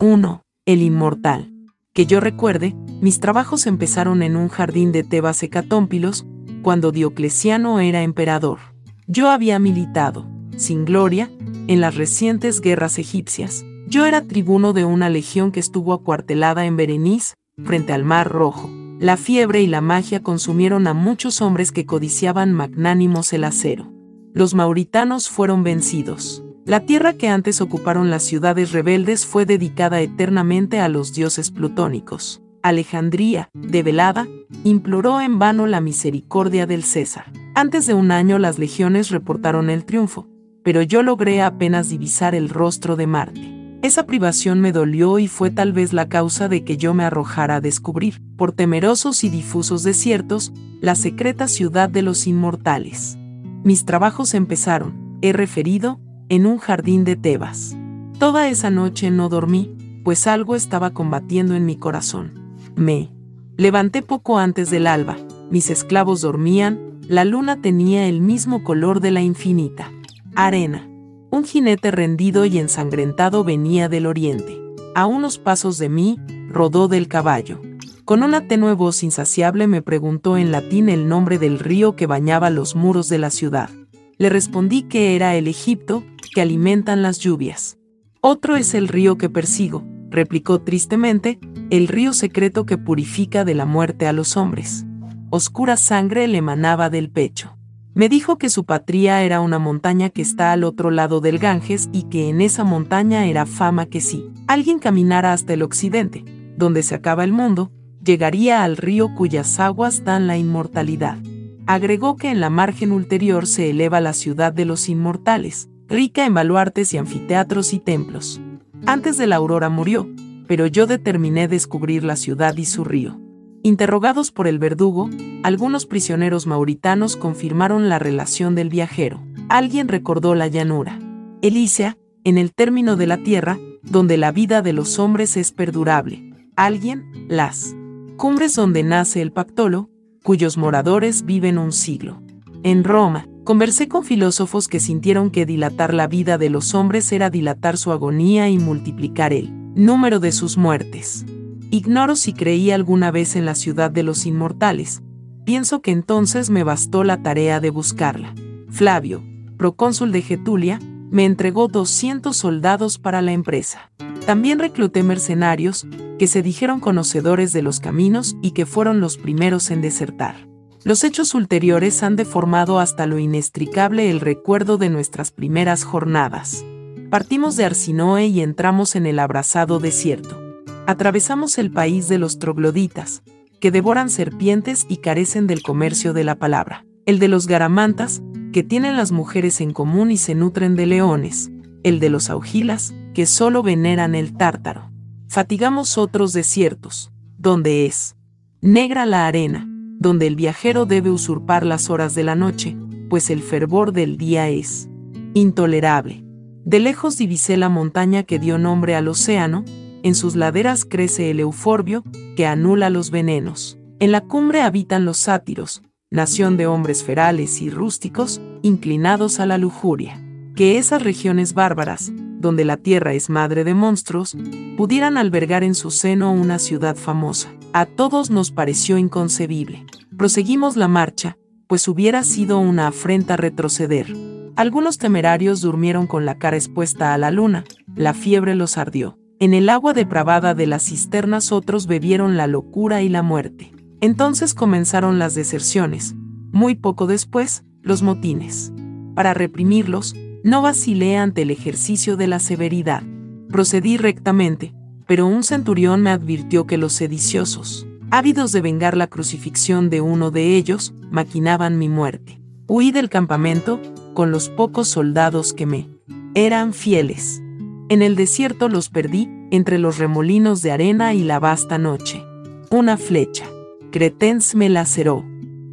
1. El inmortal. Que yo recuerde, mis trabajos empezaron en un jardín de Tebas hecatómpilos, cuando Diocleciano era emperador. Yo había militado, sin gloria, en las recientes guerras egipcias. Yo era tribuno de una legión que estuvo acuartelada en Berenice, frente al Mar Rojo. La fiebre y la magia consumieron a muchos hombres que codiciaban magnánimos el acero. Los mauritanos fueron vencidos. La tierra que antes ocuparon las ciudades rebeldes fue dedicada eternamente a los dioses plutónicos. Alejandría, develada, imploró en vano la misericordia del César. Antes de un año las legiones reportaron el triunfo, pero yo logré apenas divisar el rostro de Marte. Esa privación me dolió y fue tal vez la causa de que yo me arrojara a descubrir, por temerosos y difusos desiertos, la secreta ciudad de los inmortales. Mis trabajos empezaron, he referido, en un jardín de Tebas. Toda esa noche no dormí, pues algo estaba combatiendo en mi corazón. Me levanté poco antes del alba, mis esclavos dormían, la luna tenía el mismo color de la infinita arena. Un jinete rendido y ensangrentado venía del oriente. A unos pasos de mí, rodó del caballo. Con una tenue voz insaciable me preguntó en latín el nombre del río que bañaba los muros de la ciudad. Le respondí que era el Egipto, que alimentan las lluvias. Otro es el río que persigo, replicó tristemente, el río secreto que purifica de la muerte a los hombres. Oscura sangre le emanaba del pecho. Me dijo que su patria era una montaña que está al otro lado del Ganges y que en esa montaña era fama que si alguien caminara hasta el occidente, donde se acaba el mundo, llegaría al río cuyas aguas dan la inmortalidad. Agregó que en la margen ulterior se eleva la ciudad de los inmortales, rica en baluartes y anfiteatros y templos. Antes de la aurora murió, pero yo determiné descubrir la ciudad y su río. Interrogados por el verdugo, algunos prisioneros mauritanos confirmaron la relación del viajero. Alguien recordó la llanura. Elísea, en el término de la tierra, donde la vida de los hombres es perdurable. Alguien, las cumbres donde nace el Pactolo, cuyos moradores viven un siglo. En Roma, conversé con filósofos que sintieron que dilatar la vida de los hombres era dilatar su agonía y multiplicar el número de sus muertes. Ignoro si creí alguna vez en la ciudad de los inmortales. Pienso que entonces me bastó la tarea de buscarla. Flavio, procónsul de Getulia, me entregó 200 soldados para la empresa. También recluté mercenarios, que se dijeron conocedores de los caminos y que fueron los primeros en desertar. Los hechos ulteriores han deformado hasta lo inextricable el recuerdo de nuestras primeras jornadas. Partimos de Arsinoe y entramos en el abrasado desierto. Atravesamos el país de los trogloditas, que devoran serpientes y carecen del comercio de la palabra. El de los garamantas, que tienen las mujeres en común y se nutren de leones. El de los augilas, que solo veneran el tártaro. Fatigamos otros desiertos, donde es negra la arena, donde el viajero debe usurpar las horas de la noche, pues el fervor del día es intolerable. De lejos divisé la montaña que dio nombre al océano, en sus laderas crece el euforbio, que anula los venenos. En la cumbre habitan los sátiros, nación de hombres ferales y rústicos, inclinados a la lujuria. Que esas regiones bárbaras, donde la tierra es madre de monstruos, pudieran albergar en su seno una ciudad famosa. A todos nos pareció inconcebible. Proseguimos la marcha, pues hubiera sido una afrenta retroceder. Algunos temerarios durmieron con la cara expuesta a la luna, la fiebre los ardió. En el agua depravada de las cisternas otros bebieron la locura y la muerte. Entonces comenzaron las deserciones. Muy poco después, los motines. Para reprimirlos, no vacilé ante el ejercicio de la severidad. Procedí rectamente, pero un centurión me advirtió que los sediciosos, ávidos de vengar la crucifixión de uno de ellos, maquinaban mi muerte. Huí del campamento, con los pocos soldados que me eran fieles. En el desierto los perdí, entre los remolinos de arena y la vasta noche. Una flecha. Cretens me laceró.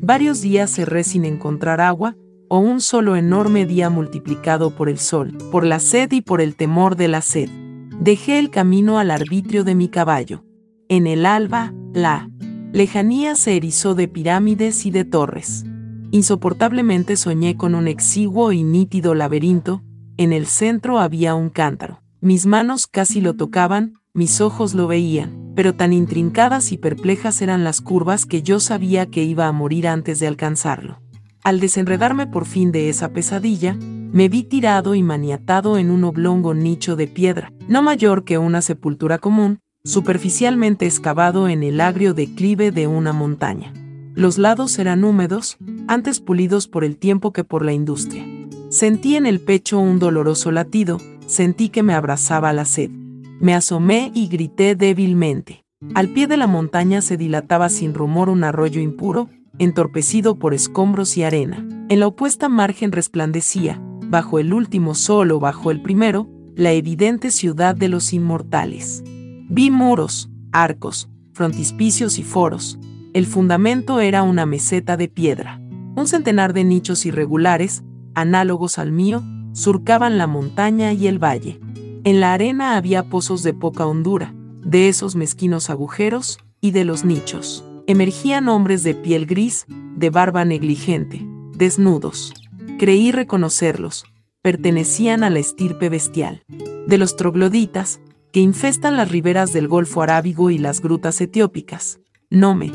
Varios días cerré sin encontrar agua, o un solo enorme día multiplicado por el sol, por la sed y por el temor de la sed. Dejé el camino al arbitrio de mi caballo. En el alba, la lejanía se erizó de pirámides y de torres. Insoportablemente soñé con un exiguo y nítido laberinto, en el centro había un cántaro. Mis manos casi lo tocaban, mis ojos lo veían, pero tan intrincadas y perplejas eran las curvas que yo sabía que iba a morir antes de alcanzarlo. Al desenredarme por fin de esa pesadilla, me vi tirado y maniatado en un oblongo nicho de piedra, no mayor que una sepultura común, superficialmente excavado en el agrio declive de una montaña. Los lados eran húmedos, antes pulidos por el tiempo que por la industria. Sentí en el pecho un doloroso latido, sentí que me abrazaba la sed. Me asomé y grité débilmente. Al pie de la montaña se dilataba sin rumor un arroyo impuro, entorpecido por escombros y arena. En la opuesta margen resplandecía, bajo el último sol o bajo el primero, la evidente ciudad de los inmortales. Vi muros, arcos, frontispicios y foros. El fundamento era una meseta de piedra. Un centenar de nichos irregulares, análogos al mío, surcaban la montaña y el valle. En la arena había pozos de poca hondura, de esos mezquinos agujeros, y de los nichos. Emergían hombres de piel gris, de barba negligente, desnudos. Creí reconocerlos, pertenecían a la estirpe bestial. De los trogloditas, que infestan las riberas del Golfo Arábigo y las grutas etiópicas. No me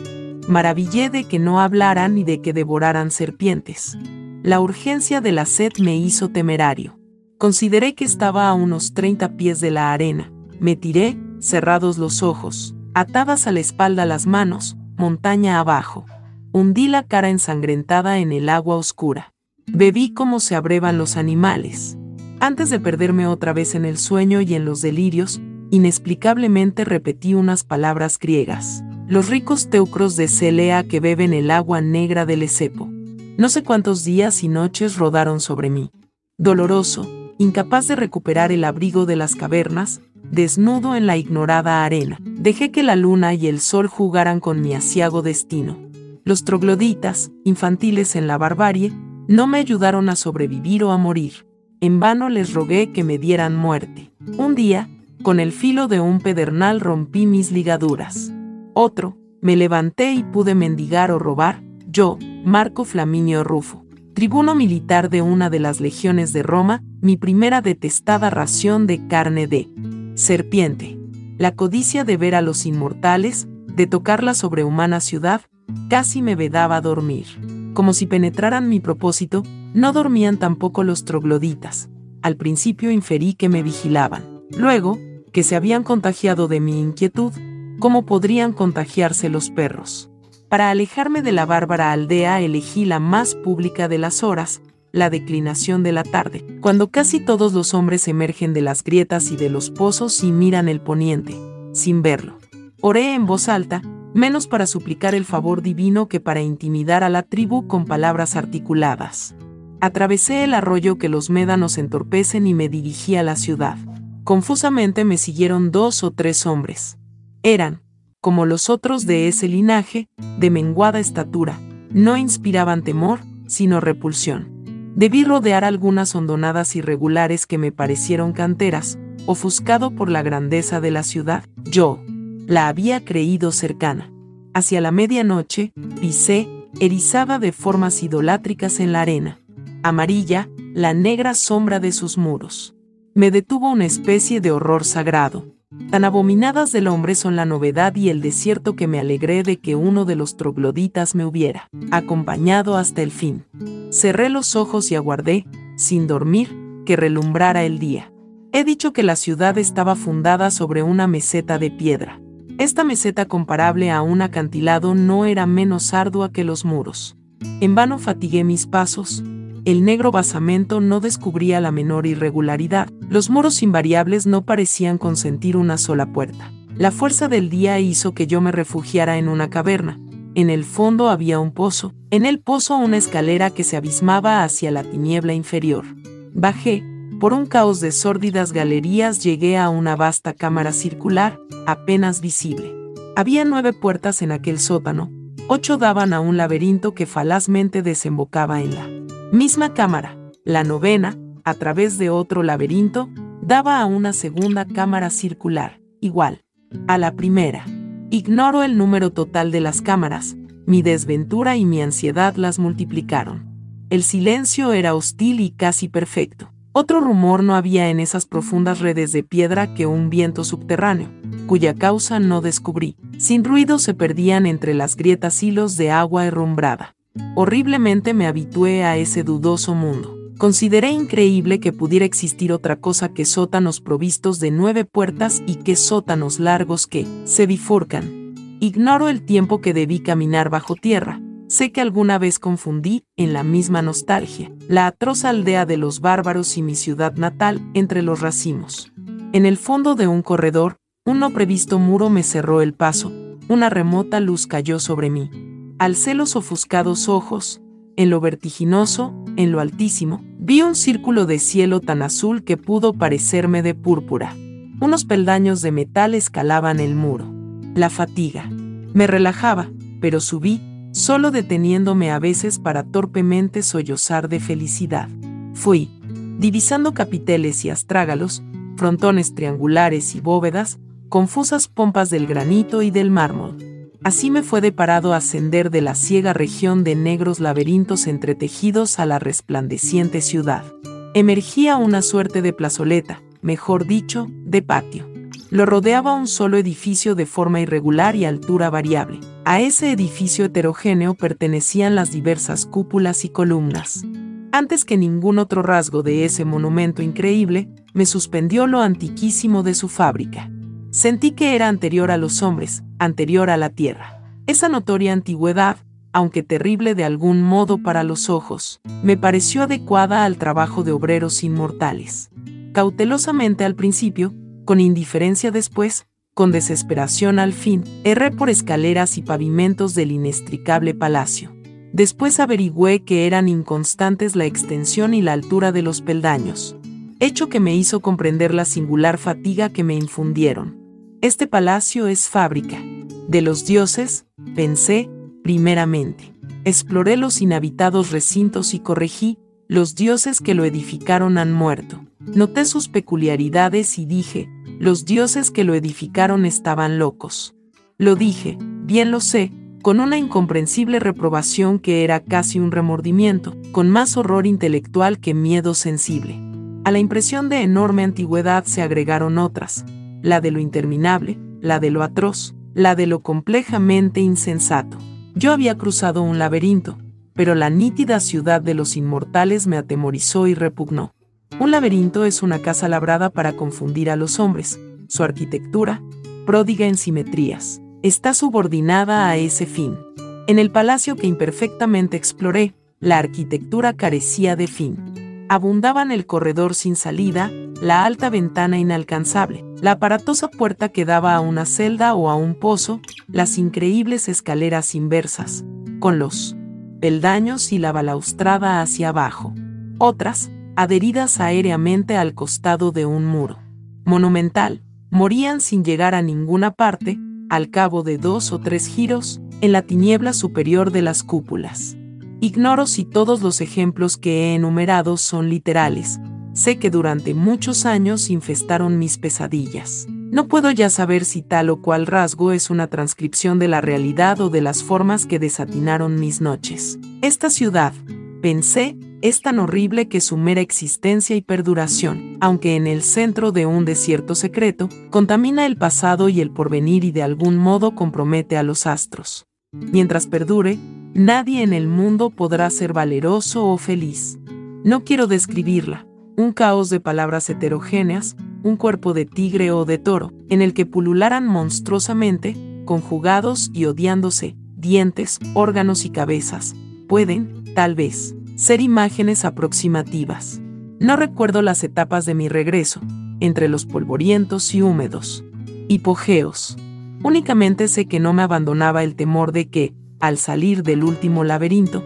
maravillé de que no hablaran y de que devoraran serpientes. La urgencia de la sed me hizo temerario. Consideré que estaba a unos 30 pies de la arena. Me tiré, cerrados los ojos, atadas a la espalda las manos, montaña abajo. Hundí la cara ensangrentada en el agua oscura. Bebí como se abrevan los animales. Antes de perderme otra vez en el sueño y en los delirios, inexplicablemente repetí unas palabras griegas. Los ricos teucros de Celea que beben el agua negra del Esepo. No sé cuántos días y noches rodaron sobre mí. Doloroso, incapaz de recuperar el abrigo de las cavernas, desnudo en la ignorada arena, dejé que la luna y el sol jugaran con mi asiago destino. Los trogloditas, infantiles en la barbarie, no me ayudaron a sobrevivir o a morir. En vano les rogué que me dieran muerte. Un día, con el filo de un pedernal rompí mis ligaduras. Otro, me levanté y pude mendigar o robar, yo, Marco Flaminio Rufo, tribuno militar de una de las legiones de Roma, mi primera detestada ración de carne de serpiente. La codicia de ver a los inmortales, de tocar la sobrehumana ciudad, casi me vedaba dormir. Como si penetraran mi propósito, no dormían tampoco los trogloditas. Al principio inferí que me vigilaban. Luego, que se habían contagiado de mi inquietud, ¿cómo podrían contagiarse los perros? Para alejarme de la bárbara aldea elegí la más pública de las horas, la declinación de la tarde, cuando casi todos los hombres emergen de las grietas y de los pozos y miran el poniente, sin verlo. Oré en voz alta, menos para suplicar el favor divino que para intimidar a la tribu con palabras articuladas. Atravesé el arroyo que los médanos entorpecen y me dirigí a la ciudad. Confusamente me siguieron dos o tres hombres. Eran, como los otros de ese linaje, de menguada estatura, no inspiraban temor, sino repulsión. Debí rodear algunas hondonadas irregulares que me parecieron canteras, ofuscado por la grandeza de la ciudad. Yo la había creído cercana. Hacia la medianoche, pisé, erizada de formas idolátricas en la arena. Amarilla, la negra sombra de sus muros. Me detuvo una especie de horror sagrado. Tan abominadas del hombre son la novedad y el desierto que me alegré de que uno de los trogloditas me hubiera acompañado hasta el fin. Cerré los ojos y aguardé, sin dormir, que relumbrara el día. He dicho que la ciudad estaba fundada sobre una meseta de piedra. Esta meseta comparable a un acantilado no era menos ardua que los muros. En vano fatigué mis pasos, el negro basamento no descubría la menor irregularidad, los muros invariables no parecían consentir una sola puerta. La fuerza del día hizo que yo me refugiara en una caverna. En el fondo había un pozo, en el pozo una escalera que se abismaba hacia la tiniebla inferior. Bajé, por un caos de sórdidas galerías llegué a una vasta cámara circular, apenas visible. Había nueve puertas en aquel sótano, ocho daban a un laberinto que falazmente desembocaba en la Misma cámara, la novena, a través de otro laberinto, daba a una segunda cámara circular, igual a la primera. Ignoro el número total de las cámaras, mi desventura y mi ansiedad las multiplicaron. El silencio era hostil y casi perfecto. Otro rumor no había en esas profundas redes de piedra que un viento subterráneo, cuya causa no descubrí. Sin ruido se perdían entre las grietas hilos de agua herrumbrada. Horriblemente me habitué a ese dudoso mundo. Consideré increíble que pudiera existir otra cosa que sótanos provistos de nueve puertas y que sótanos largos que se bifurcan. Ignoro el tiempo que debí caminar bajo tierra. Sé que alguna vez confundí, en la misma nostalgia, la atroz aldea de los bárbaros y mi ciudad natal entre los racimos. En el fondo de un corredor, un no previsto muro me cerró el paso, una remota luz cayó sobre mí. Alcé los ofuscados ojos, en lo vertiginoso, en lo altísimo, vi un círculo de cielo tan azul que pudo parecerme de púrpura. Unos peldaños de metal escalaban el muro. La fatiga. Me relajaba, pero subí, solo deteniéndome a veces para torpemente sollozar de felicidad. Fui, divisando capiteles y astrágalos, frontones triangulares y bóvedas, confusas pompas del granito y del mármol. Así me fue deparado ascender de la ciega región de negros laberintos entretejidos a la resplandeciente ciudad. Emergía una suerte de plazoleta, mejor dicho, de patio. Lo rodeaba un solo edificio de forma irregular y altura variable. A ese edificio heterogéneo pertenecían las diversas cúpulas y columnas. Antes que ningún otro rasgo de ese monumento increíble, me suspendió lo antiquísimo de su fábrica. Sentí que era anterior a los hombres, anterior a la tierra. Esa notoria antigüedad, aunque terrible de algún modo para los ojos, me pareció adecuada al trabajo de obreros inmortales. Cautelosamente al principio, con indiferencia después, con desesperación al fin, erré por escaleras y pavimentos del inextricable palacio. Después averigüé que eran inconstantes la extensión y la altura de los peldaños, hecho que me hizo comprender la singular fatiga que me infundieron. Este palacio es fábrica. De los dioses, pensé, primeramente. Exploré los inhabitados recintos y corregí, los dioses que lo edificaron han muerto. Noté sus peculiaridades y dije, los dioses que lo edificaron estaban locos. Lo dije, bien lo sé, con una incomprensible reprobación que era casi un remordimiento, con más horror intelectual que miedo sensible. A la impresión de enorme antigüedad se agregaron otras, la de lo interminable, la de lo atroz, la de lo complejamente insensato. Yo había cruzado un laberinto, pero la nítida ciudad de los inmortales me atemorizó y repugnó. Un laberinto es una casa labrada para confundir a los hombres. Su arquitectura, pródiga en simetrías, está subordinada a ese fin. En el palacio que imperfectamente exploré, la arquitectura carecía de fin. Abundaban el corredor sin salida, la alta ventana inalcanzable, la aparatosa puerta que daba a una celda o a un pozo, las increíbles escaleras inversas, con los peldaños y la balaustrada hacia abajo. Otras, adheridas aéreamente al costado de un muro. Monumental, morían sin llegar a ninguna parte, al cabo de dos o tres giros, en la tiniebla superior de las cúpulas. Ignoro si todos los ejemplos que he enumerado son literales, Sé que durante muchos años infestaron mis pesadillas. No puedo ya saber si tal o cual rasgo es una transcripción de la realidad o de las formas que desatinaron mis noches. Esta ciudad, pensé, es tan horrible que su mera existencia y perduración, aunque en el centro de un desierto secreto, contamina el pasado y el porvenir y de algún modo compromete a los astros. Mientras perdure, nadie en el mundo podrá ser valeroso o feliz. No quiero describirla, un caos de palabras heterogéneas, un cuerpo de tigre o de toro, en el que pulularan monstruosamente, conjugados y odiándose, dientes, órganos y cabezas, pueden, tal vez, ser imágenes aproximativas. No recuerdo las etapas de mi regreso, entre los polvorientos y húmedos. Hipogeos. Únicamente sé que no me abandonaba el temor de que, al salir del último laberinto,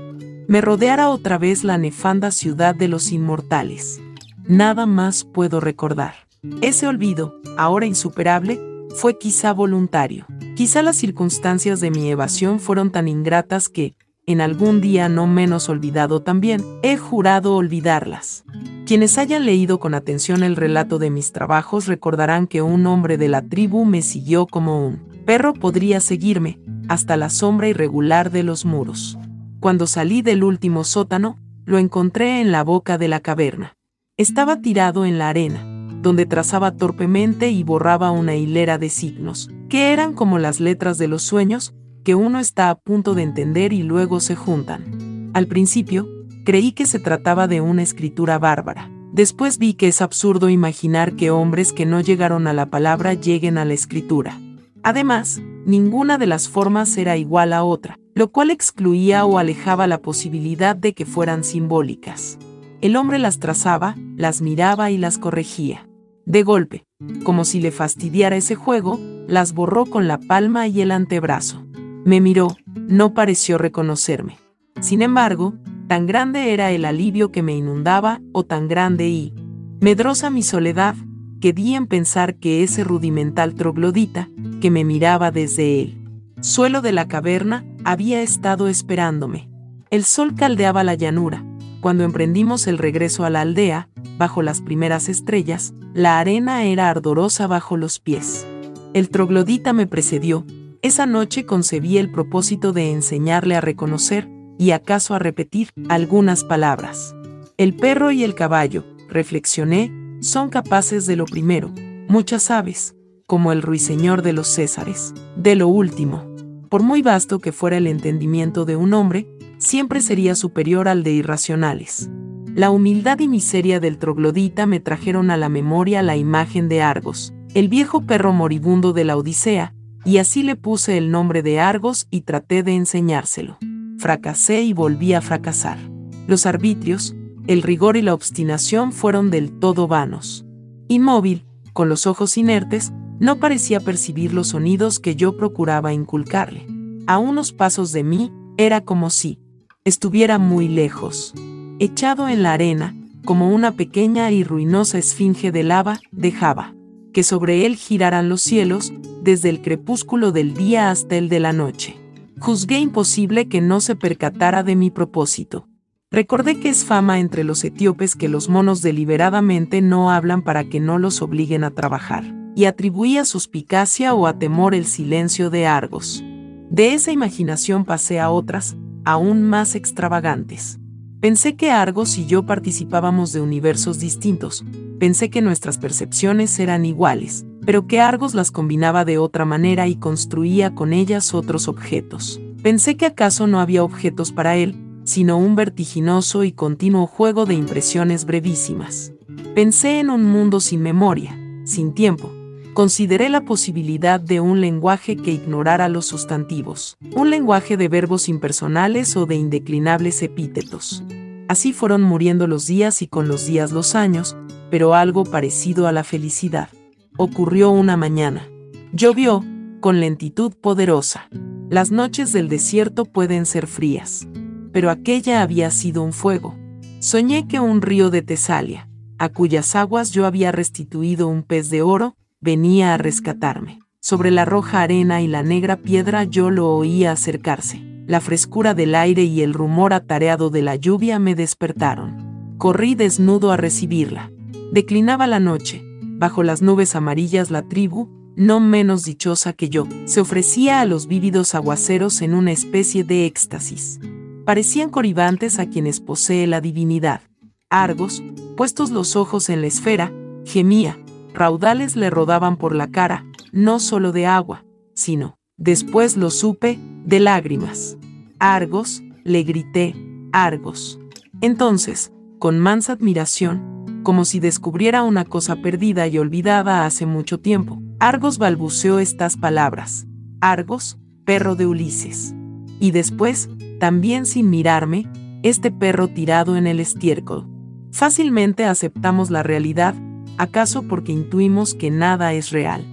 me rodeara otra vez la nefanda ciudad de los inmortales. Nada más puedo recordar. Ese olvido, ahora insuperable, fue quizá voluntario. Quizá las circunstancias de mi evasión fueron tan ingratas que, en algún día no menos olvidado también, he jurado olvidarlas. Quienes hayan leído con atención el relato de mis trabajos recordarán que un hombre de la tribu me siguió como un perro podría seguirme, hasta la sombra irregular de los muros. Cuando salí del último sótano, lo encontré en la boca de la caverna. Estaba tirado en la arena, donde trazaba torpemente y borraba una hilera de signos, que eran como las letras de los sueños, que uno está a punto de entender y luego se juntan. Al principio, creí que se trataba de una escritura bárbara. Después vi que es absurdo imaginar que hombres que no llegaron a la palabra lleguen a la escritura. Además, ninguna de las formas era igual a otra, lo cual excluía o alejaba la posibilidad de que fueran simbólicas. El hombre las trazaba, las miraba y las corregía. De golpe, como si le fastidiara ese juego, las borró con la palma y el antebrazo. Me miró, no pareció reconocerme. Sin embargo, tan grande era el alivio que me inundaba, o tan grande y medrosa mi soledad, que di en pensar que ese rudimental troglodita, que me miraba desde el suelo de la caverna, había estado esperándome. El sol caldeaba la llanura. Cuando emprendimos el regreso a la aldea, bajo las primeras estrellas, la arena era ardorosa bajo los pies. El troglodita me precedió, esa noche concebí el propósito de enseñarle a reconocer, y acaso a repetir, algunas palabras. El perro y el caballo, reflexioné, son capaces de lo primero, muchas aves, como el ruiseñor de los Césares, de lo último. Por muy vasto que fuera el entendimiento de un hombre, siempre sería superior al de irracionales. La humildad y miseria del troglodita me trajeron a la memoria la imagen de Argos, el viejo perro moribundo de la Odisea, y así le puse el nombre de Argos y traté de enseñárselo. Fracasé y volví a fracasar. Los arbitrios, el rigor y la obstinación fueron del todo vanos. Inmóvil, con los ojos inertes, no parecía percibir los sonidos que yo procuraba inculcarle. A unos pasos de mí, era como si estuviera muy lejos. Echado en la arena, como una pequeña y ruinosa esfinge de lava, dejaba que sobre él giraran los cielos, desde el crepúsculo del día hasta el de la noche. Juzgué imposible que no se percatara de mi propósito. Recordé que es fama entre los etíopes que los monos deliberadamente no hablan para que no los obliguen a trabajar, y atribuí a suspicacia o a temor el silencio de Argos. De esa imaginación pasé a otras, aún más extravagantes. Pensé que Argos y yo participábamos de universos distintos, pensé que nuestras percepciones eran iguales, pero que Argos las combinaba de otra manera y construía con ellas otros objetos. Pensé que acaso no había objetos para él, sino un vertiginoso y continuo juego de impresiones brevísimas. Pensé en un mundo sin memoria, sin tiempo. Consideré la posibilidad de un lenguaje que ignorara los sustantivos, un lenguaje de verbos impersonales o de indeclinables epítetos. Así fueron muriendo los días y con los días los años, pero algo parecido a la felicidad. Ocurrió una mañana. Llovió, con lentitud poderosa. Las noches del desierto pueden ser frías. Pero aquella había sido un fuego. Soñé que un río de Tesalia, a cuyas aguas yo había restituido un pez de oro, venía a rescatarme. Sobre la roja arena y la negra piedra yo lo oía acercarse la frescura del aire y el rumor atareado de la lluvia me despertaron. Corrí desnudo a recibirla. Declinaba la noche. Bajo las nubes amarillas la tribu, no menos dichosa que yo, se ofrecía a los vívidos aguaceros en una especie de éxtasis. Parecían coribantes a quienes posee la divinidad. Argos, puestos los ojos en la esfera, gemía, raudales le rodaban por la cara, no solo de agua, sino, después lo supe, de lágrimas. Argos, le grité, Argos. Entonces, con mansa admiración, como si descubriera una cosa perdida y olvidada hace mucho tiempo, Argos balbuceó estas palabras. Argos, perro de Ulises. Y después, también sin mirarme, este perro tirado en el estiércol. Fácilmente aceptamos la realidad, acaso porque intuimos que nada es real.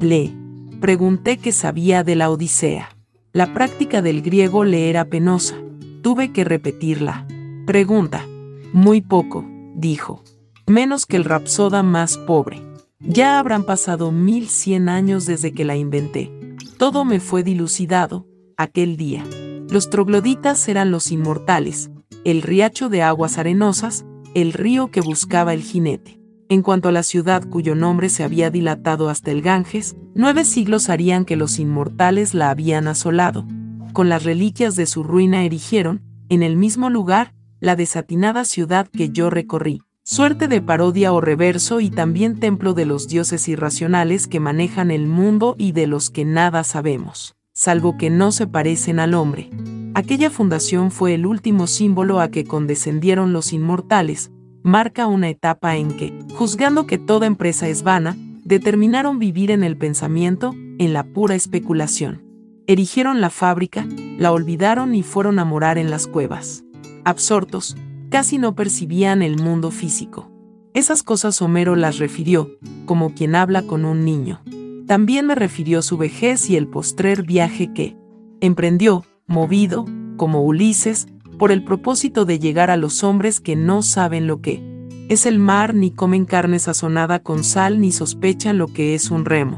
Le pregunté qué sabía de la Odisea. La práctica del griego le era penosa. Tuve que repetirla. Pregunta. Muy poco, dijo. Menos que el rapsoda más pobre. Ya habrán pasado mil cien años desde que la inventé. Todo me fue dilucidado, aquel día. Los trogloditas eran los inmortales, el riacho de aguas arenosas, el río que buscaba el jinete. En cuanto a la ciudad cuyo nombre se había dilatado hasta el Ganges, nueve siglos harían que los inmortales la habían asolado. Con las reliquias de su ruina erigieron, en el mismo lugar, la desatinada ciudad que yo recorrí, suerte de parodia o reverso y también templo de los dioses irracionales que manejan el mundo y de los que nada sabemos, salvo que no se parecen al hombre. Aquella fundación fue el último símbolo a que condescendieron los inmortales, marca una etapa en que, juzgando que toda empresa es vana, determinaron vivir en el pensamiento, en la pura especulación. Erigieron la fábrica, la olvidaron y fueron a morar en las cuevas. Absortos, casi no percibían el mundo físico. Esas cosas Homero las refirió, como quien habla con un niño. También me refirió su vejez y el postrer viaje que emprendió, movido, como Ulises, por el propósito de llegar a los hombres que no saben lo que es el mar ni comen carne sazonada con sal ni sospechan lo que es un remo.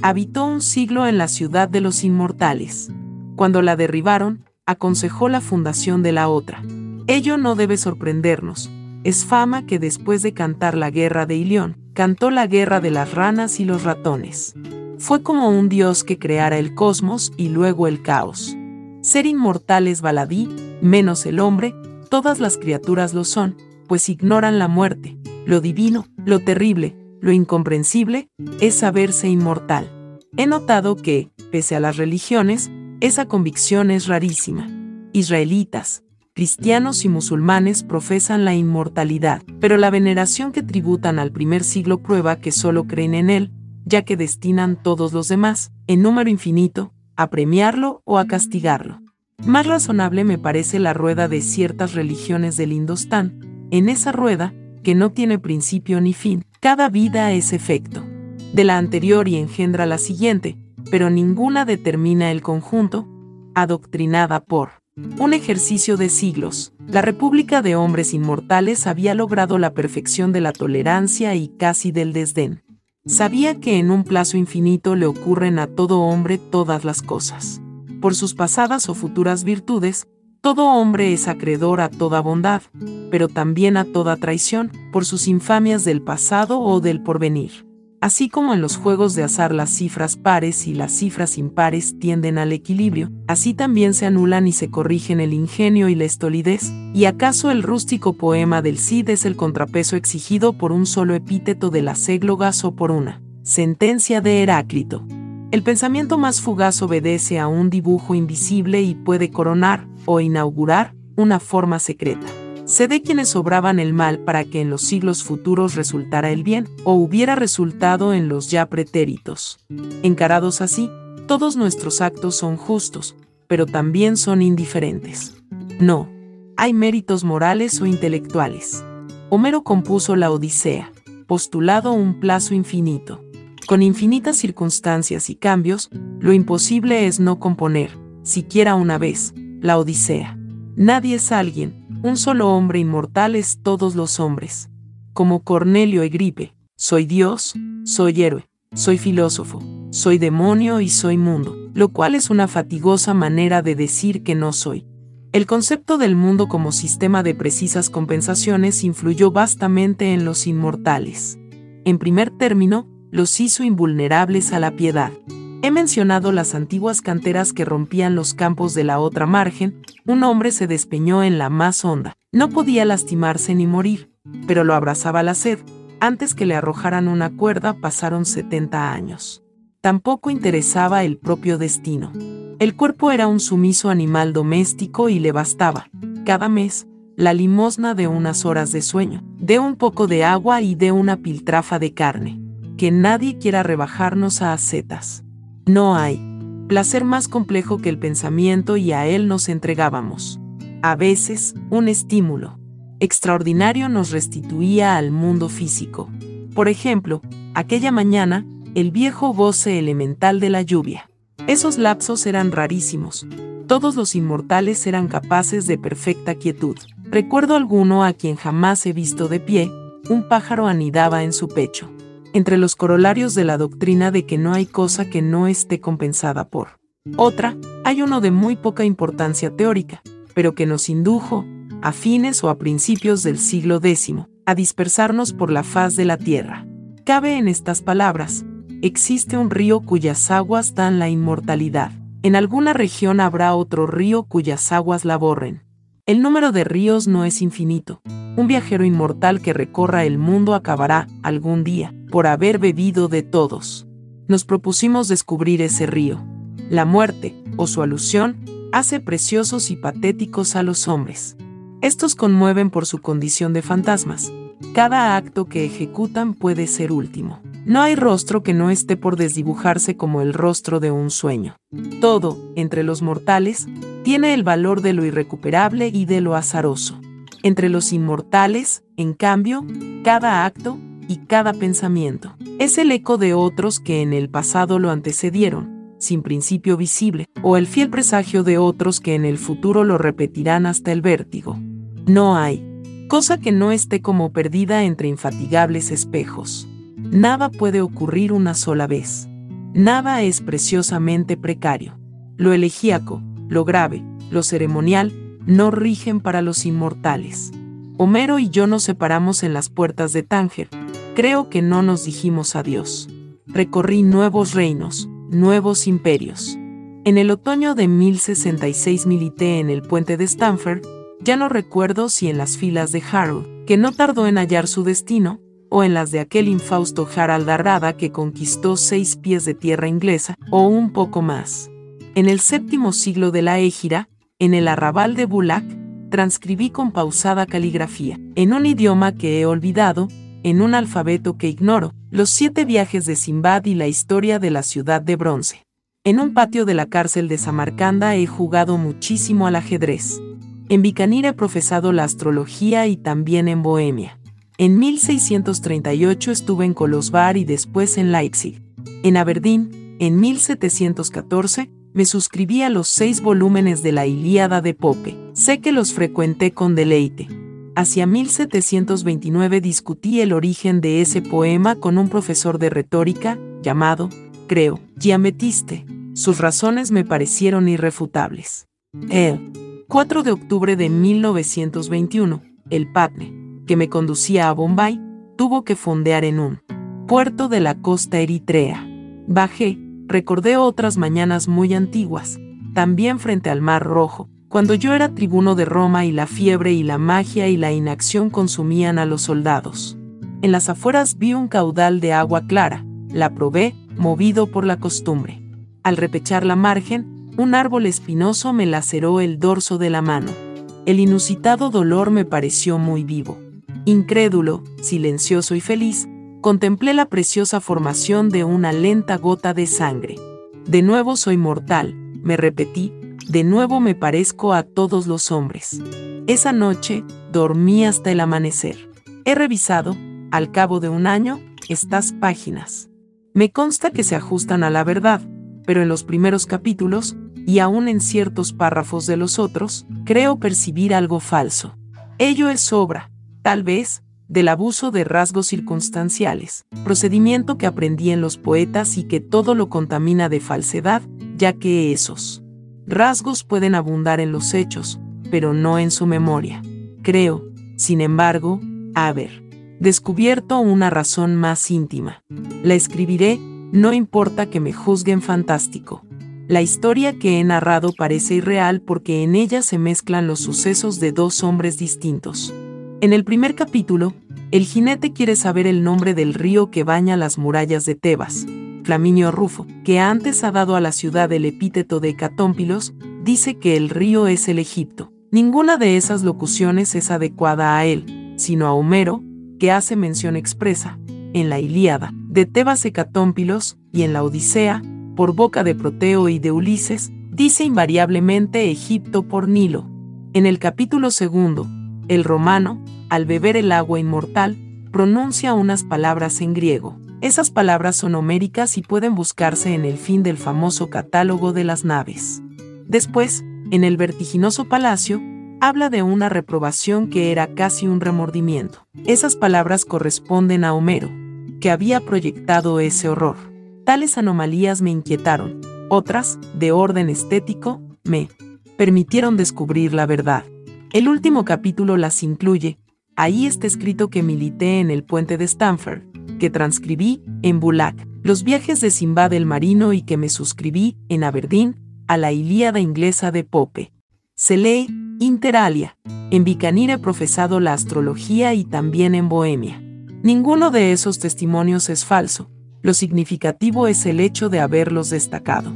Habitó un siglo en la ciudad de los inmortales. Cuando la derribaron, aconsejó la fundación de la otra. Ello no debe sorprendernos. Es fama que después de cantar la guerra de Ilión, cantó la guerra de las ranas y los ratones. Fue como un dios que creara el cosmos y luego el caos. Ser inmortal es baladí, menos el hombre, todas las criaturas lo son, pues ignoran la muerte, lo divino, lo terrible, lo incomprensible, es saberse inmortal. He notado que, pese a las religiones, esa convicción es rarísima. Israelitas, cristianos y musulmanes profesan la inmortalidad, pero la veneración que tributan al primer siglo prueba que solo creen en él, ya que destinan todos los demás, en número infinito, a premiarlo o a castigarlo. Más razonable me parece la rueda de ciertas religiones del Indostán. En esa rueda, que no tiene principio ni fin, cada vida es efecto de la anterior y engendra la siguiente, pero ninguna determina el conjunto, adoctrinada por un ejercicio de siglos, la República de Hombres Inmortales había logrado la perfección de la tolerancia y casi del desdén. Sabía que en un plazo infinito le ocurren a todo hombre todas las cosas. Por sus pasadas o futuras virtudes, todo hombre es acreedor a toda bondad, pero también a toda traición, por sus infamias del pasado o del porvenir. Así como en los juegos de azar las cifras pares y las cifras impares tienden al equilibrio, así también se anulan y se corrigen el ingenio y la estolidez, y acaso el rústico poema del Cid es el contrapeso exigido por un solo epíteto de las églogas o por una sentencia de Heráclito. El pensamiento más fugaz obedece a un dibujo invisible y puede coronar, o inaugurar, una forma secreta se de quienes obraban el mal para que en los siglos futuros resultara el bien, o hubiera resultado en los ya pretéritos. Encarados así, todos nuestros actos son justos, pero también son indiferentes. No, hay méritos morales o intelectuales. Homero compuso la Odisea, postulado un plazo infinito. Con infinitas circunstancias y cambios, lo imposible es no componer, siquiera una vez, la Odisea. Nadie es alguien, un solo hombre inmortal es todos los hombres. Como Cornelio Egripe, soy Dios, soy héroe, soy filósofo, soy demonio y soy mundo, lo cual es una fatigosa manera de decir que no soy. El concepto del mundo como sistema de precisas compensaciones influyó vastamente en los inmortales. En primer término, los hizo invulnerables a la piedad. He mencionado las antiguas canteras que rompían los campos de la otra margen, un hombre se despeñó en la más honda. No podía lastimarse ni morir, pero lo abrazaba la sed. Antes que le arrojaran una cuerda pasaron 70 años. Tampoco interesaba el propio destino. El cuerpo era un sumiso animal doméstico y le bastaba, cada mes, la limosna de unas horas de sueño, de un poco de agua y de una piltrafa de carne. Que nadie quiera rebajarnos a acetas. No hay placer más complejo que el pensamiento y a él nos entregábamos. A veces, un estímulo extraordinario nos restituía al mundo físico. Por ejemplo, aquella mañana, el viejo goce elemental de la lluvia. Esos lapsos eran rarísimos. Todos los inmortales eran capaces de perfecta quietud. Recuerdo alguno a quien jamás he visto de pie, un pájaro anidaba en su pecho entre los corolarios de la doctrina de que no hay cosa que no esté compensada por otra, hay uno de muy poca importancia teórica, pero que nos indujo, a fines o a principios del siglo X, a dispersarnos por la faz de la tierra. Cabe en estas palabras, existe un río cuyas aguas dan la inmortalidad. En alguna región habrá otro río cuyas aguas la borren. El número de ríos no es infinito, un viajero inmortal que recorra el mundo acabará, algún día, por haber bebido de todos. Nos propusimos descubrir ese río. La muerte, o su alusión, hace preciosos y patéticos a los hombres. Estos conmueven por su condición de fantasmas. Cada acto que ejecutan puede ser último. No hay rostro que no esté por desdibujarse como el rostro de un sueño. Todo, entre los mortales, tiene el valor de lo irrecuperable y de lo azaroso. Entre los inmortales, en cambio, cada acto y cada pensamiento es el eco de otros que en el pasado lo antecedieron, sin principio visible, o el fiel presagio de otros que en el futuro lo repetirán hasta el vértigo. No hay cosa que no esté como perdida entre infatigables espejos. Nada puede ocurrir una sola vez. Nada es preciosamente precario. Lo elegíaco, lo grave, lo ceremonial, no rigen para los inmortales. Homero y yo nos separamos en las puertas de Tánger. Creo que no nos dijimos adiós. Recorrí nuevos reinos, nuevos imperios. En el otoño de 1066 milité en el puente de Stamford, ya no recuerdo si en las filas de Harold, que no tardó en hallar su destino, o en las de aquel infausto Harald Arrada que conquistó seis pies de tierra inglesa, o un poco más. En el séptimo siglo de la Égira, en el arrabal de Bulak, transcribí con pausada caligrafía, en un idioma que he olvidado, en un alfabeto que ignoro, los siete viajes de Simbad y la historia de la ciudad de bronce. En un patio de la cárcel de Samarcanda he jugado muchísimo al ajedrez. En Bicanir he profesado la astrología y también en Bohemia. En 1638 estuve en Kolosvar y después en Leipzig. En Aberdeen, en 1714, me suscribí a los seis volúmenes de la Ilíada de Pope. Sé que los frecuenté con deleite. Hacia 1729 discutí el origen de ese poema con un profesor de retórica, llamado, creo, Giametiste. Sus razones me parecieron irrefutables. El 4 de octubre de 1921, el Patne, que me conducía a Bombay, tuvo que fondear en un puerto de la costa eritrea. Bajé, recordé otras mañanas muy antiguas, también frente al Mar Rojo, cuando yo era tribuno de Roma y la fiebre y la magia y la inacción consumían a los soldados. En las afueras vi un caudal de agua clara, la probé, movido por la costumbre. Al repechar la margen, un árbol espinoso me laceró el dorso de la mano. El inusitado dolor me pareció muy vivo. Incrédulo, silencioso y feliz, contemplé la preciosa formación de una lenta gota de sangre. De nuevo soy mortal, me repetí, de nuevo me parezco a todos los hombres. Esa noche, dormí hasta el amanecer. He revisado, al cabo de un año, estas páginas. Me consta que se ajustan a la verdad, pero en los primeros capítulos, y aún en ciertos párrafos de los otros, creo percibir algo falso. Ello es obra, tal vez, del abuso de rasgos circunstanciales, procedimiento que aprendí en los poetas y que todo lo contamina de falsedad, ya que esos rasgos pueden abundar en los hechos, pero no en su memoria. Creo, sin embargo, haber descubierto una razón más íntima. La escribiré, no importa que me juzguen fantástico. La historia que he narrado parece irreal porque en ella se mezclan los sucesos de dos hombres distintos. En el primer capítulo, el jinete quiere saber el nombre del río que baña las murallas de Tebas. Flaminio Rufo, que antes ha dado a la ciudad el epíteto de Hecatómpilos, dice que el río es el Egipto. Ninguna de esas locuciones es adecuada a él, sino a Homero, que hace mención expresa, en la Ilíada, de Tebas Hecatómpilos, y en la Odisea, por boca de Proteo y de Ulises, dice invariablemente Egipto por Nilo. En el capítulo segundo, el romano, al beber el agua inmortal, pronuncia unas palabras en griego. Esas palabras son homéricas y pueden buscarse en el fin del famoso catálogo de las naves. Después, en el vertiginoso palacio, habla de una reprobación que era casi un remordimiento. Esas palabras corresponden a Homero, que había proyectado ese horror. Tales anomalías me inquietaron, otras, de orden estético, me permitieron descubrir la verdad. El último capítulo las incluye, Ahí está escrito que milité en el puente de Stamford, que transcribí en Bulak, los viajes de Simbad el Marino y que me suscribí en Aberdeen a la Ilíada inglesa de Pope. Se lee, inter alia. En Bicanir he profesado la astrología y también en Bohemia. Ninguno de esos testimonios es falso, lo significativo es el hecho de haberlos destacado.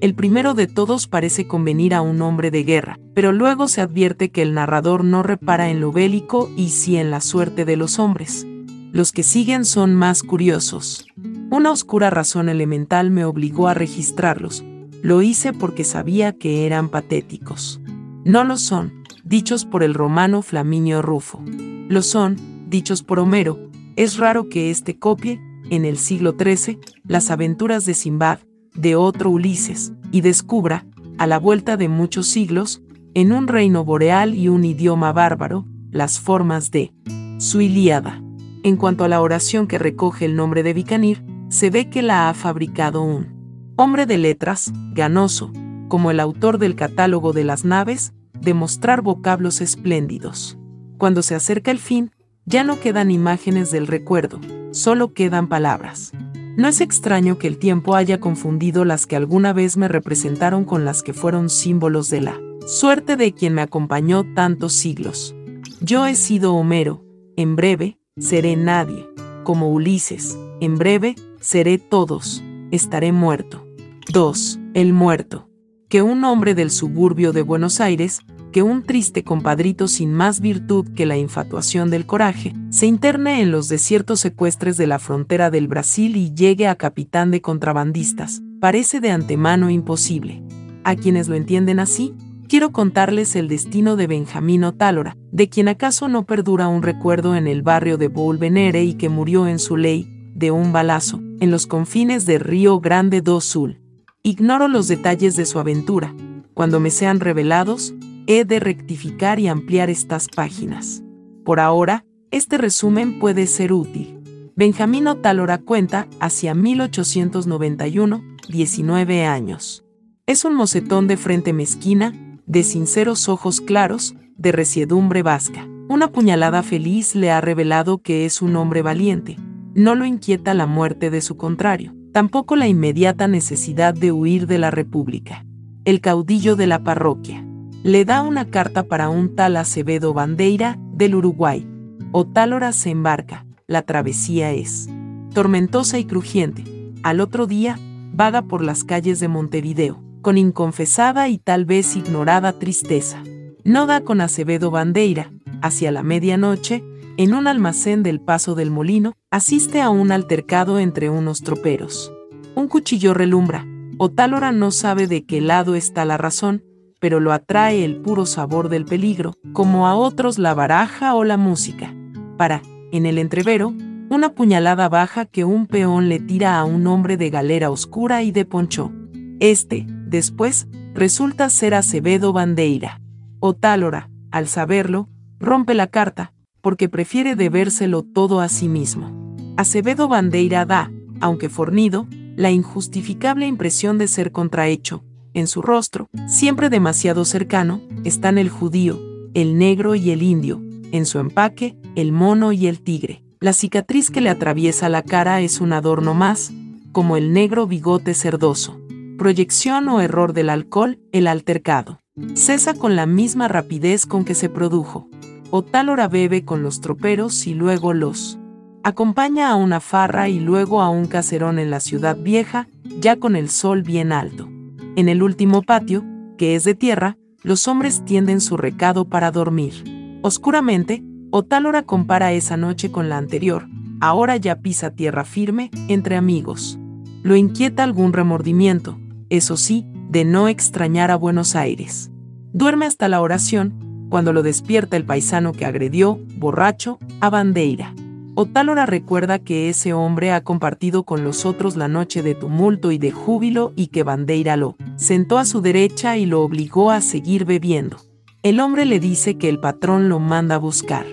El primero de todos parece convenir a un hombre de guerra, pero luego se advierte que el narrador no repara en lo bélico y sí en la suerte de los hombres. Los que siguen son más curiosos. Una oscura razón elemental me obligó a registrarlos. Lo hice porque sabía que eran patéticos. No lo son, dichos por el romano Flaminio Rufo. Lo son, dichos por Homero. Es raro que éste copie, en el siglo XIII, las aventuras de Simbad, de otro Ulises, y descubra, a la vuelta de muchos siglos, en un reino boreal y un idioma bárbaro, las formas de su Ilíada. En cuanto a la oración que recoge el nombre de Bicanir, se ve que la ha fabricado un hombre de letras, ganoso, como el autor del catálogo de las naves, de mostrar vocablos espléndidos. Cuando se acerca el fin, ya no quedan imágenes del recuerdo, solo quedan palabras. No es extraño que el tiempo haya confundido las que alguna vez me representaron con las que fueron símbolos de la suerte de quien me acompañó tantos siglos. Yo he sido Homero, en breve, seré nadie, como Ulises, en breve, seré todos, estaré muerto. 2. El muerto. Que un hombre del suburbio de Buenos Aires, que un triste compadrito sin más virtud que la infatuación del coraje, se interne en los desiertos secuestres de la frontera del Brasil y llegue a capitán de contrabandistas, parece de antemano imposible. A quienes lo entienden así, quiero contarles el destino de Benjamino Tálora, de quien acaso no perdura un recuerdo en el barrio de Venere y que murió en su ley, de un balazo, en los confines de Río Grande do Sul. Ignoro los detalles de su aventura. Cuando me sean revelados, he de rectificar y ampliar estas páginas. Por ahora, este resumen puede ser útil. Benjamino Talora cuenta hacia 1891, 19 años. Es un mocetón de frente mezquina, de sinceros ojos claros, de resiedumbre vasca. Una puñalada feliz le ha revelado que es un hombre valiente. No lo inquieta la muerte de su contrario, tampoco la inmediata necesidad de huir de la República. El caudillo de la parroquia le da una carta para un tal Acevedo Bandeira del Uruguay. Otálora se embarca, la travesía es tormentosa y crujiente. Al otro día, vaga por las calles de Montevideo, con inconfesada y tal vez ignorada tristeza. No da con Acevedo Bandeira, hacia la medianoche, en un almacén del Paso del Molino, asiste a un altercado entre unos troperos. Un cuchillo relumbra. Otálora no sabe de qué lado está la razón, pero lo atrae el puro sabor del peligro, como a otros la baraja o la música. Para, en el entrevero, una puñalada baja que un peón le tira a un hombre de galera oscura y de poncho. Este, después, resulta ser Acevedo Bandeira. Otálora, al saberlo, rompe la carta, porque prefiere debérselo todo a sí mismo. Acevedo Bandeira da, aunque fornido, la injustificable impresión de ser contrahecho, en su rostro, siempre demasiado cercano, están el judío, el negro y el indio, en su empaque, el mono y el tigre. La cicatriz que le atraviesa la cara es un adorno más, como el negro bigote cerdoso. Proyección o error del alcohol, el altercado. Cesa con la misma rapidez con que se produjo. O tal hora bebe con los troperos y luego los acompaña a una farra y luego a un caserón en la ciudad vieja, ya con el sol bien alto. En el último patio, que es de tierra, los hombres tienden su recado para dormir. Oscuramente, Otálora compara esa noche con la anterior, ahora ya pisa tierra firme, entre amigos. Lo inquieta algún remordimiento, eso sí, de no extrañar a Buenos Aires. Duerme hasta la oración, cuando lo despierta el paisano que agredió, borracho, a Bandeira. Otálora recuerda que ese hombre ha compartido con los otros la noche de tumulto y de júbilo y que Bandeira lo sentó a su derecha y lo obligó a seguir bebiendo. El hombre le dice que el patrón lo manda a buscar.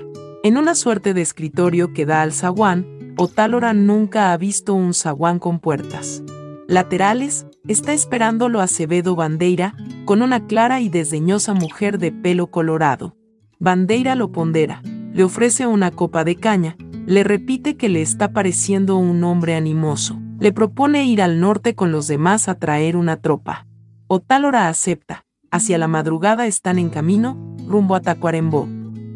En una suerte de escritorio que da al zaguán, Otálora nunca ha visto un zaguán con puertas. Laterales, está esperándolo Acevedo Bandeira, con una clara y desdeñosa mujer de pelo colorado. Bandeira lo pondera, le ofrece una copa de caña, le repite que le está pareciendo un hombre animoso. Le propone ir al norte con los demás a traer una tropa. Otálora acepta, hacia la madrugada están en camino, rumbo a Tacuarembó.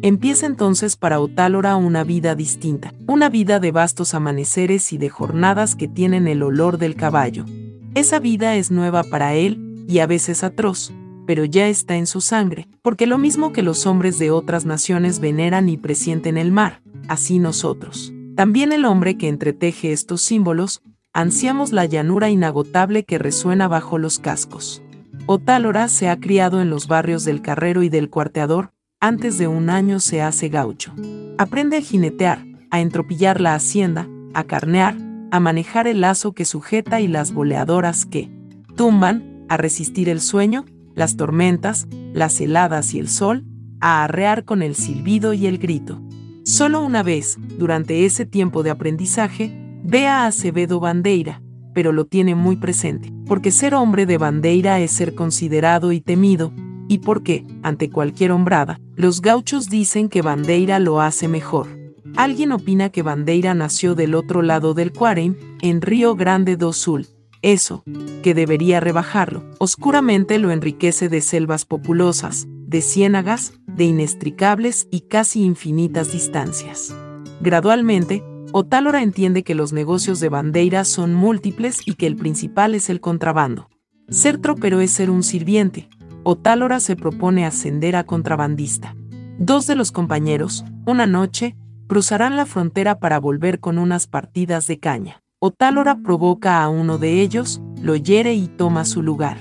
Empieza entonces para Otálora una vida distinta, una vida de vastos amaneceres y de jornadas que tienen el olor del caballo. Esa vida es nueva para él, y a veces atroz, pero ya está en su sangre, porque lo mismo que los hombres de otras naciones veneran y presienten el mar, así nosotros. También el hombre que entreteje estos símbolos, ansiamos la llanura inagotable que resuena bajo los cascos. Otálora se ha criado en los barrios del Carrero y del Cuarteador, antes de un año se hace gaucho. Aprende a jinetear, a entropillar la hacienda, a carnear, a manejar el lazo que sujeta y las boleadoras que tumban, a resistir el sueño, las tormentas, las heladas y el sol, a arrear con el silbido y el grito. Solo una vez, durante ese tiempo de aprendizaje, ve a Acevedo Bandeira, pero lo tiene muy presente, porque ser hombre de Bandeira es ser considerado y temido, y porque, ante cualquier hombrada, los gauchos dicen que Bandeira lo hace mejor. Alguien opina que Bandeira nació del otro lado del Cuarem, en Río Grande do Sul. Eso, que debería rebajarlo, oscuramente lo enriquece de selvas populosas, de ciénagas, de inextricables y casi infinitas distancias. Gradualmente, Otálora entiende que los negocios de Bandeira son múltiples y que el principal es el contrabando. Ser tropero es ser un sirviente, Otálora se propone ascender a contrabandista. Dos de los compañeros, una noche, cruzarán la frontera para volver con unas partidas de caña. Otálora provoca a uno de ellos, lo hiere y toma su lugar.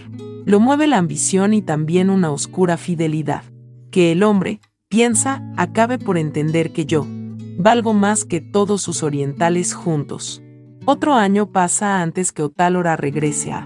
Lo mueve la ambición y también una oscura fidelidad. Que el hombre, piensa, acabe por entender que yo, valgo más que todos sus orientales juntos. Otro año pasa antes que Otálora regrese a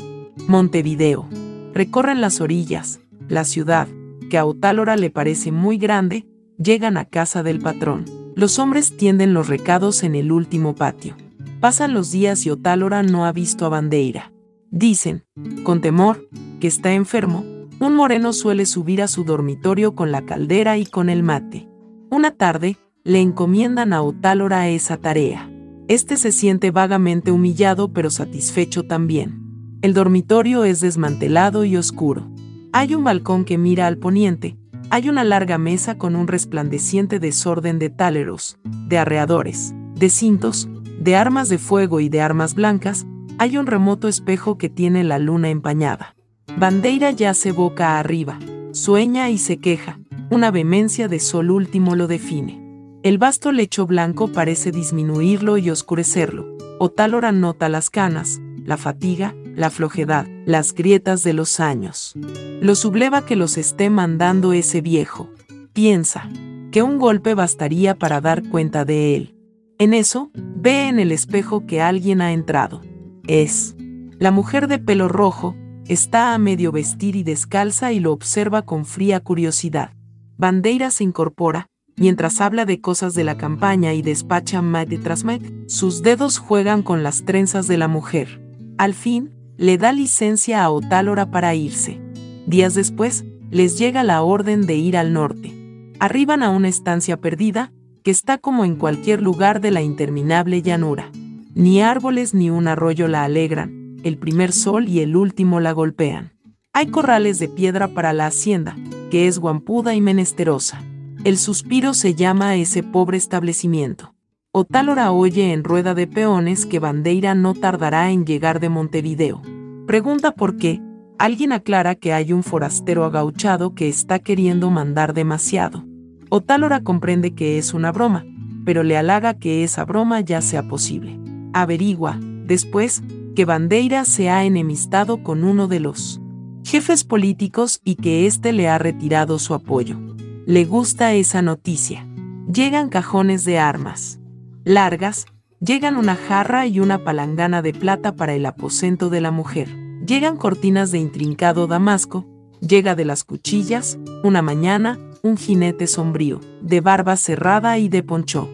Montevideo. Recorren las orillas, la ciudad, que a Otálora le parece muy grande, llegan a casa del patrón. Los hombres tienden los recados en el último patio. Pasan los días y Otálora no ha visto a Bandeira. Dicen, con temor, que está enfermo, un moreno suele subir a su dormitorio con la caldera y con el mate. Una tarde, le encomiendan a Otálora esa tarea. Este se siente vagamente humillado pero satisfecho también. El dormitorio es desmantelado y oscuro. Hay un balcón que mira al poniente, hay una larga mesa con un resplandeciente desorden de táleros, de arreadores, de cintos, de armas de fuego y de armas blancas, hay un remoto espejo que tiene la luna empañada. Bandeira yace boca arriba, sueña y se queja, una vehemencia de sol último lo define. El vasto lecho blanco parece disminuirlo y oscurecerlo. Otálora nota las canas, la fatiga, la flojedad, las grietas de los años. Lo subleva que los esté mandando ese viejo. Piensa que un golpe bastaría para dar cuenta de él. En eso, ve en el espejo que alguien ha entrado. Es la mujer de pelo rojo, está a medio vestir y descalza y lo observa con fría curiosidad. Bandeira se incorpora, mientras habla de cosas de la campaña y despacha mate tras mate. Sus dedos juegan con las trenzas de la mujer. Al fin, le da licencia a Otálora para irse. Días después, les llega la orden de ir al norte. Arriban a una estancia perdida, que está como en cualquier lugar de la interminable llanura. Ni árboles ni un arroyo la alegran, el primer sol y el último la golpean. Hay corrales de piedra para la hacienda, que es guampuda y menesterosa. El suspiro se llama a ese pobre establecimiento. Otálora oye en rueda de peones que Bandeira no tardará en llegar de Montevideo. Pregunta por qué. Alguien aclara que hay un forastero agauchado que está queriendo mandar demasiado. Otálora comprende que es una broma, pero le halaga que esa broma ya sea posible. Averigua, después, que Bandeira se ha enemistado con uno de los jefes políticos y que éste le ha retirado su apoyo. Le gusta esa noticia. Llegan cajones de armas largas, llegan una jarra y una palangana de plata para el aposento de la mujer. Llegan cortinas de intrincado damasco, llega de las cuchillas, una mañana, un jinete sombrío, de barba cerrada y de ponchó.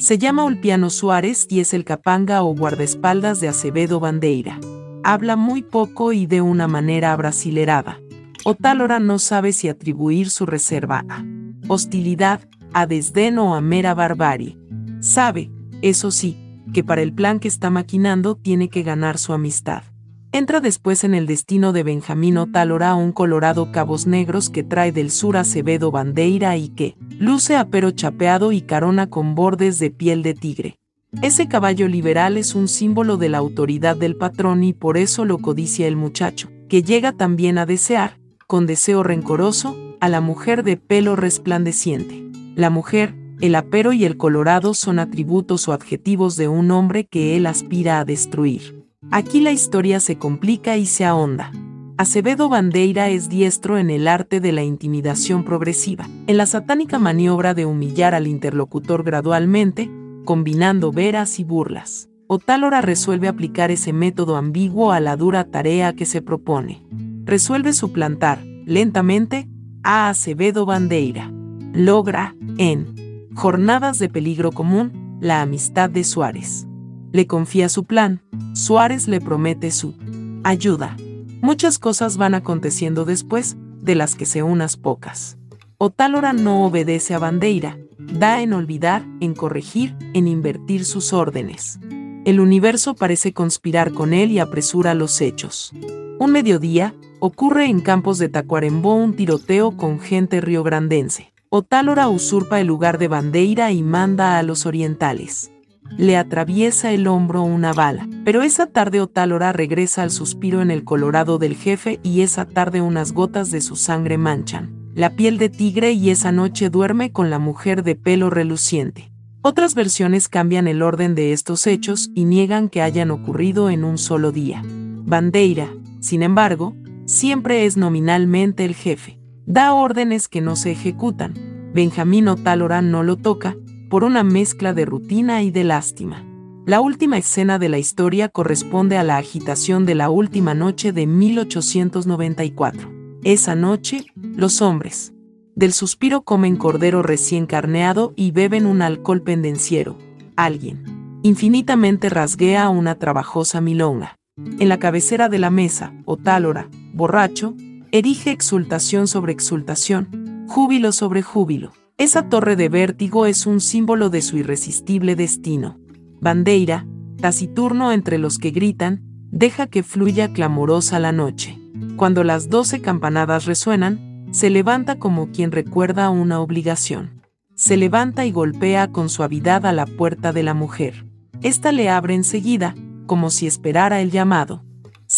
Se llama Ulpiano Suárez y es el capanga o guardaespaldas de Acevedo Bandeira. Habla muy poco y de una manera abrasilerada. Otálora no sabe si atribuir su reserva a hostilidad, a desdén o a mera barbarie. Sabe, eso sí, que para el plan que está maquinando tiene que ganar su amistad. Entra después en el destino de Benjamín Otálora un colorado cabos negros que trae del sur Acevedo Bandeira y que luce apero chapeado y carona con bordes de piel de tigre. Ese caballo liberal es un símbolo de la autoridad del patrón y por eso lo codicia el muchacho, que llega también a desear, con deseo rencoroso, a la mujer de pelo resplandeciente. La mujer, el apero y el colorado son atributos o adjetivos de un hombre que él aspira a destruir. Aquí la historia se complica y se ahonda. Acevedo Bandeira es diestro en el arte de la intimidación progresiva, en la satánica maniobra de humillar al interlocutor gradualmente, combinando veras y burlas. Otálora resuelve aplicar ese método ambiguo a la dura tarea que se propone. Resuelve suplantar, lentamente, a Acevedo Bandeira. Logra, en Jornadas de Peligro Común, la amistad de Suárez le confía su plan, Suárez le promete su ayuda. Muchas cosas van aconteciendo después, de las que se unas pocas. Otálora no obedece a Bandeira, da en olvidar, en corregir, en invertir sus órdenes. El universo parece conspirar con él y apresura los hechos. Un mediodía, ocurre en campos de Tacuarembó un tiroteo con gente riograndense. Otálora usurpa el lugar de Bandeira y manda a los orientales le atraviesa el hombro una bala. Pero esa tarde Otálora regresa al suspiro en el colorado del jefe y esa tarde unas gotas de su sangre manchan la piel de tigre y esa noche duerme con la mujer de pelo reluciente. Otras versiones cambian el orden de estos hechos y niegan que hayan ocurrido en un solo día. Bandeira, sin embargo, siempre es nominalmente el jefe. Da órdenes que no se ejecutan. Benjamín Otálora no lo toca, por una mezcla de rutina y de lástima. La última escena de la historia corresponde a la agitación de la última noche de 1894. Esa noche, los hombres del suspiro comen cordero recién carneado y beben un alcohol pendenciero. Alguien infinitamente rasguea una trabajosa milonga. En la cabecera de la mesa, Otálora, borracho, erige exultación sobre exultación, júbilo sobre júbilo. Esa torre de vértigo es un símbolo de su irresistible destino. Bandeira, taciturno entre los que gritan, deja que fluya clamorosa la noche. Cuando las doce campanadas resuenan, se levanta como quien recuerda una obligación. Se levanta y golpea con suavidad a la puerta de la mujer. Esta le abre enseguida, como si esperara el llamado.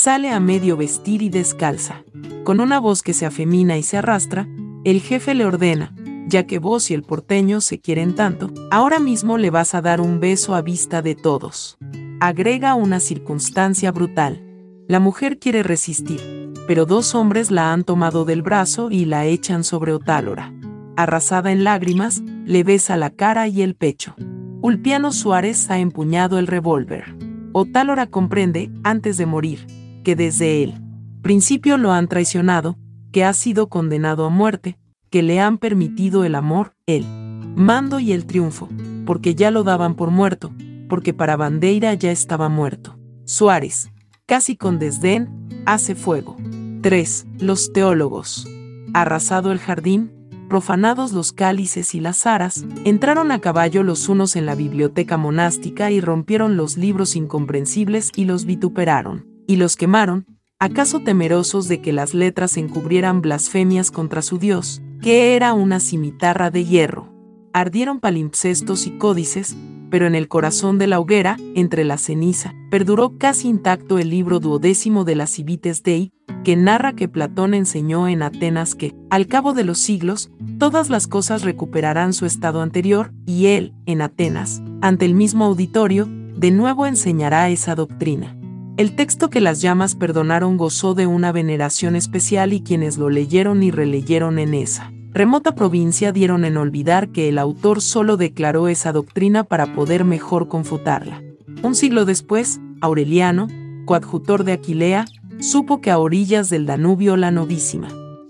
Sale a medio vestir y descalza. Con una voz que se afemina y se arrastra, el jefe le ordena, ya que vos y el porteño se quieren tanto, ahora mismo le vas a dar un beso a vista de todos. Agrega una circunstancia brutal. La mujer quiere resistir, pero dos hombres la han tomado del brazo y la echan sobre Otálora. Arrasada en lágrimas, le besa la cara y el pecho. Ulpiano Suárez ha empuñado el revólver. Otálora comprende, antes de morir, que desde él principio lo han traicionado, que ha sido condenado a muerte, que le han permitido el amor, el mando y el triunfo, porque ya lo daban por muerto, porque para Bandeira ya estaba muerto. Suárez, casi con desdén, hace fuego. 3. Los teólogos. Arrasado el jardín, profanados los cálices y las aras, entraron a caballo los unos en la biblioteca monástica y rompieron los libros incomprensibles y los vituperaron, y los quemaron, acaso temerosos de que las letras encubrieran blasfemias contra su Dios, que era una cimitarra de hierro. Ardieron palimpsestos y códices, pero en el corazón de la hoguera, entre la ceniza, perduró casi intacto el libro duodécimo de las Civites Dei, que narra que Platón enseñó en Atenas que, al cabo de los siglos, todas las cosas recuperarán su estado anterior, y él, en Atenas, ante el mismo auditorio, de nuevo enseñará esa doctrina. El texto que las llamas perdonaron gozó de una veneración especial y quienes lo leyeron y releyeron en esa remota provincia dieron en olvidar que el autor solo declaró esa doctrina para poder mejor confutarla. Un siglo después, Aureliano, coadjutor de Aquilea, supo que a orillas del Danubio la novísima,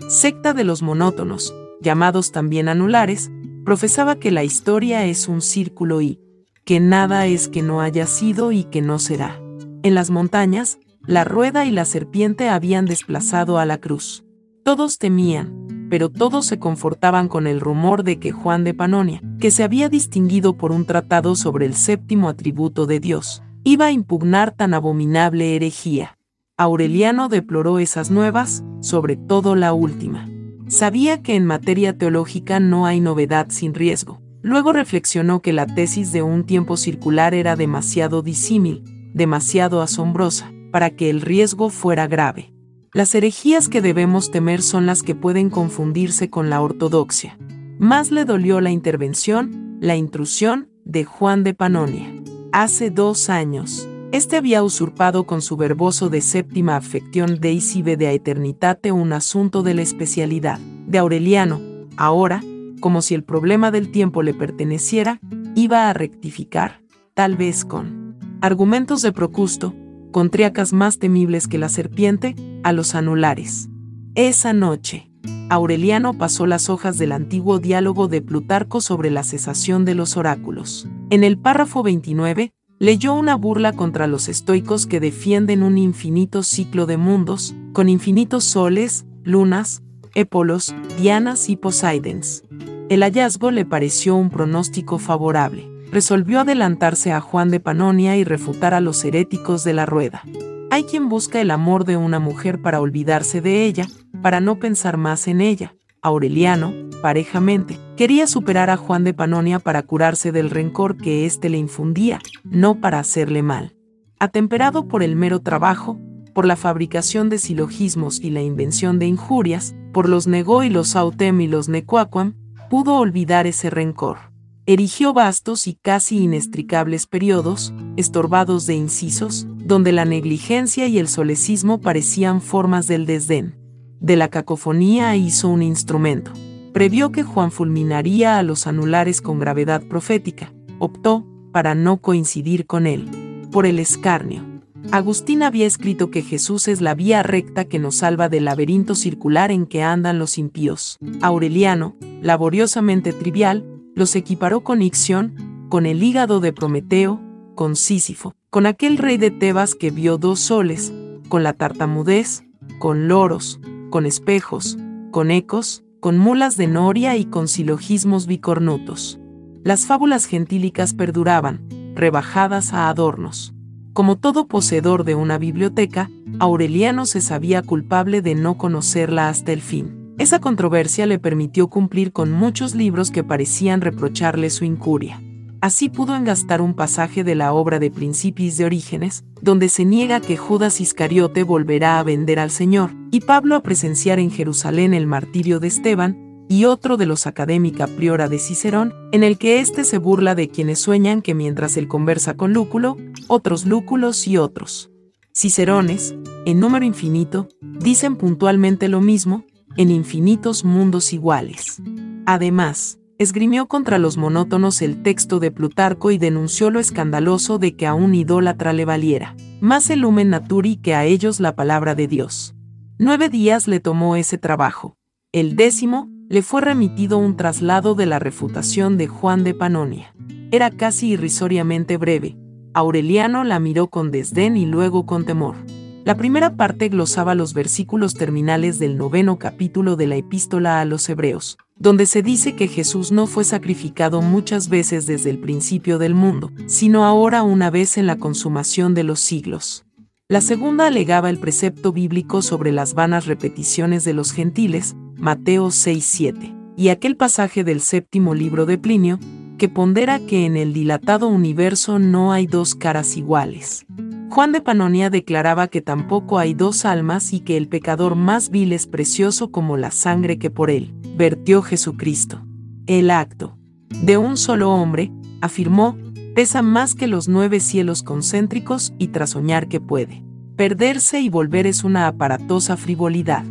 secta de los monótonos, llamados también anulares, profesaba que la historia es un círculo y que nada es que no haya sido y que no será. En las montañas, la rueda y la serpiente habían desplazado a la cruz. Todos temían, pero todos se confortaban con el rumor de que Juan de Panonia, que se había distinguido por un tratado sobre el séptimo atributo de Dios, iba a impugnar tan abominable herejía. Aureliano deploró esas nuevas, sobre todo la última. Sabía que en materia teológica no hay novedad sin riesgo. Luego reflexionó que la tesis de un tiempo circular era demasiado disímil, demasiado asombrosa, para que el riesgo fuera grave. Las herejías que debemos temer son las que pueden confundirse con la ortodoxia. Más le dolió la intervención, la intrusión, de Juan de Panonia. Hace dos años, este había usurpado con su verboso de séptima afección deisive de eternitate un asunto de la especialidad de Aureliano. Ahora, como si el problema del tiempo le perteneciera, iba a rectificar, tal vez con argumentos de Procusto, con triacas más temibles que la serpiente, a los anulares. Esa noche, Aureliano pasó las hojas del antiguo diálogo de Plutarco sobre la cesación de los oráculos. En el párrafo 29, leyó una burla contra los estoicos que defienden un infinito ciclo de mundos, con infinitos soles, lunas, épolos, dianas y poseidens. El hallazgo le pareció un pronóstico favorable. Resolvió adelantarse a Juan de Panonia y refutar a los heréticos de la rueda. Hay quien busca el amor de una mujer para olvidarse de ella, para no pensar más en ella. Aureliano, parejamente, quería superar a Juan de Panonia para curarse del rencor que éste le infundía, no para hacerle mal. Atemperado por el mero trabajo, por la fabricación de silogismos y la invención de injurias, por los negó y los autem y los necuacuam, pudo olvidar ese rencor. Erigió vastos y casi inextricables periodos, estorbados de incisos, donde la negligencia y el solecismo parecían formas del desdén de la cacofonía hizo un instrumento. Previó que Juan fulminaría a los anulares con gravedad profética. Optó, para no coincidir con él, por el escarnio. Agustín había escrito que Jesús es la vía recta que nos salva del laberinto circular en que andan los impíos. Aureliano, laboriosamente trivial, los equiparó con Ixión, con el hígado de Prometeo, con Sísifo, con aquel rey de Tebas que vio dos soles, con la tartamudez, con loros, con espejos, con ecos, con mulas de noria y con silogismos bicornutos. Las fábulas gentílicas perduraban, rebajadas a adornos. Como todo poseedor de una biblioteca, Aureliano se sabía culpable de no conocerla hasta el fin. Esa controversia le permitió cumplir con muchos libros que parecían reprocharle su incuria. Así pudo engastar un pasaje de la obra de Principios de Orígenes, donde se niega que Judas Iscariote volverá a vender al Señor, y Pablo a presenciar en Jerusalén el martirio de Esteban, y otro de los académica priora de Cicerón, en el que éste se burla de quienes sueñan que mientras él conversa con Lúculo, otros lúculos y otros. Cicerones, en número infinito, dicen puntualmente lo mismo, en infinitos mundos iguales. Además, esgrimió contra los monótonos el texto de Plutarco y denunció lo escandaloso de que a un idólatra le valiera más el lumen naturi que a ellos la palabra de Dios. Nueve días le tomó ese trabajo. El décimo, le fue remitido un traslado de la refutación de Juan de Panonia. Era casi irrisoriamente breve. Aureliano la miró con desdén y luego con temor. La primera parte glosaba los versículos terminales del noveno capítulo de la epístola a los Hebreos, donde se dice que Jesús no fue sacrificado muchas veces desde el principio del mundo, sino ahora una vez en la consumación de los siglos. La segunda alegaba el precepto bíblico sobre las vanas repeticiones de los gentiles, Mateo 6-7, y aquel pasaje del séptimo libro de Plinio, que pondera que en el dilatado universo no hay dos caras iguales. Juan de Panonia declaraba que tampoco hay dos almas y que el pecador más vil es precioso como la sangre que por él vertió Jesucristo. El acto de un solo hombre, afirmó, pesa más que los nueve cielos concéntricos y tras soñar que puede. Perderse y volver es una aparatosa frivolidad.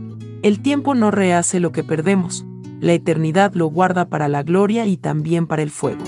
El tiempo no rehace lo que perdemos, la eternidad lo guarda para la gloria y también para el fuego.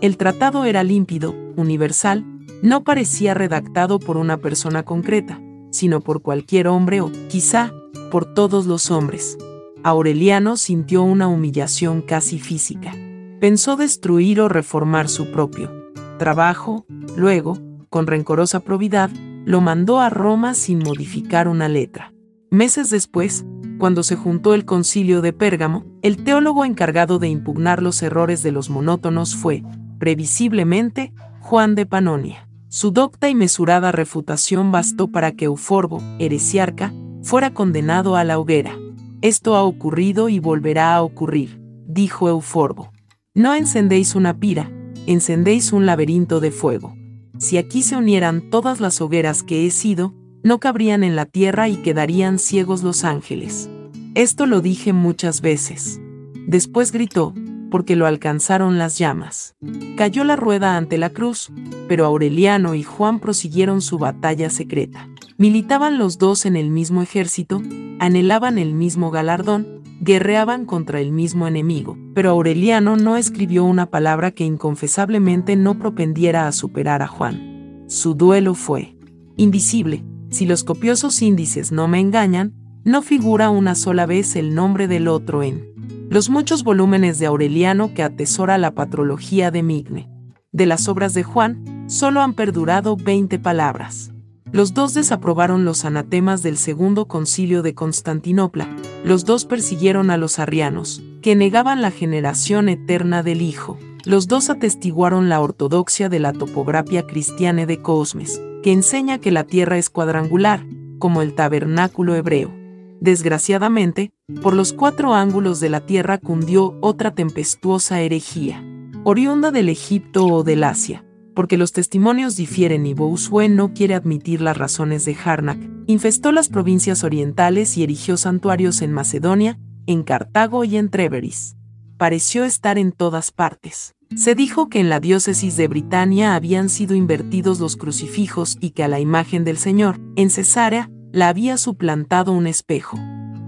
El tratado era límpido, universal, no parecía redactado por una persona concreta, sino por cualquier hombre o, quizá, por todos los hombres. Aureliano sintió una humillación casi física. Pensó destruir o reformar su propio trabajo, luego, con rencorosa probidad, lo mandó a Roma sin modificar una letra. Meses después, cuando se juntó el concilio de Pérgamo, el teólogo encargado de impugnar los errores de los monótonos fue, previsiblemente, Juan de Panonia. Su docta y mesurada refutación bastó para que Euforbo, heresiarca, fuera condenado a la hoguera. Esto ha ocurrido y volverá a ocurrir, dijo Euforbo. No encendéis una pira, encendéis un laberinto de fuego. Si aquí se unieran todas las hogueras que he sido, no cabrían en la tierra y quedarían ciegos los ángeles. Esto lo dije muchas veces. Después gritó, porque lo alcanzaron las llamas. Cayó la rueda ante la cruz, pero Aureliano y Juan prosiguieron su batalla secreta. Militaban los dos en el mismo ejército, anhelaban el mismo galardón, guerreaban contra el mismo enemigo, pero Aureliano no escribió una palabra que inconfesablemente no propendiera a superar a Juan. Su duelo fue invisible, si los copiosos índices no me engañan, no figura una sola vez el nombre del otro en los muchos volúmenes de Aureliano que atesora la patrología de Migne. De las obras de Juan, solo han perdurado 20 palabras. Los dos desaprobaron los anatemas del segundo concilio de Constantinopla, los dos persiguieron a los arrianos, que negaban la generación eterna del Hijo. Los dos atestiguaron la ortodoxia de la topografía cristiana de Cosmes, que enseña que la tierra es cuadrangular, como el tabernáculo hebreo. Desgraciadamente, por los cuatro ángulos de la tierra cundió otra tempestuosa herejía, oriunda del Egipto o del Asia, porque los testimonios difieren y Bossuet no quiere admitir las razones de Harnack, infestó las provincias orientales y erigió santuarios en Macedonia, en Cartago y en Treveris. Pareció estar en todas partes. Se dijo que en la diócesis de Britania habían sido invertidos los crucifijos y que a la imagen del Señor, en Cesarea, la había suplantado un espejo.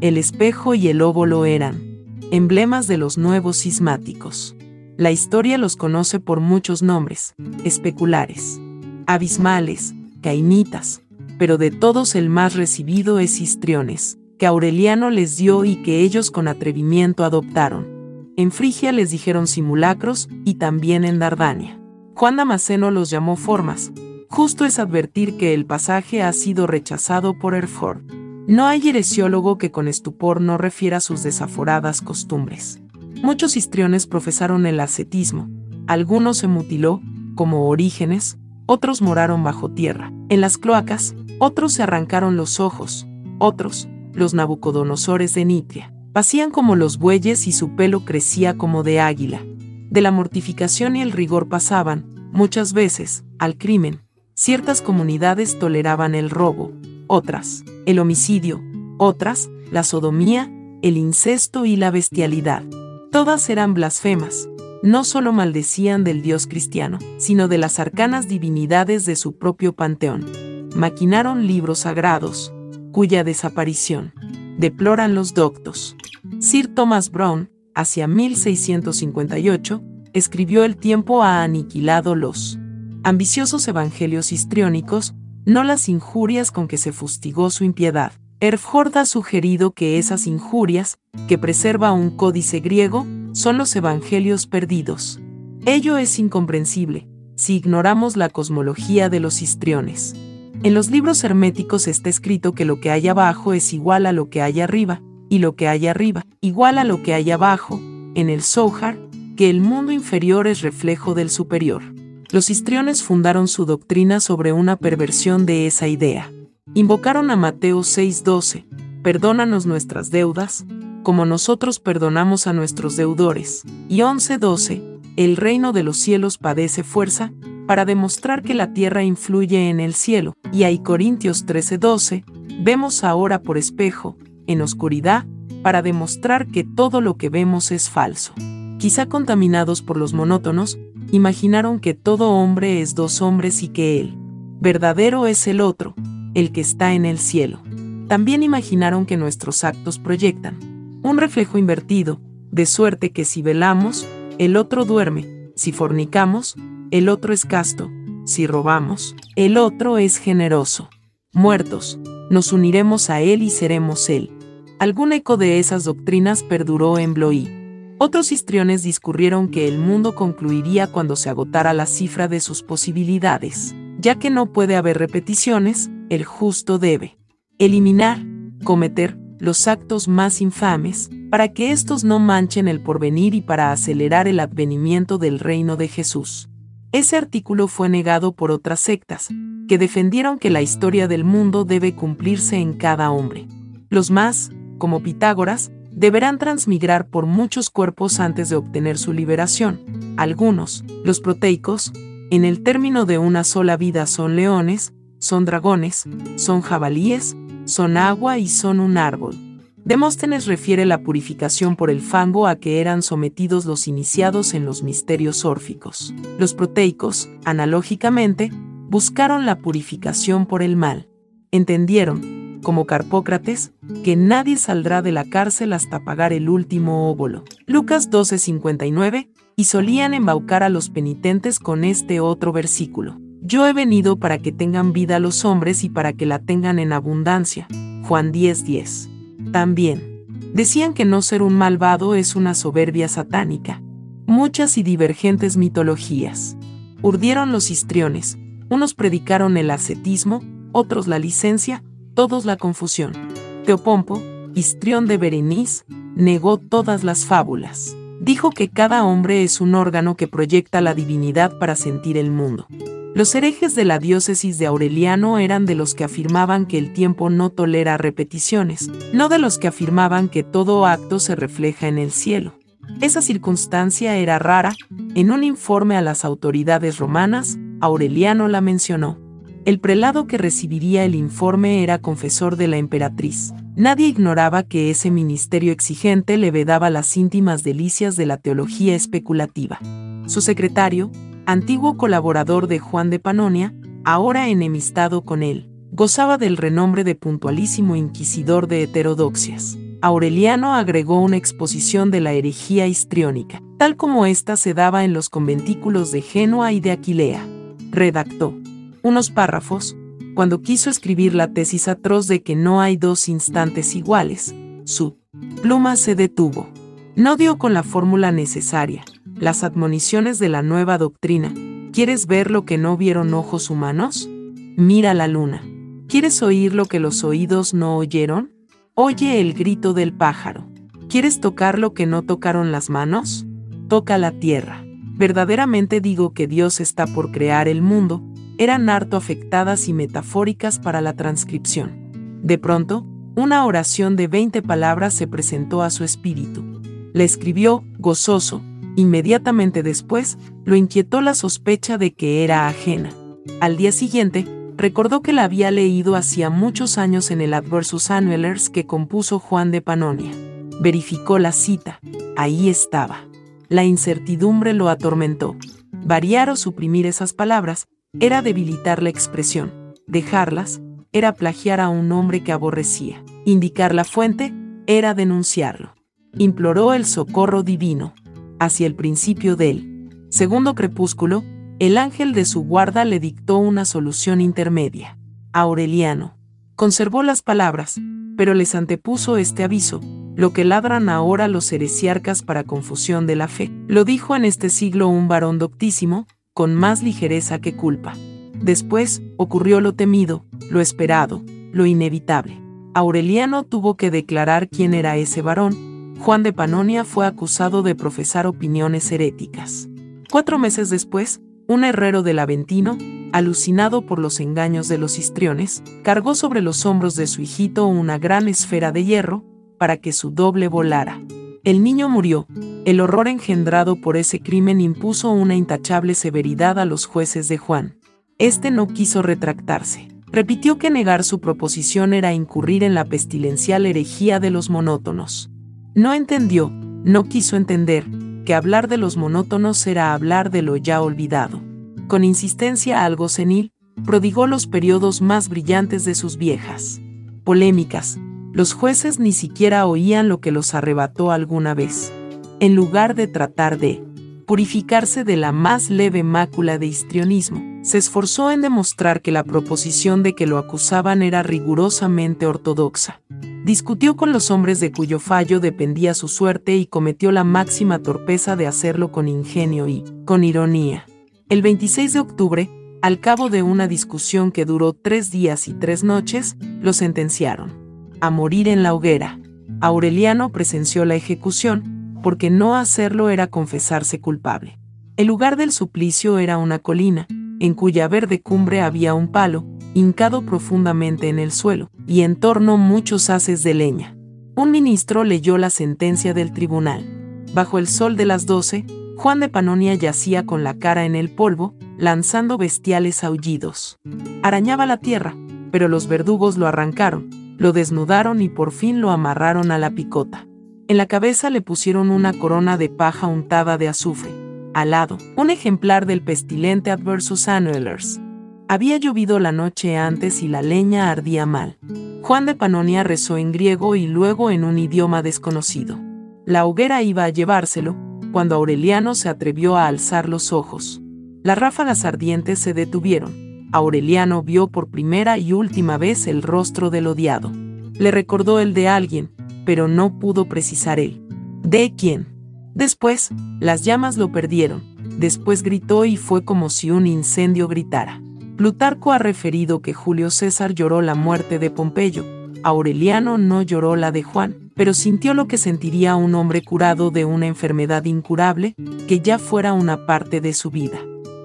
El espejo y el óvulo eran emblemas de los nuevos sismáticos. La historia los conoce por muchos nombres, especulares, abismales, cainitas, pero de todos el más recibido es Histriones, que Aureliano les dio y que ellos con atrevimiento adoptaron. En Frigia les dijeron simulacros y también en Dardania. Juan Damasceno los llamó formas, Justo es advertir que el pasaje ha sido rechazado por Erford. No hay heresiólogo que con estupor no refiera sus desaforadas costumbres. Muchos histriones profesaron el ascetismo, algunos se mutiló, como Orígenes, otros moraron bajo tierra, en las cloacas, otros se arrancaron los ojos, otros, los nabucodonosores de Nitria, pasían como los bueyes y su pelo crecía como de águila. De la mortificación y el rigor pasaban, muchas veces, al crimen, Ciertas comunidades toleraban el robo, otras, el homicidio, otras, la sodomía, el incesto y la bestialidad. Todas eran blasfemas, no solo maldecían del Dios cristiano, sino de las arcanas divinidades de su propio panteón. Maquinaron libros sagrados, cuya desaparición deploran los doctos. Sir Thomas Brown, hacia 1658, escribió El tiempo ha aniquilado los ambiciosos evangelios histriónicos, no las injurias con que se fustigó su impiedad. Erfjord ha sugerido que esas injurias, que preserva un códice griego, son los evangelios perdidos. Ello es incomprensible, si ignoramos la cosmología de los histriones. En los libros herméticos está escrito que lo que hay abajo es igual a lo que hay arriba, y lo que hay arriba, igual a lo que hay abajo, en el Zohar, que el mundo inferior es reflejo del superior. Los histriones fundaron su doctrina sobre una perversión de esa idea. Invocaron a Mateo 6:12, perdónanos nuestras deudas, como nosotros perdonamos a nuestros deudores, y 11:12, el reino de los cielos padece fuerza, para demostrar que la tierra influye en el cielo, y ahí Corintios 13:12, vemos ahora por espejo, en oscuridad, para demostrar que todo lo que vemos es falso. Quizá contaminados por los monótonos, imaginaron que todo hombre es dos hombres y que él, verdadero es el otro, el que está en el cielo. También imaginaron que nuestros actos proyectan un reflejo invertido, de suerte que si velamos, el otro duerme, si fornicamos, el otro es casto, si robamos, el otro es generoso. Muertos, nos uniremos a él y seremos él. Algún eco de esas doctrinas perduró en Bloí. Otros histriones discurrieron que el mundo concluiría cuando se agotara la cifra de sus posibilidades. Ya que no puede haber repeticiones, el justo debe eliminar, cometer, los actos más infames, para que éstos no manchen el porvenir y para acelerar el advenimiento del reino de Jesús. Ese artículo fue negado por otras sectas, que defendieron que la historia del mundo debe cumplirse en cada hombre. Los más, como Pitágoras, deberán transmigrar por muchos cuerpos antes de obtener su liberación. Algunos, los proteicos, en el término de una sola vida son leones, son dragones, son jabalíes, son agua y son un árbol. Demóstenes refiere la purificación por el fango a que eran sometidos los iniciados en los misterios órficos. Los proteicos, analógicamente, buscaron la purificación por el mal. Entendieron, como Carpócrates, que nadie saldrá de la cárcel hasta pagar el último óvulo. Lucas 12:59, y solían embaucar a los penitentes con este otro versículo. Yo he venido para que tengan vida los hombres y para que la tengan en abundancia. Juan 10:10. También, decían que no ser un malvado es una soberbia satánica. Muchas y divergentes mitologías. Urdieron los histriones, unos predicaron el ascetismo, otros la licencia, todos la confusión. Teopompo, histrión de Berenice, negó todas las fábulas. Dijo que cada hombre es un órgano que proyecta la divinidad para sentir el mundo. Los herejes de la diócesis de Aureliano eran de los que afirmaban que el tiempo no tolera repeticiones, no de los que afirmaban que todo acto se refleja en el cielo. Esa circunstancia era rara. En un informe a las autoridades romanas, Aureliano la mencionó. El prelado que recibiría el informe era confesor de la emperatriz. Nadie ignoraba que ese ministerio exigente le vedaba las íntimas delicias de la teología especulativa. Su secretario, antiguo colaborador de Juan de Panonia, ahora enemistado con él, gozaba del renombre de puntualísimo inquisidor de heterodoxias. Aureliano agregó una exposición de la herejía histriónica, tal como ésta se daba en los conventículos de Génova y de Aquilea. Redactó unos párrafos, cuando quiso escribir la tesis atroz de que no hay dos instantes iguales, su pluma se detuvo. No dio con la fórmula necesaria, las admoniciones de la nueva doctrina. ¿Quieres ver lo que no vieron ojos humanos? Mira la luna. ¿Quieres oír lo que los oídos no oyeron? Oye el grito del pájaro. ¿Quieres tocar lo que no tocaron las manos? Toca la tierra. Verdaderamente digo que Dios está por crear el mundo, eran harto afectadas y metafóricas para la transcripción. De pronto, una oración de 20 palabras se presentó a su espíritu. La escribió, gozoso, Inmediatamente después, lo inquietó la sospecha de que era ajena. Al día siguiente, recordó que la había leído hacía muchos años en el Adversus Annualers que compuso Juan de Panonia. Verificó la cita. Ahí estaba. La incertidumbre lo atormentó. Variar o suprimir esas palabras era debilitar la expresión. Dejarlas era plagiar a un hombre que aborrecía. Indicar la fuente era denunciarlo. Imploró el socorro divino hacia el principio del segundo crepúsculo, el ángel de su guarda le dictó una solución intermedia. Aureliano conservó las palabras, pero les antepuso este aviso, lo que ladran ahora los heresiarcas para confusión de la fe. Lo dijo en este siglo un varón doctísimo, con más ligereza que culpa. Después, ocurrió lo temido, lo esperado, lo inevitable. Aureliano tuvo que declarar quién era ese varón, Juan de Panonia fue acusado de profesar opiniones heréticas. Cuatro meses después, un herrero del Aventino, alucinado por los engaños de los histriones, cargó sobre los hombros de su hijito una gran esfera de hierro, para que su doble volara. El niño murió. El horror engendrado por ese crimen impuso una intachable severidad a los jueces de Juan. Este no quiso retractarse. Repitió que negar su proposición era incurrir en la pestilencial herejía de los monótonos. No entendió, no quiso entender, que hablar de los monótonos era hablar de lo ya olvidado. Con insistencia algo senil, prodigó los periodos más brillantes de sus viejas. Polémicas, los jueces ni siquiera oían lo que los arrebató alguna vez. En lugar de tratar de purificarse de la más leve mácula de histrionismo, se esforzó en demostrar que la proposición de que lo acusaban era rigurosamente ortodoxa discutió con los hombres de cuyo fallo dependía su suerte y cometió la máxima torpeza de hacerlo con ingenio y con ironía. El 26 de octubre, al cabo de una discusión que duró tres días y tres noches, lo sentenciaron a morir en la hoguera. Aureliano presenció la ejecución, porque no hacerlo era confesarse culpable. El lugar del suplicio era una colina, en cuya verde cumbre había un palo, hincado profundamente en el suelo, y en torno muchos haces de leña. Un ministro leyó la sentencia del tribunal. Bajo el sol de las doce, Juan de Panonia yacía con la cara en el polvo, lanzando bestiales aullidos. Arañaba la tierra, pero los verdugos lo arrancaron, lo desnudaron y por fin lo amarraron a la picota. En la cabeza le pusieron una corona de paja untada de azufre. Al lado, un ejemplar del pestilente Adversus Annualers. Había llovido la noche antes y la leña ardía mal. Juan de Panonia rezó en griego y luego en un idioma desconocido. La hoguera iba a llevárselo, cuando Aureliano se atrevió a alzar los ojos. Las ráfagas ardientes se detuvieron. Aureliano vio por primera y última vez el rostro del odiado. Le recordó el de alguien, pero no pudo precisar él. ¿De quién? Después, las llamas lo perdieron. Después gritó y fue como si un incendio gritara. Plutarco ha referido que Julio César lloró la muerte de Pompeyo. Aureliano no lloró la de Juan pero sintió lo que sentiría un hombre curado de una enfermedad incurable, que ya fuera una parte de su vida.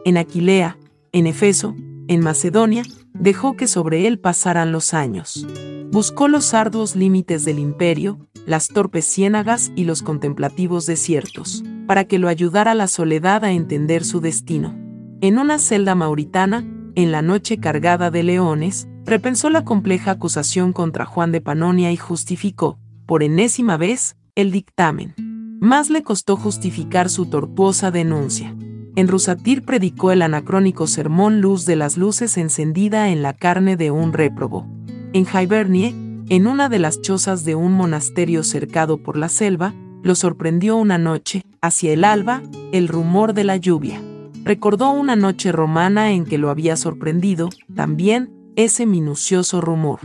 En Aquilea, en Efeso, en Macedonia, dejó que sobre él pasaran los años. Buscó los arduos límites del imperio, las torpes ciénagas y los contemplativos desiertos, para que lo ayudara la soledad a entender su destino. En una celda mauritana, en la noche cargada de leones, repensó la compleja acusación contra Juan de Panonia y justificó, por enésima vez, el dictamen. Más le costó justificar su tortuosa denuncia. En Rusatir predicó el anacrónico sermón Luz de las Luces encendida en la carne de un réprobo. En Hibernie, en una de las chozas de un monasterio cercado por la selva, lo sorprendió una noche, hacia el alba, el rumor de la lluvia. Recordó una noche romana en que lo había sorprendido, también, ese minucioso rumor.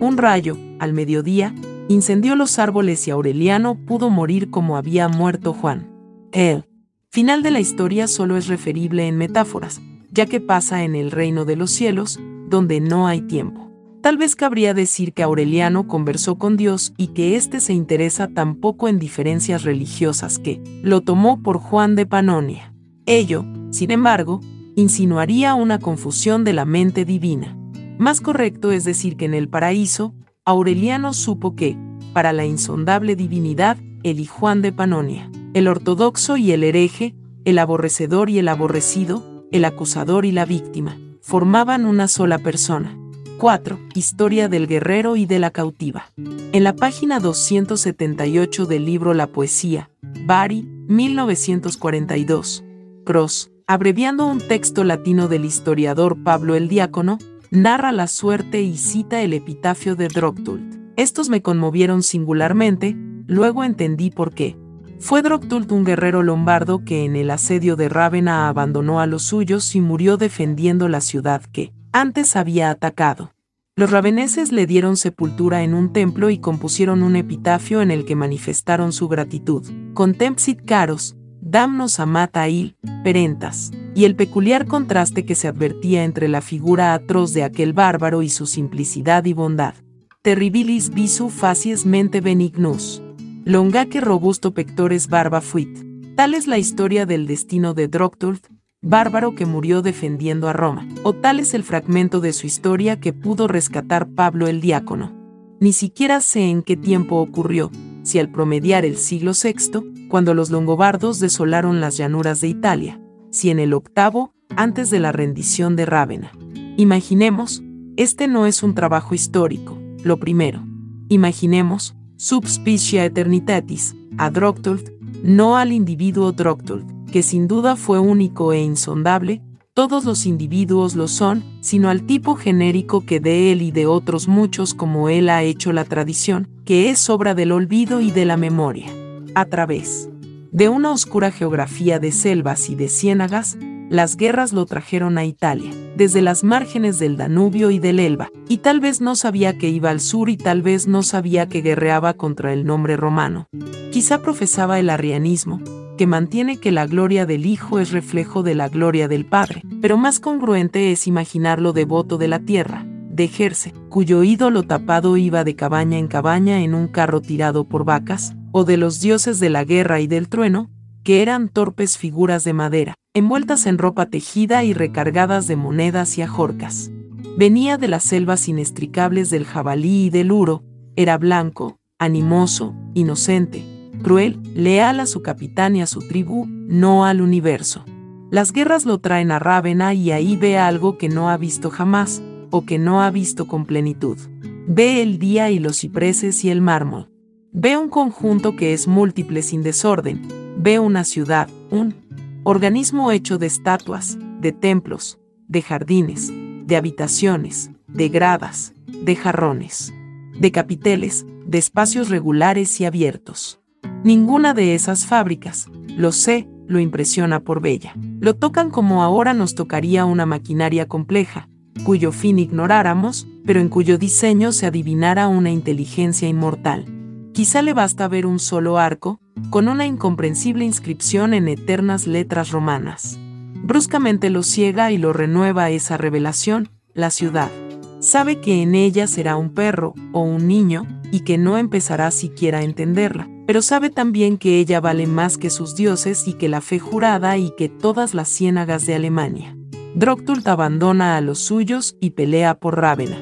Un rayo, al mediodía, incendió los árboles y Aureliano pudo morir como había muerto Juan. El final de la historia solo es referible en metáforas, ya que pasa en el reino de los cielos, donde no hay tiempo. Tal vez cabría decir que Aureliano conversó con Dios y que éste se interesa tan poco en diferencias religiosas que lo tomó por Juan de Panonia. Ello, sin embargo, insinuaría una confusión de la mente divina. Más correcto es decir que en el paraíso, Aureliano supo que, para la insondable divinidad, el Juan de Panonia, el ortodoxo y el hereje, el aborrecedor y el aborrecido, el acusador y la víctima, formaban una sola persona. 4. Historia del guerrero y de la cautiva. En la página 278 del libro La Poesía, Bari, 1942. Cross, abreviando un texto latino del historiador Pablo el Diácono, narra la suerte y cita el epitafio de Droctult. Estos me conmovieron singularmente, luego entendí por qué. Fue Droctult un guerrero lombardo que en el asedio de Rávena abandonó a los suyos y murió defendiendo la ciudad que antes había atacado. Los raveneses le dieron sepultura en un templo y compusieron un epitafio en el que manifestaron su gratitud. Contempsit caros, damnos amata il, perentas y el peculiar contraste que se advertía entre la figura atroz de aquel bárbaro y su simplicidad y bondad. Terribilis visu facies mente benignus. Longaque robusto pectores barba fuit. Tal es la historia del destino de Droctult, bárbaro que murió defendiendo a Roma, o tal es el fragmento de su historia que pudo rescatar Pablo el diácono. Ni siquiera sé en qué tiempo ocurrió, si al promediar el siglo VI, cuando los longobardos desolaron las llanuras de Italia, si en el octavo, antes de la rendición de Rávena. Imaginemos, este no es un trabajo histórico, lo primero. Imaginemos, subspicia eternitatis, a Droctult, no al individuo Droctult, que sin duda fue único e insondable, todos los individuos lo son, sino al tipo genérico que de él y de otros muchos como él ha hecho la tradición, que es obra del olvido y de la memoria. A través de una oscura geografía de selvas y de ciénagas, las guerras lo trajeron a Italia, desde las márgenes del Danubio y del Elba, y tal vez no sabía que iba al sur y tal vez no sabía que guerreaba contra el nombre romano. Quizá profesaba el arrianismo, que mantiene que la gloria del Hijo es reflejo de la gloria del Padre, pero más congruente es imaginarlo devoto de la tierra, de Jerse, cuyo ídolo tapado iba de cabaña en cabaña en un carro tirado por vacas, o de los dioses de la guerra y del trueno, que eran torpes figuras de madera, envueltas en ropa tejida y recargadas de monedas y ajorcas. Venía de las selvas inextricables del jabalí y del uro, era blanco, animoso, inocente, cruel, leal a su capitán y a su tribu, no al universo. Las guerras lo traen a Rávena y ahí ve algo que no ha visto jamás, o que no ha visto con plenitud. Ve el día y los cipreses y el mármol. Ve un conjunto que es múltiple sin desorden. Ve una ciudad, un organismo hecho de estatuas, de templos, de jardines, de habitaciones, de gradas, de jarrones, de capiteles, de espacios regulares y abiertos. Ninguna de esas fábricas, lo sé, lo impresiona por bella. Lo tocan como ahora nos tocaría una maquinaria compleja, cuyo fin ignoráramos, pero en cuyo diseño se adivinara una inteligencia inmortal. Quizá le basta ver un solo arco, con una incomprensible inscripción en eternas letras romanas. Bruscamente lo ciega y lo renueva esa revelación, la ciudad. Sabe que en ella será un perro o un niño, y que no empezará siquiera a entenderla, pero sabe también que ella vale más que sus dioses y que la fe jurada y que todas las ciénagas de Alemania. Droctult abandona a los suyos y pelea por Rávena.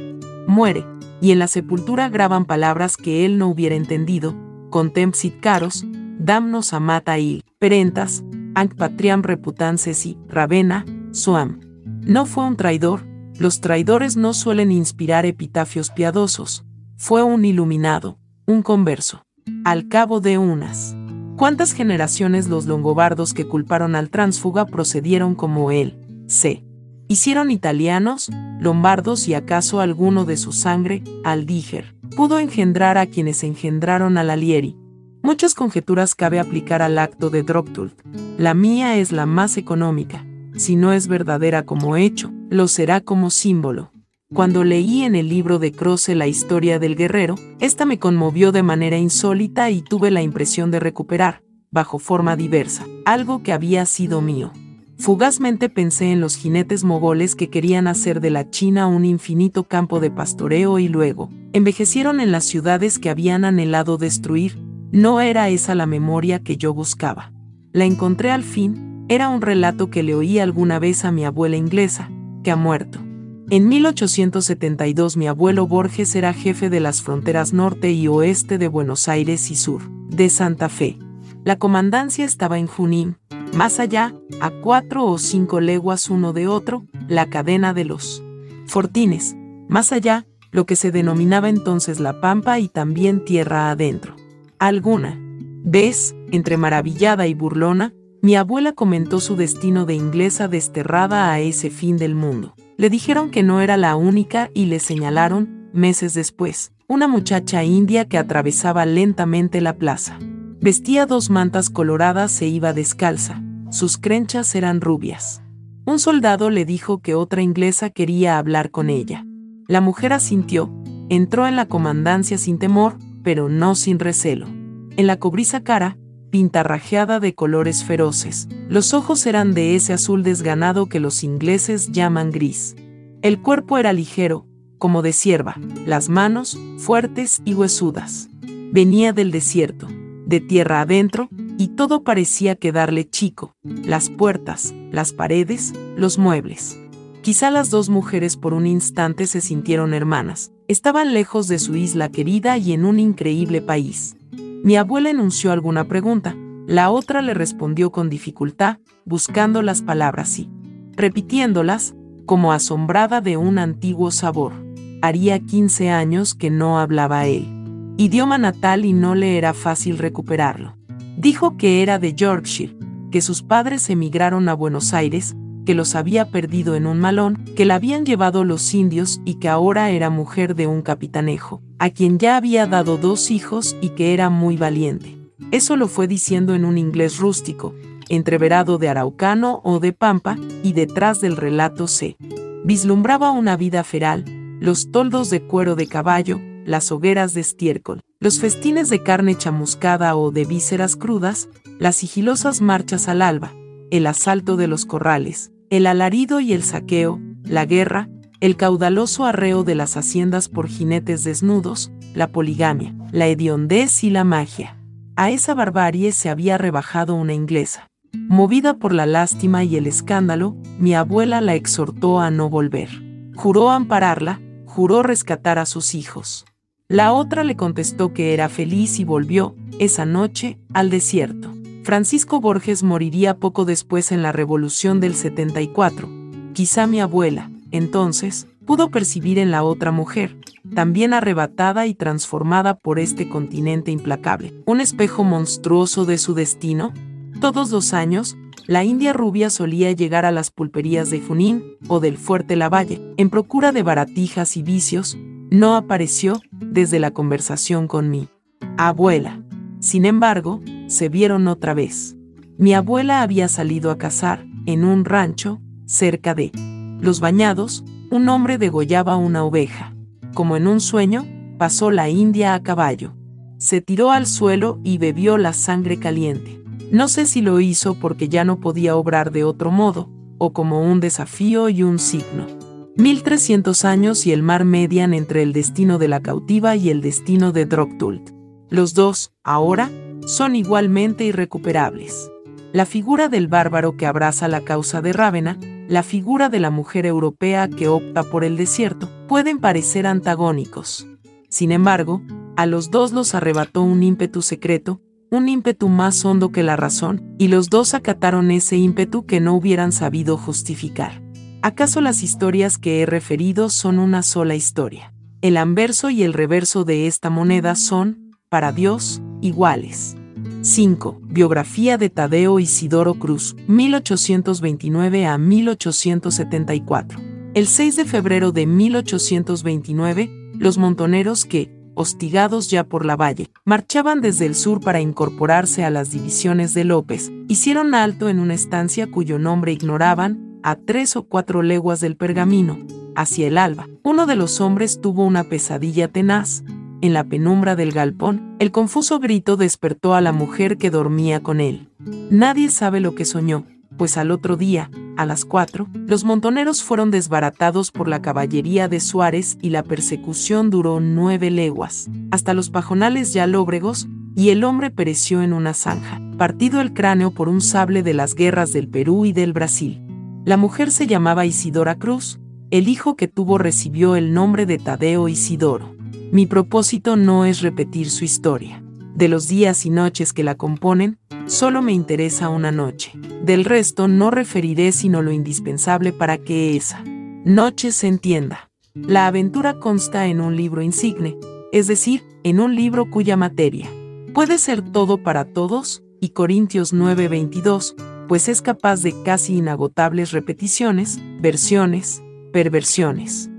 Muere, y en la sepultura graban palabras que él no hubiera entendido, contempsit caros, damnos amata il, perentas, anc patriam reputances Ravena, suam. No fue un traidor, los traidores no suelen inspirar epitafios piadosos, fue un iluminado, un converso. Al cabo de unas. ¿Cuántas generaciones los longobardos que culparon al tránsfuga procedieron como él? C. Hicieron italianos, lombardos y acaso alguno de su sangre, Aldíger, pudo engendrar a quienes engendraron al Alieri. Muchas conjeturas cabe aplicar al acto de Droctult. La mía es la más económica. Si no es verdadera como hecho, lo será como símbolo. Cuando leí en el libro de Croce la historia del guerrero, esta me conmovió de manera insólita y tuve la impresión de recuperar, bajo forma diversa, algo que había sido mío. Fugazmente pensé en los jinetes mogoles que querían hacer de la China un infinito campo de pastoreo y luego, envejecieron en las ciudades que habían anhelado destruir. No era esa la memoria que yo buscaba. La encontré al fin, era un relato que le oí alguna vez a mi abuela inglesa, que ha muerto. En 1872 mi abuelo Borges era jefe de las fronteras norte y oeste de Buenos Aires y sur, de Santa Fe. La comandancia estaba en Junín, más allá, a cuatro o cinco leguas uno de otro, la cadena de los fortines. Más allá, lo que se denominaba entonces la pampa y también tierra adentro. Alguna vez, entre maravillada y burlona, mi abuela comentó su destino de inglesa desterrada a ese fin del mundo. Le dijeron que no era la única y le señalaron, meses después, una muchacha india que atravesaba lentamente la plaza. Vestía dos mantas coloradas e iba descalza, sus crenchas eran rubias. Un soldado le dijo que otra inglesa quería hablar con ella. La mujer asintió, entró en la comandancia sin temor, pero no sin recelo. En la cobriza cara, pintarrajeada de colores feroces, los ojos eran de ese azul desganado que los ingleses llaman gris. El cuerpo era ligero, como de cierva, las manos, fuertes y huesudas. Venía del desierto de tierra adentro, y todo parecía quedarle chico, las puertas, las paredes, los muebles. Quizá las dos mujeres por un instante se sintieron hermanas, estaban lejos de su isla querida y en un increíble país. Mi abuela enunció alguna pregunta, la otra le respondió con dificultad, buscando las palabras y repitiéndolas, como asombrada de un antiguo sabor. Haría 15 años que no hablaba él idioma natal y no le era fácil recuperarlo. Dijo que era de Yorkshire, que sus padres emigraron a Buenos Aires, que los había perdido en un malón, que la habían llevado los indios y que ahora era mujer de un capitanejo, a quien ya había dado dos hijos y que era muy valiente. Eso lo fue diciendo en un inglés rústico, entreverado de araucano o de pampa, y detrás del relato se vislumbraba una vida feral, los toldos de cuero de caballo, las hogueras de estiércol, los festines de carne chamuscada o de vísceras crudas, las sigilosas marchas al alba, el asalto de los corrales, el alarido y el saqueo, la guerra, el caudaloso arreo de las haciendas por jinetes desnudos, la poligamia, la hediondez y la magia. A esa barbarie se había rebajado una inglesa. Movida por la lástima y el escándalo, mi abuela la exhortó a no volver. Juró ampararla, juró rescatar a sus hijos. La otra le contestó que era feliz y volvió, esa noche, al desierto. Francisco Borges moriría poco después en la Revolución del 74. Quizá mi abuela, entonces, pudo percibir en la otra mujer, también arrebatada y transformada por este continente implacable, un espejo monstruoso de su destino. Todos los años, la India rubia solía llegar a las pulperías de Junín o del Fuerte Lavalle, en procura de baratijas y vicios, no apareció desde la conversación con mi abuela. Sin embargo, se vieron otra vez. Mi abuela había salido a cazar, en un rancho, cerca de Los Bañados, un hombre degollaba una oveja. Como en un sueño, pasó la India a caballo. Se tiró al suelo y bebió la sangre caliente. No sé si lo hizo porque ya no podía obrar de otro modo, o como un desafío y un signo. 1300 años y el mar median entre el destino de la cautiva y el destino de Drogtult. Los dos, ahora, son igualmente irrecuperables. La figura del bárbaro que abraza la causa de Rávena, la figura de la mujer europea que opta por el desierto, pueden parecer antagónicos. Sin embargo, a los dos los arrebató un ímpetu secreto, un ímpetu más hondo que la razón, y los dos acataron ese ímpetu que no hubieran sabido justificar. ¿Acaso las historias que he referido son una sola historia? El anverso y el reverso de esta moneda son, para Dios, iguales. 5. Biografía de Tadeo Isidoro Cruz, 1829 a 1874. El 6 de febrero de 1829, los montoneros que, hostigados ya por la valle, marchaban desde el sur para incorporarse a las divisiones de López, hicieron alto en una estancia cuyo nombre ignoraban, a tres o cuatro leguas del pergamino, hacia el alba. Uno de los hombres tuvo una pesadilla tenaz, en la penumbra del galpón, el confuso grito despertó a la mujer que dormía con él. Nadie sabe lo que soñó, pues al otro día, a las cuatro, los montoneros fueron desbaratados por la caballería de Suárez y la persecución duró nueve leguas, hasta los pajonales ya lóbregos, y el hombre pereció en una zanja, partido el cráneo por un sable de las guerras del Perú y del Brasil. La mujer se llamaba Isidora Cruz, el hijo que tuvo recibió el nombre de Tadeo Isidoro. Mi propósito no es repetir su historia. De los días y noches que la componen, solo me interesa una noche. Del resto no referiré sino lo indispensable para que esa noche se entienda. La aventura consta en un libro insigne, es decir, en un libro cuya materia puede ser todo para todos, y Corintios 9:22, pues es capaz de casi inagotables repeticiones, versiones, perversiones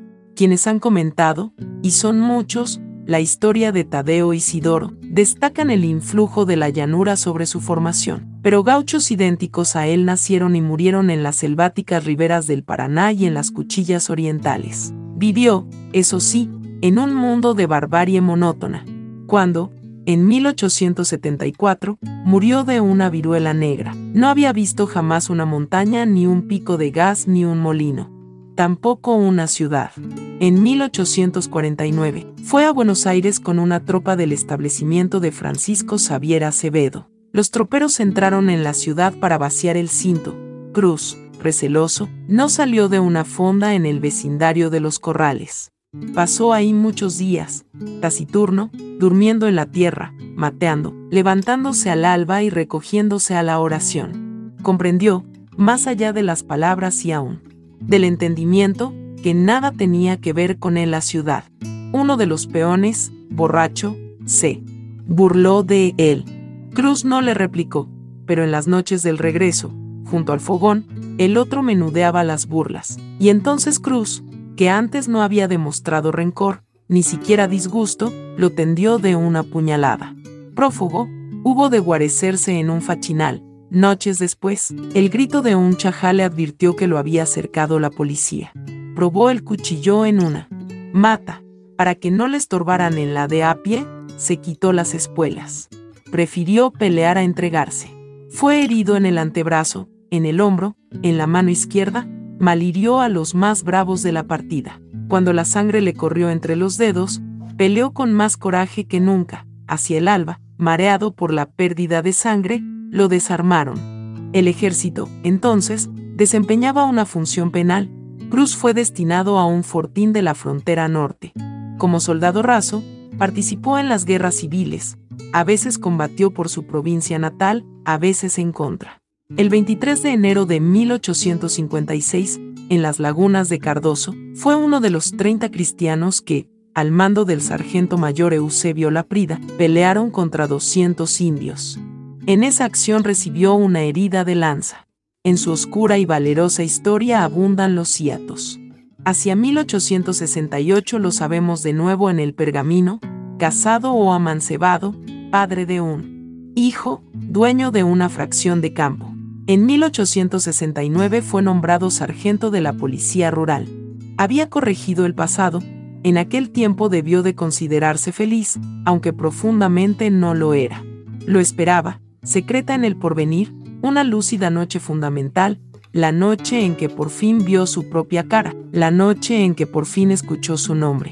quienes han comentado, y son muchos, la historia de Tadeo Isidoro, destacan el influjo de la llanura sobre su formación. Pero gauchos idénticos a él nacieron y murieron en las selváticas riberas del Paraná y en las cuchillas orientales. Vivió, eso sí, en un mundo de barbarie monótona. Cuando, en 1874, murió de una viruela negra. No había visto jamás una montaña, ni un pico de gas, ni un molino tampoco una ciudad. En 1849, fue a Buenos Aires con una tropa del establecimiento de Francisco Xavier Acevedo. Los troperos entraron en la ciudad para vaciar el cinto. Cruz, receloso, no salió de una fonda en el vecindario de los corrales. Pasó ahí muchos días, taciturno, durmiendo en la tierra, mateando, levantándose al alba y recogiéndose a la oración. Comprendió, más allá de las palabras y aún del entendimiento, que nada tenía que ver con él la ciudad. Uno de los peones, borracho, se burló de él. Cruz no le replicó, pero en las noches del regreso, junto al fogón, el otro menudeaba las burlas. Y entonces Cruz, que antes no había demostrado rencor, ni siquiera disgusto, lo tendió de una puñalada. Prófugo, hubo de guarecerse en un fachinal, Noches después, el grito de un chajá le advirtió que lo había acercado la policía. Probó el cuchillo en una mata. Para que no le estorbaran en la de a pie, se quitó las espuelas. Prefirió pelear a entregarse. Fue herido en el antebrazo, en el hombro, en la mano izquierda, malhirió a los más bravos de la partida. Cuando la sangre le corrió entre los dedos, peleó con más coraje que nunca, hacia el alba, mareado por la pérdida de sangre, lo desarmaron. El ejército, entonces, desempeñaba una función penal. Cruz fue destinado a un fortín de la frontera norte. Como soldado raso, participó en las guerras civiles, a veces combatió por su provincia natal, a veces en contra. El 23 de enero de 1856, en las lagunas de Cardoso, fue uno de los 30 cristianos que, al mando del sargento mayor Eusebio Laprida, pelearon contra 200 indios. En esa acción recibió una herida de lanza. En su oscura y valerosa historia abundan los hiatos. Hacia 1868 lo sabemos de nuevo en el pergamino, casado o amancebado, padre de un hijo, dueño de una fracción de campo. En 1869 fue nombrado sargento de la Policía Rural. Había corregido el pasado, en aquel tiempo debió de considerarse feliz, aunque profundamente no lo era. Lo esperaba, secreta en el porvenir, una lúcida noche fundamental, la noche en que por fin vio su propia cara, la noche en que por fin escuchó su nombre.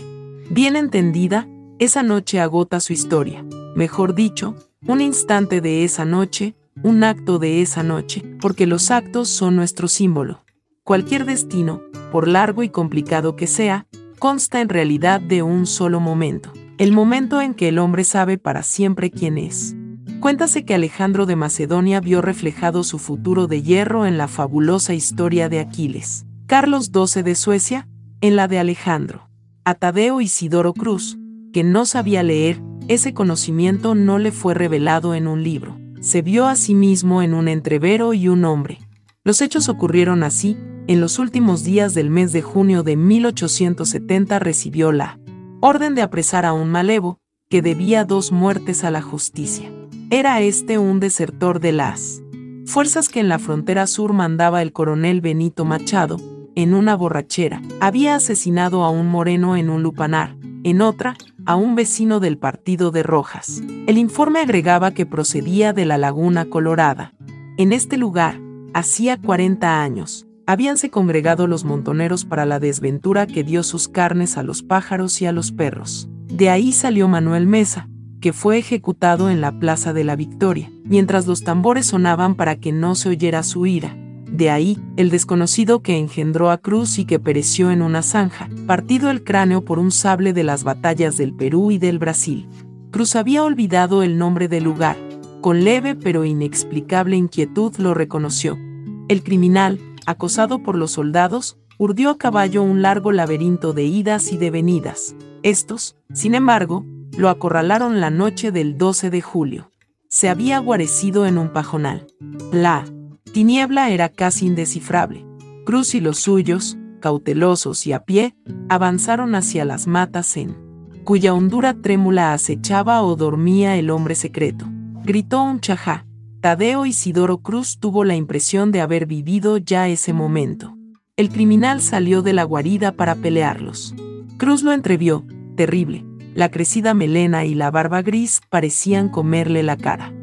Bien entendida, esa noche agota su historia, mejor dicho, un instante de esa noche, un acto de esa noche, porque los actos son nuestro símbolo. Cualquier destino, por largo y complicado que sea, consta en realidad de un solo momento, el momento en que el hombre sabe para siempre quién es. Cuéntase que Alejandro de Macedonia vio reflejado su futuro de hierro en la fabulosa historia de Aquiles. Carlos XII de Suecia, en la de Alejandro. A Tadeo Isidoro Cruz, que no sabía leer, ese conocimiento no le fue revelado en un libro. Se vio a sí mismo en un entrevero y un hombre. Los hechos ocurrieron así, en los últimos días del mes de junio de 1870 recibió la orden de apresar a un malevo, que debía dos muertes a la justicia. Era este un desertor de las fuerzas que en la frontera sur mandaba el coronel Benito Machado, en una borrachera. Había asesinado a un moreno en un lupanar, en otra, a un vecino del partido de Rojas. El informe agregaba que procedía de la Laguna Colorada. En este lugar, hacía 40 años, habíanse congregado los montoneros para la desventura que dio sus carnes a los pájaros y a los perros. De ahí salió Manuel Mesa, que fue ejecutado en la Plaza de la Victoria, mientras los tambores sonaban para que no se oyera su ira. De ahí, el desconocido que engendró a Cruz y que pereció en una zanja, partido el cráneo por un sable de las batallas del Perú y del Brasil. Cruz había olvidado el nombre del lugar, con leve pero inexplicable inquietud lo reconoció. El criminal, acosado por los soldados, urdió a caballo un largo laberinto de idas y de venidas. Estos, sin embargo, lo acorralaron la noche del 12 de julio. Se había guarecido en un pajonal. La tiniebla era casi indescifrable. Cruz y los suyos, cautelosos y a pie, avanzaron hacia las matas en cuya hondura trémula acechaba o dormía el hombre secreto. Gritó un chajá. Tadeo Isidoro Cruz tuvo la impresión de haber vivido ya ese momento. El criminal salió de la guarida para pelearlos. Cruz lo entrevió, terrible. La crecida melena y la barba gris parecían comerle la cara.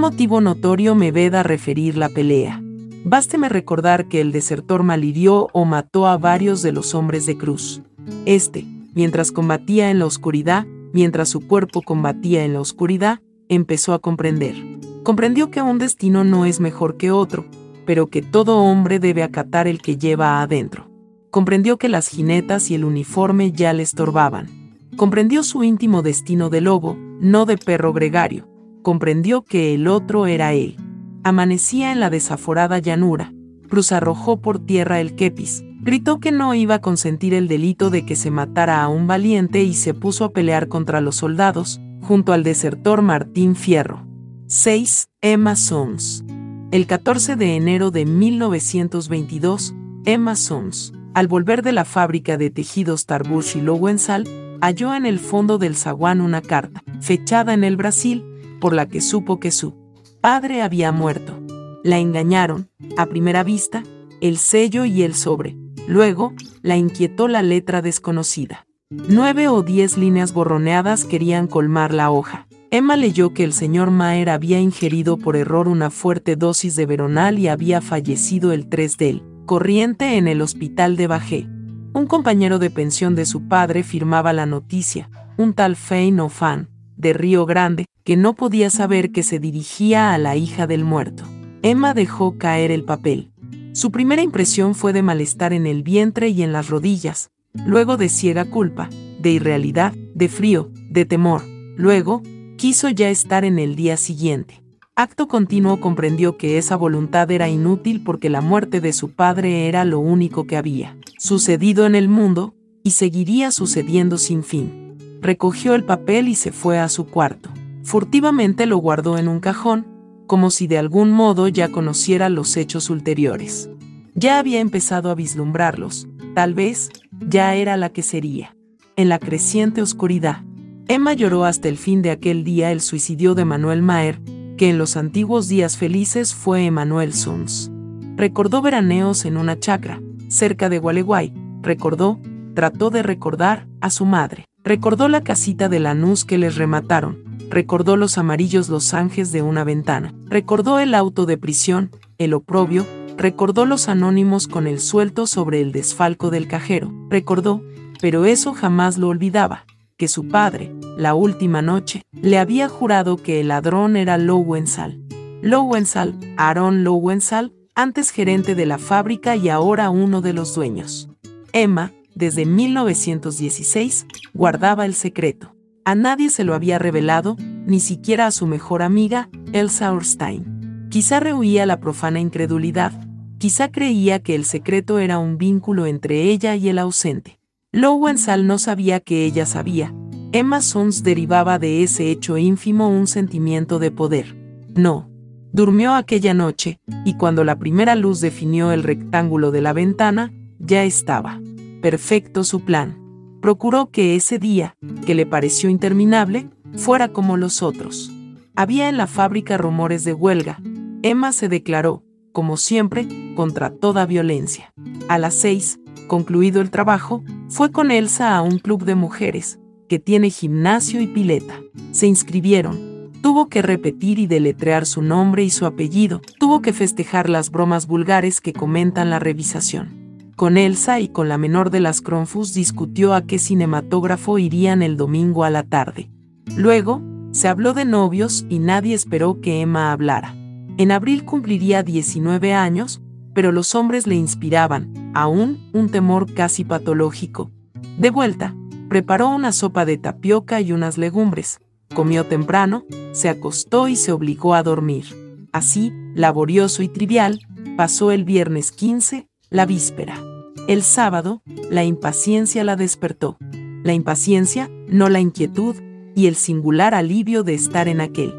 Motivo notorio me veda referir la pelea. Básteme recordar que el desertor malhirió o mató a varios de los hombres de Cruz. Este, mientras combatía en la oscuridad, mientras su cuerpo combatía en la oscuridad, empezó a comprender. Comprendió que un destino no es mejor que otro, pero que todo hombre debe acatar el que lleva adentro. Comprendió que las jinetas y el uniforme ya le estorbaban. Comprendió su íntimo destino de lobo, no de perro gregario. Comprendió que el otro era él. Amanecía en la desaforada llanura. Cruz arrojó por tierra el kepis. Gritó que no iba a consentir el delito de que se matara a un valiente y se puso a pelear contra los soldados, junto al desertor Martín Fierro. 6. Emma Sons. El 14 de enero de 1922, Emma Sons, al volver de la fábrica de tejidos Tarbush y Lowensal, halló en el fondo del zaguán una carta, fechada en el Brasil, por la que supo que su padre había muerto. La engañaron, a primera vista, el sello y el sobre. Luego, la inquietó la letra desconocida. Nueve o diez líneas borroneadas querían colmar la hoja. Emma leyó que el señor Maer había ingerido por error una fuerte dosis de veronal y había fallecido el 3 del corriente en el hospital de Bajé. Un compañero de pensión de su padre firmaba la noticia, un tal Fein Fan, de Río Grande, que no podía saber que se dirigía a la hija del muerto. Emma dejó caer el papel. Su primera impresión fue de malestar en el vientre y en las rodillas, luego de ciega culpa, de irrealidad, de frío, de temor. Luego, quiso ya estar en el día siguiente. Acto continuo comprendió que esa voluntad era inútil porque la muerte de su padre era lo único que había sucedido en el mundo, y seguiría sucediendo sin fin. Recogió el papel y se fue a su cuarto. Furtivamente lo guardó en un cajón, como si de algún modo ya conociera los hechos ulteriores. Ya había empezado a vislumbrarlos, tal vez, ya era la que sería. En la creciente oscuridad, Emma lloró hasta el fin de aquel día el suicidio de Manuel Maer, que en los antiguos días felices fue Emanuel Sons. Recordó veraneos en una chacra, cerca de Gualeguay, recordó, trató de recordar, a su madre. Recordó la casita de Lanús que les remataron, recordó los amarillos losanges de una ventana, recordó el auto de prisión, el oprobio, recordó los anónimos con el suelto sobre el desfalco del cajero, recordó, pero eso jamás lo olvidaba, que su padre, la última noche, le había jurado que el ladrón era Lowensal. Lowensal, Aaron Lowensal, antes gerente de la fábrica y ahora uno de los dueños. Emma, desde 1916, guardaba el secreto. A nadie se lo había revelado, ni siquiera a su mejor amiga, Elsa Orstein. Quizá rehuía la profana incredulidad, quizá creía que el secreto era un vínculo entre ella y el ausente. Lowensal no sabía que ella sabía. Emma Sons derivaba de ese hecho ínfimo un sentimiento de poder. No. Durmió aquella noche, y cuando la primera luz definió el rectángulo de la ventana, ya estaba. Perfecto su plan procuró que ese día, que le pareció interminable, fuera como los otros. Había en la fábrica rumores de huelga. Emma se declaró, como siempre, contra toda violencia. A las seis, concluido el trabajo, fue con Elsa a un club de mujeres, que tiene gimnasio y pileta. Se inscribieron. Tuvo que repetir y deletrear su nombre y su apellido. Tuvo que festejar las bromas vulgares que comentan la revisación. Con Elsa y con la menor de las Cronfus discutió a qué cinematógrafo irían el domingo a la tarde. Luego, se habló de novios y nadie esperó que Emma hablara. En abril cumpliría 19 años, pero los hombres le inspiraban, aún, un temor casi patológico. De vuelta, preparó una sopa de tapioca y unas legumbres, comió temprano, se acostó y se obligó a dormir. Así, laborioso y trivial, pasó el viernes 15, la víspera. El sábado, la impaciencia la despertó. La impaciencia, no la inquietud, y el singular alivio de estar en aquel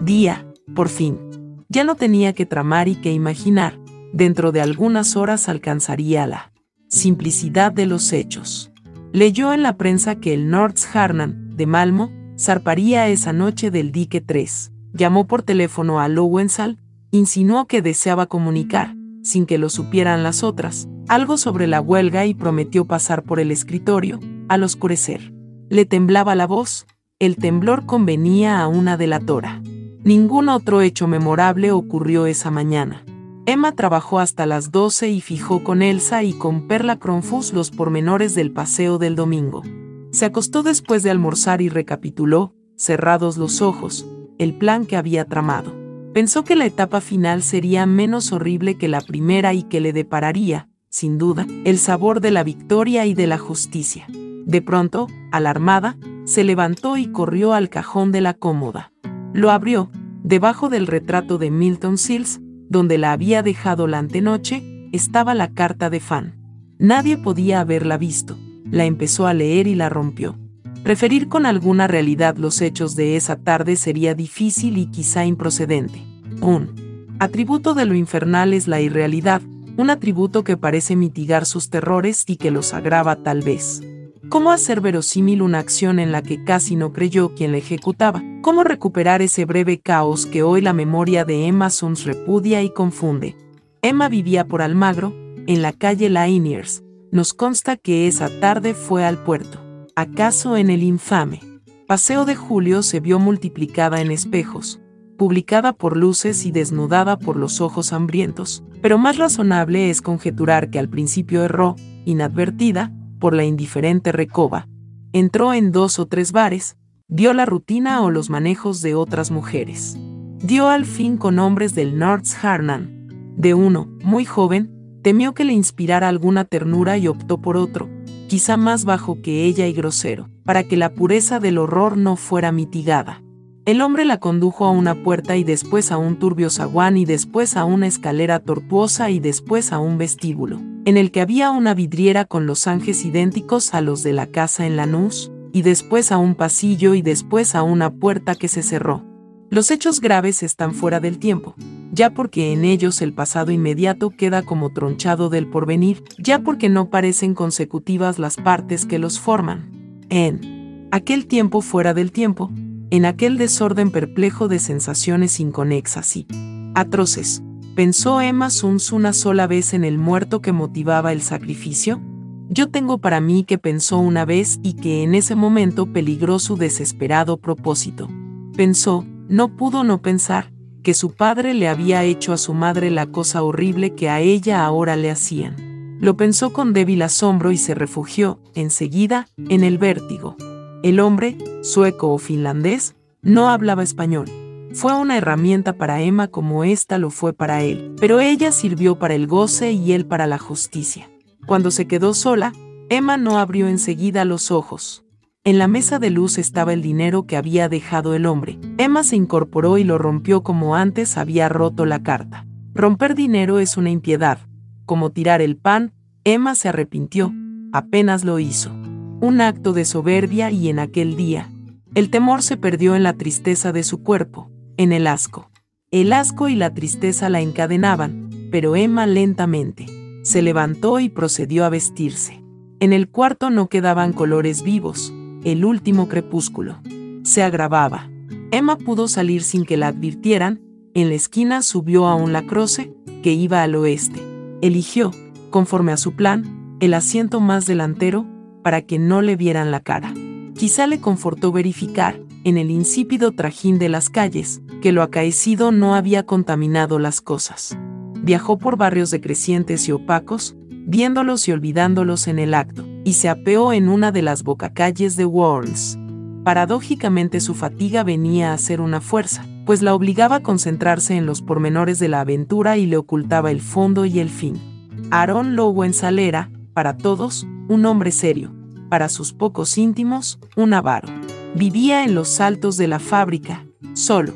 día, por fin. Ya no tenía que tramar y que imaginar, dentro de algunas horas alcanzaría la simplicidad de los hechos. Leyó en la prensa que el Harnan, de Malmo, zarparía esa noche del dique 3. Llamó por teléfono a Lowensal, insinuó que deseaba comunicar, sin que lo supieran las otras, algo sobre la huelga y prometió pasar por el escritorio, al oscurecer. Le temblaba la voz, el temblor convenía a una delatora. Ningún otro hecho memorable ocurrió esa mañana. Emma trabajó hasta las 12 y fijó con Elsa y con Perla Cronfus los pormenores del paseo del domingo. Se acostó después de almorzar y recapituló, cerrados los ojos, el plan que había tramado. Pensó que la etapa final sería menos horrible que la primera y que le depararía, sin duda, el sabor de la victoria y de la justicia. De pronto, alarmada, se levantó y corrió al cajón de la cómoda. Lo abrió, debajo del retrato de Milton Sills, donde la había dejado la antenoche, estaba la carta de Fan. Nadie podía haberla visto. La empezó a leer y la rompió. Referir con alguna realidad los hechos de esa tarde sería difícil y quizá improcedente. Un atributo de lo infernal es la irrealidad, un atributo que parece mitigar sus terrores y que los agrava tal vez. ¿Cómo hacer verosímil una acción en la que casi no creyó quien la ejecutaba? ¿Cómo recuperar ese breve caos que hoy la memoria de Emma Sons repudia y confunde? Emma vivía por Almagro, en la calle Lainiers. Nos consta que esa tarde fue al puerto. ¿Acaso en el infame? Paseo de Julio se vio multiplicada en espejos, publicada por luces y desnudada por los ojos hambrientos, pero más razonable es conjeturar que al principio erró, inadvertida, por la indiferente recoba. Entró en dos o tres bares, vio la rutina o los manejos de otras mujeres. Dio al fin con hombres del Harnan. De uno, muy joven, temió que le inspirara alguna ternura y optó por otro, quizá más bajo que ella y grosero, para que la pureza del horror no fuera mitigada. El hombre la condujo a una puerta y después a un turbio zaguán y después a una escalera tortuosa y después a un vestíbulo, en el que había una vidriera con los ángeles idénticos a los de la casa en Lanús, y después a un pasillo y después a una puerta que se cerró. Los hechos graves están fuera del tiempo, ya porque en ellos el pasado inmediato queda como tronchado del porvenir, ya porque no parecen consecutivas las partes que los forman. En aquel tiempo fuera del tiempo, en aquel desorden perplejo de sensaciones inconexas y atroces, ¿pensó Emma Suns una sola vez en el muerto que motivaba el sacrificio? Yo tengo para mí que pensó una vez y que en ese momento peligró su desesperado propósito. Pensó, no pudo no pensar, que su padre le había hecho a su madre la cosa horrible que a ella ahora le hacían. Lo pensó con débil asombro y se refugió, enseguida, en el vértigo. El hombre, sueco o finlandés, no hablaba español. Fue una herramienta para Emma como ésta lo fue para él, pero ella sirvió para el goce y él para la justicia. Cuando se quedó sola, Emma no abrió enseguida los ojos. En la mesa de luz estaba el dinero que había dejado el hombre. Emma se incorporó y lo rompió como antes había roto la carta. Romper dinero es una impiedad. Como tirar el pan, Emma se arrepintió. Apenas lo hizo. Un acto de soberbia y en aquel día. El temor se perdió en la tristeza de su cuerpo, en el asco. El asco y la tristeza la encadenaban, pero Emma lentamente se levantó y procedió a vestirse. En el cuarto no quedaban colores vivos, el último crepúsculo. Se agravaba. Emma pudo salir sin que la advirtieran, en la esquina subió a un lacroce, que iba al oeste. Eligió, conforme a su plan, el asiento más delantero, para que no le vieran la cara. Quizá le confortó verificar, en el insípido trajín de las calles, que lo acaecido no había contaminado las cosas. Viajó por barrios decrecientes y opacos, viéndolos y olvidándolos en el acto y se apeó en una de las bocacalles de Worms. Paradójicamente su fatiga venía a ser una fuerza, pues la obligaba a concentrarse en los pormenores de la aventura y le ocultaba el fondo y el fin. Aaron Lowenthal era, para todos, un hombre serio, para sus pocos íntimos, un avaro. Vivía en los altos de la fábrica, solo.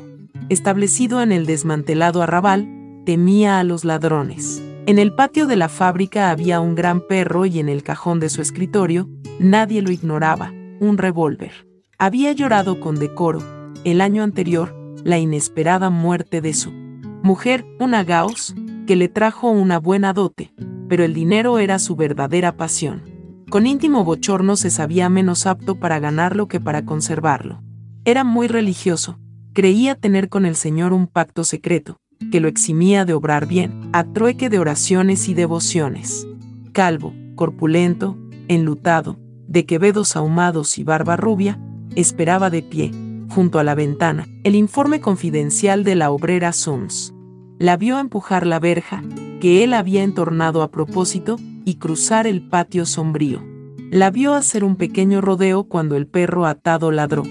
Establecido en el desmantelado arrabal, temía a los ladrones. En el patio de la fábrica había un gran perro y en el cajón de su escritorio, nadie lo ignoraba, un revólver. Había llorado con decoro, el año anterior, la inesperada muerte de su mujer, una Gauss, que le trajo una buena dote, pero el dinero era su verdadera pasión. Con íntimo bochorno se sabía menos apto para ganarlo que para conservarlo. Era muy religioso, creía tener con el Señor un pacto secreto, que lo eximía de obrar bien, a trueque de oraciones y devociones. Calvo, corpulento, enlutado, de quevedos ahumados y barba rubia, esperaba de pie, junto a la ventana, el informe confidencial de la obrera Sons. La vio empujar la verja, que él había entornado a propósito, y cruzar el patio sombrío. La vio hacer un pequeño rodeo cuando el perro atado ladró.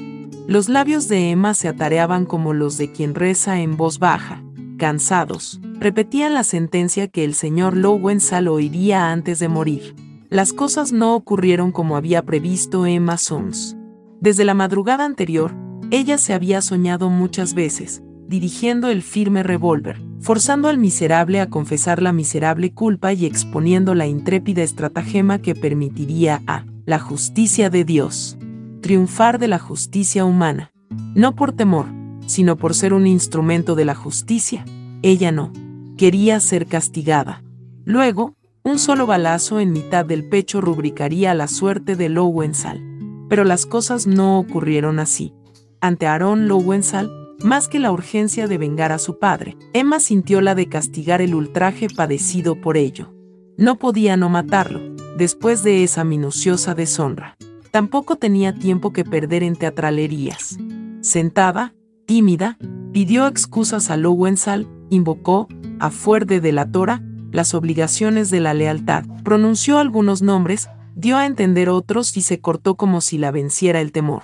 Los labios de Emma se atareaban como los de quien reza en voz baja, cansados, repetían la sentencia que el señor Lowenthal oiría antes de morir. Las cosas no ocurrieron como había previsto Emma Sons. Desde la madrugada anterior, ella se había soñado muchas veces, dirigiendo el firme revólver, forzando al miserable a confesar la miserable culpa y exponiendo la intrépida estratagema que permitiría a la justicia de Dios triunfar de la justicia humana, no por temor, sino por ser un instrumento de la justicia. Ella no. Quería ser castigada. Luego, un solo balazo en mitad del pecho rubricaría la suerte de Lowensal. Pero las cosas no ocurrieron así. Ante Aaron Lowensal, más que la urgencia de vengar a su padre, Emma sintió la de castigar el ultraje padecido por ello. No podía no matarlo, después de esa minuciosa deshonra. Tampoco tenía tiempo que perder en teatralerías. Sentada, tímida, pidió excusas a Lowensal, invocó, a fuer de delatora, las obligaciones de la lealtad, pronunció algunos nombres, dio a entender otros y se cortó como si la venciera el temor.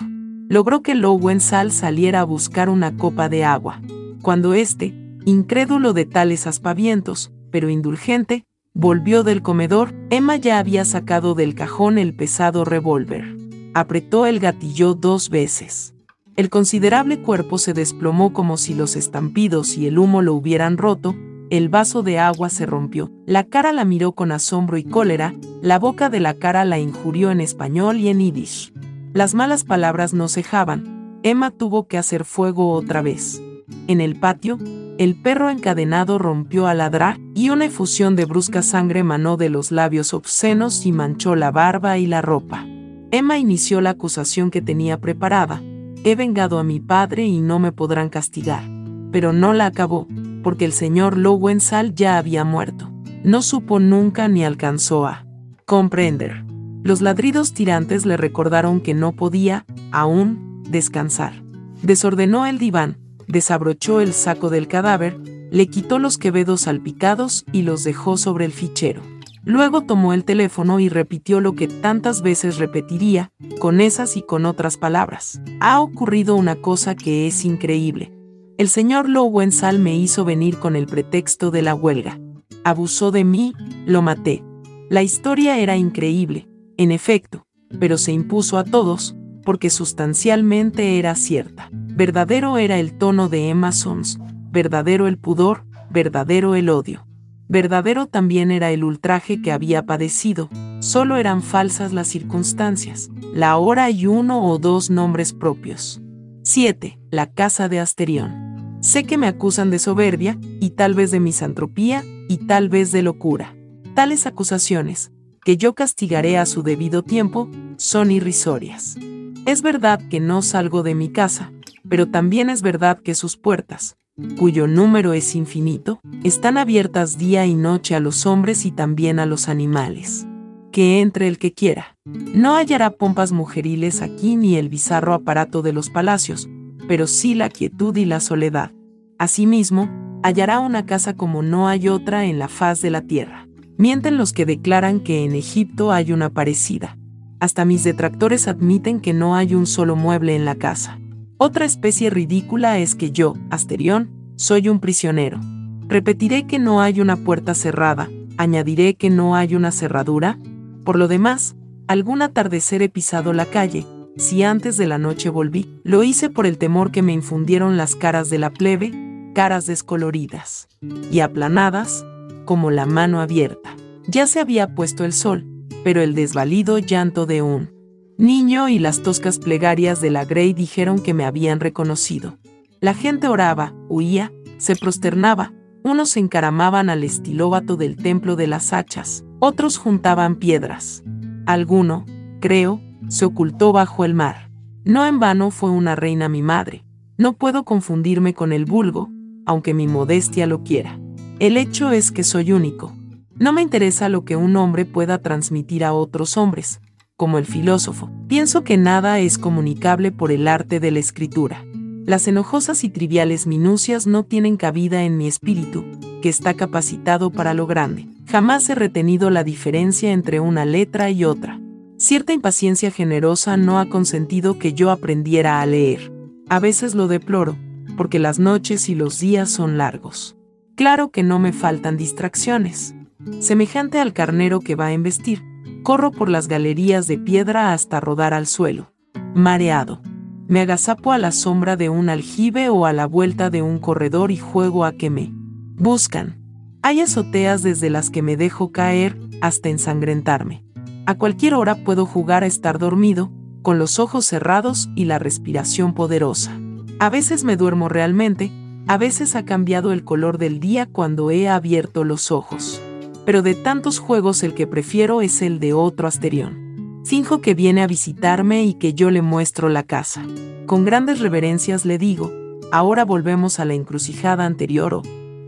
Logró que Lowensal saliera a buscar una copa de agua. Cuando éste, incrédulo de tales aspavientos, pero indulgente, volvió del comedor, Emma ya había sacado del cajón el pesado revólver. Apretó el gatillo dos veces. El considerable cuerpo se desplomó como si los estampidos y el humo lo hubieran roto, el vaso de agua se rompió, la cara la miró con asombro y cólera, la boca de la cara la injurió en español y en yiddish. Las malas palabras no cejaban, Emma tuvo que hacer fuego otra vez. En el patio, el perro encadenado rompió a ladrar y una efusión de brusca sangre manó de los labios obscenos y manchó la barba y la ropa. Emma inició la acusación que tenía preparada. He vengado a mi padre y no me podrán castigar. Pero no la acabó, porque el señor Lowensal ya había muerto. No supo nunca ni alcanzó a comprender. Los ladridos tirantes le recordaron que no podía, aún, descansar. Desordenó el diván, desabrochó el saco del cadáver, le quitó los quevedos salpicados y los dejó sobre el fichero. Luego tomó el teléfono y repitió lo que tantas veces repetiría, con esas y con otras palabras. Ha ocurrido una cosa que es increíble. El señor Lowensal me hizo venir con el pretexto de la huelga. Abusó de mí, lo maté. La historia era increíble, en efecto, pero se impuso a todos, porque sustancialmente era cierta. Verdadero era el tono de Emma Sons, verdadero el pudor, verdadero el odio. Verdadero también era el ultraje que había padecido, solo eran falsas las circunstancias, la hora y uno o dos nombres propios. 7. La casa de Asterión. Sé que me acusan de soberbia, y tal vez de misantropía, y tal vez de locura. Tales acusaciones, que yo castigaré a su debido tiempo, son irrisorias. Es verdad que no salgo de mi casa, pero también es verdad que sus puertas, cuyo número es infinito, están abiertas día y noche a los hombres y también a los animales. Que entre el que quiera. No hallará pompas mujeriles aquí ni el bizarro aparato de los palacios, pero sí la quietud y la soledad. Asimismo, hallará una casa como no hay otra en la faz de la tierra. Mienten los que declaran que en Egipto hay una parecida. Hasta mis detractores admiten que no hay un solo mueble en la casa. Otra especie ridícula es que yo, Asterión, soy un prisionero. Repetiré que no hay una puerta cerrada, añadiré que no hay una cerradura. Por lo demás, algún atardecer he pisado la calle, si antes de la noche volví, lo hice por el temor que me infundieron las caras de la plebe, caras descoloridas y aplanadas, como la mano abierta. Ya se había puesto el sol, pero el desvalido llanto de un niño y las toscas plegarias de la Grey dijeron que me habían reconocido. La gente oraba, huía, se prosternaba, unos se encaramaban al estilóbato del templo de las hachas, otros juntaban piedras. Alguno, creo, se ocultó bajo el mar. No en vano fue una reina mi madre. No puedo confundirme con el vulgo, aunque mi modestia lo quiera. El hecho es que soy único. No me interesa lo que un hombre pueda transmitir a otros hombres, como el filósofo, pienso que nada es comunicable por el arte de la escritura. Las enojosas y triviales minucias no tienen cabida en mi espíritu, que está capacitado para lo grande. Jamás he retenido la diferencia entre una letra y otra. Cierta impaciencia generosa no ha consentido que yo aprendiera a leer. A veces lo deploro, porque las noches y los días son largos. Claro que no me faltan distracciones. Semejante al carnero que va a embestir, Corro por las galerías de piedra hasta rodar al suelo. Mareado. Me agazapo a la sombra de un aljibe o a la vuelta de un corredor y juego a que me buscan. Hay azoteas desde las que me dejo caer hasta ensangrentarme. A cualquier hora puedo jugar a estar dormido, con los ojos cerrados y la respiración poderosa. A veces me duermo realmente, a veces ha cambiado el color del día cuando he abierto los ojos pero de tantos juegos el que prefiero es el de otro Asterión. Finjo que viene a visitarme y que yo le muestro la casa. Con grandes reverencias le digo, ahora volvemos a la encrucijada anterior o,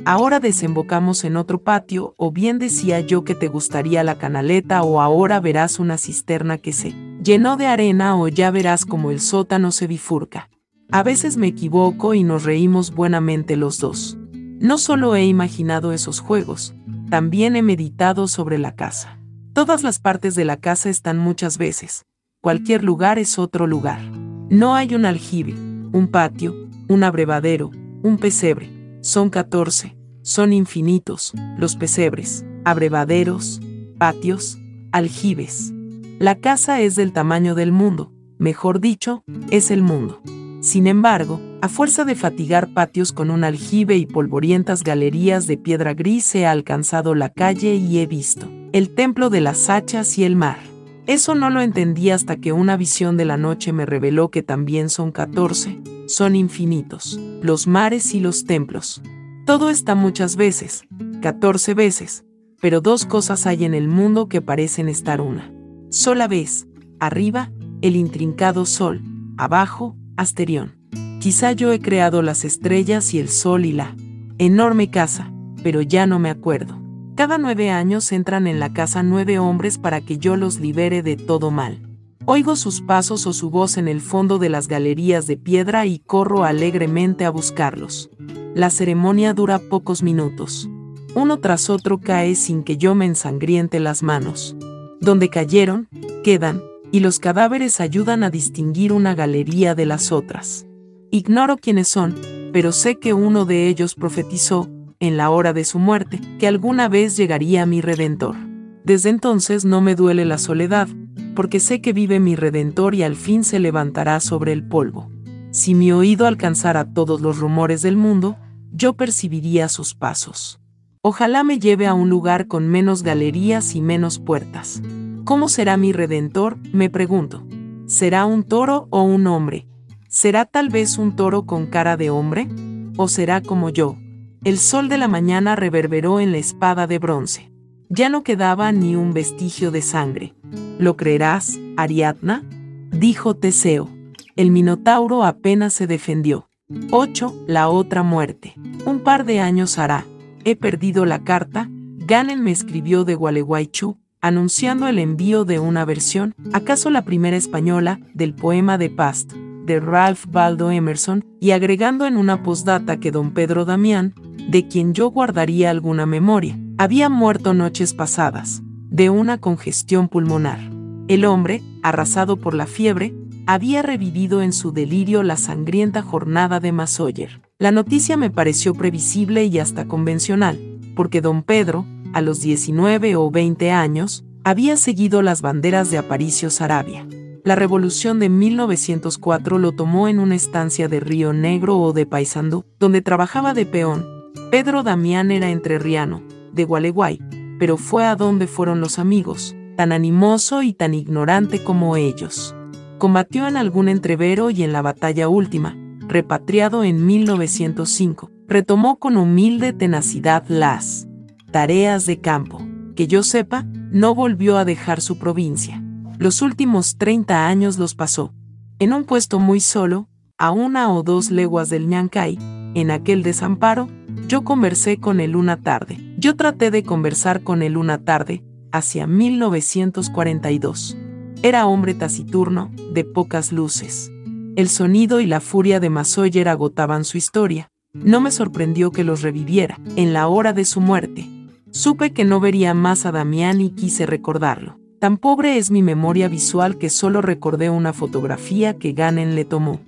ahora desembocamos en otro patio, o bien decía yo que te gustaría la canaleta o ahora verás una cisterna que se llenó de arena o ya verás como el sótano se bifurca. A veces me equivoco y nos reímos buenamente los dos. No solo he imaginado esos juegos, también he meditado sobre la casa. Todas las partes de la casa están muchas veces. Cualquier lugar es otro lugar. No hay un aljibe, un patio, un abrevadero, un pesebre. Son 14. Son infinitos, los pesebres, abrevaderos, patios, aljibes. La casa es del tamaño del mundo, mejor dicho, es el mundo. Sin embargo, a fuerza de fatigar patios con un aljibe y polvorientas galerías de piedra gris he alcanzado la calle y he visto el templo de las hachas y el mar. Eso no lo entendí hasta que una visión de la noche me reveló que también son 14, son infinitos, los mares y los templos. Todo está muchas veces, 14 veces, pero dos cosas hay en el mundo que parecen estar una. Sola vez, arriba, el intrincado sol, abajo, Asterión. Quizá yo he creado las estrellas y el sol y la enorme casa, pero ya no me acuerdo. Cada nueve años entran en la casa nueve hombres para que yo los libere de todo mal. Oigo sus pasos o su voz en el fondo de las galerías de piedra y corro alegremente a buscarlos. La ceremonia dura pocos minutos. Uno tras otro cae sin que yo me ensangriente las manos. Donde cayeron, quedan, y los cadáveres ayudan a distinguir una galería de las otras. Ignoro quiénes son, pero sé que uno de ellos profetizó, en la hora de su muerte, que alguna vez llegaría mi Redentor. Desde entonces no me duele la soledad, porque sé que vive mi Redentor y al fin se levantará sobre el polvo. Si mi oído alcanzara todos los rumores del mundo, yo percibiría sus pasos. Ojalá me lleve a un lugar con menos galerías y menos puertas. ¿Cómo será mi Redentor? me pregunto. ¿Será un toro o un hombre? ¿Será tal vez un toro con cara de hombre? ¿O será como yo, el sol de la mañana reverberó en la espada de bronce. Ya no quedaba ni un vestigio de sangre. ¿Lo creerás, Ariadna? dijo Teseo. El Minotauro apenas se defendió. 8. La otra muerte. Un par de años hará. He perdido la carta. Ganen me escribió de Gualeguaychú, anunciando el envío de una versión, acaso la primera española, del poema de Past, de Ralph Baldo Emerson, y agregando en una postdata que don Pedro Damián, de quien yo guardaría alguna memoria, había muerto noches pasadas, de una congestión pulmonar. El hombre, arrasado por la fiebre, había revivido en su delirio la sangrienta jornada de Masoyer. La noticia me pareció previsible y hasta convencional, porque don Pedro, a los 19 o 20 años, había seguido las banderas de Aparicio Sarabia. La revolución de 1904 lo tomó en una estancia de Río Negro o de Paysandú, donde trabajaba de peón, Pedro Damián era entrerriano, de Gualeguay, pero fue a donde fueron los amigos, tan animoso y tan ignorante como ellos. Combatió en algún entrevero y en la batalla última, repatriado en 1905, retomó con humilde tenacidad las tareas de campo. Que yo sepa, no volvió a dejar su provincia. Los últimos 30 años los pasó, en un puesto muy solo, a una o dos leguas del Ñancay, en aquel desamparo, yo conversé con él una tarde. Yo traté de conversar con él una tarde, hacia 1942. Era hombre taciturno, de pocas luces. El sonido y la furia de Masoyer agotaban su historia. No me sorprendió que los reviviera, en la hora de su muerte. Supe que no vería más a Damián y quise recordarlo. Tan pobre es mi memoria visual que solo recordé una fotografía que Ganen le tomó.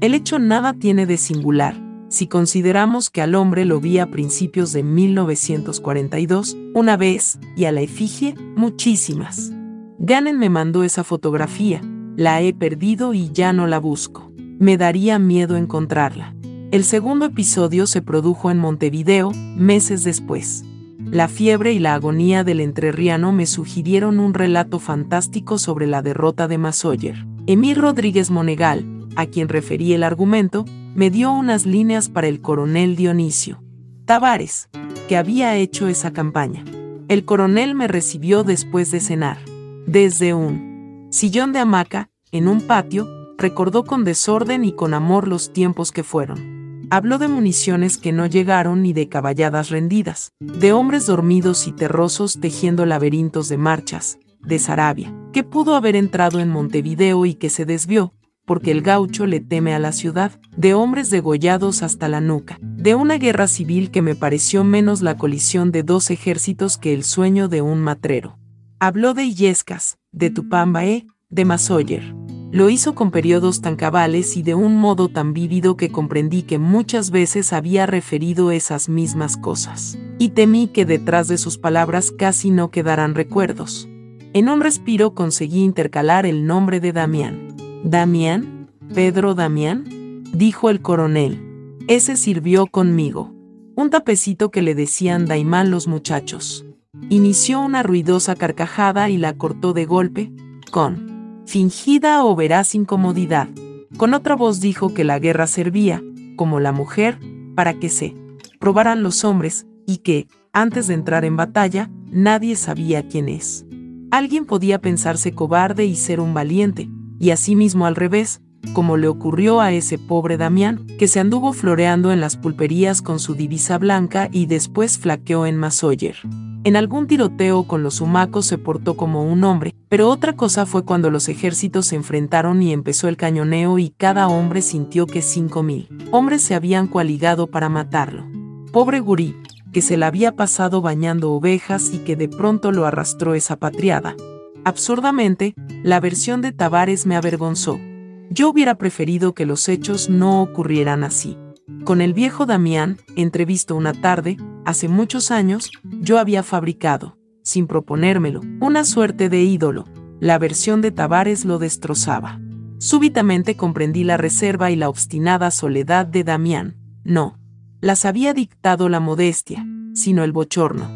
El hecho nada tiene de singular, si consideramos que al hombre lo vi a principios de 1942, una vez, y a la efigie, muchísimas. Ganen me mandó esa fotografía, la he perdido y ya no la busco. Me daría miedo encontrarla. El segundo episodio se produjo en Montevideo, meses después. La fiebre y la agonía del entrerriano me sugirieron un relato fantástico sobre la derrota de Masoyer. Emir Rodríguez Monegal, a quien referí el argumento, me dio unas líneas para el coronel Dionisio Tavares, que había hecho esa campaña. El coronel me recibió después de cenar. Desde un sillón de hamaca, en un patio, recordó con desorden y con amor los tiempos que fueron. Habló de municiones que no llegaron ni de caballadas rendidas, de hombres dormidos y terrosos tejiendo laberintos de marchas, de Sarabia, que pudo haber entrado en Montevideo y que se desvió, porque el gaucho le teme a la ciudad, de hombres degollados hasta la nuca, de una guerra civil que me pareció menos la colisión de dos ejércitos que el sueño de un matrero. Habló de Illescas, de Tupambaé, de Masoyer. Lo hizo con periodos tan cabales y de un modo tan vívido que comprendí que muchas veces había referido esas mismas cosas. Y temí que detrás de sus palabras casi no quedaran recuerdos. En un respiro conseguí intercalar el nombre de Damián. ¿Damián? ¿Pedro Damián? dijo el coronel. Ese sirvió conmigo. Un tapecito que le decían Daimán los muchachos. Inició una ruidosa carcajada y la cortó de golpe, con fingida o veraz incomodidad. Con otra voz dijo que la guerra servía, como la mujer, para que se probaran los hombres, y que, antes de entrar en batalla, nadie sabía quién es. Alguien podía pensarse cobarde y ser un valiente, y asimismo al revés, como le ocurrió a ese pobre Damián, que se anduvo floreando en las pulperías con su divisa blanca y después flaqueó en Masoyer. En algún tiroteo con los humacos se portó como un hombre, pero otra cosa fue cuando los ejércitos se enfrentaron y empezó el cañoneo y cada hombre sintió que cinco mil hombres se habían coaligado para matarlo. Pobre gurí, que se la había pasado bañando ovejas y que de pronto lo arrastró esa patriada. Absurdamente, la versión de Tavares me avergonzó. Yo hubiera preferido que los hechos no ocurrieran así. Con el viejo Damián, entrevisto una tarde, hace muchos años, yo había fabricado, sin proponérmelo, una suerte de ídolo. La versión de Tavares lo destrozaba. Súbitamente comprendí la reserva y la obstinada soledad de Damián. No, las había dictado la modestia, sino el bochorno.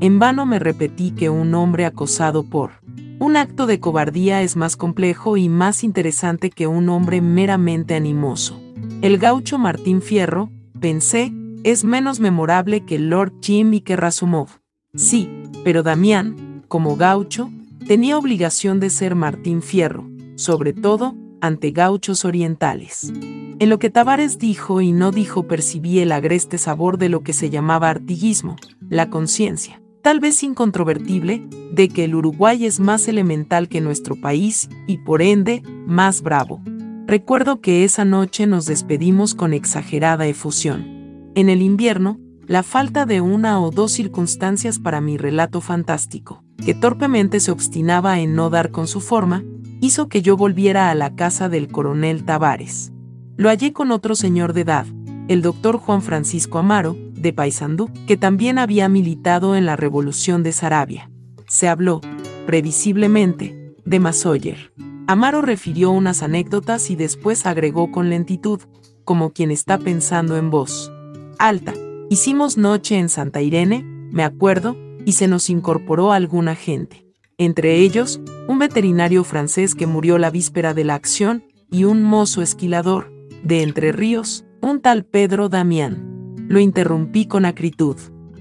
En vano me repetí que un hombre acosado por un acto de cobardía es más complejo y más interesante que un hombre meramente animoso. El gaucho Martín Fierro, pensé, es menos memorable que Lord Jim y que Razumov. Sí, pero Damián, como gaucho, tenía obligación de ser Martín Fierro, sobre todo ante gauchos orientales. En lo que Tavares dijo y no dijo percibí el agreste sabor de lo que se llamaba artiguismo, la conciencia, tal vez incontrovertible, de que el Uruguay es más elemental que nuestro país y por ende, más bravo. Recuerdo que esa noche nos despedimos con exagerada efusión. En el invierno, la falta de una o dos circunstancias para mi relato fantástico, que torpemente se obstinaba en no dar con su forma, hizo que yo volviera a la casa del coronel Tavares. Lo hallé con otro señor de edad, el doctor Juan Francisco Amaro, de Paysandú, que también había militado en la Revolución de Sarabia. Se habló, previsiblemente, de Masoyer. Amaro refirió unas anécdotas y después agregó con lentitud, como quien está pensando en voz alta. Hicimos noche en Santa Irene, me acuerdo, y se nos incorporó alguna gente. Entre ellos, un veterinario francés que murió la víspera de la acción y un mozo esquilador, de Entre Ríos, un tal Pedro Damián. Lo interrumpí con acritud.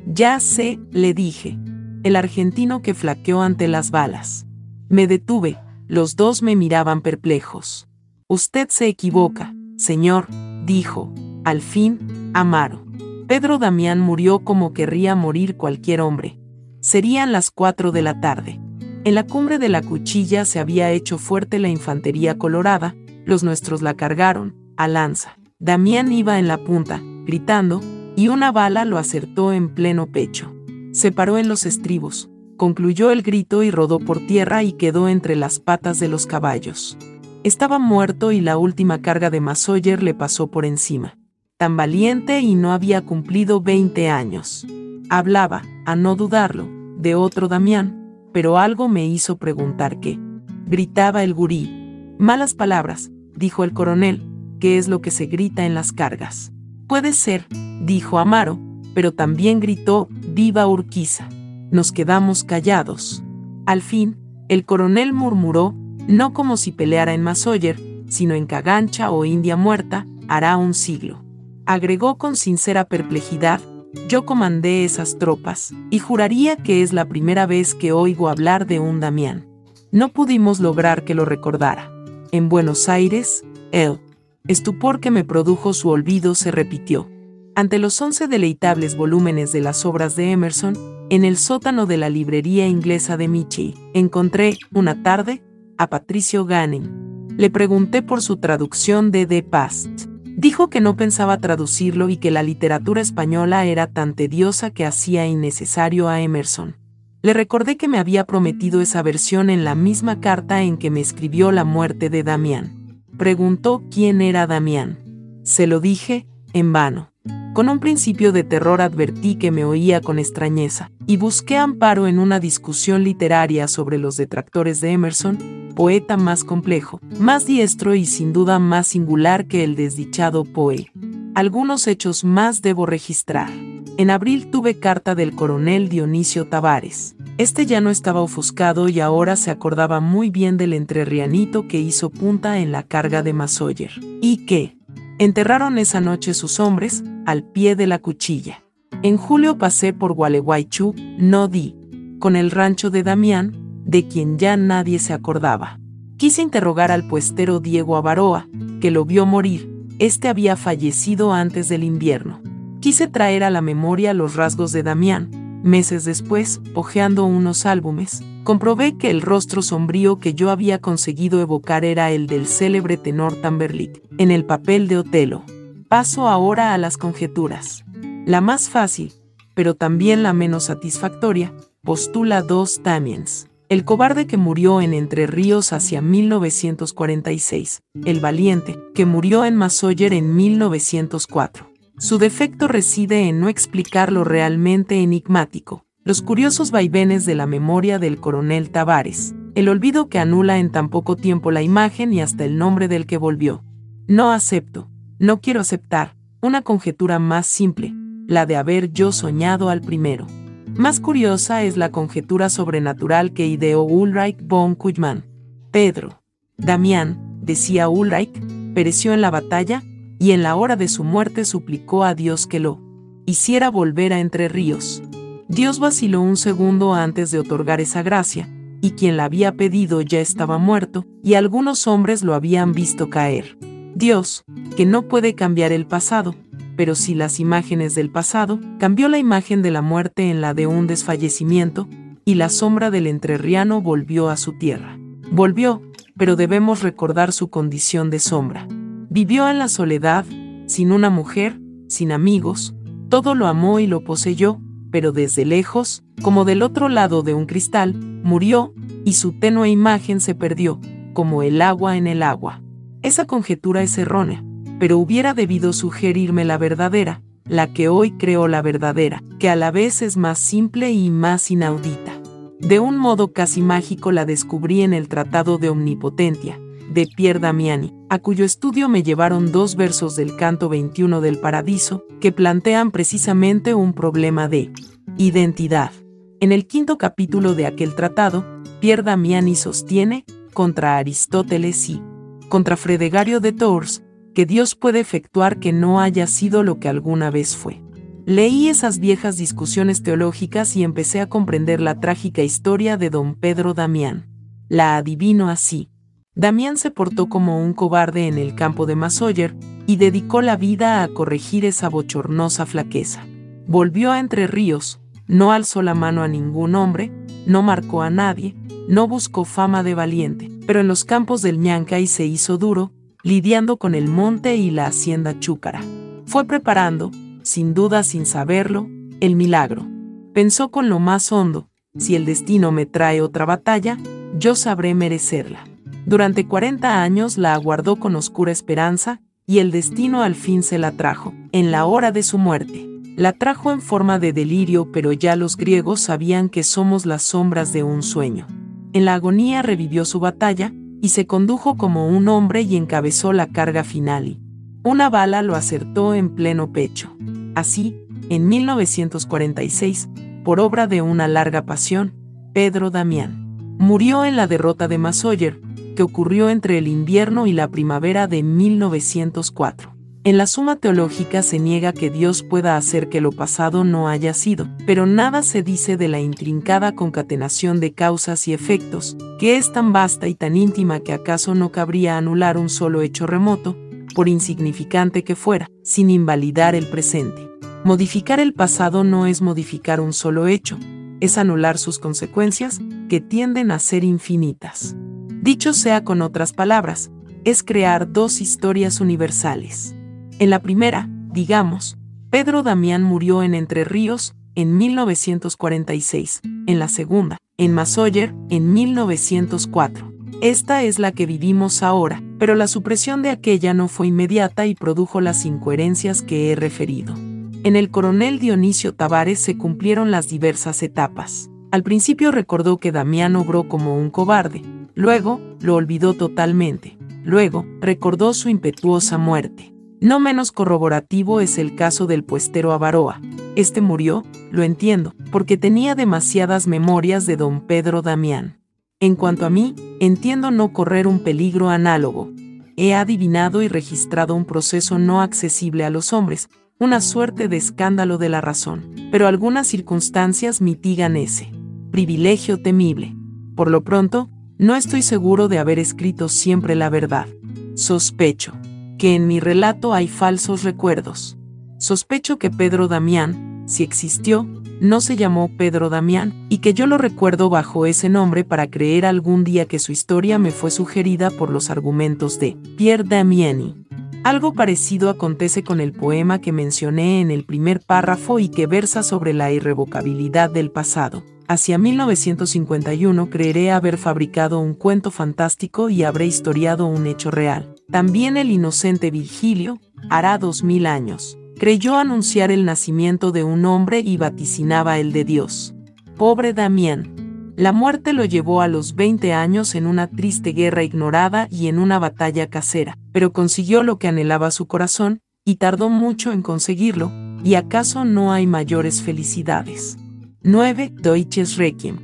Ya sé, le dije. El argentino que flaqueó ante las balas. Me detuve, los dos me miraban perplejos. Usted se equivoca, señor, dijo, al fin, Amaro. Pedro Damián murió como querría morir cualquier hombre. Serían las cuatro de la tarde. En la cumbre de la cuchilla se había hecho fuerte la infantería colorada, los nuestros la cargaron, a lanza. Damián iba en la punta, gritando, y una bala lo acertó en pleno pecho. Se paró en los estribos, concluyó el grito y rodó por tierra y quedó entre las patas de los caballos. Estaba muerto y la última carga de Masoyer le pasó por encima tan valiente y no había cumplido 20 años. Hablaba, a no dudarlo, de otro Damián, pero algo me hizo preguntar qué. Gritaba el gurí. Malas palabras, dijo el coronel, ¿qué es lo que se grita en las cargas? Puede ser, dijo Amaro, pero también gritó, viva Urquiza. Nos quedamos callados. Al fin, el coronel murmuró, no como si peleara en Masoyer, sino en Cagancha o India muerta, hará un siglo agregó con sincera perplejidad, yo comandé esas tropas, y juraría que es la primera vez que oigo hablar de un Damián. No pudimos lograr que lo recordara. En Buenos Aires, el estupor que me produjo su olvido se repitió. Ante los once deleitables volúmenes de las obras de Emerson, en el sótano de la librería inglesa de Michi, encontré, una tarde, a Patricio Ganem. Le pregunté por su traducción de The Past. Dijo que no pensaba traducirlo y que la literatura española era tan tediosa que hacía innecesario a Emerson. Le recordé que me había prometido esa versión en la misma carta en que me escribió la muerte de Damián. Preguntó quién era Damián. Se lo dije, en vano. Con un principio de terror advertí que me oía con extrañeza, y busqué amparo en una discusión literaria sobre los detractores de Emerson, poeta más complejo, más diestro y sin duda más singular que el desdichado Poe. Algunos hechos más debo registrar. En abril tuve carta del coronel Dionisio Tavares. Este ya no estaba ofuscado y ahora se acordaba muy bien del entrerrianito que hizo punta en la carga de Masoyer. Y que, Enterraron esa noche sus hombres, al pie de la cuchilla. En julio pasé por Gualeguaychú, no di, con el rancho de Damián, de quien ya nadie se acordaba. Quise interrogar al puestero Diego Avaroa, que lo vio morir, este había fallecido antes del invierno. Quise traer a la memoria los rasgos de Damián, Meses después, hojeando unos álbumes, comprobé que el rostro sombrío que yo había conseguido evocar era el del célebre tenor Tamberlik, en el papel de Otelo. Paso ahora a las conjeturas. La más fácil, pero también la menos satisfactoria, postula dos Damiens. El cobarde que murió en Entre Ríos hacia 1946, el valiente, que murió en Masoyer en 1904. Su defecto reside en no explicar lo realmente enigmático, los curiosos vaivenes de la memoria del coronel Tavares, el olvido que anula en tan poco tiempo la imagen y hasta el nombre del que volvió. No acepto, no quiero aceptar, una conjetura más simple, la de haber yo soñado al primero. Más curiosa es la conjetura sobrenatural que ideó Ulrich von Kujman. Pedro, Damián, decía Ulrich, pereció en la batalla y en la hora de su muerte suplicó a Dios que lo hiciera volver a Entre Ríos. Dios vaciló un segundo antes de otorgar esa gracia, y quien la había pedido ya estaba muerto, y algunos hombres lo habían visto caer. Dios, que no puede cambiar el pasado, pero sí las imágenes del pasado, cambió la imagen de la muerte en la de un desfallecimiento, y la sombra del entrerriano volvió a su tierra. Volvió, pero debemos recordar su condición de sombra. Vivió en la soledad, sin una mujer, sin amigos, todo lo amó y lo poseyó, pero desde lejos, como del otro lado de un cristal, murió, y su tenue imagen se perdió, como el agua en el agua. Esa conjetura es errónea, pero hubiera debido sugerirme la verdadera, la que hoy creo la verdadera, que a la vez es más simple y más inaudita. De un modo casi mágico la descubrí en el Tratado de Omnipotencia, de Pierre Damiani, a cuyo estudio me llevaron dos versos del canto 21 del Paradiso, que plantean precisamente un problema de identidad. En el quinto capítulo de aquel tratado, Pierre Damiani sostiene, contra Aristóteles y contra Fredegario de Tours, que Dios puede efectuar que no haya sido lo que alguna vez fue. Leí esas viejas discusiones teológicas y empecé a comprender la trágica historia de don Pedro Damián. La adivino así. Damián se portó como un cobarde en el campo de Masoyer y dedicó la vida a corregir esa bochornosa flaqueza. Volvió a Entre Ríos, no alzó la mano a ningún hombre, no marcó a nadie, no buscó fama de valiente, pero en los campos del Ñancay se hizo duro, lidiando con el monte y la hacienda chúcara. Fue preparando, sin duda sin saberlo, el milagro. Pensó con lo más hondo, si el destino me trae otra batalla, yo sabré merecerla. Durante 40 años la aguardó con oscura esperanza, y el destino al fin se la trajo, en la hora de su muerte. La trajo en forma de delirio, pero ya los griegos sabían que somos las sombras de un sueño. En la agonía revivió su batalla, y se condujo como un hombre y encabezó la carga final. Una bala lo acertó en pleno pecho. Así, en 1946, por obra de una larga pasión, Pedro Damián murió en la derrota de Masoyer, ocurrió entre el invierno y la primavera de 1904. En la Suma Teológica se niega que Dios pueda hacer que lo pasado no haya sido, pero nada se dice de la intrincada concatenación de causas y efectos, que es tan vasta y tan íntima que acaso no cabría anular un solo hecho remoto, por insignificante que fuera, sin invalidar el presente. Modificar el pasado no es modificar un solo hecho, es anular sus consecuencias, que tienden a ser infinitas. Dicho sea con otras palabras, es crear dos historias universales. En la primera, digamos, Pedro Damián murió en Entre Ríos, en 1946, en la segunda, en Masoyer, en 1904. Esta es la que vivimos ahora, pero la supresión de aquella no fue inmediata y produjo las incoherencias que he referido. En el coronel Dionisio Tavares se cumplieron las diversas etapas. Al principio recordó que Damián obró como un cobarde, luego lo olvidó totalmente, luego recordó su impetuosa muerte. No menos corroborativo es el caso del puestero Avaroa. Este murió, lo entiendo, porque tenía demasiadas memorias de don Pedro Damián. En cuanto a mí, entiendo no correr un peligro análogo. He adivinado y registrado un proceso no accesible a los hombres, una suerte de escándalo de la razón, pero algunas circunstancias mitigan ese privilegio temible. Por lo pronto, no estoy seguro de haber escrito siempre la verdad. Sospecho que en mi relato hay falsos recuerdos. Sospecho que Pedro Damián, si existió, no se llamó Pedro Damián, y que yo lo recuerdo bajo ese nombre para creer algún día que su historia me fue sugerida por los argumentos de Pierre Damiani. Algo parecido acontece con el poema que mencioné en el primer párrafo y que versa sobre la irrevocabilidad del pasado. Hacia 1951 creeré haber fabricado un cuento fantástico y habré historiado un hecho real. También el inocente Virgilio, hará dos mil años, creyó anunciar el nacimiento de un hombre y vaticinaba el de Dios. Pobre Damián. La muerte lo llevó a los 20 años en una triste guerra ignorada y en una batalla casera, pero consiguió lo que anhelaba su corazón, y tardó mucho en conseguirlo, y acaso no hay mayores felicidades. 9. Deutsches Requiem.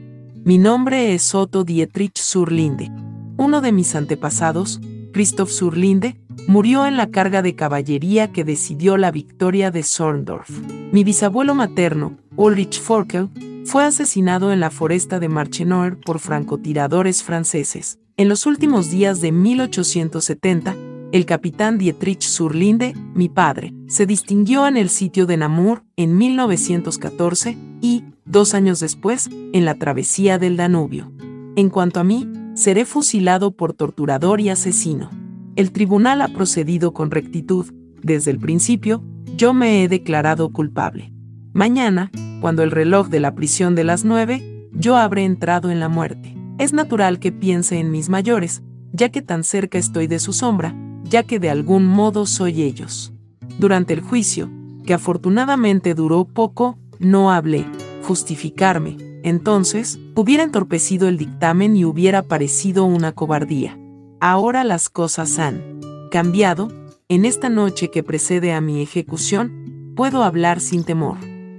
Mi nombre es Otto Dietrich Surlinde. Uno de mis antepasados, Christoph Surlinde, murió en la carga de caballería que decidió la victoria de Sorndorf. Mi bisabuelo materno, Ulrich Forkel, fue asesinado en la foresta de Marchenoir por francotiradores franceses. En los últimos días de 1870, el capitán Dietrich Surlinde, mi padre, se distinguió en el sitio de Namur en 1914 y, dos años después, en la travesía del Danubio. En cuanto a mí, seré fusilado por torturador y asesino. El tribunal ha procedido con rectitud, desde el principio, yo me he declarado culpable. Mañana, cuando el reloj de la prisión de las nueve, yo habré entrado en la muerte. Es natural que piense en mis mayores, ya que tan cerca estoy de su sombra, ya que de algún modo soy ellos. Durante el juicio, que afortunadamente duró poco, no hablé, justificarme, entonces, hubiera entorpecido el dictamen y hubiera parecido una cobardía. Ahora las cosas han cambiado, en esta noche que precede a mi ejecución, puedo hablar sin temor.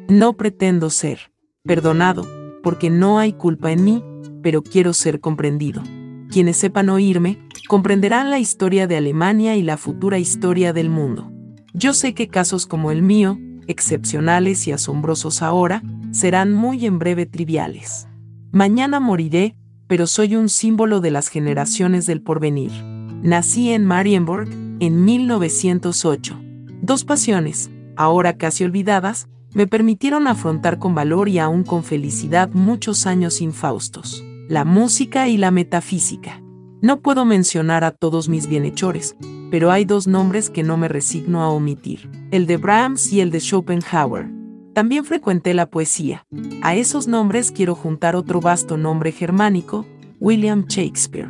No pretendo ser perdonado, porque no hay culpa en mí, pero quiero ser comprendido. Quienes sepan oírme, comprenderán la historia de Alemania y la futura historia del mundo. Yo sé que casos como el mío, excepcionales y asombrosos ahora, serán muy en breve triviales. Mañana moriré, pero soy un símbolo de las generaciones del porvenir. Nací en Marienburg en 1908. Dos pasiones, ahora casi olvidadas, me permitieron afrontar con valor y aún con felicidad muchos años infaustos, la música y la metafísica. No puedo mencionar a todos mis bienhechores, pero hay dos nombres que no me resigno a omitir, el de Brahms y el de Schopenhauer. También frecuenté la poesía. A esos nombres quiero juntar otro vasto nombre germánico, William Shakespeare.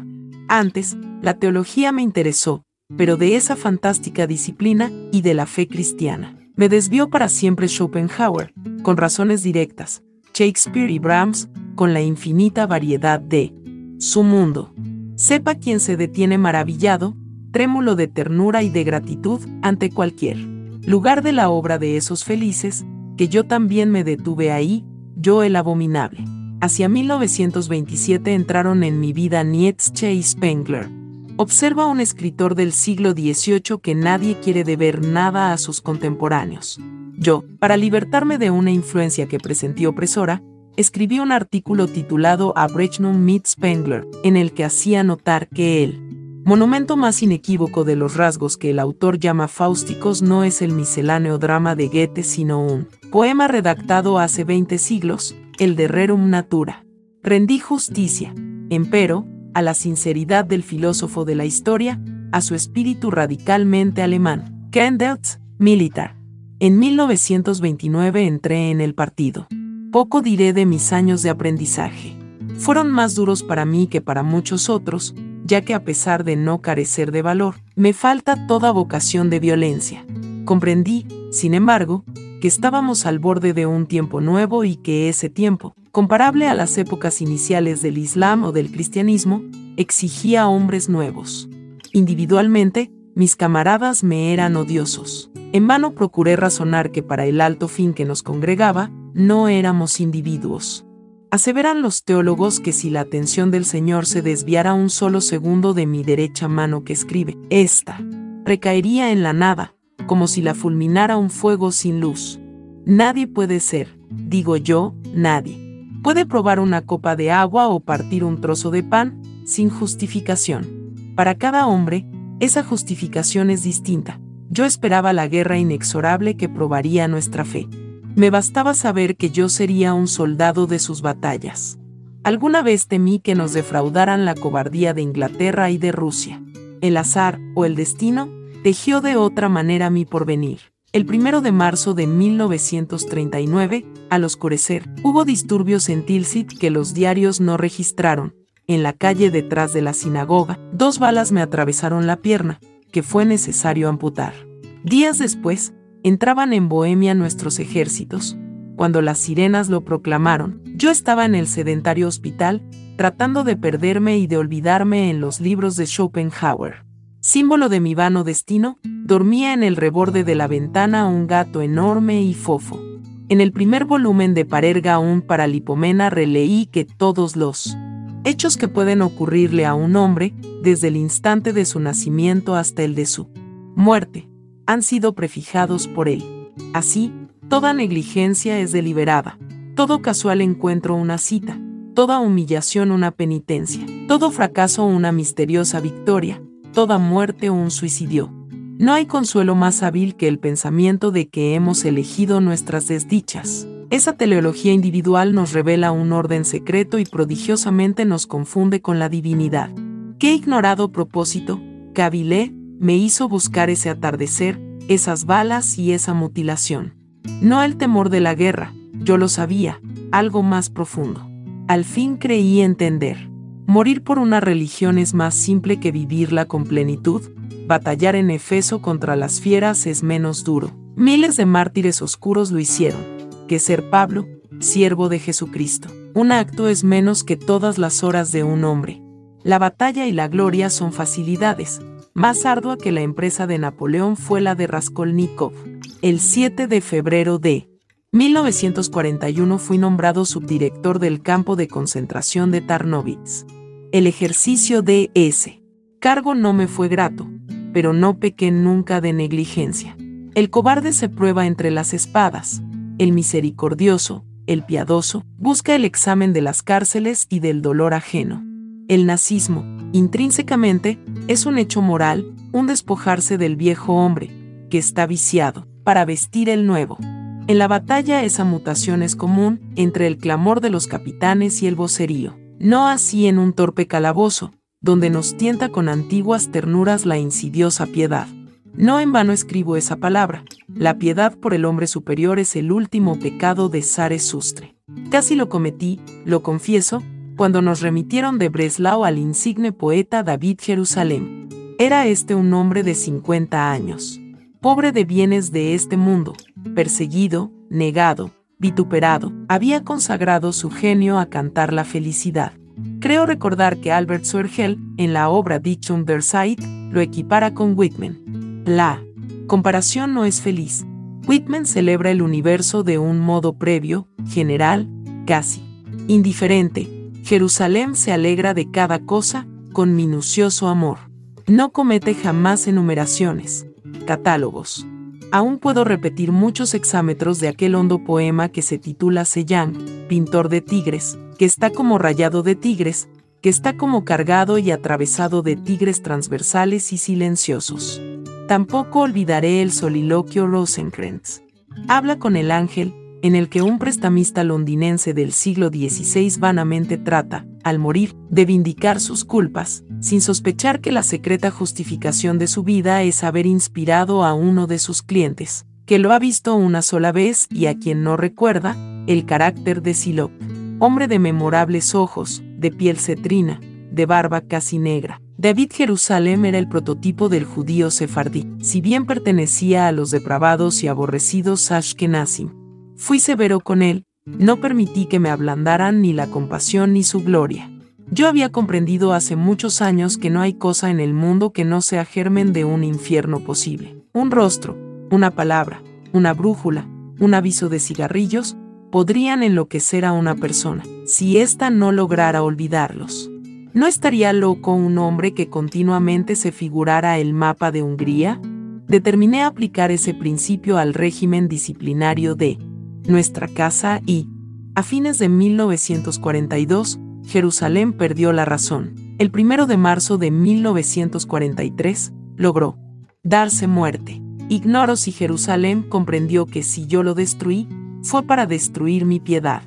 Antes, la teología me interesó, pero de esa fantástica disciplina y de la fe cristiana. Me desvió para siempre Schopenhauer, con razones directas, Shakespeare y Brahms, con la infinita variedad de su mundo. Sepa quien se detiene maravillado, trémulo de ternura y de gratitud ante cualquier lugar de la obra de esos felices, que yo también me detuve ahí, yo el abominable. Hacia 1927 entraron en mi vida Nietzsche y Spengler. Observa un escritor del siglo XVIII que nadie quiere deber nada a sus contemporáneos. Yo, para libertarme de una influencia que presentí opresora, escribí un artículo titulado Abrechnung mit Spengler, en el que hacía notar que él, Monumento más inequívoco de los rasgos que el autor llama fáusticos no es el misceláneo drama de Goethe, sino un poema redactado hace 20 siglos, el de Rerum Natura. Rendí justicia, empero, a la sinceridad del filósofo de la historia, a su espíritu radicalmente alemán, militar. En 1929 entré en el partido. Poco diré de mis años de aprendizaje. Fueron más duros para mí que para muchos otros, ya que a pesar de no carecer de valor, me falta toda vocación de violencia. Comprendí, sin embargo, que estábamos al borde de un tiempo nuevo y que ese tiempo, comparable a las épocas iniciales del Islam o del cristianismo, exigía hombres nuevos. Individualmente, mis camaradas me eran odiosos. En vano procuré razonar que para el alto fin que nos congregaba, no éramos individuos. Aseveran los teólogos que si la atención del Señor se desviara un solo segundo de mi derecha mano que escribe, esta recaería en la nada, como si la fulminara un fuego sin luz. Nadie puede ser, digo yo, nadie. Puede probar una copa de agua o partir un trozo de pan, sin justificación. Para cada hombre, esa justificación es distinta. Yo esperaba la guerra inexorable que probaría nuestra fe. Me bastaba saber que yo sería un soldado de sus batallas. Alguna vez temí que nos defraudaran la cobardía de Inglaterra y de Rusia. El azar, o el destino, tejió de otra manera mi porvenir. El primero de marzo de 1939, al oscurecer, hubo disturbios en Tilsit que los diarios no registraron. En la calle detrás de la sinagoga, dos balas me atravesaron la pierna, que fue necesario amputar. Días después, entraban en Bohemia nuestros ejércitos. Cuando las sirenas lo proclamaron, yo estaba en el sedentario hospital, tratando de perderme y de olvidarme en los libros de Schopenhauer. Símbolo de mi vano destino, dormía en el reborde de la ventana un gato enorme y fofo. En el primer volumen de Parerga un Paralipomena releí que todos los hechos que pueden ocurrirle a un hombre, desde el instante de su nacimiento hasta el de su muerte, han sido prefijados por él. Así, toda negligencia es deliberada, todo casual encuentro una cita, toda humillación una penitencia, todo fracaso una misteriosa victoria, toda muerte un suicidio. No hay consuelo más hábil que el pensamiento de que hemos elegido nuestras desdichas. Esa teleología individual nos revela un orden secreto y prodigiosamente nos confunde con la divinidad. Qué ignorado propósito, Cabilé, me hizo buscar ese atardecer, esas balas y esa mutilación. No el temor de la guerra, yo lo sabía, algo más profundo. Al fin creí entender. Morir por una religión es más simple que vivirla con plenitud, batallar en Efeso contra las fieras es menos duro. Miles de mártires oscuros lo hicieron, que ser Pablo, siervo de Jesucristo. Un acto es menos que todas las horas de un hombre. La batalla y la gloria son facilidades, más ardua que la empresa de Napoleón fue la de Raskolnikov. El 7 de febrero de 1941 fui nombrado subdirector del campo de concentración de Tarnowitz. El ejercicio de ese cargo no me fue grato, pero no pequé nunca de negligencia. El cobarde se prueba entre las espadas, el misericordioso, el piadoso, busca el examen de las cárceles y del dolor ajeno. El nazismo, intrínsecamente, es un hecho moral, un despojarse del viejo hombre, que está viciado, para vestir el nuevo. En la batalla esa mutación es común entre el clamor de los capitanes y el vocerío, no así en un torpe calabozo, donde nos tienta con antiguas ternuras la insidiosa piedad. No en vano escribo esa palabra, la piedad por el hombre superior es el último pecado de Sare Sustre. Casi lo cometí, lo confieso, cuando nos remitieron de Breslau al insigne poeta David Jerusalén. Era este un hombre de 50 años, pobre de bienes de este mundo, perseguido, negado, vituperado, había consagrado su genio a cantar la felicidad. Creo recordar que Albert Swergel, en la obra Dichum der lo equipara con Whitman. La comparación no es feliz. Whitman celebra el universo de un modo previo, general, casi indiferente, Jerusalén se alegra de cada cosa, con minucioso amor. No comete jamás enumeraciones, catálogos. Aún puedo repetir muchos exámetros de aquel hondo poema que se titula Sellán, pintor de tigres, que está como rayado de tigres, que está como cargado y atravesado de tigres transversales y silenciosos. Tampoco olvidaré el soliloquio Rosencrantz. Habla con el ángel, en el que un prestamista londinense del siglo XVI vanamente trata, al morir, de vindicar sus culpas, sin sospechar que la secreta justificación de su vida es haber inspirado a uno de sus clientes, que lo ha visto una sola vez y a quien no recuerda, el carácter de Silop. Hombre de memorables ojos, de piel cetrina, de barba casi negra. David Jerusalén era el prototipo del judío sefardí, si bien pertenecía a los depravados y aborrecidos Ashkenazim. Fui severo con él, no permití que me ablandaran ni la compasión ni su gloria. Yo había comprendido hace muchos años que no hay cosa en el mundo que no sea germen de un infierno posible. Un rostro, una palabra, una brújula, un aviso de cigarrillos, podrían enloquecer a una persona, si ésta no lograra olvidarlos. ¿No estaría loco un hombre que continuamente se figurara el mapa de Hungría? Determiné aplicar ese principio al régimen disciplinario de nuestra casa y, a fines de 1942, Jerusalén perdió la razón. El primero de marzo de 1943, logró darse muerte. Ignoro si Jerusalén comprendió que si yo lo destruí, fue para destruir mi piedad.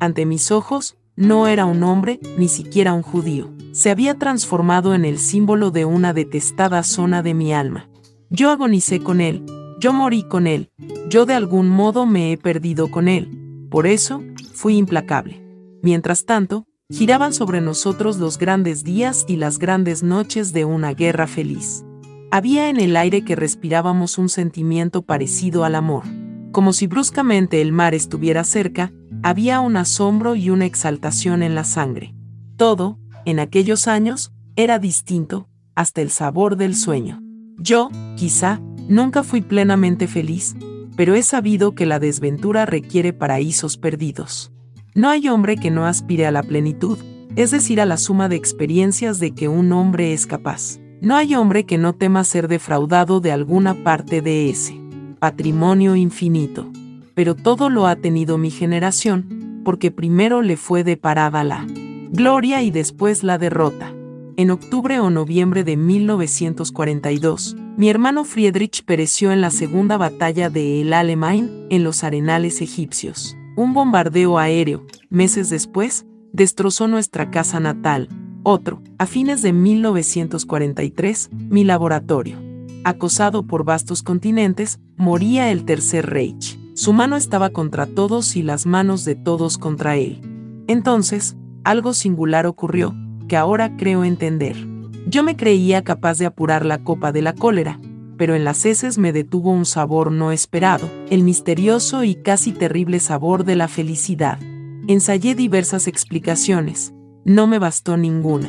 Ante mis ojos, no era un hombre, ni siquiera un judío. Se había transformado en el símbolo de una detestada zona de mi alma. Yo agonicé con él, yo morí con él, yo de algún modo me he perdido con él. Por eso, fui implacable. Mientras tanto, giraban sobre nosotros los grandes días y las grandes noches de una guerra feliz. Había en el aire que respirábamos un sentimiento parecido al amor. Como si bruscamente el mar estuviera cerca, había un asombro y una exaltación en la sangre. Todo, en aquellos años, era distinto, hasta el sabor del sueño. Yo, quizá, nunca fui plenamente feliz, pero he sabido que la desventura requiere paraísos perdidos. No hay hombre que no aspire a la plenitud, es decir, a la suma de experiencias de que un hombre es capaz. No hay hombre que no tema ser defraudado de alguna parte de ese patrimonio infinito. Pero todo lo ha tenido mi generación, porque primero le fue deparada la gloria y después la derrota. En octubre o noviembre de 1942, mi hermano Friedrich pereció en la segunda batalla de El Alamein en los arenales egipcios. Un bombardeo aéreo, meses después, destrozó nuestra casa natal, otro, a fines de 1943, mi laboratorio. Acosado por vastos continentes, moría el Tercer Reich. Su mano estaba contra todos y las manos de todos contra él. Entonces, algo singular ocurrió, que ahora creo entender. Yo me creía capaz de apurar la copa de la cólera, pero en las heces me detuvo un sabor no esperado, el misterioso y casi terrible sabor de la felicidad. Ensayé diversas explicaciones, no me bastó ninguna.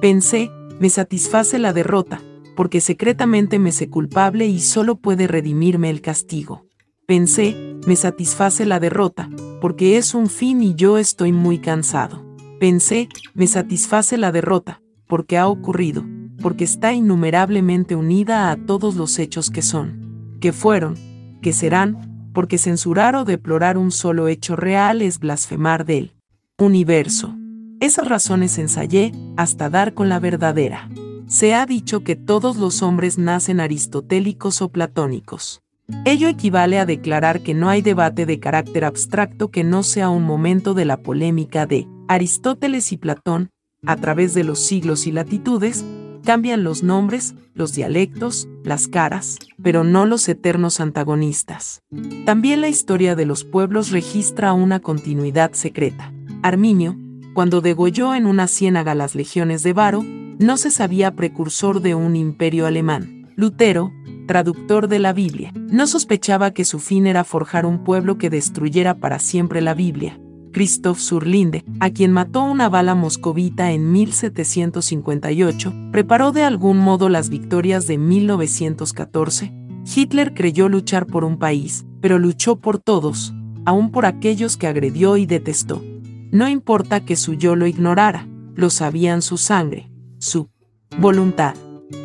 Pensé, me satisface la derrota, porque secretamente me sé culpable y solo puede redimirme el castigo. Pensé, me satisface la derrota, porque es un fin y yo estoy muy cansado. Pensé, me satisface la derrota, porque ha ocurrido, porque está innumerablemente unida a todos los hechos que son, que fueron, que serán, porque censurar o deplorar un solo hecho real es blasfemar del universo. Esas razones ensayé hasta dar con la verdadera. Se ha dicho que todos los hombres nacen aristotélicos o platónicos. Ello equivale a declarar que no hay debate de carácter abstracto que no sea un momento de la polémica de Aristóteles y Platón, a través de los siglos y latitudes, cambian los nombres, los dialectos, las caras, pero no los eternos antagonistas. También la historia de los pueblos registra una continuidad secreta. Arminio, cuando degolló en una ciénaga las legiones de Varo, no se sabía precursor de un imperio alemán. Lutero, traductor de la Biblia, no sospechaba que su fin era forjar un pueblo que destruyera para siempre la Biblia. Christoph Surlinde, a quien mató una bala moscovita en 1758, preparó de algún modo las victorias de 1914. Hitler creyó luchar por un país, pero luchó por todos, aun por aquellos que agredió y detestó. No importa que su yo lo ignorara, lo sabían su sangre, su voluntad.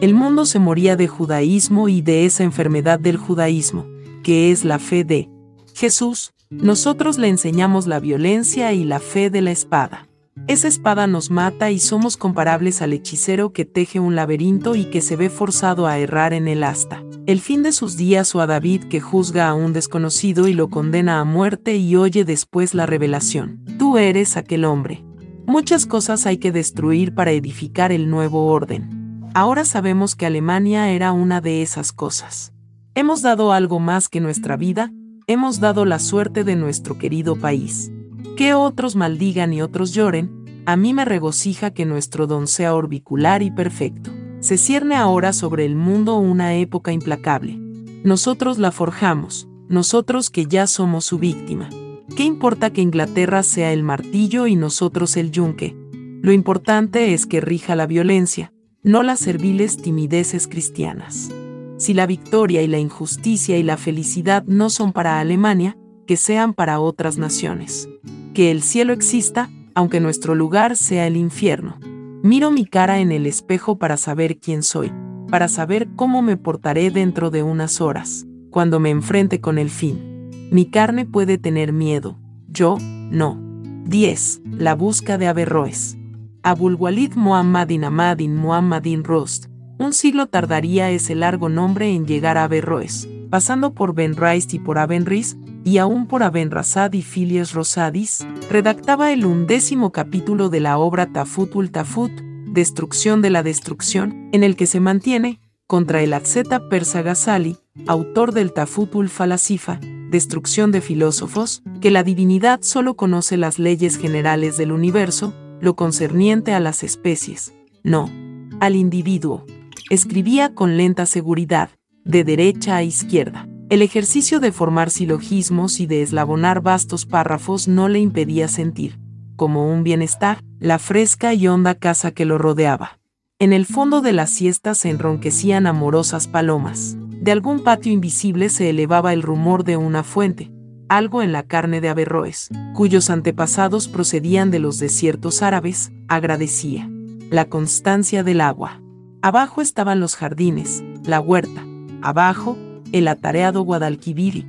El mundo se moría de judaísmo y de esa enfermedad del judaísmo, que es la fe de Jesús. Nosotros le enseñamos la violencia y la fe de la espada. Esa espada nos mata y somos comparables al hechicero que teje un laberinto y que se ve forzado a errar en el asta. El fin de sus días o a David que juzga a un desconocido y lo condena a muerte y oye después la revelación. Tú eres aquel hombre. Muchas cosas hay que destruir para edificar el nuevo orden. Ahora sabemos que Alemania era una de esas cosas. Hemos dado algo más que nuestra vida, hemos dado la suerte de nuestro querido país. Que otros maldigan y otros lloren, a mí me regocija que nuestro don sea orbicular y perfecto. Se cierne ahora sobre el mundo una época implacable. Nosotros la forjamos, nosotros que ya somos su víctima. ¿Qué importa que Inglaterra sea el martillo y nosotros el yunque? Lo importante es que rija la violencia, no las serviles timideces cristianas. Si la victoria y la injusticia y la felicidad no son para Alemania, que sean para otras naciones. Que el cielo exista, aunque nuestro lugar sea el infierno. Miro mi cara en el espejo para saber quién soy, para saber cómo me portaré dentro de unas horas, cuando me enfrente con el fin. Mi carne puede tener miedo, yo, no. 10. La busca de Averroes. Abulwalid Muhammadin Ahmadin Muhammadin Rost. Un siglo tardaría ese largo nombre en llegar a Averroes, pasando por Ben Rice y por Abenris, y aún por Abenrasad y Filias Rosadis, redactaba el undécimo capítulo de la obra Tafutul Tafut, Destrucción de la Destrucción, en el que se mantiene, contra el Atzeta persa Ghazali, autor del Tafutul Falasifa, Destrucción de Filósofos, que la divinidad solo conoce las leyes generales del universo, lo concerniente a las especies, no, al individuo. Escribía con lenta seguridad, de derecha a izquierda. El ejercicio de formar silogismos y de eslabonar vastos párrafos no le impedía sentir, como un bienestar, la fresca y honda casa que lo rodeaba. En el fondo de la siesta se enronquecían amorosas palomas. De algún patio invisible se elevaba el rumor de una fuente, algo en la carne de Averroes, cuyos antepasados procedían de los desiertos árabes, agradecía. La constancia del agua. Abajo estaban los jardines, la huerta. Abajo, el atareado Guadalquiviri.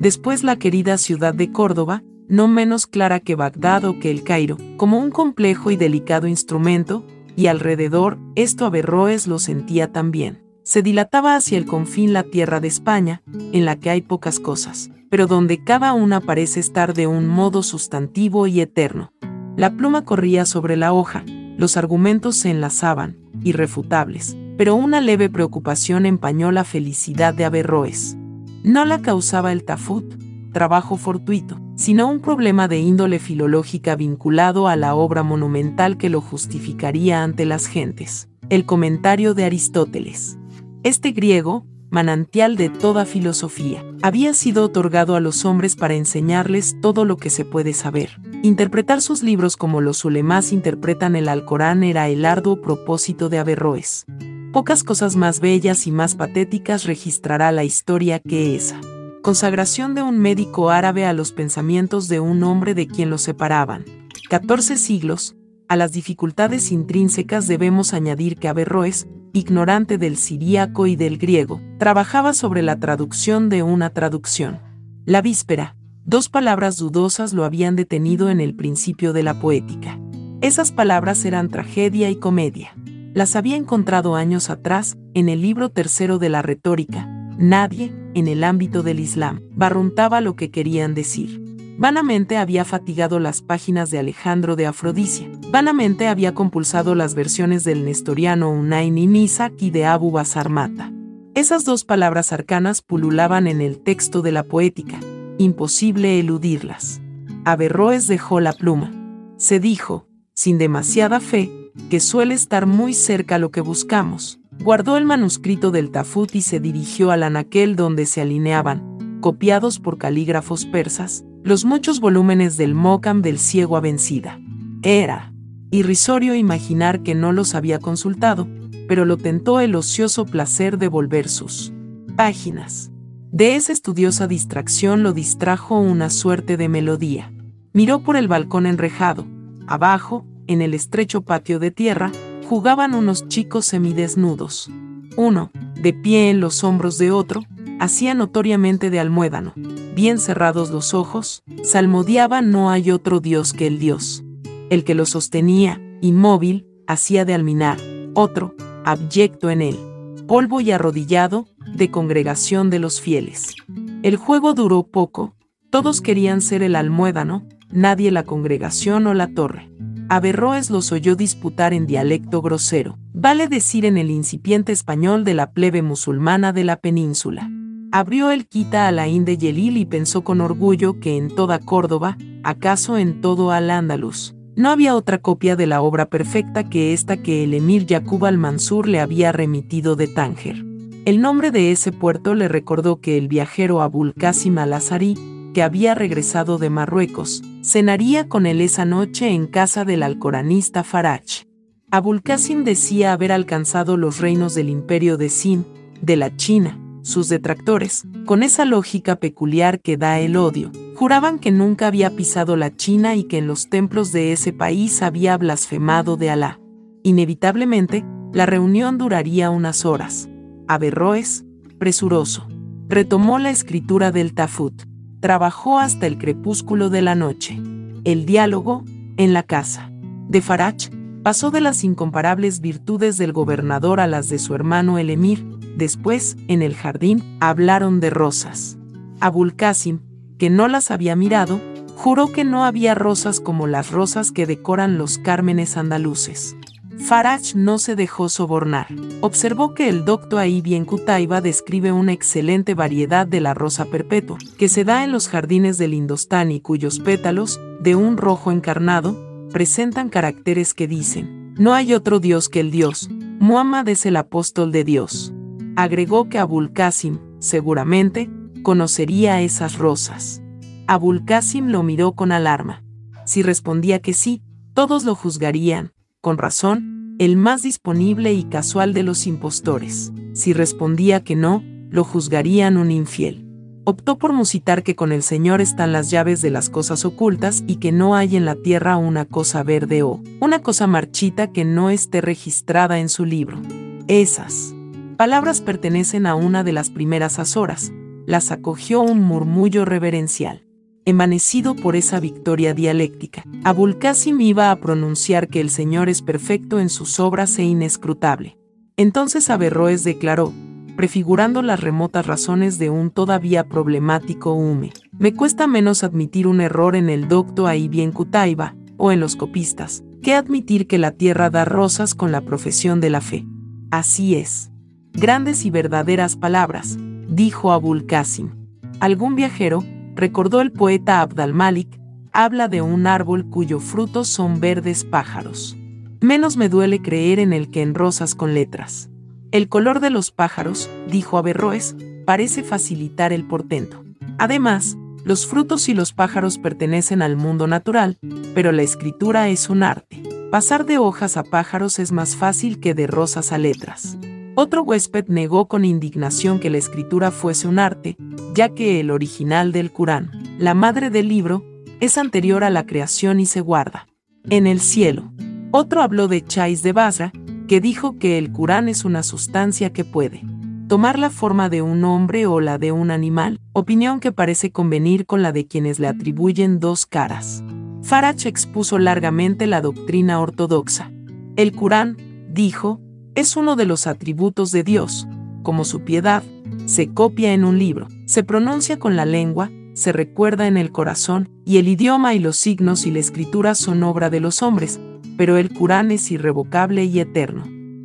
Después la querida ciudad de Córdoba, no menos clara que Bagdad o que el Cairo, como un complejo y delicado instrumento, y alrededor, esto Averroes lo sentía también. Se dilataba hacia el confín la tierra de España, en la que hay pocas cosas, pero donde cada una parece estar de un modo sustantivo y eterno. La pluma corría sobre la hoja, los argumentos se enlazaban, irrefutables, pero una leve preocupación empañó la felicidad de Averroes. No la causaba el tafut, trabajo fortuito, sino un problema de índole filológica vinculado a la obra monumental que lo justificaría ante las gentes. El comentario de Aristóteles. Este griego, manantial de toda filosofía, había sido otorgado a los hombres para enseñarles todo lo que se puede saber. Interpretar sus libros como los ulemas interpretan el Alcorán era el arduo propósito de Averroes. Pocas cosas más bellas y más patéticas registrará la historia que esa. Consagración de un médico árabe a los pensamientos de un hombre de quien los separaban. 14 siglos, a las dificultades intrínsecas debemos añadir que Averroes, ignorante del siríaco y del griego, trabajaba sobre la traducción de una traducción. La víspera, dos palabras dudosas lo habían detenido en el principio de la poética. Esas palabras eran tragedia y comedia. Las había encontrado años atrás, en el libro tercero de la retórica. Nadie, en el ámbito del Islam, barruntaba lo que querían decir. Vanamente había fatigado las páginas de Alejandro de Afrodisia. Vanamente había compulsado las versiones del nestoriano Unayn y Nisak y de Abu Basar Mata. Esas dos palabras arcanas pululaban en el texto de la poética. Imposible eludirlas. Averroes dejó la pluma. Se dijo, sin demasiada fe, que suele estar muy cerca lo que buscamos. Guardó el manuscrito del Tafut y se dirigió al anaquel donde se alineaban, copiados por calígrafos persas, los muchos volúmenes del Mokam del ciego a vencida. Era irrisorio imaginar que no los había consultado, pero lo tentó el ocioso placer de volver sus páginas. De esa estudiosa distracción lo distrajo una suerte de melodía. Miró por el balcón enrejado. Abajo, en el estrecho patio de tierra, jugaban unos chicos semidesnudos. Uno, de pie en los hombros de otro, hacía notoriamente de almuédano. Bien cerrados los ojos, salmodiaba no hay otro Dios que el Dios. El que lo sostenía, inmóvil, hacía de alminar. Otro, abyecto en él, polvo y arrodillado, de congregación de los fieles. El juego duró poco, todos querían ser el almuédano, nadie la congregación o la torre. Averroes los oyó disputar en dialecto grosero, vale decir en el incipiente español de la plebe musulmana de la península. Abrió el Quita Alain de Yelil y pensó con orgullo que en toda Córdoba, acaso en todo Al-Ándalus, no había otra copia de la obra perfecta que esta que el emir Yaqub al-Mansur le había remitido de Tánger. El nombre de ese puerto le recordó que el viajero Abul Qasim al-Azari, que había regresado de Marruecos, cenaría con él esa noche en casa del alcoranista Faraj. Abul Qasim decía haber alcanzado los reinos del imperio de Sin, de la China, sus detractores, con esa lógica peculiar que da el odio, juraban que nunca había pisado la China y que en los templos de ese país había blasfemado de Alá. Inevitablemente, la reunión duraría unas horas. Averroes, presuroso, retomó la escritura del Tafut. Trabajó hasta el crepúsculo de la noche. El diálogo, en la casa. De Farach, pasó de las incomparables virtudes del gobernador a las de su hermano el emir, Después, en el jardín, hablaron de rosas. Abul Qasim, que no las había mirado, juró que no había rosas como las rosas que decoran los cármenes andaluces. Faraj no se dejó sobornar. Observó que el doctor Ibn Qutayba describe una excelente variedad de la rosa perpetua, que se da en los jardines del Indostán y cuyos pétalos, de un rojo encarnado, presentan caracteres que dicen, no hay otro Dios que el Dios, Muhammad es el apóstol de Dios agregó que Abul Qasim, seguramente, conocería esas rosas. Abul Qasim lo miró con alarma. Si respondía que sí, todos lo juzgarían, con razón, el más disponible y casual de los impostores. Si respondía que no, lo juzgarían un infiel. Optó por musitar que con el Señor están las llaves de las cosas ocultas y que no hay en la tierra una cosa verde o una cosa marchita que no esté registrada en su libro. Esas palabras pertenecen a una de las primeras azoras, las acogió un murmullo reverencial. Emanecido por esa victoria dialéctica, Abul Qasim iba a pronunciar que el Señor es perfecto en sus obras e inescrutable. Entonces Averroes declaró, prefigurando las remotas razones de un todavía problemático hume. Me cuesta menos admitir un error en el docto ahí bien Cutaiba, o en los copistas, que admitir que la tierra da rosas con la profesión de la fe. Así es grandes y verdaderas palabras, dijo Abul Qasim. Algún viajero, recordó el poeta Abd al-Malik, habla de un árbol cuyo fruto son verdes pájaros. Menos me duele creer en el que en rosas con letras. El color de los pájaros, dijo Averroes, parece facilitar el portento. Además, los frutos y los pájaros pertenecen al mundo natural, pero la escritura es un arte. Pasar de hojas a pájaros es más fácil que de rosas a letras. Otro huésped negó con indignación que la escritura fuese un arte, ya que el original del Corán, la madre del libro, es anterior a la creación y se guarda en el cielo. Otro habló de Chais de Basra, que dijo que el Corán es una sustancia que puede tomar la forma de un hombre o la de un animal, opinión que parece convenir con la de quienes le atribuyen dos caras. Farach expuso largamente la doctrina ortodoxa. El Corán, dijo, es uno de los atributos de Dios, como su piedad, se copia en un libro, se pronuncia con la lengua, se recuerda en el corazón, y el idioma y los signos y la escritura son obra de los hombres, pero el Corán es irrevocable y eterno.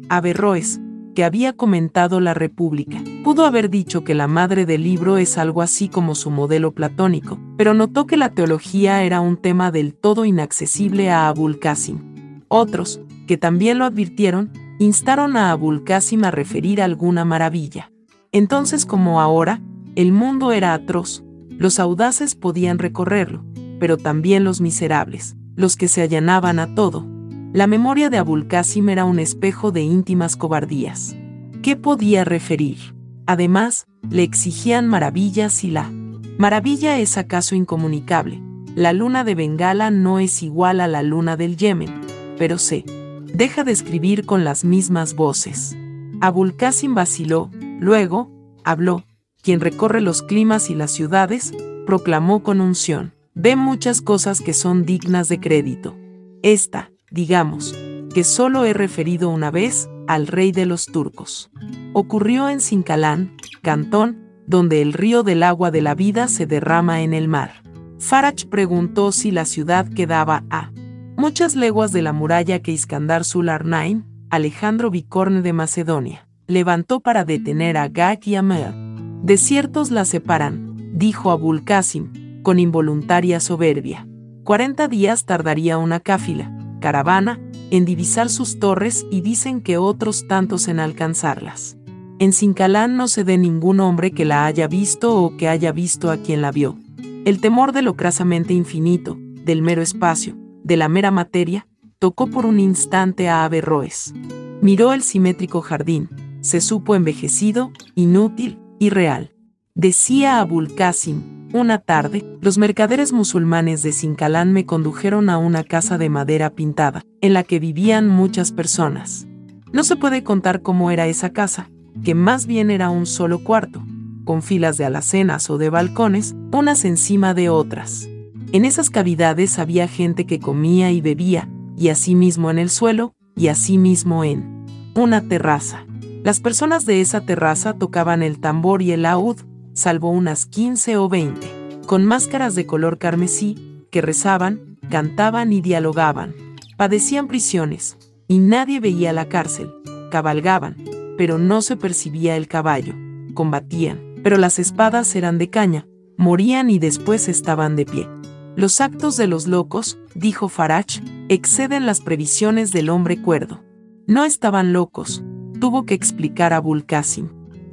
Averroes, que había comentado la República, pudo haber dicho que la madre del libro es algo así como su modelo platónico, pero notó que la teología era un tema del todo inaccesible a Abul Qasim. Otros, que también lo advirtieron, instaron a Abul Qasim a referir alguna maravilla. Entonces como ahora, el mundo era atroz, los audaces podían recorrerlo, pero también los miserables, los que se allanaban a todo. La memoria de Abul Qasim era un espejo de íntimas cobardías. ¿Qué podía referir? Además, le exigían maravillas y la maravilla es acaso incomunicable. La luna de Bengala no es igual a la luna del Yemen, pero sé deja de escribir con las mismas voces. Abul Qasim vaciló, luego, habló, quien recorre los climas y las ciudades, proclamó con unción. Ve muchas cosas que son dignas de crédito. Esta, digamos, que solo he referido una vez al rey de los turcos. Ocurrió en Sincalán, Cantón, donde el río del agua de la vida se derrama en el mar. Farach preguntó si la ciudad quedaba a muchas leguas de la muralla que Iskandar Sularnain, Alejandro Bicorne de Macedonia, levantó para detener a Gak y a Mer. Desiertos la separan, dijo Abul Qasim, con involuntaria soberbia. Cuarenta días tardaría una cáfila, caravana, en divisar sus torres y dicen que otros tantos en alcanzarlas. En Sincalán no se dé ningún hombre que la haya visto o que haya visto a quien la vio. El temor de lo crasamente infinito, del mero espacio, de la mera materia, tocó por un instante a Averroes. Miró el simétrico jardín, se supo envejecido, inútil, irreal. Decía Abul Qasim, una tarde, los mercaderes musulmanes de Sincalán me condujeron a una casa de madera pintada, en la que vivían muchas personas. No se puede contar cómo era esa casa, que más bien era un solo cuarto, con filas de alacenas o de balcones, unas encima de otras. En esas cavidades había gente que comía y bebía, y asimismo en el suelo, y asimismo en una terraza. Las personas de esa terraza tocaban el tambor y el laúd, salvo unas 15 o 20, con máscaras de color carmesí, que rezaban, cantaban y dialogaban. Padecían prisiones, y nadie veía la cárcel. Cabalgaban, pero no se percibía el caballo. Combatían, pero las espadas eran de caña, morían y después estaban de pie. Los actos de los locos, dijo Farage, exceden las previsiones del hombre cuerdo. No estaban locos, tuvo que explicar a Bulkasim.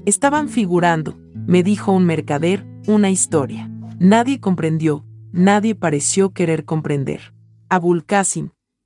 Estaban figurando, me dijo un mercader, una historia. Nadie comprendió, nadie pareció querer comprender. Abul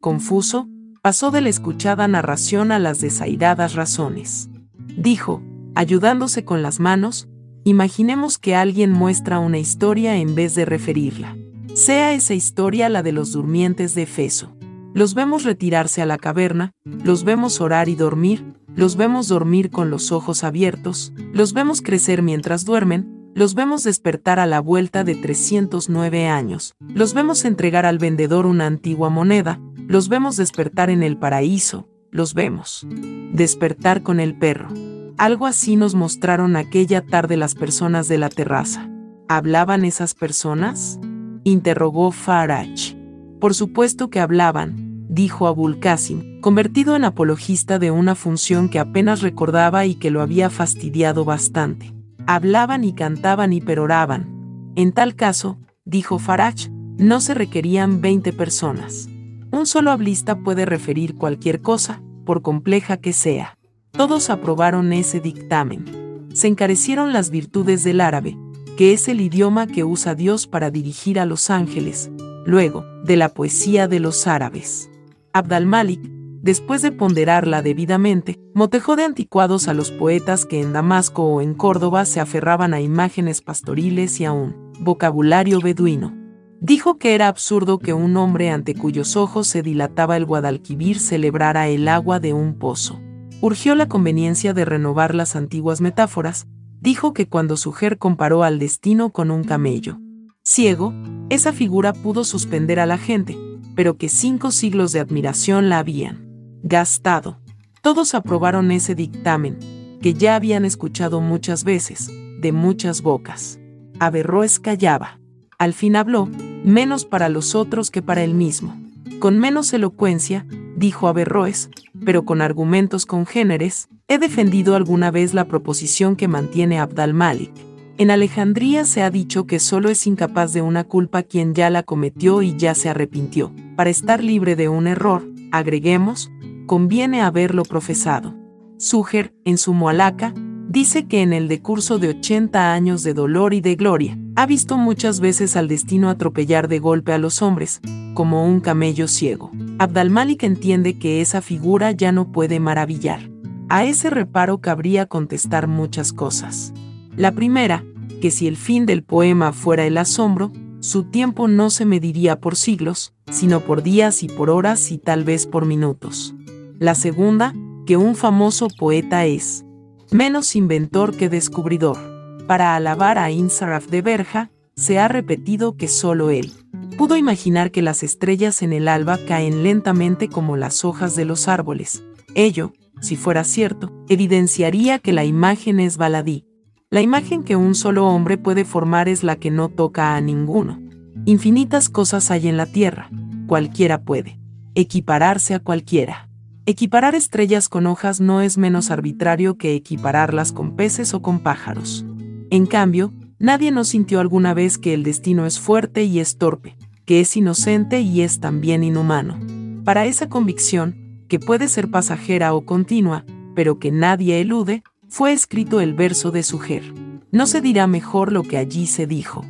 confuso, pasó de la escuchada narración a las desairadas razones. Dijo, ayudándose con las manos, imaginemos que alguien muestra una historia en vez de referirla. Sea esa historia la de los durmientes de Efeso. Los vemos retirarse a la caverna, los vemos orar y dormir, los vemos dormir con los ojos abiertos, los vemos crecer mientras duermen, los vemos despertar a la vuelta de 309 años, los vemos entregar al vendedor una antigua moneda, los vemos despertar en el paraíso, los vemos despertar con el perro. Algo así nos mostraron aquella tarde las personas de la terraza. ¿Hablaban esas personas? interrogó Farage. Por supuesto que hablaban, dijo Abul Qasim, convertido en apologista de una función que apenas recordaba y que lo había fastidiado bastante. Hablaban y cantaban y peroraban. En tal caso, dijo Farage, no se requerían 20 personas. Un solo hablista puede referir cualquier cosa, por compleja que sea. Todos aprobaron ese dictamen. Se encarecieron las virtudes del árabe, que es el idioma que usa Dios para dirigir a los ángeles, luego, de la poesía de los árabes. Abd al-Malik, después de ponderarla debidamente, motejó de anticuados a los poetas que en Damasco o en Córdoba se aferraban a imágenes pastoriles y a un vocabulario beduino. Dijo que era absurdo que un hombre ante cuyos ojos se dilataba el Guadalquivir celebrara el agua de un pozo. Urgió la conveniencia de renovar las antiguas metáforas, dijo que cuando Suger comparó al destino con un camello ciego, esa figura pudo suspender a la gente, pero que cinco siglos de admiración la habían gastado. Todos aprobaron ese dictamen, que ya habían escuchado muchas veces, de muchas bocas. Averroes callaba. Al fin habló, menos para los otros que para él mismo. Con menos elocuencia, dijo Averroes, pero con argumentos congéneres, he defendido alguna vez la proposición que mantiene Abdal Malik. En Alejandría se ha dicho que solo es incapaz de una culpa quien ya la cometió y ya se arrepintió. Para estar libre de un error, agreguemos, conviene haberlo profesado. Suger, en su Moalaca, dice que en el decurso de 80 años de dolor y de gloria, ha visto muchas veces al destino atropellar de golpe a los hombres, como un camello ciego. Abdalmalik entiende que esa figura ya no puede maravillar. A ese reparo cabría contestar muchas cosas. La primera, que si el fin del poema fuera el asombro, su tiempo no se mediría por siglos, sino por días y por horas y tal vez por minutos. La segunda, que un famoso poeta es, menos inventor que descubridor. Para alabar a Insaraf de Berja, se ha repetido que solo él pudo imaginar que las estrellas en el alba caen lentamente como las hojas de los árboles. Ello, si fuera cierto, evidenciaría que la imagen es baladí. La imagen que un solo hombre puede formar es la que no toca a ninguno. Infinitas cosas hay en la tierra, cualquiera puede equipararse a cualquiera. Equiparar estrellas con hojas no es menos arbitrario que equipararlas con peces o con pájaros. En cambio, nadie no sintió alguna vez que el destino es fuerte y es torpe, que es inocente y es también inhumano. Para esa convicción, que puede ser pasajera o continua, pero que nadie elude, fue escrito el verso de Suger. No se dirá mejor lo que allí se dijo.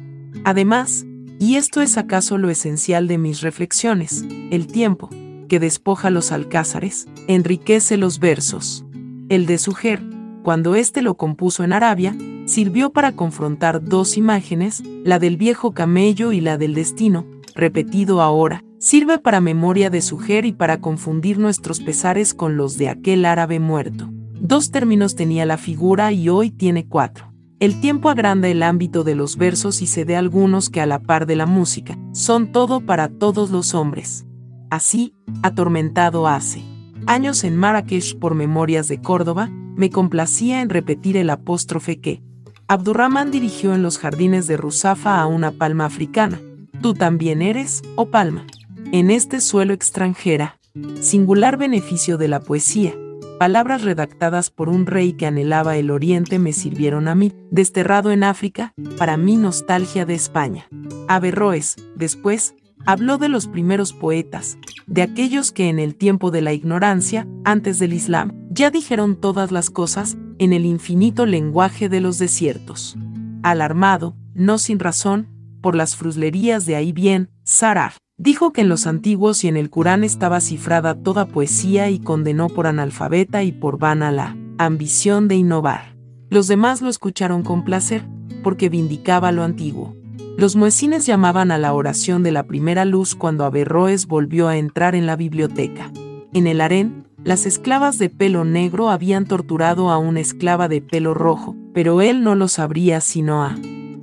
Además, y esto es acaso lo esencial de mis reflexiones, el tiempo, que despoja los alcázares, enriquece los versos. El de Suger, cuando éste lo compuso en Arabia, sirvió para confrontar dos imágenes, la del viejo camello y la del destino, repetido ahora, sirve para memoria de Suger y para confundir nuestros pesares con los de aquel árabe muerto. Dos términos tenía la figura y hoy tiene cuatro. El tiempo agranda el ámbito de los versos y se de algunos que a la par de la música, son todo para todos los hombres. Así, atormentado hace años en Marrakech por Memorias de Córdoba, me complacía en repetir el apóstrofe que Abdurrahman dirigió en los jardines de Rusafa a una palma africana. Tú también eres, oh palma en este suelo extranjera, singular beneficio de la poesía, palabras redactadas por un rey que anhelaba el oriente me sirvieron a mí, desterrado en África, para mi nostalgia de España. Averroes, después, habló de los primeros poetas, de aquellos que en el tiempo de la ignorancia, antes del Islam, ya dijeron todas las cosas, en el infinito lenguaje de los desiertos. Alarmado, no sin razón, por las fruslerías de ahí bien, Sarar, Dijo que en los antiguos y en el Corán estaba cifrada toda poesía y condenó por analfabeta y por vana la ambición de innovar. Los demás lo escucharon con placer, porque vindicaba lo antiguo. Los muecines llamaban a la oración de la primera luz cuando Averroes volvió a entrar en la biblioteca. En el harén, las esclavas de pelo negro habían torturado a una esclava de pelo rojo, pero él no lo sabría sino a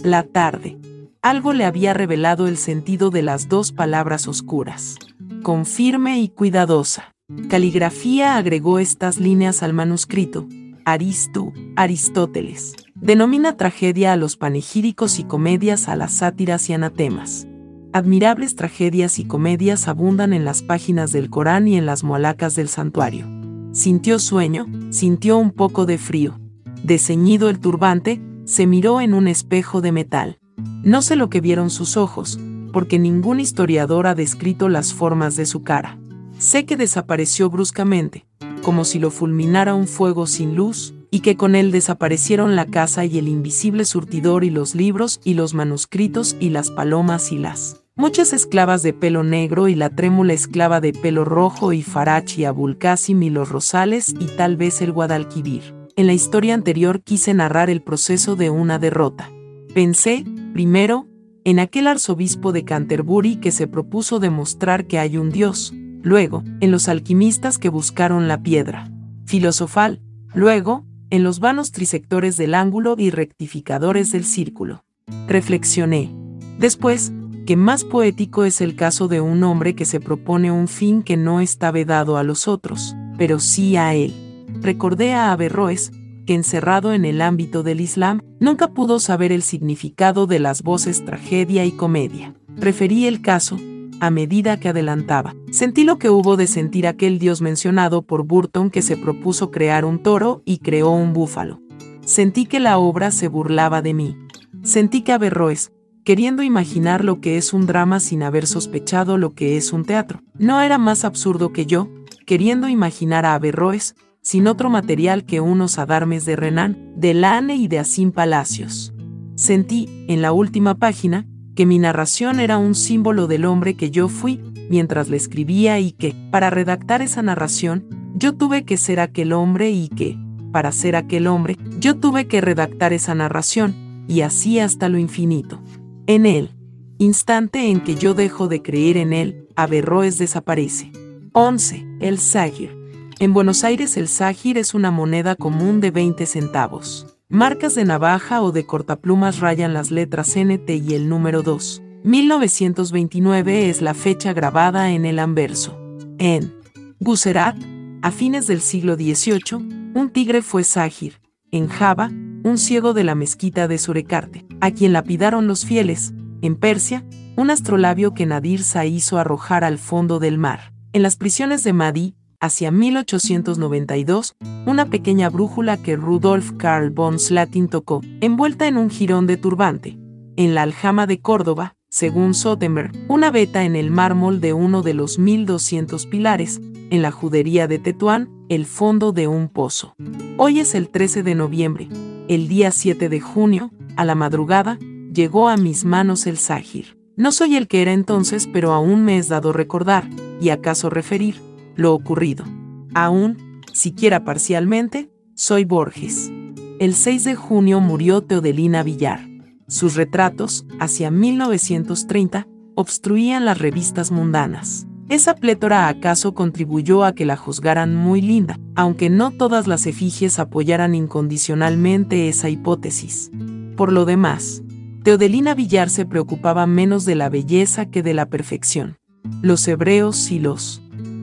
la tarde algo le había revelado el sentido de las dos palabras oscuras. Con firme y cuidadosa caligrafía agregó estas líneas al manuscrito. Aristo, Aristóteles. Denomina tragedia a los panegíricos y comedias a las sátiras y anatemas. Admirables tragedias y comedias abundan en las páginas del Corán y en las mualacas del santuario. Sintió sueño, sintió un poco de frío. Deseñido el turbante, se miró en un espejo de metal. No sé lo que vieron sus ojos, porque ningún historiador ha descrito las formas de su cara. Sé que desapareció bruscamente, como si lo fulminara un fuego sin luz, y que con él desaparecieron la casa y el invisible surtidor y los libros y los manuscritos y las palomas y las muchas esclavas de pelo negro y la trémula esclava de pelo rojo y Farachi Abulcasim y los Rosales y tal vez el Guadalquivir. En la historia anterior quise narrar el proceso de una derrota. Pensé, primero, en aquel arzobispo de Canterbury que se propuso demostrar que hay un Dios, luego, en los alquimistas que buscaron la piedra filosofal, luego, en los vanos trisectores del ángulo y rectificadores del círculo. Reflexioné. Después, que más poético es el caso de un hombre que se propone un fin que no está vedado a los otros, pero sí a él. Recordé a Averroes, que encerrado en el ámbito del Islam, nunca pudo saber el significado de las voces tragedia y comedia. Preferí el caso, a medida que adelantaba. Sentí lo que hubo de sentir aquel dios mencionado por Burton que se propuso crear un toro y creó un búfalo. Sentí que la obra se burlaba de mí. Sentí que Averroes, queriendo imaginar lo que es un drama sin haber sospechado lo que es un teatro, no era más absurdo que yo, queriendo imaginar a Averroes, sin otro material que unos adarmes de Renan, de Lane y de Asim Palacios. Sentí, en la última página, que mi narración era un símbolo del hombre que yo fui mientras le escribía y que, para redactar esa narración, yo tuve que ser aquel hombre y que, para ser aquel hombre, yo tuve que redactar esa narración, y así hasta lo infinito. En él, instante en que yo dejo de creer en él, Averroes desaparece. 11. El Zahir. En Buenos Aires el Zahir es una moneda común de 20 centavos. Marcas de navaja o de cortaplumas rayan las letras NT y el número 2. 1929 es la fecha grabada en el anverso. En Guserat, a fines del siglo XVIII, un tigre fue Zahir. En Java, un ciego de la mezquita de Surecarte, a quien lapidaron los fieles. En Persia, un astrolabio que Nadir Sa hizo arrojar al fondo del mar. En las prisiones de Mahdi, hacia 1892, una pequeña brújula que Rudolf Karl von Slatin tocó, envuelta en un jirón de turbante. En la aljama de Córdoba, según Sotenberg, una beta en el mármol de uno de los 1200 pilares, en la judería de Tetuán, el fondo de un pozo. Hoy es el 13 de noviembre. El día 7 de junio, a la madrugada, llegó a mis manos el Sahir. No soy el que era entonces, pero aún me es dado recordar, y acaso referir, lo ocurrido. Aún, siquiera parcialmente, soy Borges. El 6 de junio murió Teodelina Villar. Sus retratos, hacia 1930, obstruían las revistas mundanas. Esa plétora acaso contribuyó a que la juzgaran muy linda, aunque no todas las efigies apoyaran incondicionalmente esa hipótesis. Por lo demás, Teodelina Villar se preocupaba menos de la belleza que de la perfección. Los hebreos y los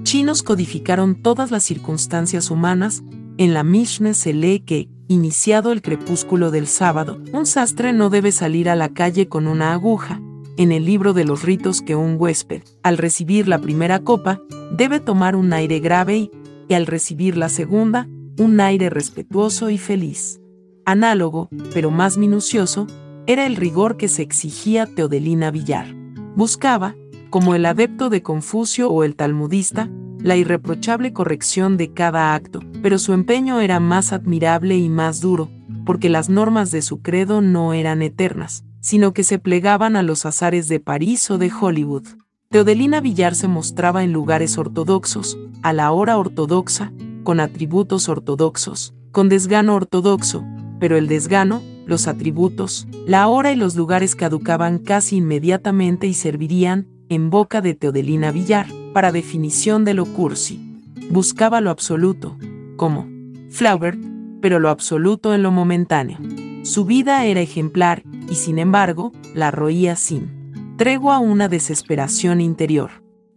chinos codificaron todas las circunstancias humanas, en la Mishnah se lee que, iniciado el crepúsculo del sábado, un sastre no debe salir a la calle con una aguja, en el libro de los ritos que un huésped, al recibir la primera copa, debe tomar un aire grave y, y al recibir la segunda, un aire respetuoso y feliz. Análogo, pero más minucioso, era el rigor que se exigía Teodelina Villar. Buscaba, como el adepto de Confucio o el talmudista, la irreprochable corrección de cada acto, pero su empeño era más admirable y más duro, porque las normas de su credo no eran eternas, sino que se plegaban a los azares de París o de Hollywood. Teodelina Villar se mostraba en lugares ortodoxos, a la hora ortodoxa, con atributos ortodoxos, con desgano ortodoxo, pero el desgano, los atributos, la hora y los lugares caducaban casi inmediatamente y servirían, en boca de Teodelina Villar, para definición de lo cursi. Buscaba lo absoluto, como Flaubert, pero lo absoluto en lo momentáneo. Su vida era ejemplar, y sin embargo, la roía sin tregua una desesperación interior.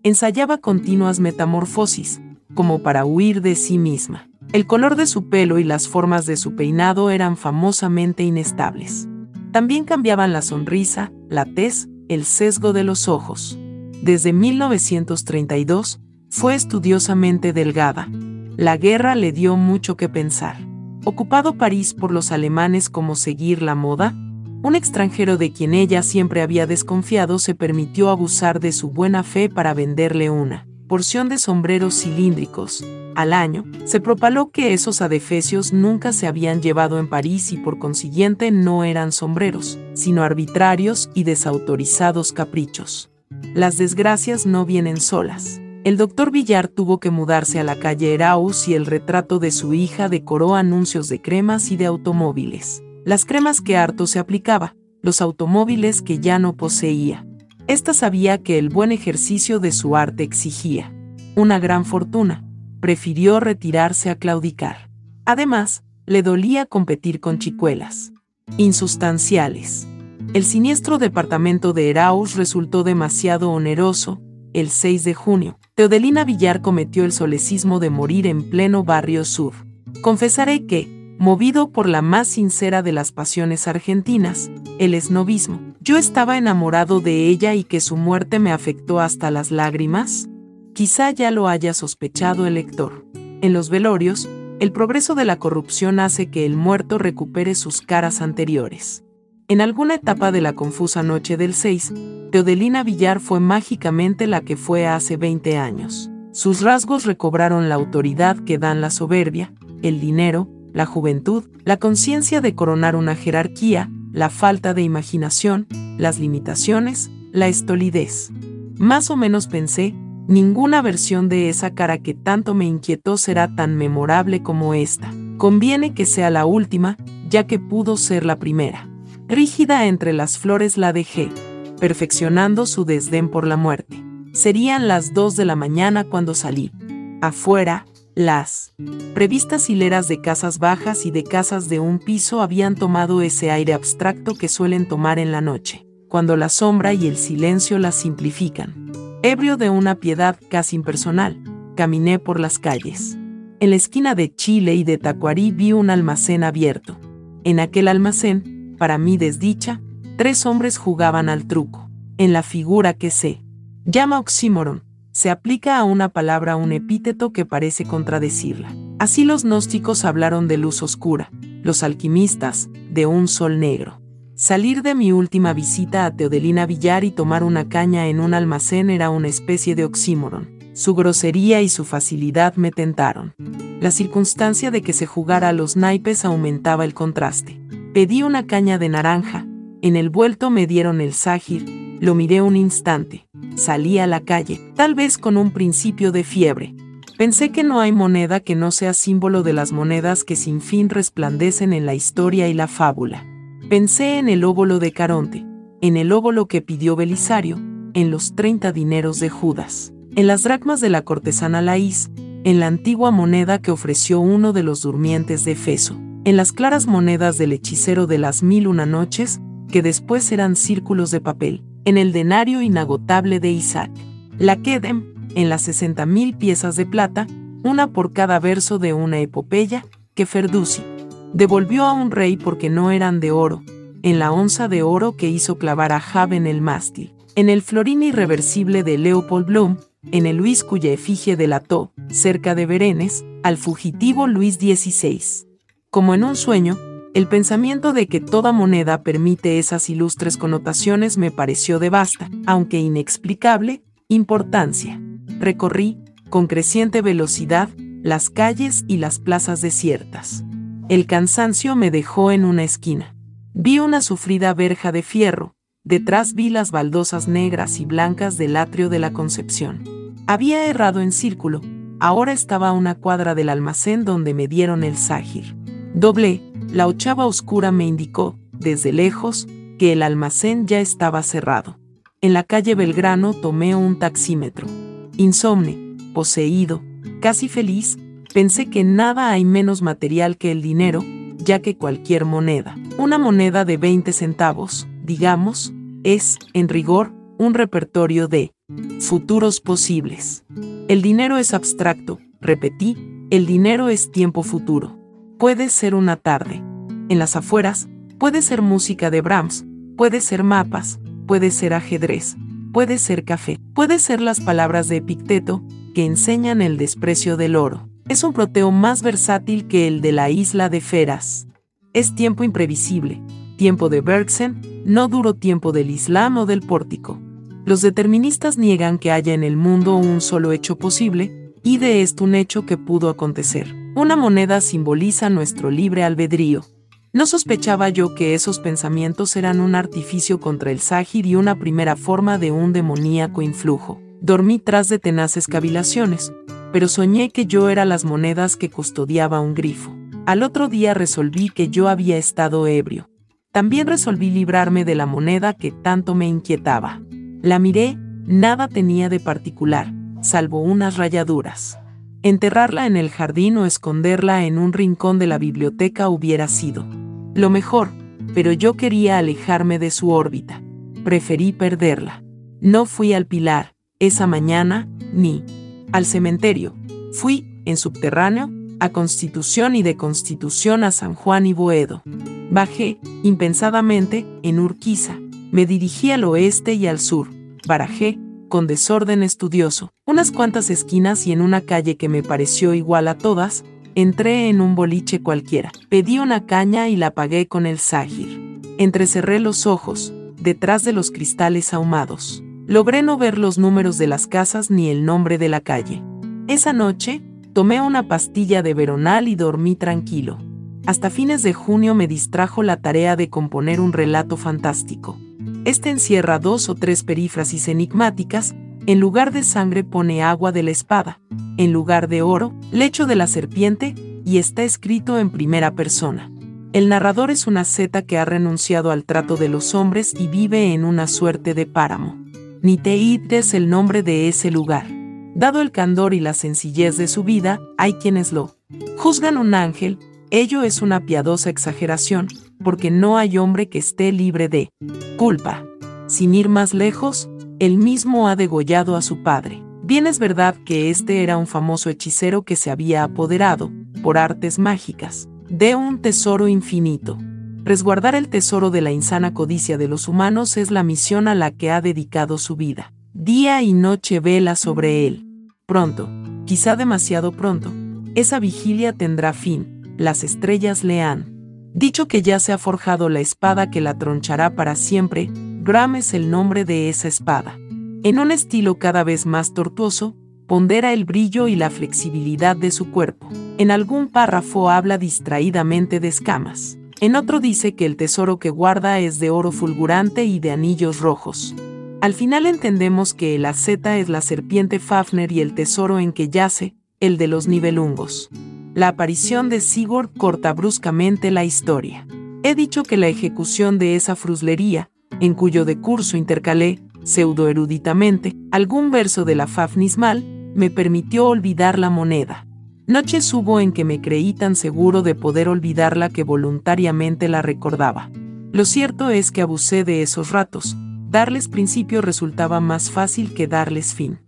Ensayaba continuas metamorfosis, como para huir de sí misma. El color de su pelo y las formas de su peinado eran famosamente inestables. También cambiaban la sonrisa, la tez, el sesgo de los ojos. Desde 1932, fue estudiosamente delgada. La guerra le dio mucho que pensar. Ocupado París por los alemanes como seguir la moda, un extranjero de quien ella siempre había desconfiado se permitió abusar de su buena fe para venderle una porción de sombreros cilíndricos. Al año, se propaló que esos adefesios nunca se habían llevado en París y por consiguiente no eran sombreros, sino arbitrarios y desautorizados caprichos. Las desgracias no vienen solas. El doctor Villar tuvo que mudarse a la calle Eraus y el retrato de su hija decoró anuncios de cremas y de automóviles. Las cremas que harto se aplicaba, los automóviles que ya no poseía. Esta sabía que el buen ejercicio de su arte exigía una gran fortuna. Prefirió retirarse a claudicar. Además, le dolía competir con chicuelas. Insustanciales. El siniestro departamento de Eraus resultó demasiado oneroso. El 6 de junio, Teodelina Villar cometió el solecismo de morir en pleno barrio sur. Confesaré que, movido por la más sincera de las pasiones argentinas, el esnovismo. Yo estaba enamorado de ella y que su muerte me afectó hasta las lágrimas. Quizá ya lo haya sospechado el lector. En los velorios, el progreso de la corrupción hace que el muerto recupere sus caras anteriores. En alguna etapa de la confusa noche del 6, Teodelina Villar fue mágicamente la que fue hace 20 años. Sus rasgos recobraron la autoridad que dan la soberbia, el dinero, la juventud, la conciencia de coronar una jerarquía, la falta de imaginación, las limitaciones, la estolidez. Más o menos pensé, ninguna versión de esa cara que tanto me inquietó será tan memorable como esta. Conviene que sea la última, ya que pudo ser la primera. Rígida entre las flores la dejé, perfeccionando su desdén por la muerte. Serían las dos de la mañana cuando salí. Afuera, las previstas hileras de casas bajas y de casas de un piso habían tomado ese aire abstracto que suelen tomar en la noche, cuando la sombra y el silencio las simplifican. Ebrio de una piedad casi impersonal, caminé por las calles. En la esquina de Chile y de Tacuarí vi un almacén abierto. En aquel almacén, para mi desdicha, tres hombres jugaban al truco, en la figura que se llama oxímoron, se aplica a una palabra un epíteto que parece contradecirla. Así los gnósticos hablaron de luz oscura, los alquimistas, de un sol negro. Salir de mi última visita a Teodelina Villar y tomar una caña en un almacén era una especie de oxímoron. Su grosería y su facilidad me tentaron. La circunstancia de que se jugara a los naipes aumentaba el contraste. Pedí una caña de naranja. En el vuelto me dieron el ságir, lo miré un instante. Salí a la calle, tal vez con un principio de fiebre. Pensé que no hay moneda que no sea símbolo de las monedas que sin fin resplandecen en la historia y la fábula. Pensé en el óvulo de Caronte, en el óvulo que pidió Belisario, en los 30 dineros de Judas, en las dracmas de la cortesana Laís, en la antigua moneda que ofreció uno de los durmientes de Efeso, en las claras monedas del hechicero de las mil una noches, que después eran círculos de papel, en el denario inagotable de Isaac. La Kedem, en las 60.000 piezas de plata, una por cada verso de una epopeya, que Ferdusi devolvió a un rey porque no eran de oro, en la onza de oro que hizo clavar a Jab en el mástil, en el florín irreversible de Leopold Bloom, en el Luis cuya efigie delató, cerca de Berenes, al fugitivo Luis XVI. Como en un sueño, el pensamiento de que toda moneda permite esas ilustres connotaciones me pareció de vasta, aunque inexplicable, importancia. Recorrí, con creciente velocidad, las calles y las plazas desiertas. El cansancio me dejó en una esquina. Vi una sufrida verja de fierro, detrás vi las baldosas negras y blancas del atrio de la Concepción. Había errado en círculo, ahora estaba a una cuadra del almacén donde me dieron el ságir. Doblé, la ochava oscura me indicó, desde lejos, que el almacén ya estaba cerrado. En la calle Belgrano tomé un taxímetro. Insomne, poseído, casi feliz, pensé que nada hay menos material que el dinero, ya que cualquier moneda, una moneda de 20 centavos, digamos, es, en rigor, un repertorio de futuros posibles. El dinero es abstracto, repetí, el dinero es tiempo futuro. Puede ser una tarde. En las afueras, puede ser música de Brahms, puede ser mapas, puede ser ajedrez, puede ser café, puede ser las palabras de Epicteto, que enseñan el desprecio del oro. Es un proteo más versátil que el de la isla de Feras. Es tiempo imprevisible, tiempo de Bergson, no duro tiempo del Islam o del pórtico. Los deterministas niegan que haya en el mundo un solo hecho posible, y de esto un hecho que pudo acontecer. Una moneda simboliza nuestro libre albedrío. No sospechaba yo que esos pensamientos eran un artificio contra el ságir y una primera forma de un demoníaco influjo. Dormí tras de tenaces cavilaciones, pero soñé que yo era las monedas que custodiaba un grifo. Al otro día resolví que yo había estado ebrio. También resolví librarme de la moneda que tanto me inquietaba. La miré, nada tenía de particular, salvo unas rayaduras. Enterrarla en el jardín o esconderla en un rincón de la biblioteca hubiera sido lo mejor, pero yo quería alejarme de su órbita. Preferí perderla. No fui al pilar, esa mañana, ni al cementerio. Fui, en subterráneo, a Constitución y de Constitución a San Juan y Boedo. Bajé, impensadamente, en Urquiza. Me dirigí al oeste y al sur. Barajé, con desorden estudioso, unas cuantas esquinas y en una calle que me pareció igual a todas, entré en un boliche cualquiera, pedí una caña y la pagué con el ságir. Entrecerré los ojos, detrás de los cristales ahumados. Logré no ver los números de las casas ni el nombre de la calle. Esa noche, tomé una pastilla de veronal y dormí tranquilo. Hasta fines de junio me distrajo la tarea de componer un relato fantástico. Este encierra dos o tres perífrasis enigmáticas, en lugar de sangre pone agua de la espada, en lugar de oro, lecho de la serpiente, y está escrito en primera persona. El narrador es una seta que ha renunciado al trato de los hombres y vive en una suerte de páramo. Niteid es el nombre de ese lugar. Dado el candor y la sencillez de su vida, hay quienes lo juzgan un ángel, ello es una piadosa exageración, porque no hay hombre que esté libre de culpa. Sin ir más lejos, él mismo ha degollado a su padre. Bien es verdad que este era un famoso hechicero que se había apoderado, por artes mágicas, de un tesoro infinito. Resguardar el tesoro de la insana codicia de los humanos es la misión a la que ha dedicado su vida. Día y noche vela sobre él. Pronto, quizá demasiado pronto, esa vigilia tendrá fin, las estrellas le han dicho que ya se ha forjado la espada que la tronchará para siempre, Gram es el nombre de esa espada. En un estilo cada vez más tortuoso, pondera el brillo y la flexibilidad de su cuerpo. En algún párrafo habla distraídamente de escamas. En otro dice que el tesoro que guarda es de oro fulgurante y de anillos rojos. Al final entendemos que el aceta es la serpiente Fafner y el tesoro en que yace, el de los nivelungos. La aparición de Sigurd corta bruscamente la historia. He dicho que la ejecución de esa fruslería, en cuyo decurso intercalé, pseudo-eruditamente, algún verso de la Fafnismal, me permitió olvidar la moneda. Noches hubo en que me creí tan seguro de poder olvidarla que voluntariamente la recordaba. Lo cierto es que abusé de esos ratos. Darles principio resultaba más fácil que darles fin.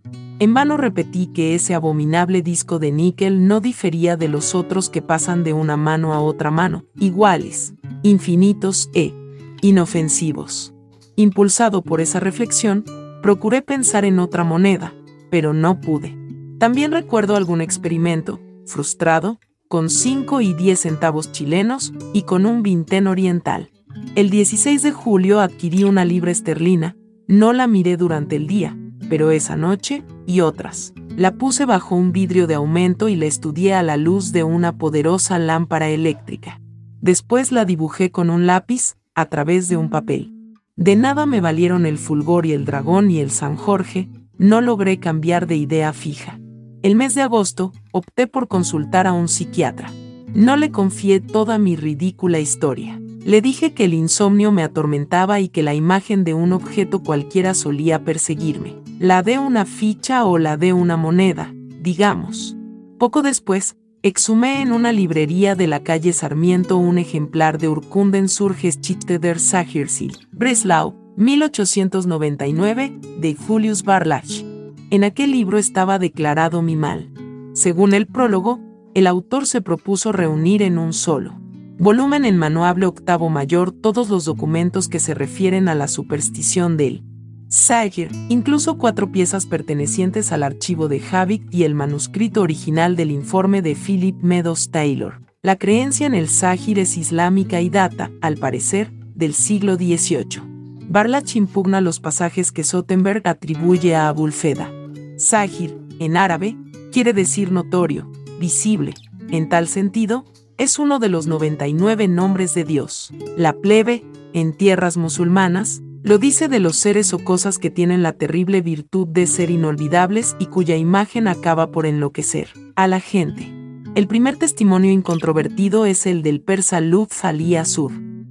En vano repetí que ese abominable disco de níquel no difería de los otros que pasan de una mano a otra mano, iguales, infinitos e inofensivos. Impulsado por esa reflexión, procuré pensar en otra moneda, pero no pude. También recuerdo algún experimento, frustrado, con 5 y 10 centavos chilenos y con un vintén oriental. El 16 de julio adquirí una libra esterlina, no la miré durante el día, pero esa noche, y otras, la puse bajo un vidrio de aumento y la estudié a la luz de una poderosa lámpara eléctrica. Después la dibujé con un lápiz, a través de un papel. De nada me valieron el fulgor y el dragón y el San Jorge, no logré cambiar de idea fija. El mes de agosto, opté por consultar a un psiquiatra. No le confié toda mi ridícula historia. Le dije que el insomnio me atormentaba y que la imagen de un objeto cualquiera solía perseguirme. La de una ficha o la de una moneda, digamos. Poco después, exhumé en una librería de la calle Sarmiento un ejemplar de Urkunden Surgeschichte der Sachirsee, Breslau, 1899, de Julius Barlach. En aquel libro estaba declarado mi mal. Según el prólogo, el autor se propuso reunir en un solo volumen en manuable octavo mayor todos los documentos que se refieren a la superstición del Sagir, incluso cuatro piezas pertenecientes al archivo de Havik y el manuscrito original del informe de Philip Meadows Taylor. La creencia en el Sagir es islámica y data, al parecer, del siglo XVIII. Barlach impugna los pasajes que Sottenberg atribuye a Abulfeda. Sahir, en árabe, quiere decir notorio, visible. En tal sentido, es uno de los 99 nombres de Dios. La plebe, en tierras musulmanas, lo dice de los seres o cosas que tienen la terrible virtud de ser inolvidables y cuya imagen acaba por enloquecer a la gente. El primer testimonio incontrovertido es el del persa Lutz Ali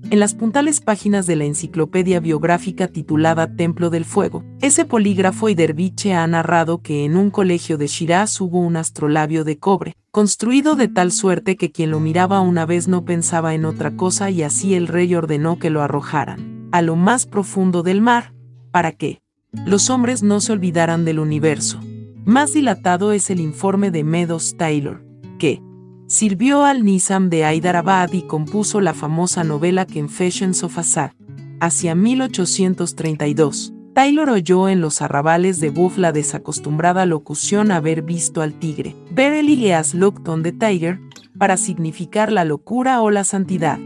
en las puntales páginas de la enciclopedia biográfica titulada Templo del Fuego, ese polígrafo y derviche ha narrado que en un colegio de Shiraz hubo un astrolabio de cobre, construido de tal suerte que quien lo miraba una vez no pensaba en otra cosa y así el rey ordenó que lo arrojaran a lo más profundo del mar, para que los hombres no se olvidaran del universo. Más dilatado es el informe de Meadows Taylor, que, Sirvió al Nizam de Hyderabad y compuso la famosa novela Confessions of Azar, hacia 1832. Taylor oyó en los arrabales de Buff la desacostumbrada locución haber visto al tigre, Verily as looked on the tiger, para significar la locura o la santidad.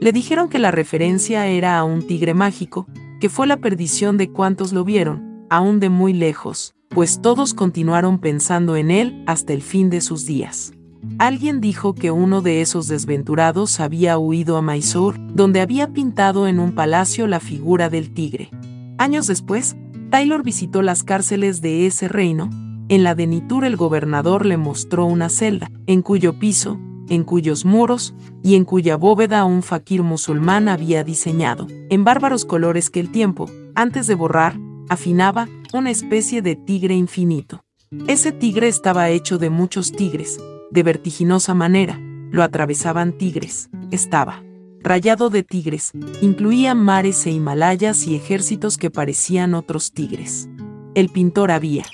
Le dijeron que la referencia era a un tigre mágico, que fue la perdición de cuantos lo vieron, aún de muy lejos, pues todos continuaron pensando en él hasta el fin de sus días. Alguien dijo que uno de esos desventurados había huido a Mysore, donde había pintado en un palacio la figura del tigre. Años después, Taylor visitó las cárceles de ese reino. En la de Nitur el gobernador le mostró una celda, en cuyo piso, en cuyos muros y en cuya bóveda un fakir musulmán había diseñado, en bárbaros colores que el tiempo, antes de borrar, afinaba, una especie de tigre infinito. Ese tigre estaba hecho de muchos tigres, de vertiginosa manera, lo atravesaban tigres, estaba rayado de tigres, incluía mares e Himalayas y ejércitos que parecían otros tigres. El pintor había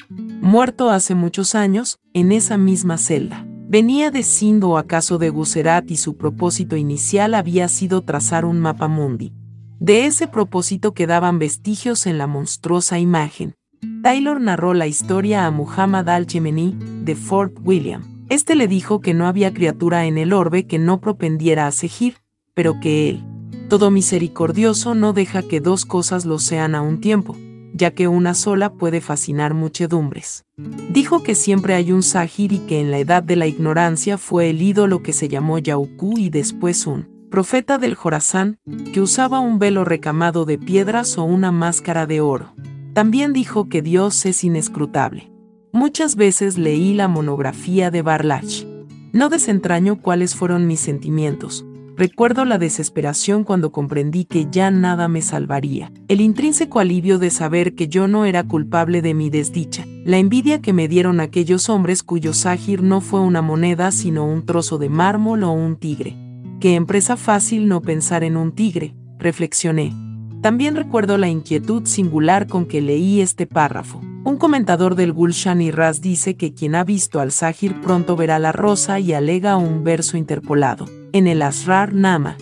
muerto hace muchos años, en esa misma celda. Venía de Sind o acaso de Guserat y su propósito inicial había sido trazar un mapa mundi. De ese propósito quedaban vestigios en la monstruosa imagen, Taylor narró la historia a Muhammad al-Yemeni, de Fort William. Este le dijo que no había criatura en el orbe que no propendiera a seguir, pero que él, todo misericordioso, no deja que dos cosas lo sean a un tiempo, ya que una sola puede fascinar muchedumbres. Dijo que siempre hay un Sahir y que en la edad de la ignorancia fue el ídolo que se llamó Yauku y después un profeta del Jorazán, que usaba un velo recamado de piedras o una máscara de oro. También dijo que Dios es inescrutable. Muchas veces leí la monografía de Barlach. No desentraño cuáles fueron mis sentimientos, Recuerdo la desesperación cuando comprendí que ya nada me salvaría, el intrínseco alivio de saber que yo no era culpable de mi desdicha, la envidia que me dieron aquellos hombres cuyo ságir no fue una moneda sino un trozo de mármol o un tigre. Qué empresa fácil no pensar en un tigre, reflexioné. También recuerdo la inquietud singular con que leí este párrafo. Un comentador del Gulshan y Ras dice que quien ha visto al Sahir pronto verá la rosa y alega un verso interpolado en el Asrar Nama,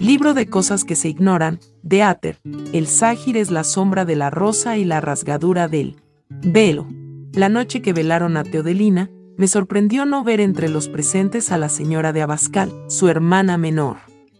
libro de cosas que se ignoran, de Ater, el Sahir es la sombra de la rosa y la rasgadura del velo. La noche que velaron a Teodelina, me sorprendió no ver entre los presentes a la señora de Abascal, su hermana menor.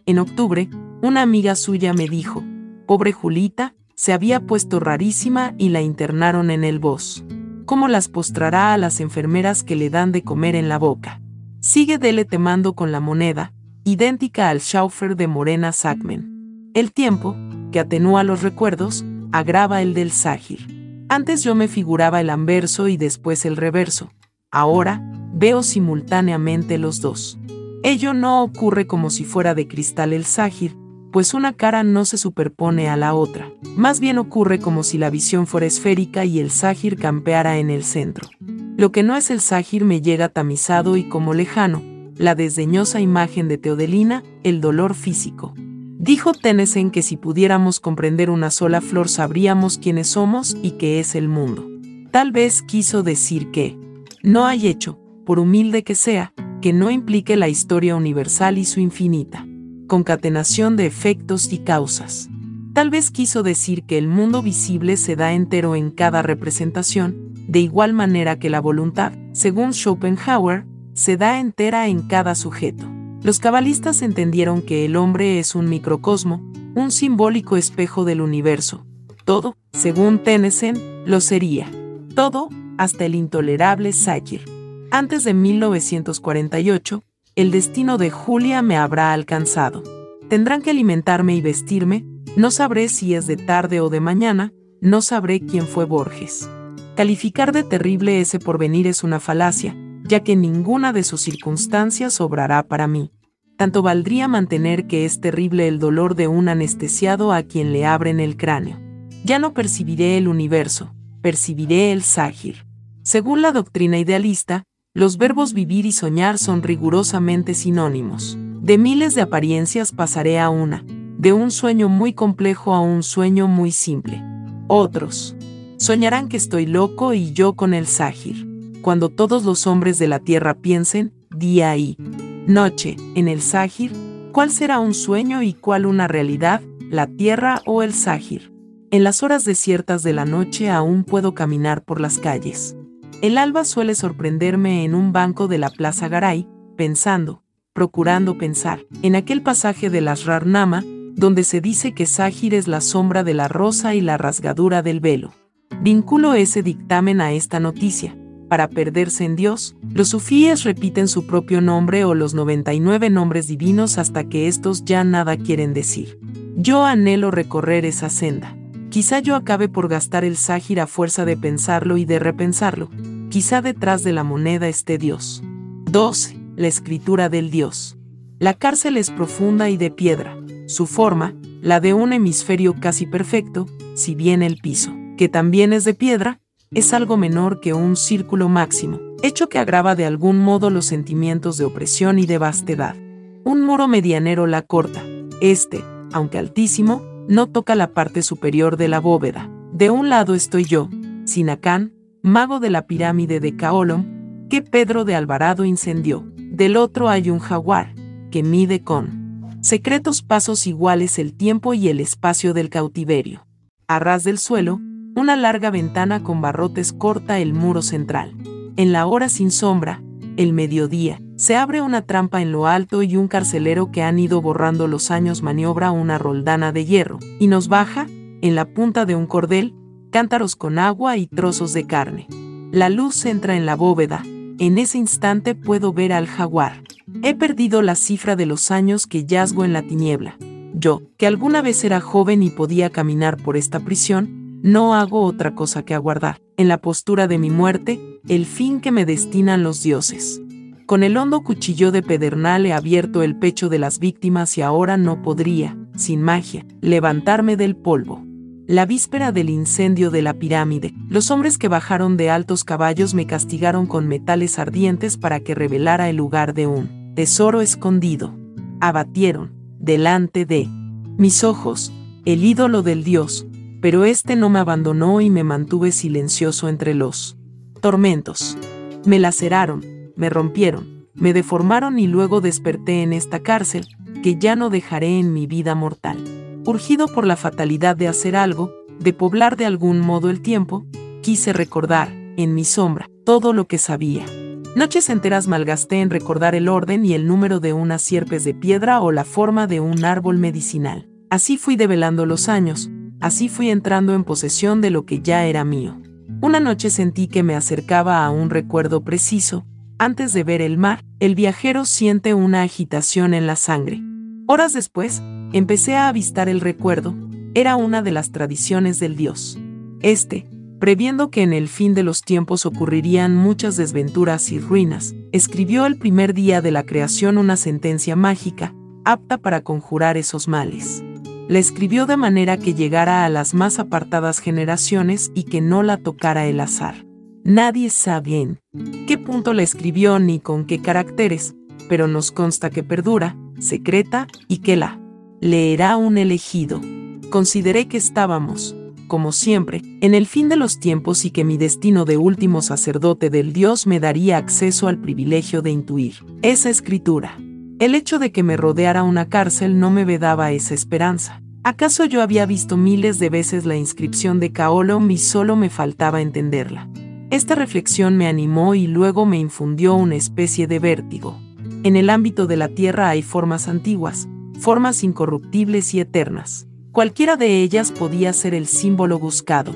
En octubre, una amiga suya me dijo, pobre Julita, se había puesto rarísima y la internaron en el bos. ¿Cómo las postrará a las enfermeras que le dan de comer en la boca? Sigue dele temando con la moneda, idéntica al Schaufer de Morena Sackman. El tiempo, que atenúa los recuerdos, agrava el del Sahir. Antes yo me figuraba el anverso y después el reverso. Ahora, veo simultáneamente los dos. Ello no ocurre como si fuera de cristal el Sahir, pues una cara no se superpone a la otra. Más bien ocurre como si la visión fuera esférica y el Sahir campeara en el centro. Lo que no es el Sahir me llega tamizado y como lejano, la desdeñosa imagen de Teodelina, el dolor físico. Dijo Tennyson que si pudiéramos comprender una sola flor sabríamos quiénes somos y qué es el mundo. Tal vez quiso decir que no hay hecho, por humilde que sea, que no implique la historia universal y su infinita concatenación de efectos y causas. Tal vez quiso decir que el mundo visible se da entero en cada representación, de igual manera que la voluntad, según Schopenhauer, se da entera en cada sujeto. Los cabalistas entendieron que el hombre es un microcosmo, un simbólico espejo del universo. Todo, según Tennyson, lo sería. Todo, hasta el intolerable Sayer. Antes de 1948, el destino de Julia me habrá alcanzado. Tendrán que alimentarme y vestirme, no sabré si es de tarde o de mañana, no sabré quién fue Borges. Calificar de terrible ese porvenir es una falacia, ya que ninguna de sus circunstancias obrará para mí. Tanto valdría mantener que es terrible el dolor de un anestesiado a quien le abren el cráneo. Ya no percibiré el universo, percibiré el Sahir. Según la doctrina idealista, los verbos vivir y soñar son rigurosamente sinónimos. De miles de apariencias pasaré a una, de un sueño muy complejo a un sueño muy simple. Otros soñarán que estoy loco y yo con el Sahir cuando todos los hombres de la tierra piensen, día y noche, en el Sahir, ¿cuál será un sueño y cuál una realidad, la tierra o el Sahir? En las horas desiertas de la noche aún puedo caminar por las calles. El alba suele sorprenderme en un banco de la Plaza Garay, pensando, procurando pensar, en aquel pasaje de las Rarnama, donde se dice que Sahir es la sombra de la rosa y la rasgadura del velo. Vinculo ese dictamen a esta noticia, para perderse en Dios, los sufíes repiten su propio nombre o los 99 nombres divinos hasta que estos ya nada quieren decir. Yo anhelo recorrer esa senda. Quizá yo acabe por gastar el ságir a fuerza de pensarlo y de repensarlo. Quizá detrás de la moneda esté Dios. 12. La escritura del Dios. La cárcel es profunda y de piedra. Su forma, la de un hemisferio casi perfecto, si bien el piso, que también es de piedra, es algo menor que un círculo máximo, hecho que agrava de algún modo los sentimientos de opresión y de vastedad. Un muro medianero la corta. Este, aunque altísimo, no toca la parte superior de la bóveda. De un lado estoy yo, Sinacán, mago de la pirámide de Caolom, que Pedro de Alvarado incendió. Del otro hay un jaguar, que mide con secretos pasos iguales el tiempo y el espacio del cautiverio. A ras del suelo, Una larga ventana con barrotes corta el muro central. En la hora sin sombra, el mediodía, se abre una trampa en lo alto y un carcelero que han ido borrando los años maniobra una roldana de hierro, y nos baja, en la punta de un cordel, cántaros con agua y trozos de carne. La luz entra en la bóveda, en ese instante puedo ver al jaguar. He perdido la cifra de los años que yazgo en la tiniebla. Yo, que alguna vez era joven y podía caminar por esta prisión, no hago otra cosa que aguardar, en la postura de mi muerte, el fin que me destinan los dioses. Con el hondo cuchillo de pedernal he abierto el pecho de las víctimas y ahora no podría, sin magia, levantarme del polvo. La víspera del incendio de la pirámide, los hombres que bajaron de altos caballos me castigaron con metales ardientes para que revelara el lugar de un tesoro escondido. Abatieron, delante de mis ojos, el ídolo del dios, pero éste no me abandonó y me mantuve silencioso entre los tormentos. Me laceraron, me rompieron, me deformaron y luego desperté en esta cárcel, que ya no dejaré en mi vida mortal. Urgido por la fatalidad de hacer algo, de poblar de algún modo el tiempo, quise recordar, en mi sombra, todo lo que sabía. Noches enteras malgasté en recordar el orden y el número de unas sierpes de piedra o la forma de un árbol medicinal. Así fui develando los años, así fui entrando en posesión de lo que ya era mío. Una noche sentí que me acercaba a un recuerdo preciso, antes de ver el mar, el viajero siente una agitación en la sangre. Horas después, empecé a avistar el recuerdo, era una de las tradiciones del dios. Este, previendo que en el fin de los tiempos ocurrirían muchas desventuras y ruinas, escribió el primer día de la creación una sentencia mágica, apta para conjurar esos males. La escribió de manera que llegara a las más apartadas generaciones y que no la tocara el azar. Nadie sabe en qué punto la escribió ni con qué caracteres, pero nos consta que perdura, secreta y que la leerá un elegido. Consideré que estábamos, como siempre, en el fin de los tiempos y que mi destino de último sacerdote del Dios me daría acceso al privilegio de intuir esa escritura. El hecho de que me rodeara una cárcel no me vedaba esa esperanza. ¿Acaso yo había visto miles de veces la inscripción de Kaolom y solo me faltaba entenderla? Esta reflexión me animó y luego me infundió una especie de vértigo. En el ámbito de la Tierra hay formas antiguas, formas incorruptibles y eternas. Cualquiera de ellas podía ser el símbolo buscado.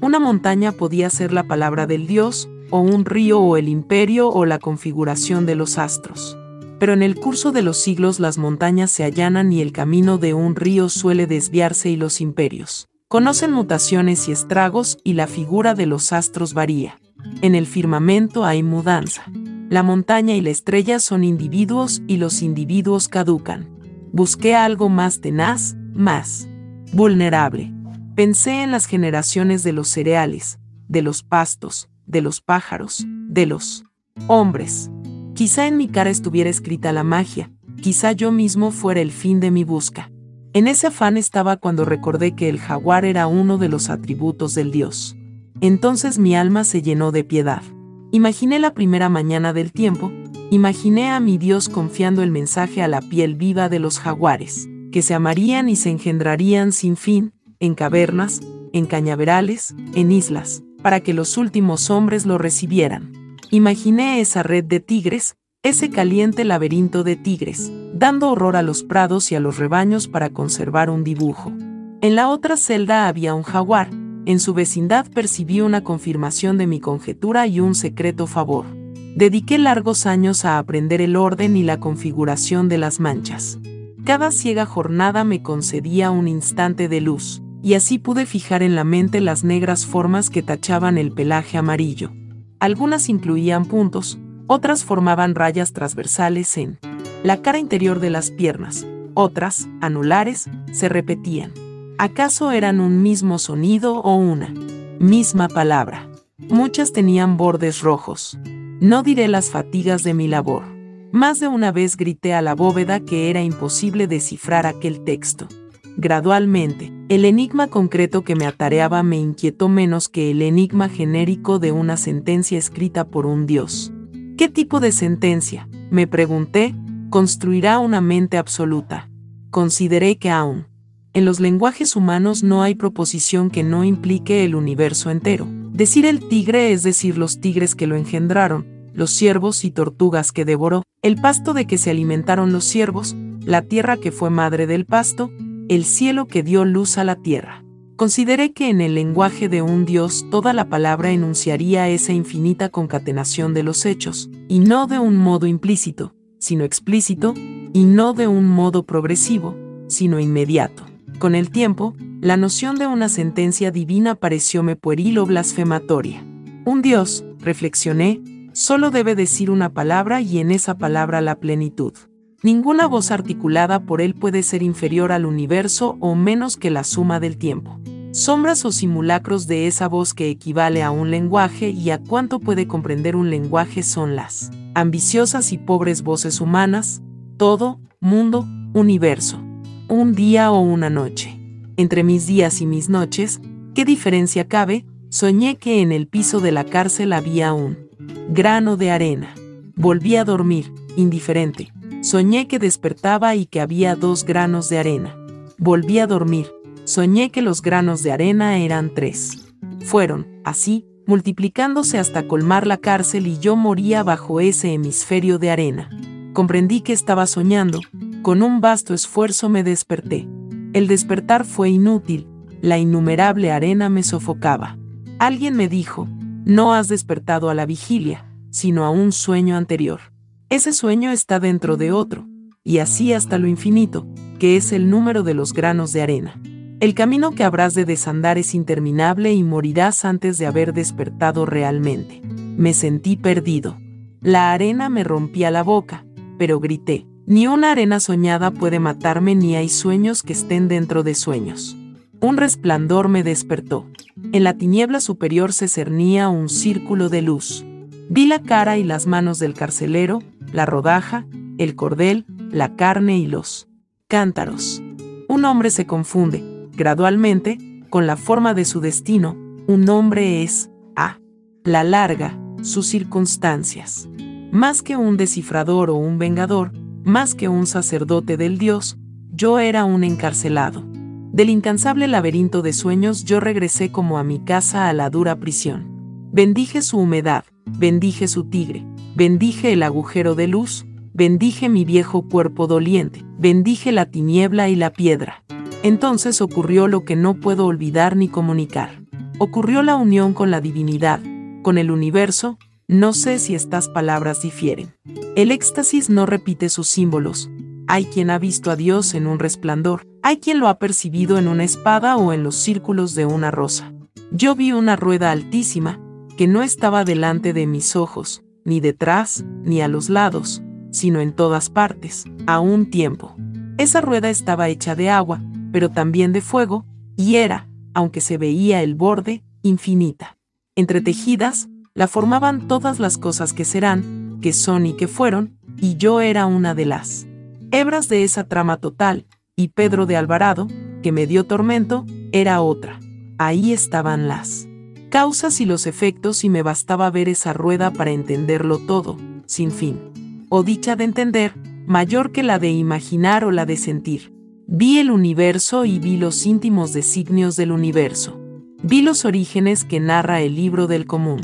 Una montaña podía ser la palabra del Dios, o un río o el imperio o la configuración de los astros. Pero en el curso de los siglos las montañas se allanan y el camino de un río suele desviarse y los imperios conocen mutaciones y estragos y la figura de los astros varía. En el firmamento hay mudanza. La montaña y la estrella son individuos y los individuos caducan. Busqué algo más tenaz, más vulnerable. Pensé en las generaciones de los cereales, de los pastos, de los pájaros, de los hombres. Quizá en mi cara estuviera escrita la magia, quizá yo mismo fuera el fin de mi busca. En ese afán estaba cuando recordé que el jaguar era uno de los atributos del dios. Entonces mi alma se llenó de piedad. Imaginé la primera mañana del tiempo, imaginé a mi Dios confiando el mensaje a la piel viva de los jaguares, que se amarían y se engendrarían sin fin, en cavernas, en cañaverales, en islas, para que los últimos hombres lo recibieran. Imaginé esa red de tigres, ese caliente laberinto de tigres, dando horror a los prados y a los rebaños para conservar un dibujo. En la otra celda había un jaguar, en su vecindad percibí una confirmación de mi conjetura y un secreto favor. Dediqué largos años a aprender el orden y la configuración de las manchas. Cada ciega jornada me concedía un instante de luz, y así pude fijar en la mente las negras formas que tachaban el pelaje amarillo. Algunas incluían puntos, otras formaban rayas transversales en la cara interior de las piernas, otras, anulares, se repetían. ¿Acaso eran un mismo sonido o una misma palabra? Muchas tenían bordes rojos. No diré las fatigas de mi labor. Más de una vez grité a la bóveda que era imposible descifrar aquel texto. Gradualmente, el enigma concreto que me atareaba me inquietó menos que el enigma genérico de una sentencia escrita por un dios. ¿Qué tipo de sentencia, me pregunté, construirá una mente absoluta? Consideré que aún En los lenguajes humanos no hay proposición que no implique el universo entero. Decir el tigre es decir los tigres que lo engendraron, los ciervos y tortugas que devoró, el pasto de que se alimentaron los ciervos, la tierra que fue madre del pasto, el cielo que dio luz a la tierra. Consideré que en el lenguaje de un Dios toda la palabra enunciaría esa infinita concatenación de los hechos, y no de un modo implícito, sino explícito, y no de un modo progresivo, sino inmediato. Con el tiempo, la noción de una sentencia divina parecióme pueril o blasfematoria. Un Dios, reflexioné, solo debe decir una palabra y en esa palabra la plenitud. Ninguna voz articulada por él puede ser inferior al universo o menos que la suma del tiempo. Sombras o simulacros de esa voz que equivale a un lenguaje y a cuánto puede comprender un lenguaje son las ambiciosas y pobres voces humanas, todo, mundo, universo un día o una noche. Entre mis días y mis noches, ¿qué diferencia cabe? Soñé que en el piso de la cárcel había un grano de arena. Volví a dormir, indiferente. Soñé que despertaba y que había dos granos de arena. Volví a dormir. Soñé que los granos de arena eran tres. Fueron, así, multiplicándose hasta colmar la cárcel y yo moría bajo ese hemisferio de arena. Comprendí que estaba soñando, con un vasto esfuerzo me desperté. El despertar fue inútil, la innumerable arena me sofocaba. Alguien me dijo, no has despertado a la vigilia, sino a un sueño anterior. Ese sueño está dentro de otro, y así hasta lo infinito, que es el número de los granos de arena. El camino que habrás de desandar es interminable y morirás antes de haber despertado realmente. Me sentí perdido. La arena me rompía la boca, pero grité, ni una arena soñada puede matarme ni hay sueños que estén dentro de sueños. Un resplandor me despertó. En la tiniebla superior se cernía un círculo de luz. Vi la cara y las manos del carcelero, la rodaja, el cordel, la carne y los cántaros. Un hombre se confunde, gradualmente, con la forma de su destino. Un hombre es, a la larga, sus circunstancias. Más que un descifrador o un vengador, más que un sacerdote del Dios, yo era un encarcelado. Del incansable laberinto de sueños yo regresé como a mi casa a la dura prisión. Bendije su humedad, bendije su tigre, bendije el agujero de luz, bendije mi viejo cuerpo doliente, bendije la tiniebla y la piedra. Entonces ocurrió lo que no puedo olvidar ni comunicar. Ocurrió la unión con la divinidad, con el universo, no sé si estas palabras difieren. El éxtasis no repite sus símbolos. Hay quien ha visto a Dios en un resplandor, hay quien lo ha percibido en una espada o en los círculos de una rosa. Yo vi una rueda altísima, que no estaba delante de mis ojos, ni detrás, ni a los lados, sino en todas partes, a un tiempo. Esa rueda estaba hecha de agua, pero también de fuego, y era, aunque se veía el borde, infinita. Entretejidas, la formaban todas las cosas que serán, que son y que fueron, y yo era una de las hebras de esa trama total, y Pedro de Alvarado, que me dio tormento, era otra. Ahí estaban las causas y los efectos y me bastaba ver esa rueda para entenderlo todo, sin fin. O dicha de entender, mayor que la de imaginar o la de sentir. Vi el universo y vi los íntimos designios del universo. Vi los orígenes que narra el libro del común.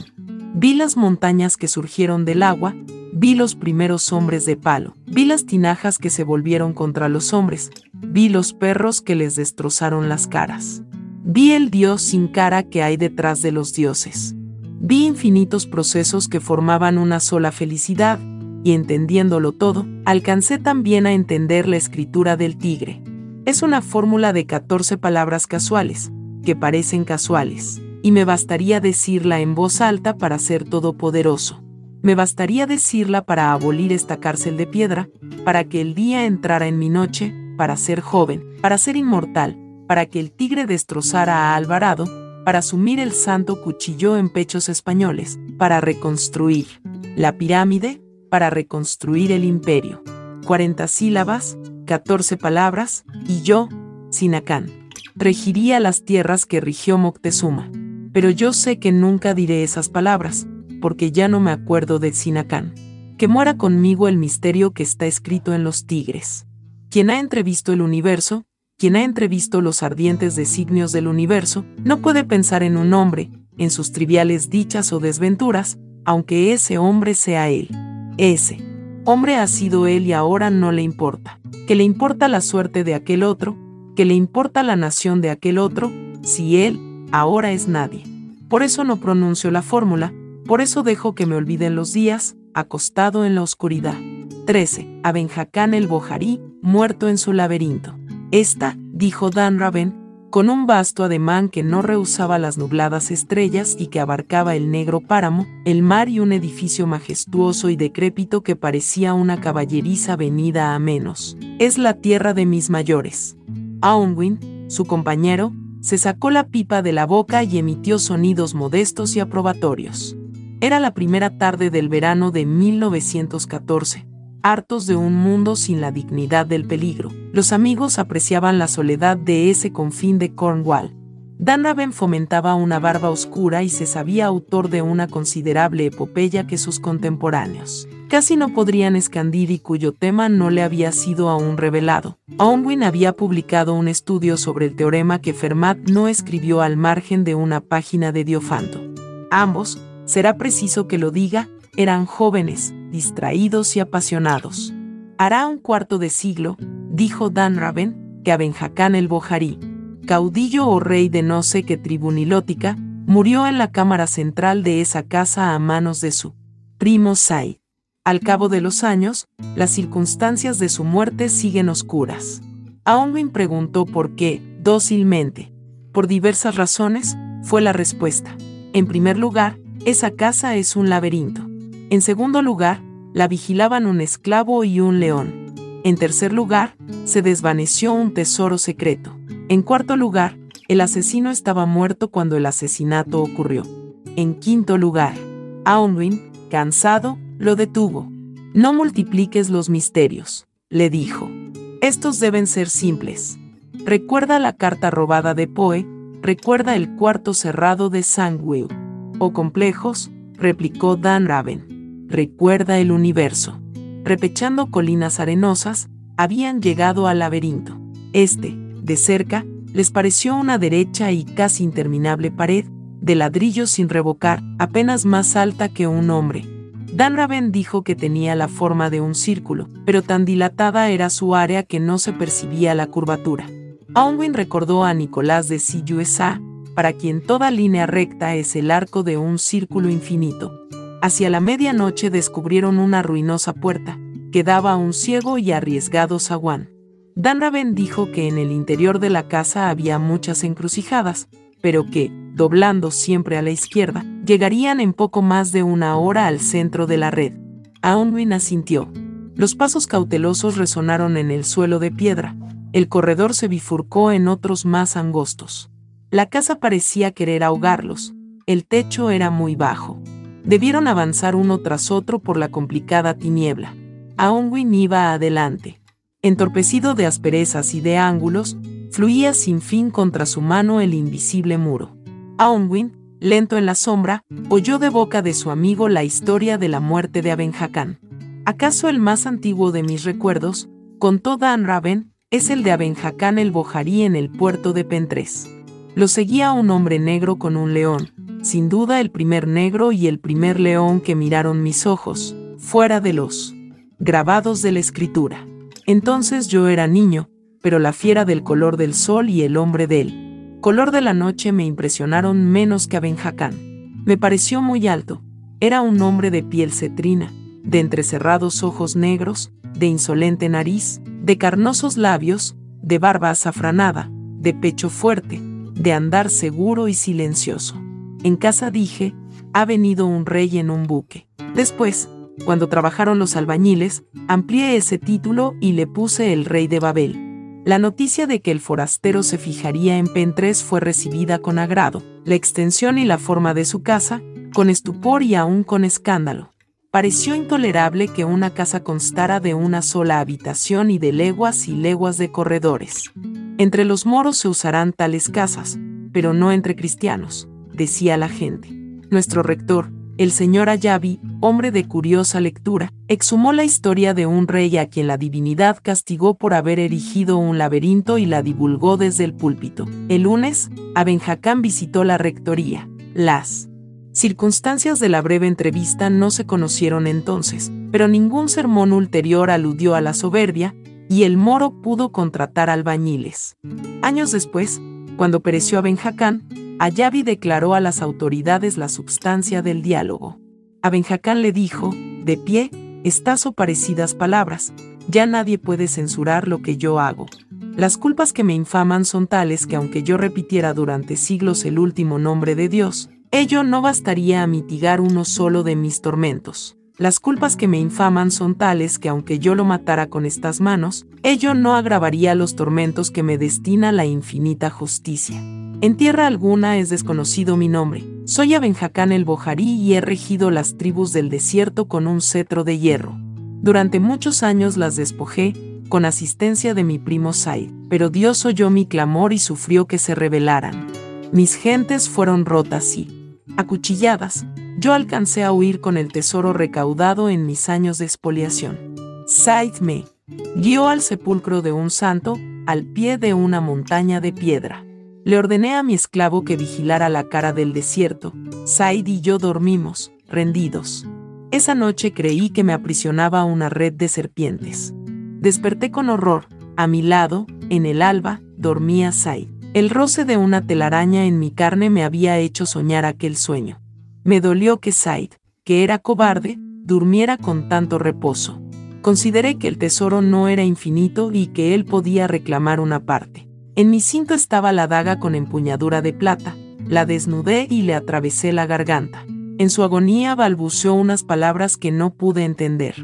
Vi las montañas que surgieron del agua, vi los primeros hombres de palo, vi las tinajas que se volvieron contra los hombres, vi los perros que les destrozaron las caras. Vi el Dios sin cara que hay detrás de los dioses. Vi infinitos procesos que formaban una sola felicidad, y entendiéndolo todo, alcancé también a entender la escritura del tigre. Es una fórmula de 14 palabras casuales, que parecen casuales y me bastaría decirla en voz alta para ser todopoderoso. Me bastaría decirla para abolir esta cárcel de piedra, para que el día entrara en mi noche, para ser joven, para ser inmortal, para que el tigre destrozara a Alvarado, para sumir el santo cuchillo en pechos españoles, para reconstruir la pirámide, para reconstruir el imperio. 40 sílabas, 14 palabras, y yo, Sinacán, regiría las tierras que rigió Moctezuma pero yo sé que nunca diré esas palabras, porque ya no me acuerdo de Sinacán. Que muera conmigo el misterio que está escrito en los tigres. Quien ha entrevisto el universo, quien ha entrevisto los ardientes designios del universo, no puede pensar en un hombre, en sus triviales dichas o desventuras, aunque ese hombre sea él. Ese hombre ha sido él y ahora no le importa. Que le importa la suerte de aquel otro, que le importa la nación de aquel otro, si él, ahora es nadie. Por eso no pronuncio la fórmula, por eso dejo que me olviden los días, acostado en la oscuridad. 13. Abenjacán el Bojarí, muerto en su laberinto. Esta, dijo Dan Raven, con un vasto ademán que no rehusaba las nubladas estrellas y que abarcaba el negro páramo, el mar y un edificio majestuoso y decrépito que parecía una caballeriza venida a menos. Es la tierra de mis mayores. Aunwin, su compañero, se sacó la pipa de la boca y emitió sonidos modestos y aprobatorios. Era la primera tarde del verano de 1914 hartos de un mundo sin la dignidad del peligro. Los amigos apreciaban la soledad de ese confín de Cornwall. Dan Raven fomentaba una barba oscura y se sabía autor de una considerable epopeya que sus contemporáneos casi no podrían escandir y cuyo tema no le había sido aún revelado. Unwin había publicado un estudio sobre el teorema que Fermat no escribió al margen de una página de Diofanto. Ambos, será preciso que lo diga, eran jóvenes, distraídos y apasionados. Hará un cuarto de siglo, dijo Dan Raven, que Abenjacán el Bojarí, caudillo o rey de no sé qué tribu nilótica, murió en la cámara central de esa casa a manos de su primo Said. Al cabo de los años, las circunstancias de su muerte siguen oscuras. Aunwin preguntó por qué, dócilmente. Por diversas razones, fue la respuesta. En primer lugar, esa casa es un laberinto. En segundo lugar, la vigilaban un esclavo y un león. En tercer lugar, se desvaneció un tesoro secreto. En cuarto lugar, el asesino estaba muerto cuando el asesinato ocurrió. En quinto lugar, Aunwin, cansado, lo detuvo. No multipliques los misterios, le dijo. Estos deben ser simples. Recuerda la carta robada de Poe, recuerda el cuarto cerrado de Sandwell. O complejos, replicó Dan Raven recuerda el universo. Repechando colinas arenosas, habían llegado al laberinto. Este, de cerca, les pareció una derecha y casi interminable pared, de ladrillo sin revocar, apenas más alta que un hombre. Dan Raven dijo que tenía la forma de un círculo, pero tan dilatada era su área que no se percibía la curvatura. Aunwin recordó a Nicolás de SillUSA, para quien toda línea recta es el arco de un círculo infinito. Hacia la medianoche descubrieron una ruinosa puerta, que daba a un ciego y arriesgado zaguán. Dan Raven dijo que en el interior de la casa había muchas encrucijadas, pero que, doblando siempre a la izquierda, llegarían en poco más de una hora al centro de la red. Aunwin asintió. Los pasos cautelosos resonaron en el suelo de piedra. El corredor se bifurcó en otros más angostos. La casa parecía querer ahogarlos. El techo era muy bajo debieron avanzar uno tras otro por la complicada tiniebla. Aunwin iba adelante. Entorpecido de asperezas y de ángulos, fluía sin fin contra su mano el invisible muro. Aunwin, lento en la sombra, oyó de boca de su amigo la historia de la muerte de Abenjacán. ¿Acaso el más antiguo de mis recuerdos, contó Dan Raven, es el de Abenjacán el Bojarí en el puerto de Pentres? Lo seguía un hombre negro con un león, sin duda el primer negro y el primer león que miraron mis ojos, fuera de los grabados de la escritura. Entonces yo era niño, pero la fiera del color del sol y el hombre del color de la noche me impresionaron menos que a Benjacán. Me pareció muy alto, era un hombre de piel cetrina, de entrecerrados ojos negros, de insolente nariz, de carnosos labios, de barba azafranada, de pecho fuerte, de andar seguro y silencioso. En casa dije, ha venido un rey en un buque. Después, cuando trabajaron los albañiles, amplié ese título y le puse el rey de Babel. La noticia de que el forastero se fijaría en Pentres fue recibida con agrado, la extensión y la forma de su casa, con estupor y aún con escándalo. Pareció intolerable que una casa constara de una sola habitación y de leguas y leguas de corredores. Entre los moros se usarán tales casas, pero no entre cristianos decía la gente. Nuestro rector, el señor Ayabi, hombre de curiosa lectura, exhumó la historia de un rey a quien la divinidad castigó por haber erigido un laberinto y la divulgó desde el púlpito. El lunes, Abenjacán visitó la rectoría. Las circunstancias de la breve entrevista no se conocieron entonces, pero ningún sermón ulterior aludió a la soberbia, y el moro pudo contratar albañiles. Años después, cuando pereció Abenjacán, Ayabi declaró a las autoridades la substancia del diálogo. Abenjacán le dijo, de pie, estas o parecidas palabras, ya nadie puede censurar lo que yo hago. Las culpas que me infaman son tales que aunque yo repitiera durante siglos el último nombre de Dios, ello no bastaría a mitigar uno solo de mis tormentos. Las culpas que me infaman son tales que aunque yo lo matara con estas manos, ello no agravaría los tormentos que me destina la infinita justicia. En tierra alguna es desconocido mi nombre. Soy Abenjacán el Bojarí y he regido las tribus del desierto con un cetro de hierro. Durante muchos años las despojé, con asistencia de mi primo Said, pero Dios oyó mi clamor y sufrió que se rebelaran. Mis gentes fueron rotas y acuchilladas. Yo alcancé a huir con el tesoro recaudado en mis años de expoliación. Said me guió al sepulcro de un santo, al pie de una montaña de piedra. Le ordené a mi esclavo que vigilara la cara del desierto. Said y yo dormimos, rendidos. Esa noche creí que me aprisionaba una red de serpientes. Desperté con horror. A mi lado, en el alba, dormía Said. El roce de una telaraña en mi carne me había hecho soñar aquel sueño. Me dolió que Said, que era cobarde, durmiera con tanto reposo. Consideré que el tesoro no era infinito y que él podía reclamar una parte. En mi cinto estaba la daga con empuñadura de plata, la desnudé y le atravesé la garganta. En su agonía balbuceó unas palabras que no pude entender.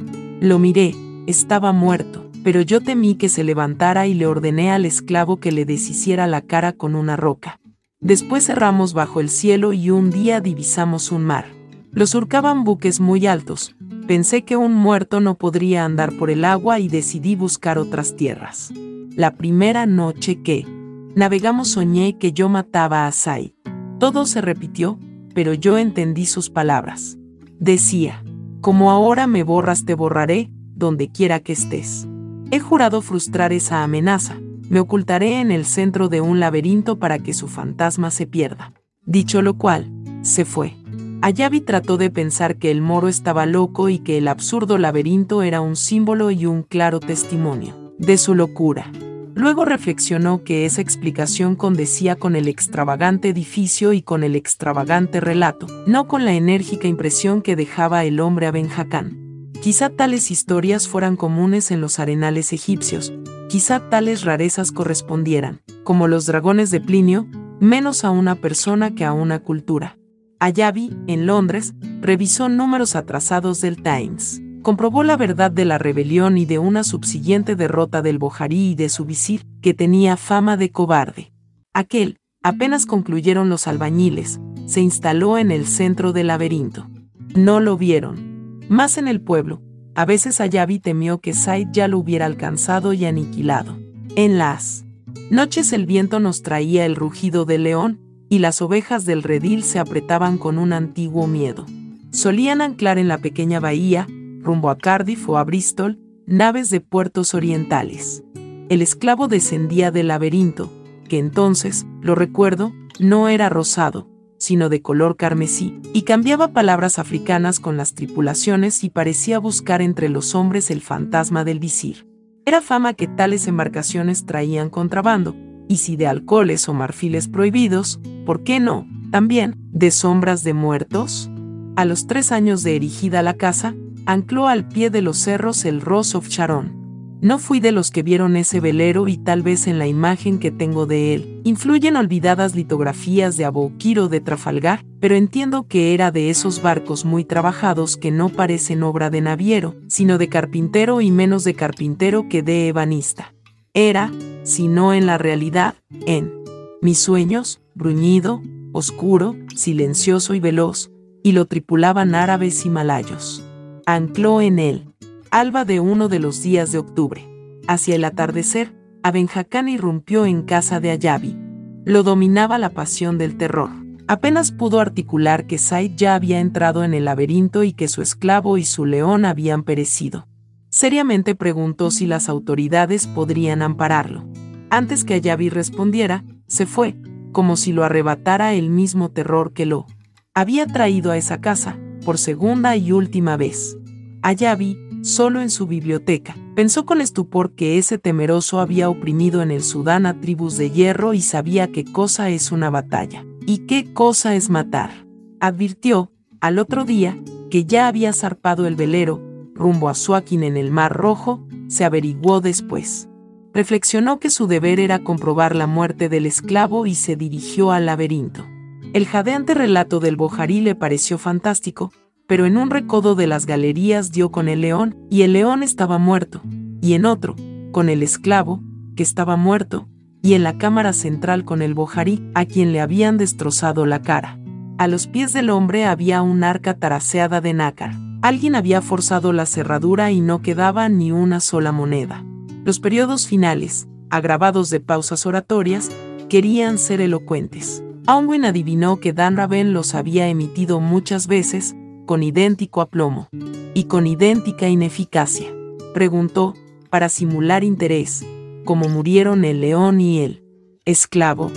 Lo miré, estaba muerto, pero yo temí que se levantara y le ordené al esclavo que le deshiciera la cara con una roca. Después cerramos bajo el cielo y un día divisamos un mar. Lo surcaban buques muy altos. Pensé que un muerto no podría andar por el agua y decidí buscar otras tierras. La primera noche que navegamos soñé que yo mataba a Sai. Todo se repitió, pero yo entendí sus palabras. Decía, como ahora me borras te borraré, donde quiera que estés. He jurado frustrar esa amenaza, me ocultaré en el centro de un laberinto para que su fantasma se pierda. Dicho lo cual, se fue. Ayabi trató de pensar que el moro estaba loco y que el absurdo laberinto era un símbolo y un claro testimonio de su locura. Luego reflexionó que esa explicación condecía con el extravagante edificio y con el extravagante relato, no con la enérgica impresión que dejaba el hombre a Benjacán. Quizá tales historias fueran comunes en los arenales egipcios, quizá tales rarezas correspondieran, como los dragones de Plinio, menos a una persona que a una cultura. Ayabi, en Londres, revisó números atrasados del Times comprobó la verdad de la rebelión y de una subsiguiente derrota del Bojarí y de su visir, que tenía fama de cobarde. Aquel, apenas concluyeron los albañiles, se instaló en el centro del laberinto. No lo vieron. Más en el pueblo, a veces Ayabi temió que Said ya lo hubiera alcanzado y aniquilado. En las noches el viento nos traía el rugido del león, y las ovejas del redil se apretaban con un antiguo miedo. Solían anclar en la pequeña bahía, rumbo a Cardiff o a Bristol, naves de puertos orientales. El esclavo descendía del laberinto, que entonces, lo recuerdo, no era rosado, sino de color carmesí, y cambiaba palabras africanas con las tripulaciones y parecía buscar entre los hombres el fantasma del visir. Era fama que tales embarcaciones traían contrabando, y si de alcoholes o marfiles prohibidos, ¿por qué no? También, de sombras de muertos. A los tres años de erigida la casa, ancló al pie de los cerros el Ross of Sharon. No fui de los que vieron ese velero y tal vez en la imagen que tengo de él, influyen olvidadas litografías de Aboukir de Trafalgar, pero entiendo que era de esos barcos muy trabajados que no parecen obra de naviero, sino de carpintero y menos de carpintero que de ebanista. Era, si no en la realidad, en mis sueños, bruñido, oscuro, silencioso y veloz, y lo tripulaban árabes y malayos ancló en él, alba de uno de los días de octubre. Hacia el atardecer, Abenjacán irrumpió en casa de Ayabi. Lo dominaba la pasión del terror. Apenas pudo articular que Said ya había entrado en el laberinto y que su esclavo y su león habían perecido. Seriamente preguntó si las autoridades podrían ampararlo. Antes que Ayabi respondiera, se fue, como si lo arrebatara el mismo terror que lo había traído a esa casa, por segunda y última vez. Ayabi, solo en su biblioteca, pensó con estupor que ese temeroso había oprimido en el Sudán a tribus de hierro y sabía qué cosa es una batalla, y qué cosa es matar. Advirtió, al otro día, que ya había zarpado el velero, rumbo a Suakin en el Mar Rojo, se averiguó después. Reflexionó que su deber era comprobar la muerte del esclavo y se dirigió al laberinto. El jadeante relato del Bojarí le pareció fantástico, pero en un recodo de las galerías dio con el león, y el león estaba muerto, y en otro, con el esclavo, que estaba muerto, y en la cámara central con el Bojarí, a quien le habían destrozado la cara. A los pies del hombre había un arca taraseada de nácar. Alguien había forzado la cerradura y no quedaba ni una sola moneda. Los periodos finales, agravados de pausas oratorias, querían ser elocuentes. Aunwin adivinó que Dan Raven los había emitido muchas veces, con idéntico aplomo y con idéntica ineficacia. Preguntó, para simular interés, cómo murieron el león y el esclavo.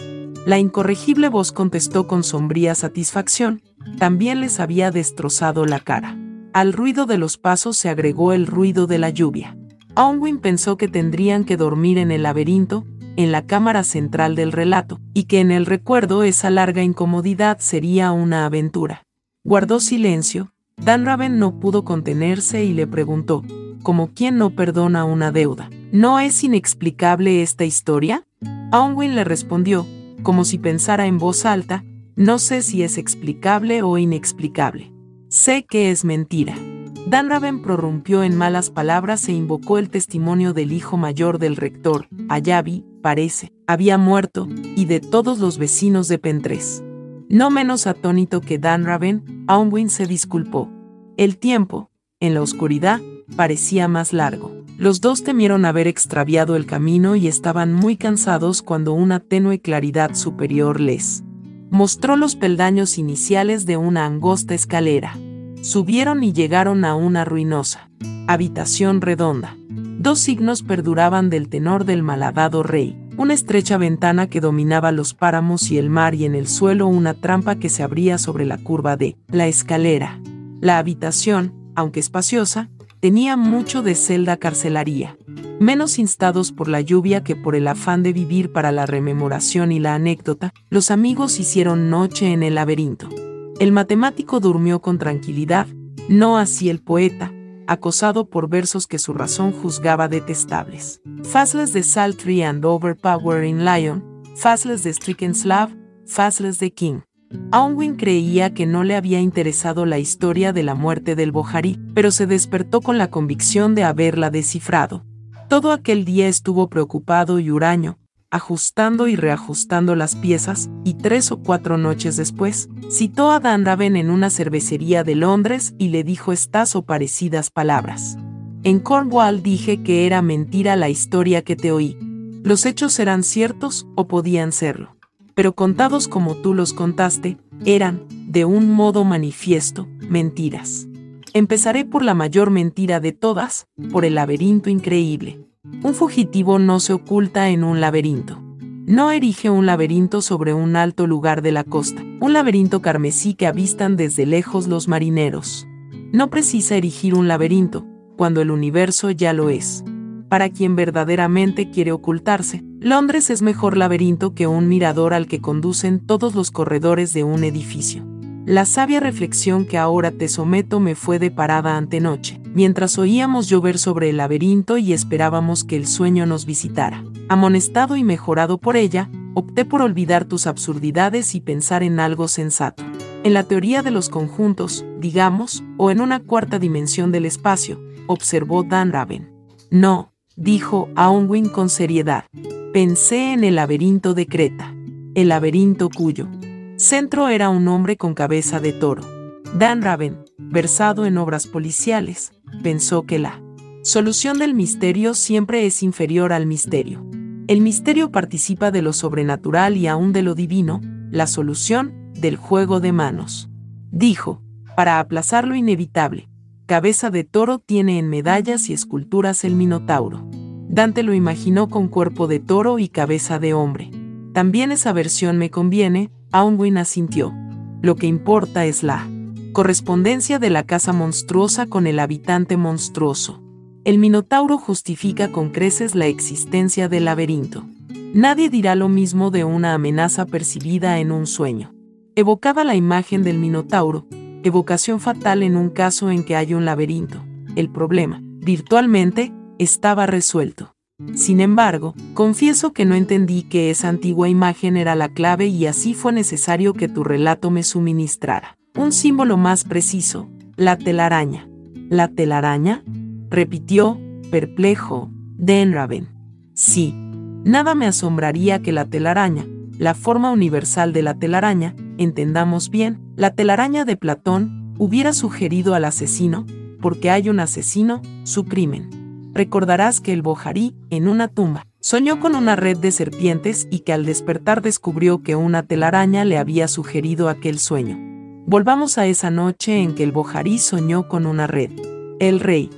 La incorregible voz contestó con sombría satisfacción, también les había destrozado la cara. Al ruido de los pasos se agregó el ruido de la lluvia. Onwin pensó que tendrían que dormir en el laberinto, en la cámara central del relato, y que en el recuerdo esa larga incomodidad sería una aventura. Guardó silencio, Dan Raven no pudo contenerse y le preguntó, como quien no perdona una deuda. ¿No es inexplicable esta historia? Onwin le respondió, como si pensara en voz alta, no sé si es explicable o inexplicable. Sé que es mentira. Dan Raven prorrumpió en malas palabras e invocó el testimonio del hijo mayor del rector, Ayabi, parece, había muerto, y de todos los vecinos de Pentres. No menos atónito que Dan Raven, Aunwin se disculpó. El tiempo, en la oscuridad, parecía más largo. Los dos temieron haber extraviado el camino y estaban muy cansados cuando una tenue claridad superior les mostró los peldaños iniciales de una angosta escalera. Subieron y llegaron a una ruinosa habitación redonda. Dos signos perduraban del tenor del malhadado rey una estrecha ventana que dominaba los páramos y el mar y en el suelo una trampa que se abría sobre la curva de la escalera. La habitación, aunque espaciosa, tenía mucho de celda carcelaría. Menos instados por la lluvia que por el afán de vivir para la rememoración y la anécdota, los amigos hicieron noche en el laberinto. El matemático durmió con tranquilidad, no así el poeta, acosado por versos que su razón juzgaba detestables. Faceless de Sultry and Overpowering Lion, Faceless de Stricken Slav, Faceless de King. Aunwin creía que no le había interesado la historia de la muerte del Bojarí, pero se despertó con la convicción de haberla descifrado. Todo aquel día estuvo preocupado y huraño, ajustando y reajustando las piezas, y tres o cuatro noches después, citó a Dan Raven en una cervecería de Londres y le dijo estas o parecidas palabras. En Cornwall dije que era mentira la historia que te oí. Los hechos eran ciertos o podían serlo. Pero contados como tú los contaste, eran, de un modo manifiesto, mentiras. Empezaré por la mayor mentira de todas, por el laberinto increíble. Un fugitivo no se oculta en un laberinto. No erige un laberinto sobre un alto lugar de la costa, un laberinto carmesí que avistan desde lejos los marineros. No precisa erigir un laberinto, cuando el universo ya lo es. Para quien verdaderamente quiere ocultarse, Londres es mejor laberinto que un mirador al que conducen todos los corredores de un edificio. La sabia reflexión que ahora te someto me fue deparada antenoche, mientras oíamos llover sobre el laberinto y esperábamos que el sueño nos visitara. Amonestado y mejorado por ella, opté por olvidar tus absurdidades y pensar en algo sensato. En la teoría de los conjuntos, digamos, o en una cuarta dimensión del espacio, observó Dan Raven. No, dijo Aunwin con seriedad. Pensé en el laberinto de Creta, el laberinto cuyo centro era un hombre con cabeza de toro. Dan Raven, versado en obras policiales, pensó que la solución del misterio siempre es inferior al misterio. El misterio participa de lo sobrenatural y aún de lo divino, la solución del juego de manos. Dijo, para aplazar lo inevitable, cabeza de toro tiene en medallas y esculturas el Minotauro. Dante lo imaginó con cuerpo de toro y cabeza de hombre. También esa versión me conviene, Aunwin asintió. Lo que importa es la correspondencia de la casa monstruosa con el habitante monstruoso. El Minotauro justifica con creces la existencia del laberinto. Nadie dirá lo mismo de una amenaza percibida en un sueño. Evocaba la imagen del Minotauro, evocación fatal en un caso en que hay un laberinto. El problema, virtualmente, estaba resuelto. Sin embargo, confieso que no entendí que esa antigua imagen era la clave y así fue necesario que tu relato me suministrara. Un símbolo más preciso, la telaraña. ¿La telaraña? repitió, perplejo, Denraven. Sí, nada me asombraría que la telaraña, la forma universal de la telaraña, entendamos bien, la telaraña de Platón, hubiera sugerido al asesino, porque hay un asesino, su crimen recordarás que el Bojarí, en una tumba, soñó con una red de serpientes y que al despertar descubrió que una telaraña le había sugerido aquel sueño. Volvamos a esa noche en que el Bojarí soñó con una red. El rey,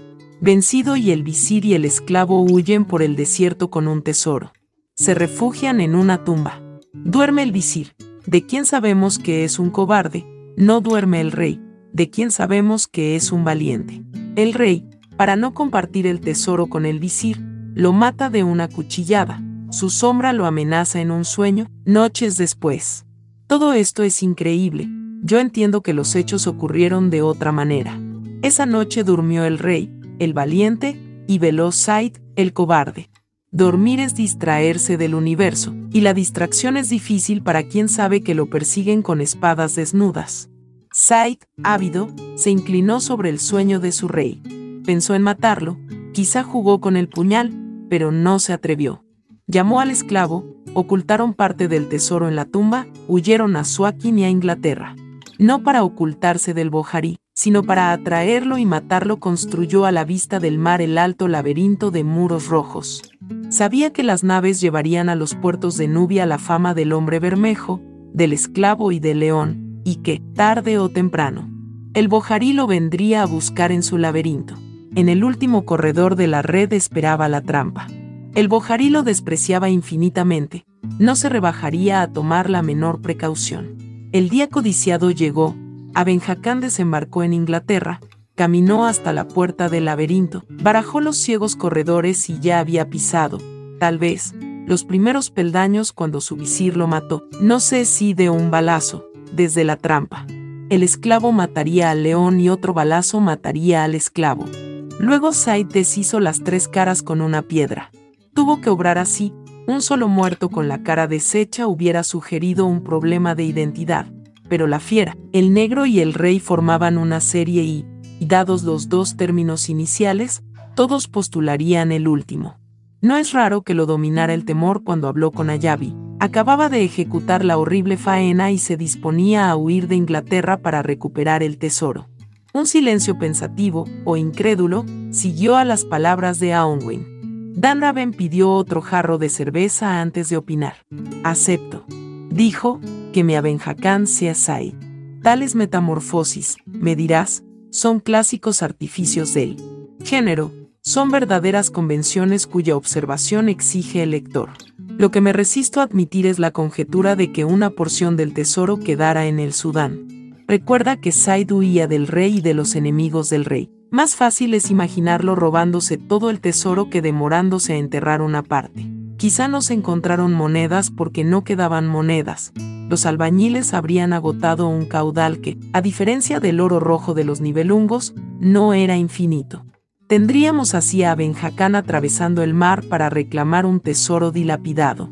vencido y el visir y el esclavo huyen por el desierto con un tesoro. Se refugian en una tumba. Duerme el visir, de quien sabemos que es un cobarde, no duerme el rey, de quien sabemos que es un valiente. El rey, para no compartir el tesoro con el visir, lo mata de una cuchillada. Su sombra lo amenaza en un sueño, noches después. Todo esto es increíble. Yo entiendo que los hechos ocurrieron de otra manera. Esa noche durmió el rey, el valiente, y veló Said, el cobarde. Dormir es distraerse del universo, y la distracción es difícil para quien sabe que lo persiguen con espadas desnudas. Said, ávido, se inclinó sobre el sueño de su rey pensó en matarlo, quizá jugó con el puñal, pero no se atrevió. Llamó al esclavo, ocultaron parte del tesoro en la tumba, huyeron a Suakin y a Inglaterra. No para ocultarse del Bojarí, sino para atraerlo y matarlo construyó a la vista del mar el alto laberinto de muros rojos. Sabía que las naves llevarían a los puertos de Nubia la fama del hombre bermejo, del esclavo y del león, y que, tarde o temprano, el Bojarí lo vendría a buscar en su laberinto. En el último corredor de la red esperaba la trampa. El Bojarí lo despreciaba infinitamente, no se rebajaría a tomar la menor precaución. El día codiciado llegó, Abenjacán desembarcó en Inglaterra, caminó hasta la puerta del laberinto, barajó los ciegos corredores y ya había pisado, tal vez, los primeros peldaños cuando su visir lo mató, no sé si de un balazo, desde la trampa. El esclavo mataría al león y otro balazo mataría al esclavo. Luego Said deshizo las tres caras con una piedra. Tuvo que obrar así, un solo muerto con la cara deshecha hubiera sugerido un problema de identidad, pero la fiera, el negro y el rey formaban una serie y, dados los dos términos iniciales, todos postularían el último. No es raro que lo dominara el temor cuando habló con Ayabi. Acababa de ejecutar la horrible faena y se disponía a huir de Inglaterra para recuperar el tesoro. Un silencio pensativo, o incrédulo, siguió a las palabras de Aunwin. Dan Raven pidió otro jarro de cerveza antes de opinar. Acepto. Dijo, que mi Abenjacán sea Sai. Tales metamorfosis, me dirás, son clásicos artificios del género, son verdaderas convenciones cuya observación exige el lector. Lo que me resisto a admitir es la conjetura de que una porción del tesoro quedara en el Sudán. Recuerda que Said huía del rey y de los enemigos del rey. Más fácil es imaginarlo robándose todo el tesoro que demorándose a enterrar una parte. Quizá no se encontraron monedas porque no quedaban monedas. Los albañiles habrían agotado un caudal que, a diferencia del oro rojo de los nivelungos, no era infinito. Tendríamos así a Benjacán atravesando el mar para reclamar un tesoro dilapidado.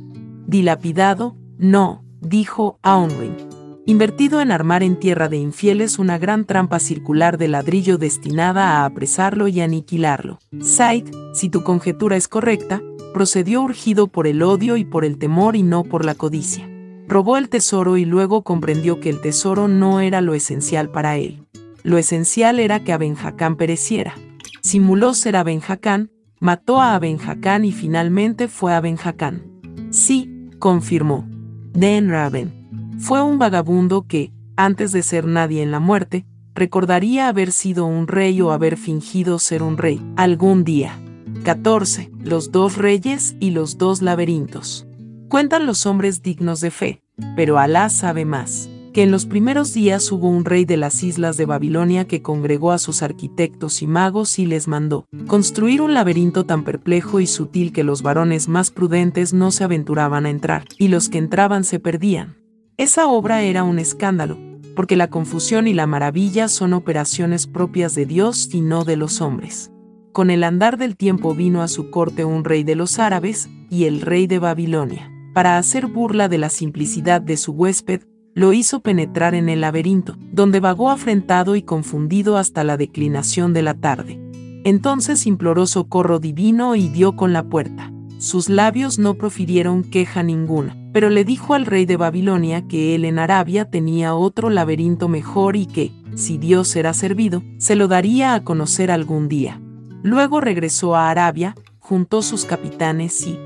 Dilapidado, no, dijo Aunwin invertido en armar en tierra de infieles una gran trampa circular de ladrillo destinada a apresarlo y aniquilarlo. Said, si tu conjetura es correcta, procedió urgido por el odio y por el temor y no por la codicia. Robó el tesoro y luego comprendió que el tesoro no era lo esencial para él. Lo esencial era que Abenjacán pereciera. Simuló ser Abenjacán, mató a Abenjacán y finalmente fue Abenjacán. Sí, confirmó. Den Raven Fue un vagabundo que, antes de ser nadie en la muerte, recordaría haber sido un rey o haber fingido ser un rey algún día. 14. Los dos reyes y los dos laberintos. Cuentan los hombres dignos de fe, pero Alá sabe más, que en los primeros días hubo un rey de las islas de Babilonia que congregó a sus arquitectos y magos y les mandó construir un laberinto tan perplejo y sutil que los varones más prudentes no se aventuraban a entrar, y los que entraban se perdían. Esa obra era un escándalo, porque la confusión y la maravilla son operaciones propias de Dios y no de los hombres. Con el andar del tiempo vino a su corte un rey de los árabes y el rey de Babilonia. Para hacer burla de la simplicidad de su huésped, lo hizo penetrar en el laberinto, donde vagó afrentado y confundido hasta la declinación de la tarde. Entonces imploró socorro divino y dio con la puerta. Sus labios no profirieron queja ninguna, pero le dijo al rey de Babilonia que él en Arabia tenía otro laberinto mejor y que, si Dios era servido, se lo daría a conocer algún día. Luego regresó a Arabia, juntó sus capitanes y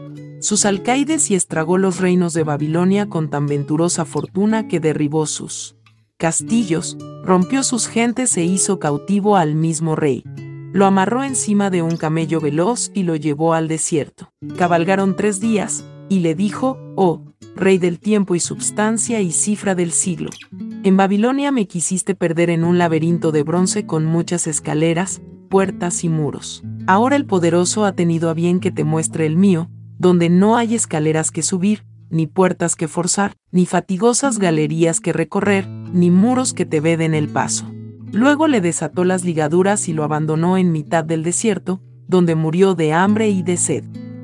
sus alcaides y estragó los reinos de Babilonia con tan venturosa fortuna que derribó sus castillos, rompió sus gentes e hizo cautivo al mismo rey. Lo amarró encima de un camello veloz y lo llevó al desierto. Cabalgaron tres días, y le dijo, oh, rey del tiempo y substancia y cifra del siglo. En Babilonia me quisiste perder en un laberinto de bronce con muchas escaleras, puertas y muros. Ahora el poderoso ha tenido a bien que te muestre el mío, donde no hay escaleras que subir, ni puertas que forzar, ni fatigosas galerías que recorrer, ni muros que te veden el paso. Luego le desató las ligaduras y lo abandonó en mitad del desierto, donde murió de hambre y de sed.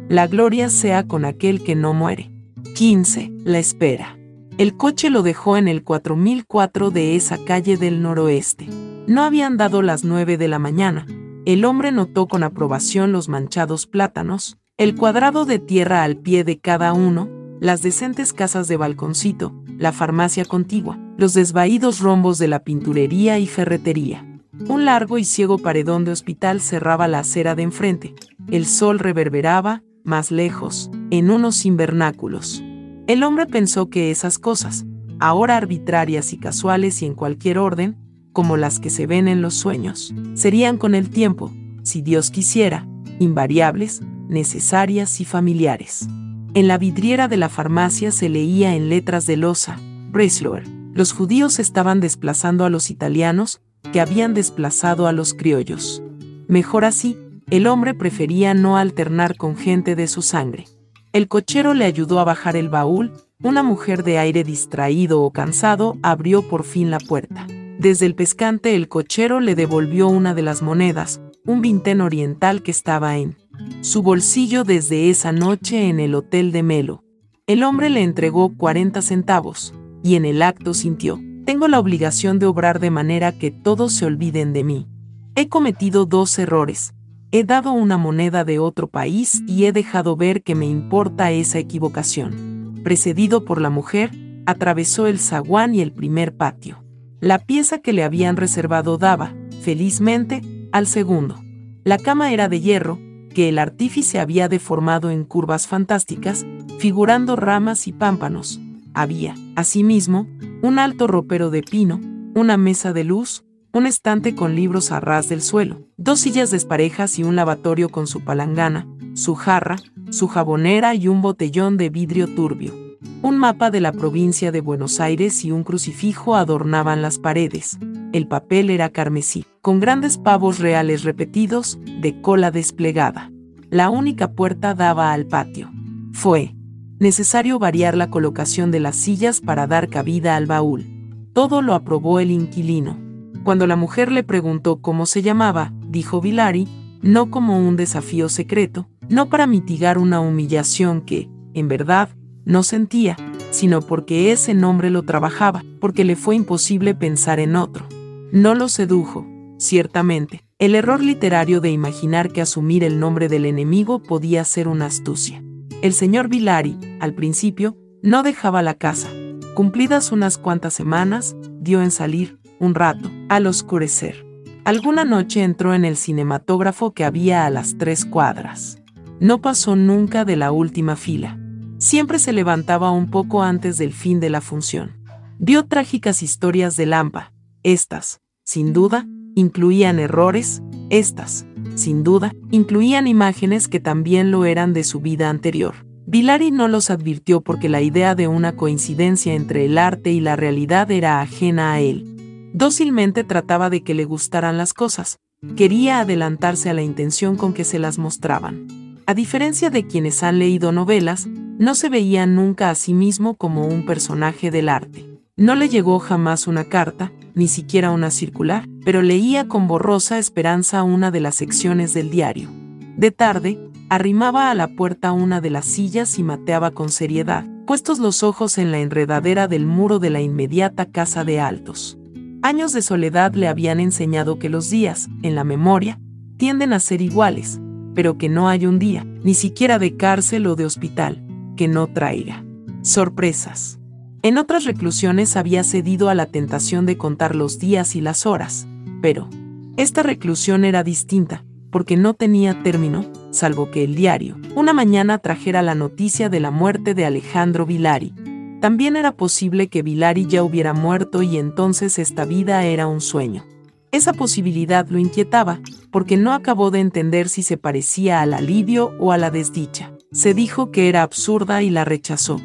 La gloria sea con aquel que no muere. 15. La espera. El coche lo dejó en el 4004 de esa calle del noroeste. No habían dado las 9 de la mañana. El hombre notó con aprobación los manchados plátanos, el cuadrado de tierra al pie de cada uno, las decentes casas de balconcito, la farmacia contigua, los desvaídos rombos de la pinturería y ferretería. Un largo y ciego paredón de hospital cerraba la acera de enfrente. El sol reverberaba, más lejos, en unos invernáculos. El hombre pensó que esas cosas, ahora arbitrarias y casuales y en cualquier orden, como las que se ven en los sueños, serían con el tiempo, si Dios quisiera, invariables, necesarias y familiares. En la vidriera de la farmacia se leía en letras de losa, Breslau. Los judíos estaban desplazando a los italianos, que habían desplazado a los criollos. Mejor así, el hombre prefería no alternar con gente de su sangre. El cochero le ayudó a bajar el baúl, una mujer de aire distraído o cansado abrió por fin la puerta. Desde el pescante el cochero le devolvió una de las monedas, un vintén oriental que estaba en su bolsillo desde esa noche en el hotel de Melo. El hombre le entregó 40 centavos, y en el acto sintió, tengo la obligación de obrar de manera que todos se olviden de mí. He cometido dos errores, He dado una moneda de otro país y he dejado ver que me importa esa equivocación. Precedido por la mujer, atravesó el zaguán y el primer patio. La pieza que le habían reservado daba, felizmente, al segundo. La cama era de hierro, que el artífice había deformado en curvas fantásticas, figurando ramas y pámpanos. Había, asimismo, un alto ropero de pino, una mesa de luz, un estante con libros a ras del suelo, dos sillas desparejas y un lavatorio con su palangana, su jarra, su jabonera y un botellón de vidrio turbio. Un mapa de la provincia de Buenos Aires y un crucifijo adornaban las paredes. El papel era carmesí, con grandes pavos reales repetidos, de cola desplegada. La única puerta daba al patio. Fue necesario variar la colocación de las sillas para dar cabida al baúl. Todo lo aprobó el inquilino. Cuando la mujer le preguntó cómo se llamaba, dijo Vilari, no como un desafío secreto, no para mitigar una humillación que, en verdad, no sentía, sino porque ese nombre lo trabajaba, porque le fue imposible pensar en otro. No lo sedujo, ciertamente, el error literario de imaginar que asumir el nombre del enemigo podía ser una astucia. El señor Vilari, al principio, no dejaba la casa. Cumplidas unas cuantas semanas, dio en salir, un rato, al oscurecer. Alguna noche entró en el cinematógrafo que había a las tres cuadras. No pasó nunca de la última fila. Siempre se levantaba un poco antes del fin de la función. Vio trágicas historias de Lampa. Estas, sin duda, incluían errores, estas, sin duda, incluían imágenes que también lo eran de su vida anterior. Vilari no los advirtió porque la idea de una coincidencia entre el arte y la realidad era ajena a él. Dócilmente trataba de que le gustaran las cosas, quería adelantarse a la intención con que se las mostraban. A diferencia de quienes han leído novelas, no se veía nunca a sí mismo como un personaje del arte. No le llegó jamás una carta, ni siquiera una circular, pero leía con borrosa esperanza una de las secciones del diario. De tarde, arrimaba a la puerta una de las sillas y mateaba con seriedad, puestos los ojos en la enredadera del muro de la inmediata casa de Altos. Años de soledad le habían enseñado que los días, en la memoria, tienden a ser iguales, pero que no hay un día, ni siquiera de cárcel o de hospital, que no traiga sorpresas. En otras reclusiones había cedido a la tentación de contar los días y las horas, pero esta reclusión era distinta, porque no tenía término, salvo que el diario, una mañana trajera la noticia de la muerte de Alejandro Vilari. También era posible que Vilari ya hubiera muerto y entonces esta vida era un sueño. Esa posibilidad lo inquietaba, porque no acabó de entender si se parecía al alivio o a la desdicha. Se dijo que era absurda y la rechazó.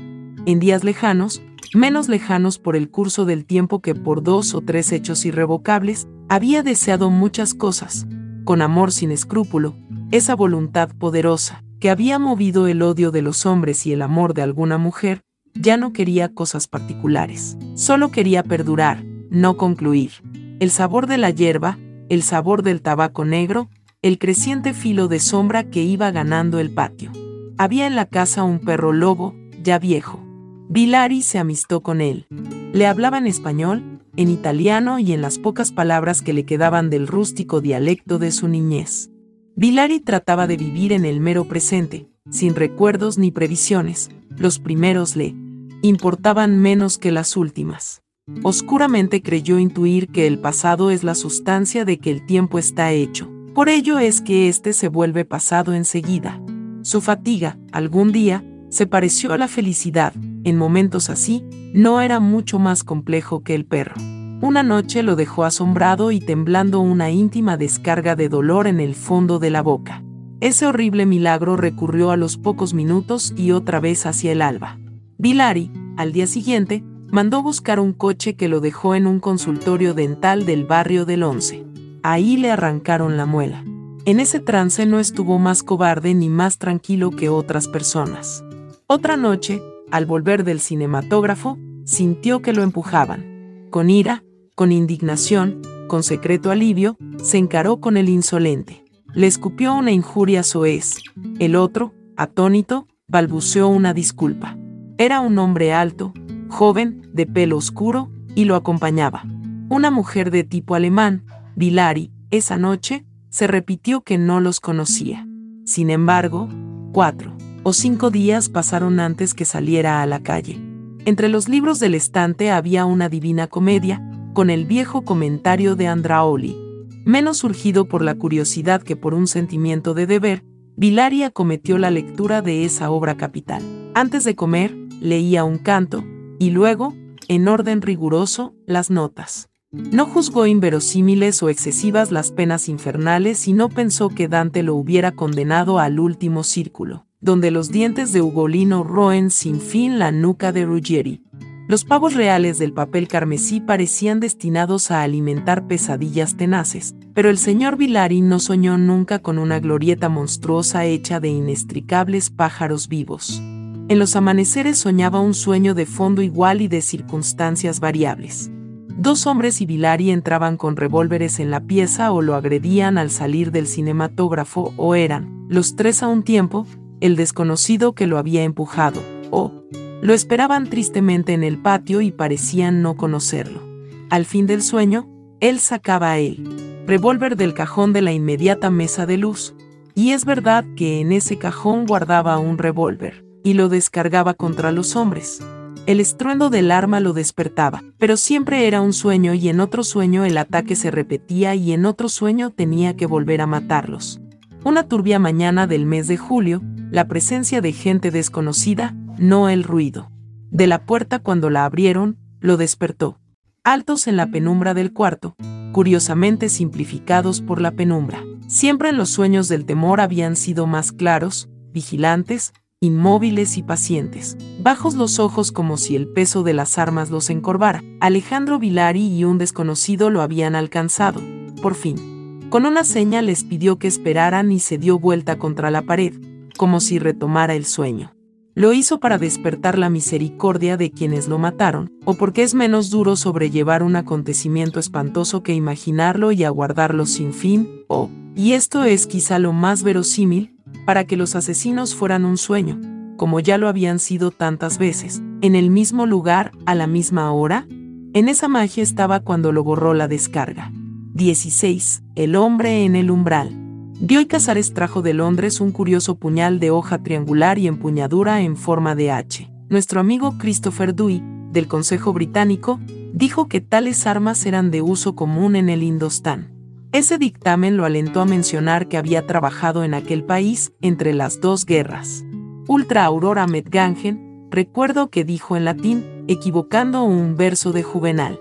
En días lejanos, menos lejanos por el curso del tiempo que por dos o tres hechos irrevocables, había deseado muchas cosas, con amor sin escrúpulo, esa voluntad poderosa, que había movido el odio de los hombres y el amor de alguna mujer, ya no quería cosas particulares, solo quería perdurar, no concluir. El sabor de la hierba, el sabor del tabaco negro, el creciente filo de sombra que iba ganando el patio. Había en la casa un perro lobo, ya viejo, Vilari se amistó con él. Le hablaba en español, en italiano y en las pocas palabras que le quedaban del rústico dialecto de su niñez. Vilari trataba de vivir en el mero presente, sin recuerdos ni previsiones. Los primeros le importaban menos que las últimas. Oscuramente creyó intuir que el pasado es la sustancia de que el tiempo está hecho. Por ello es que éste se vuelve pasado enseguida. Su fatiga, algún día, se pareció a la felicidad, en momentos así, no era mucho más complejo que el perro. Una noche lo dejó asombrado y temblando una íntima descarga de dolor en el fondo de la boca. Ese horrible milagro recurrió a los pocos minutos y otra vez hacia el alba. Vilari, al día siguiente, mandó buscar un coche que lo dejó en un consultorio dental del barrio del Once. Ahí le arrancaron la muela. En ese trance no estuvo más cobarde ni más tranquilo que otras personas. Otra noche, al volver del cinematógrafo, sintió que lo empujaban. Con ira, con indignación, con secreto alivio, se encaró con el insolente. Le escupió una injuria soez. El otro, atónito, balbuceó una disculpa. Era un hombre alto, joven, de pelo oscuro, y lo acompañaba. Una mujer de tipo alemán, Vilari, esa noche, se repitió que no los conocía. Sin embargo, cuatro o cinco días pasaron antes que saliera a la calle. Entre los libros del estante había una divina comedia, con el viejo comentario de Andraoli. Menos surgido por la curiosidad que por un sentimiento de deber, Vilari acometió la lectura de esa obra capital. Antes de comer, leía un canto, y luego, en orden riguroso, las notas. No juzgó inverosímiles o excesivas las penas infernales y no pensó que Dante lo hubiera condenado al último círculo donde los dientes de Ugolino roen sin fin la nuca de Ruggieri. Los pavos reales del papel carmesí parecían destinados a alimentar pesadillas tenaces, pero el señor Vilari no soñó nunca con una glorieta monstruosa hecha de inextricables pájaros vivos. En los amaneceres soñaba un sueño de fondo igual y de circunstancias variables. Dos hombres y Vilari entraban con revólveres en la pieza o lo agredían al salir del cinematógrafo o eran, los tres a un tiempo, el desconocido que lo había empujado, o lo esperaban tristemente en el patio y parecían no conocerlo. Al fin del sueño, él sacaba el revólver del cajón de la inmediata mesa de luz, y es verdad que en ese cajón guardaba un revólver, y lo descargaba contra los hombres. El estruendo del arma lo despertaba, pero siempre era un sueño y en otro sueño el ataque se repetía y en otro sueño tenía que volver a matarlos. Una turbia mañana del mes de julio, la presencia de gente desconocida, no el ruido. De la puerta cuando la abrieron, lo despertó. Altos en la penumbra del cuarto, curiosamente simplificados por la penumbra. Siempre en los sueños del temor habían sido más claros, vigilantes, inmóviles y pacientes. Bajos los ojos como si el peso de las armas los encorvara. Alejandro Vilari y un desconocido lo habían alcanzado, por fin. Con una seña les pidió que esperaran y se dio vuelta contra la pared, como si retomara el sueño. Lo hizo para despertar la misericordia de quienes lo mataron, o porque es menos duro sobrellevar un acontecimiento espantoso que imaginarlo y aguardarlo sin fin, o, y esto es quizá lo más verosímil, para que los asesinos fueran un sueño, como ya lo habían sido tantas veces, en el mismo lugar, a la misma hora. En esa magia estaba cuando lo borró la descarga. 16. El hombre en el umbral. Dio y Casares trajo de Londres un curioso puñal de hoja triangular y empuñadura en forma de H. Nuestro amigo Christopher Dewey, del Consejo Británico, dijo que tales armas eran de uso común en el Indostán. Ese dictamen lo alentó a mencionar que había trabajado en aquel país entre las dos guerras. Ultra Aurora Medgangen, recuerdo que dijo en latín, equivocando un verso de Juvenal.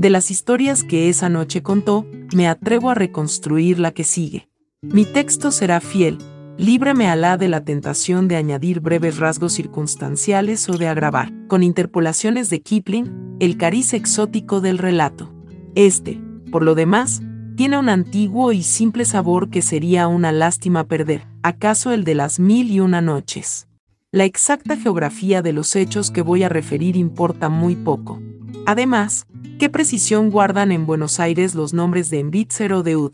De las historias que esa noche contó, me atrevo a reconstruir la que sigue. Mi texto será fiel, líbreme Alá de la tentación de añadir breves rasgos circunstanciales o de agravar, con interpolaciones de Kipling, el cariz exótico del relato. Este, por lo demás, tiene un antiguo y simple sabor que sería una lástima perder, acaso el de las mil y una noches. La exacta geografía de los hechos que voy a referir importa muy poco. Además, ¿qué precisión guardan en Buenos Aires los nombres de Envitzer o de Ud?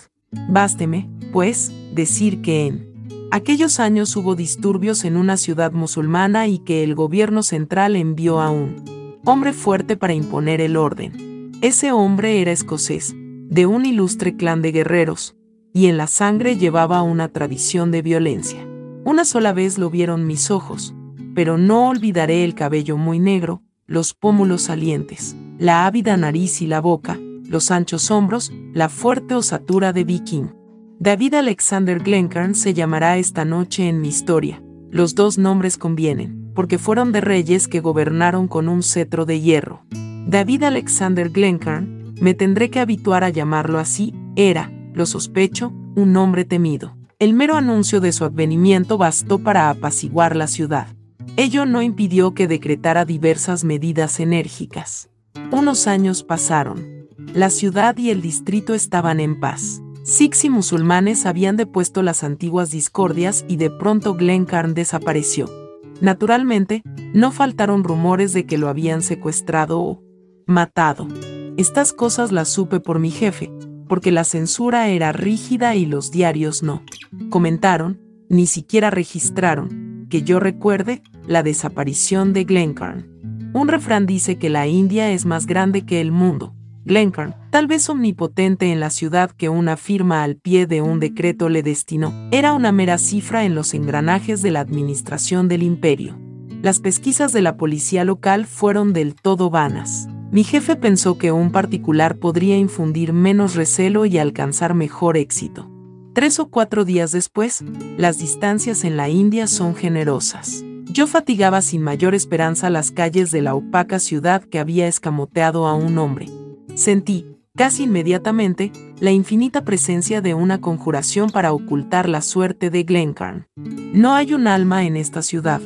Básteme, pues, decir que en aquellos años hubo disturbios en una ciudad musulmana y que el gobierno central envió a un hombre fuerte para imponer el orden. Ese hombre era escocés, de un ilustre clan de guerreros, y en la sangre llevaba una tradición de violencia. Una sola vez lo vieron mis ojos, pero no olvidaré el cabello muy negro, los pómulos salientes, la ávida nariz y la boca, los anchos hombros, la fuerte osatura de viking. David Alexander Glencairn se llamará esta noche en mi historia. Los dos nombres convienen, porque fueron de reyes que gobernaron con un cetro de hierro. David Alexander Glencairn, me tendré que habituar a llamarlo así, era, lo sospecho, un hombre temido. El mero anuncio de su advenimiento bastó para apaciguar la ciudad. Ello no impidió que decretara diversas medidas enérgicas. Unos años pasaron la ciudad y el distrito estaban en paz. Sikhs y musulmanes habían depuesto las antiguas discordias y de pronto Glencairn desapareció. Naturalmente, no faltaron rumores de que lo habían secuestrado o matado. Estas cosas las supe por mi jefe, porque la censura era rígida y los diarios no. Comentaron, ni siquiera registraron, que yo recuerde, la desaparición de Glencairn. Un refrán dice que la India es más grande que el mundo, Glencairn, tal vez omnipotente en la ciudad que una firma al pie de un decreto le destinó, era una mera cifra en los engranajes de la administración del imperio. Las pesquisas de la policía local fueron del todo vanas. Mi jefe pensó que un particular podría infundir menos recelo y alcanzar mejor éxito. Tres o cuatro días después, las distancias en la India son generosas. Yo fatigaba sin mayor esperanza las calles de la opaca ciudad que había escamoteado a un hombre, Sentí, casi inmediatamente, la infinita presencia de una conjuración para ocultar la suerte de Glencairn. No hay un alma en esta ciudad.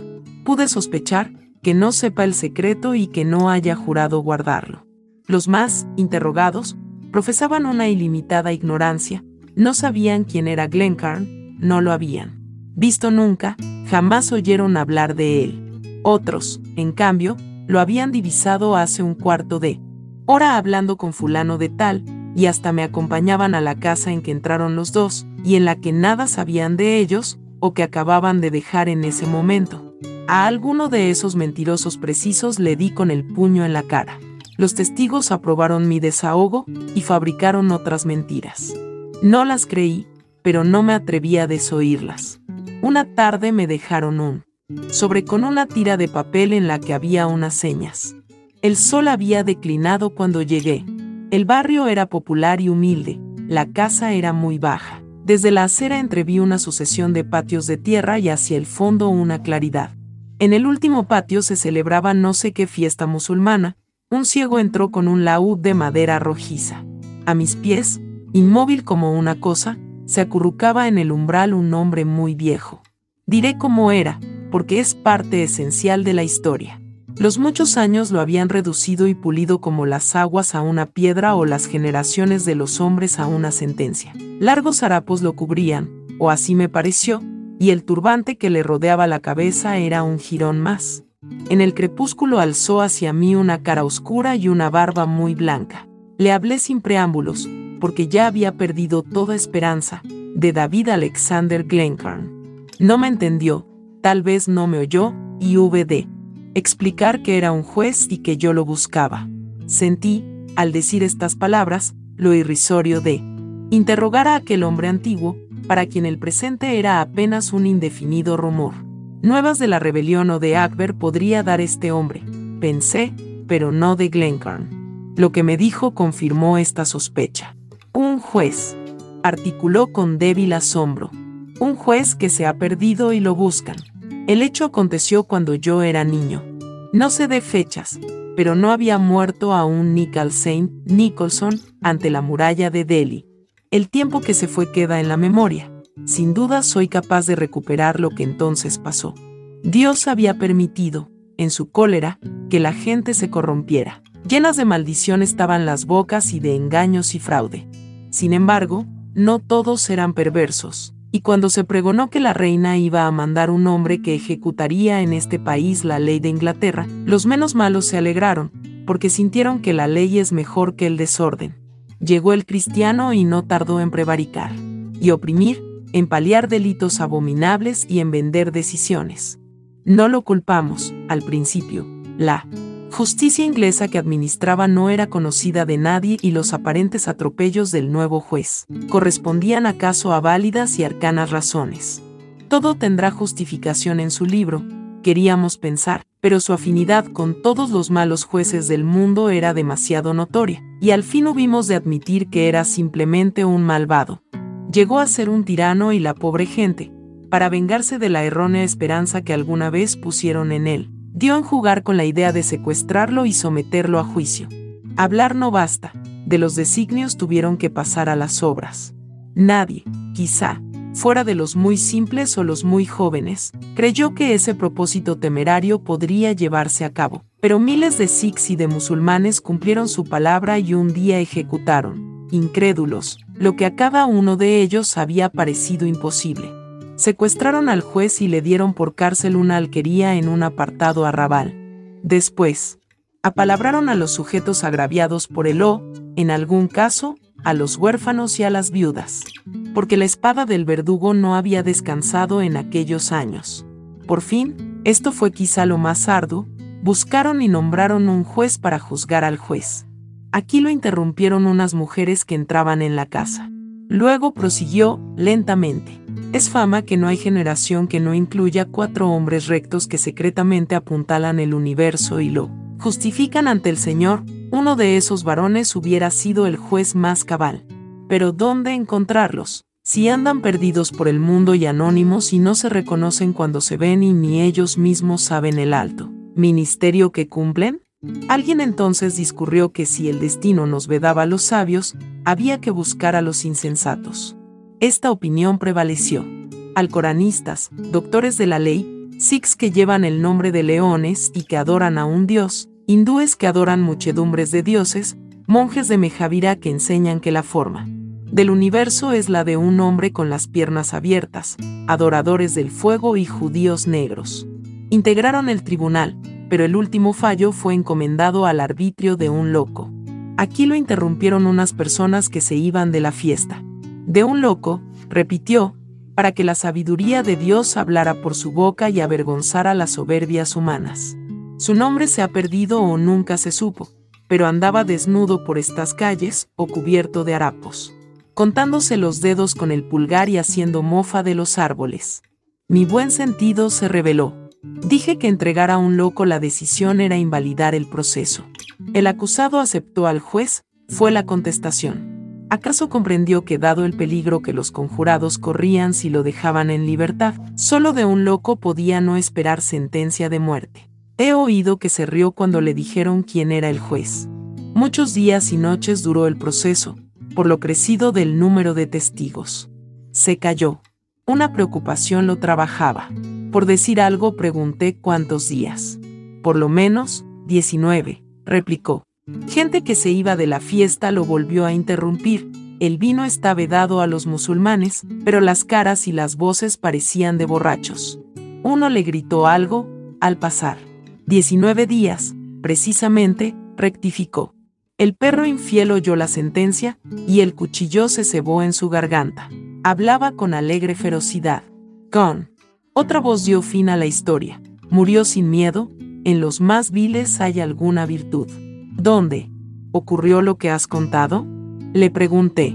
Pude sospechar que no sepa el secreto y que no haya jurado guardarlo. Los más, interrogados, profesaban una ilimitada ignorancia, no sabían quién era Glencairn, no lo habían visto nunca, jamás oyeron hablar de él. Otros, en cambio, lo habían divisado hace un cuarto de ora hablando con fulano de tal, y hasta me acompañaban a la casa en que entraron los dos, y en la que nada sabían de ellos, o que acababan de dejar en ese momento. A alguno de esos mentirosos precisos le di con el puño en la cara. Los testigos aprobaron mi desahogo y fabricaron otras mentiras. No las creí, pero no me atreví a desoírlas. Una tarde me dejaron un sobre con una tira de papel en la que había unas señas. El sol había declinado cuando llegué. El barrio era popular y humilde, la casa era muy baja. Desde la acera entreví una sucesión de patios de tierra y hacia el fondo una claridad. En el último patio se celebraba no sé qué fiesta musulmana, un ciego entró con un laúd de madera rojiza. A mis pies, inmóvil como una cosa, se acurrucaba en el umbral un hombre muy viejo. Diré cómo era, porque es parte esencial de la historia. Los muchos años lo habían reducido y pulido como las aguas a una piedra o las generaciones de los hombres a una sentencia. Largos harapos lo cubrían, o así me pareció, y el turbante que le rodeaba la cabeza era un jirón más. En el crepúsculo alzó hacia mí una cara oscura y una barba muy blanca. Le hablé sin preámbulos, porque ya había perdido toda esperanza, de David Alexander Glencairn. No me entendió, tal vez no me oyó, y VD explicar que era un juez y que yo lo buscaba. Sentí, al decir estas palabras, lo irrisorio de interrogar a aquel hombre antiguo, para quien el presente era apenas un indefinido rumor. Nuevas de la rebelión o de Akbar podría dar este hombre, pensé, pero no de Glencairn. Lo que me dijo confirmó esta sospecha. Un juez, articuló con débil asombro. Un juez que se ha perdido y lo buscan. El hecho aconteció cuando yo era niño. No sé de fechas, pero no había muerto aún Nicol Saint Nicholson ante la muralla de Delhi. El tiempo que se fue queda en la memoria. Sin duda soy capaz de recuperar lo que entonces pasó. Dios había permitido, en su cólera, que la gente se corrompiera. Llenas de maldición estaban las bocas y de engaños y fraude. Sin embargo, no todos eran perversos y cuando se pregonó que la reina iba a mandar un hombre que ejecutaría en este país la ley de Inglaterra, los menos malos se alegraron, porque sintieron que la ley es mejor que el desorden. Llegó el cristiano y no tardó en prevaricar, y oprimir, en paliar delitos abominables y en vender decisiones. No lo culpamos, al principio, la justicia inglesa que administraba no era conocida de nadie y los aparentes atropellos del nuevo juez correspondían acaso a válidas y arcanas razones. Todo tendrá justificación en su libro, queríamos pensar, pero su afinidad con todos los malos jueces del mundo era demasiado notoria, y al fin hubimos de admitir que era simplemente un malvado. Llegó a ser un tirano y la pobre gente, para vengarse de la errónea esperanza que alguna vez pusieron en él, dio en jugar con la idea de secuestrarlo y someterlo a juicio. Hablar no basta, de los designios tuvieron que pasar a las obras. Nadie, quizá, fuera de los muy simples o los muy jóvenes, creyó que ese propósito temerario podría llevarse a cabo. Pero miles de sikhs y de musulmanes cumplieron su palabra y un día ejecutaron, incrédulos, lo que a cada uno de ellos había parecido imposible secuestraron al juez y le dieron por cárcel una alquería en un apartado arrabal. Después, apalabraron a los sujetos agraviados por el O, en algún caso, a los huérfanos y a las viudas, porque la espada del verdugo no había descansado en aquellos años. Por fin, esto fue quizá lo más arduo, buscaron y nombraron un juez para juzgar al juez. Aquí lo interrumpieron unas mujeres que entraban en la casa. Luego prosiguió, lentamente. Es fama que no hay generación que no incluya cuatro hombres rectos que secretamente apuntalan el universo y lo justifican ante el Señor, uno de esos varones hubiera sido el juez más cabal. Pero ¿dónde encontrarlos? Si andan perdidos por el mundo y anónimos y no se reconocen cuando se ven y ni ellos mismos saben el alto ministerio que cumplen? Alguien entonces discurrió que si el destino nos vedaba a los sabios, había que buscar a los insensatos. Esta opinión prevaleció. Alcoranistas, doctores de la ley, sikhs que llevan el nombre de leones y que adoran a un dios, hindúes que adoran muchedumbres de dioses, monjes de Mejavira que enseñan que la forma del universo es la de un hombre con las piernas abiertas, adoradores del fuego y judíos negros. Integraron el tribunal, pero el último fallo fue encomendado al arbitrio de un loco. Aquí lo interrumpieron unas personas que se iban de la fiesta de un loco, repitió, para que la sabiduría de Dios hablara por su boca y avergonzara las soberbias humanas. Su nombre se ha perdido o nunca se supo, pero andaba desnudo por estas calles o cubierto de harapos, contándose los dedos con el pulgar y haciendo mofa de los árboles. Mi buen sentido se reveló. Dije que entregar a un loco la decisión era invalidar el proceso. El acusado aceptó al juez, fue la contestación. ¿Acaso comprendió que dado el peligro que los conjurados corrían si lo dejaban en libertad, solo de un loco podía no esperar sentencia de muerte? He oído que se rió cuando le dijeron quién era el juez. Muchos días y noches duró el proceso, por lo crecido del número de testigos. Se cayó. Una preocupación lo trabajaba. Por decir algo pregunté cuántos días. Por lo menos, 19, replicó. Gente que se iba de la fiesta lo volvió a interrumpir. El vino está vedado a los musulmanes, pero las caras y las voces parecían de borrachos. Uno le gritó algo, al pasar. 19 días, precisamente, rectificó. El perro infiel oyó la sentencia, y el cuchillo se cebó en su garganta. Hablaba con alegre ferocidad. Con. Otra voz dio fin a la historia. Murió sin miedo, en los más viles hay alguna virtud. ¿Dónde? ¿Ocurrió lo que has contado? Le pregunté.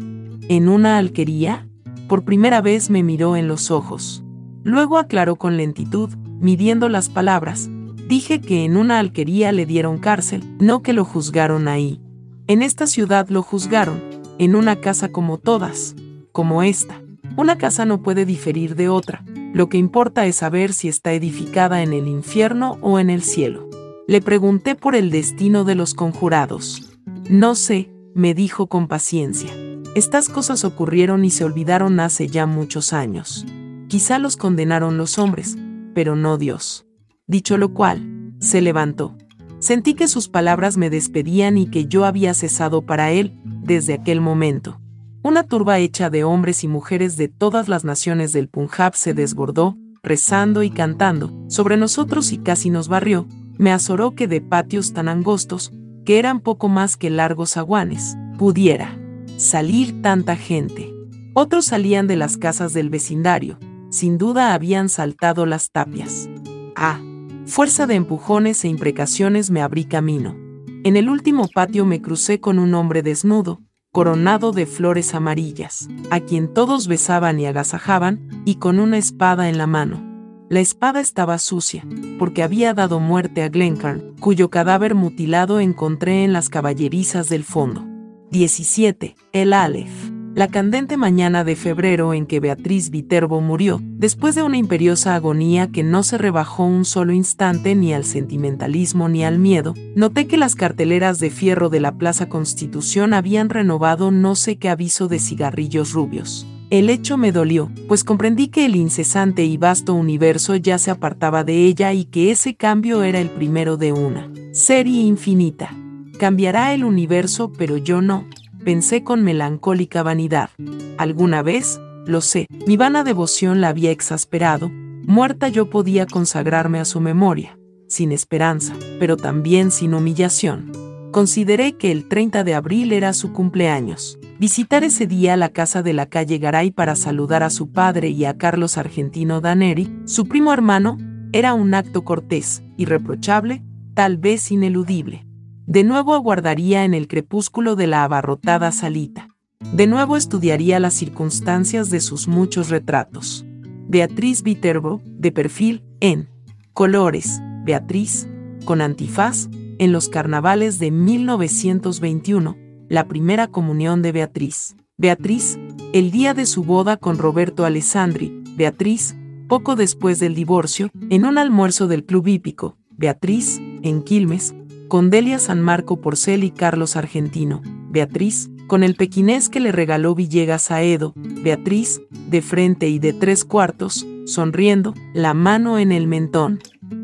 ¿En una alquería? Por primera vez me miró en los ojos. Luego aclaró con lentitud, midiendo las palabras. Dije que en una alquería le dieron cárcel, no que lo juzgaron ahí. En esta ciudad lo juzgaron, en una casa como todas, como esta. Una casa no puede diferir de otra, lo que importa es saber si está edificada en el infierno o en el cielo. Le pregunté por el destino de los conjurados. No sé, me dijo con paciencia. Estas cosas ocurrieron y se olvidaron hace ya muchos años. Quizá los condenaron los hombres, pero no Dios. Dicho lo cual, se levantó. Sentí que sus palabras me despedían y que yo había cesado para él desde aquel momento. Una turba hecha de hombres y mujeres de todas las naciones del Punjab se desbordó, rezando y cantando, sobre nosotros y casi nos barrió, me azoró que de patios tan angostos, que eran poco más que largos aguanes, pudiera salir tanta gente. Otros salían de las casas del vecindario, sin duda habían saltado las tapias. Ah, fuerza de empujones e imprecaciones me abrí camino. En el último patio me crucé con un hombre desnudo, coronado de flores amarillas, a quien todos besaban y agasajaban, y con una espada en la mano. La espada estaba sucia, porque había dado muerte a Glencairn, cuyo cadáver mutilado encontré en las caballerizas del fondo. 17. El Aleph. La candente mañana de febrero en que Beatriz Viterbo murió, después de una imperiosa agonía que no se rebajó un solo instante ni al sentimentalismo ni al miedo, noté que las carteleras de fierro de la Plaza Constitución habían renovado no sé qué aviso de cigarrillos rubios. El hecho me dolió, pues comprendí que el incesante y vasto universo ya se apartaba de ella y que ese cambio era el primero de una serie infinita. Cambiará el universo, pero yo no, pensé con melancólica vanidad. Alguna vez, lo sé, mi vana devoción la había exasperado, muerta yo podía consagrarme a su memoria, sin esperanza, pero también sin humillación. Consideré que el 30 de abril era su cumpleaños. Visitar ese día la casa de la calle Garay para saludar a su padre y a Carlos Argentino Daneri, su primo hermano, era un acto cortés, irreprochable, tal vez ineludible. De nuevo aguardaría en el crepúsculo de la abarrotada salita. De nuevo estudiaría las circunstancias de sus muchos retratos. Beatriz Viterbo, de perfil, en colores, Beatriz, con antifaz, en los carnavales de 1921, la primera comunión de Beatriz. Beatriz, el día de su boda con Roberto Alessandri, Beatriz, poco después del divorcio, en un almuerzo del Club Hípico, Beatriz, en Quilmes, con Delia San Marco Porcel y Carlos Argentino, Beatriz, con el pequinés que le regaló Villegas a Edo, Beatriz, de frente y de tres cuartos, sonriendo, la mano en el mentón.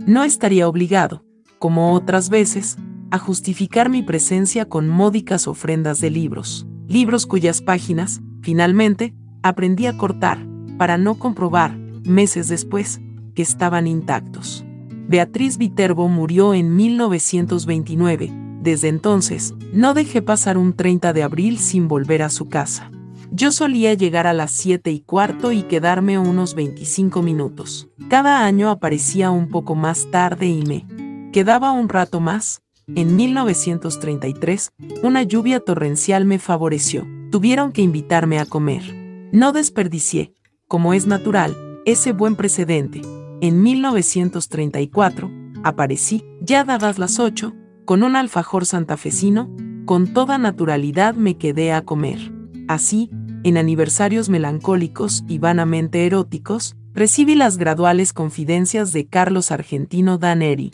No estaría obligado, como otras veces, a justificar mi presencia con módicas ofrendas de libros, libros cuyas páginas, finalmente, aprendí a cortar, para no comprobar, meses después, que estaban intactos. Beatriz Viterbo murió en 1929, desde entonces, no dejé pasar un 30 de abril sin volver a su casa. Yo solía llegar a las 7 y cuarto y quedarme unos 25 minutos. Cada año aparecía un poco más tarde y me quedaba un rato más, en 1933, una lluvia torrencial me favoreció. Tuvieron que invitarme a comer. No desperdicié, como es natural, ese buen precedente. En 1934, aparecí, ya dadas las ocho, con un alfajor santafesino, con toda naturalidad me quedé a comer. Así, en aniversarios melancólicos y vanamente eróticos, recibí las graduales confidencias de Carlos Argentino Daneri.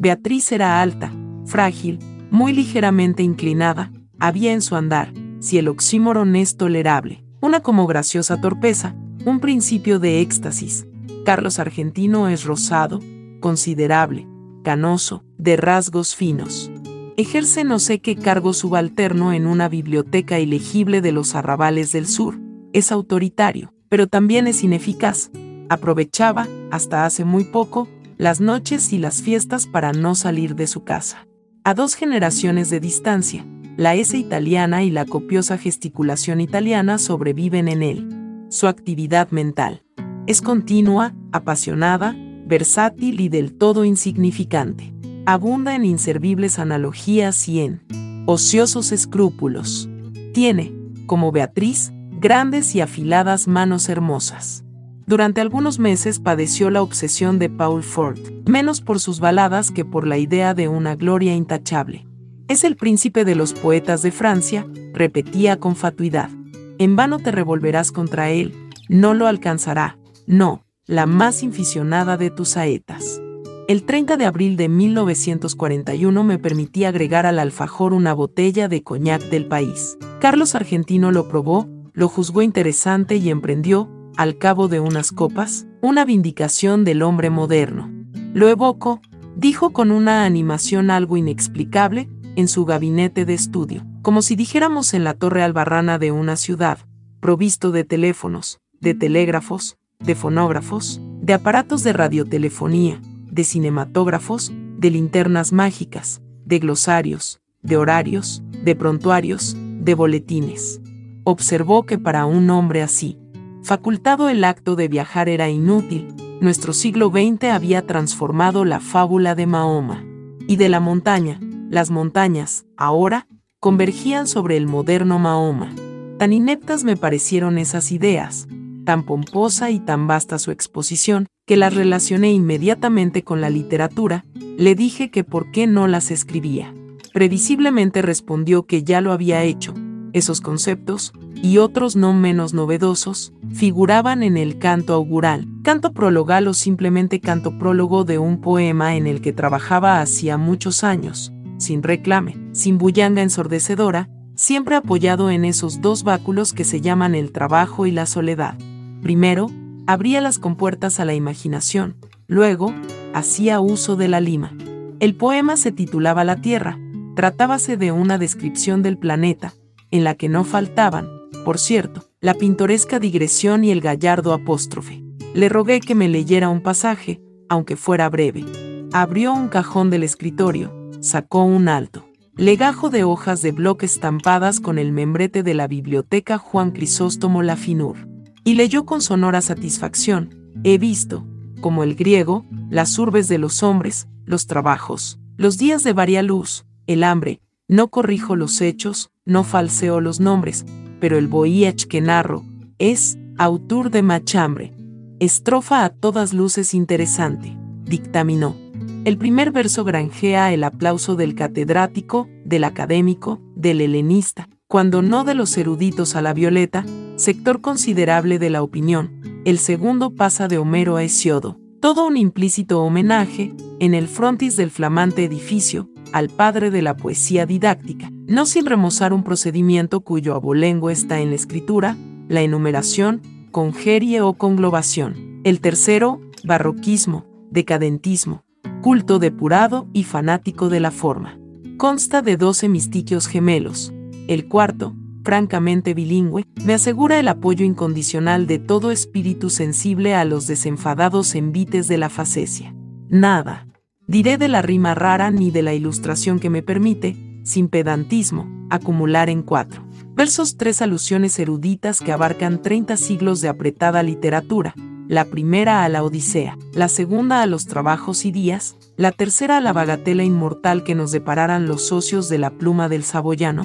Beatriz era alta, frágil, muy ligeramente inclinada, había en su andar, si el oxímoron es tolerable, una como graciosa torpeza, un principio de éxtasis. Carlos Argentino es rosado, considerable, canoso, de rasgos finos. Ejerce no sé qué cargo subalterno en una biblioteca ilegible de los arrabales del sur. Es autoritario, pero también es ineficaz. Aprovechaba, hasta hace muy poco, las noches y las fiestas para no salir de su casa. A dos generaciones de distancia, la S italiana y la copiosa gesticulación italiana sobreviven en él. Su actividad mental es continua, apasionada, versátil y del todo insignificante abunda en inservibles analogías y en ociosos escrúpulos. Tiene, como Beatriz, grandes y afiladas manos hermosas. Durante algunos meses padeció la obsesión de Paul Ford, menos por sus baladas que por la idea de una gloria intachable. Es el príncipe de los poetas de Francia, repetía con fatuidad. En vano te revolverás contra él, no lo alcanzará, no, la más inficionada de tus saetas. El 30 de abril de 1941 me permití agregar al alfajor una botella de coñac del país. Carlos Argentino lo probó, lo juzgó interesante y emprendió, al cabo de unas copas, una vindicación del hombre moderno. Lo evoco, dijo con una animación algo inexplicable, en su gabinete de estudio, como si dijéramos en la torre albarrana de una ciudad, provisto de teléfonos, de telégrafos, de fonógrafos, de aparatos de radiotelefonía, de cinematógrafos, de linternas mágicas, de glosarios, de horarios, de prontuarios, de boletines. Observó que para un hombre así, facultado el acto de viajar era inútil, nuestro siglo XX había transformado la fábula de Mahoma. Y de la montaña, las montañas, ahora, convergían sobre el moderno Mahoma. Tan ineptas me parecieron esas ideas, tan pomposa y tan vasta su exposición, que las relacioné inmediatamente con la literatura, le dije que por qué no las escribía. Previsiblemente respondió que ya lo había hecho. Esos conceptos, y otros no menos novedosos, figuraban en el canto augural, canto prologal o simplemente canto prólogo de un poema en el que trabajaba hacía muchos años, sin reclame, sin bullanga ensordecedora, siempre apoyado en esos dos báculos que se llaman el trabajo y la soledad. Primero, abría las compuertas a la imaginación, luego, hacía uso de la lima. El poema se titulaba La Tierra, tratábase de una descripción del planeta, en la que no faltaban, por cierto, la pintoresca digresión y el gallardo apóstrofe. Le rogué que me leyera un pasaje, aunque fuera breve. Abrió un cajón del escritorio, sacó un alto legajo de hojas de bloque estampadas con el membrete de la biblioteca Juan Crisóstomo Lafinur y leyó con sonora satisfacción, he visto, como el griego, las urbes de los hombres, los trabajos, los días de varia luz, el hambre, no corrijo los hechos, no falseo los nombres, pero el boíach que narro, es, autor de machambre. Estrofa a todas luces interesante, dictaminó. El primer verso granjea el aplauso del catedrático, del académico, del helenista, cuando no de los eruditos a la violeta, sector considerable de la opinión, el segundo pasa de Homero a Hesiodo, todo un implícito homenaje, en el frontis del flamante edificio, al padre de la poesía didáctica, no sin remozar un procedimiento cuyo abolengo está en la escritura, la enumeración, congerie o conglobación. El tercero, barroquismo, decadentismo, culto depurado y fanático de la forma. Consta de doce mistiquios gemelos. El cuarto, francamente bilingüe, me asegura el apoyo incondicional de todo espíritu sensible a los desenfadados envites de la facesia. Nada. Diré de la rima rara ni de la ilustración que me permite, sin pedantismo, acumular en cuatro versos tres alusiones eruditas que abarcan 30 siglos de apretada literatura, la primera a la Odisea, la segunda a los trabajos y días, la tercera a la bagatela inmortal que nos depararan los socios de la pluma del saboyano,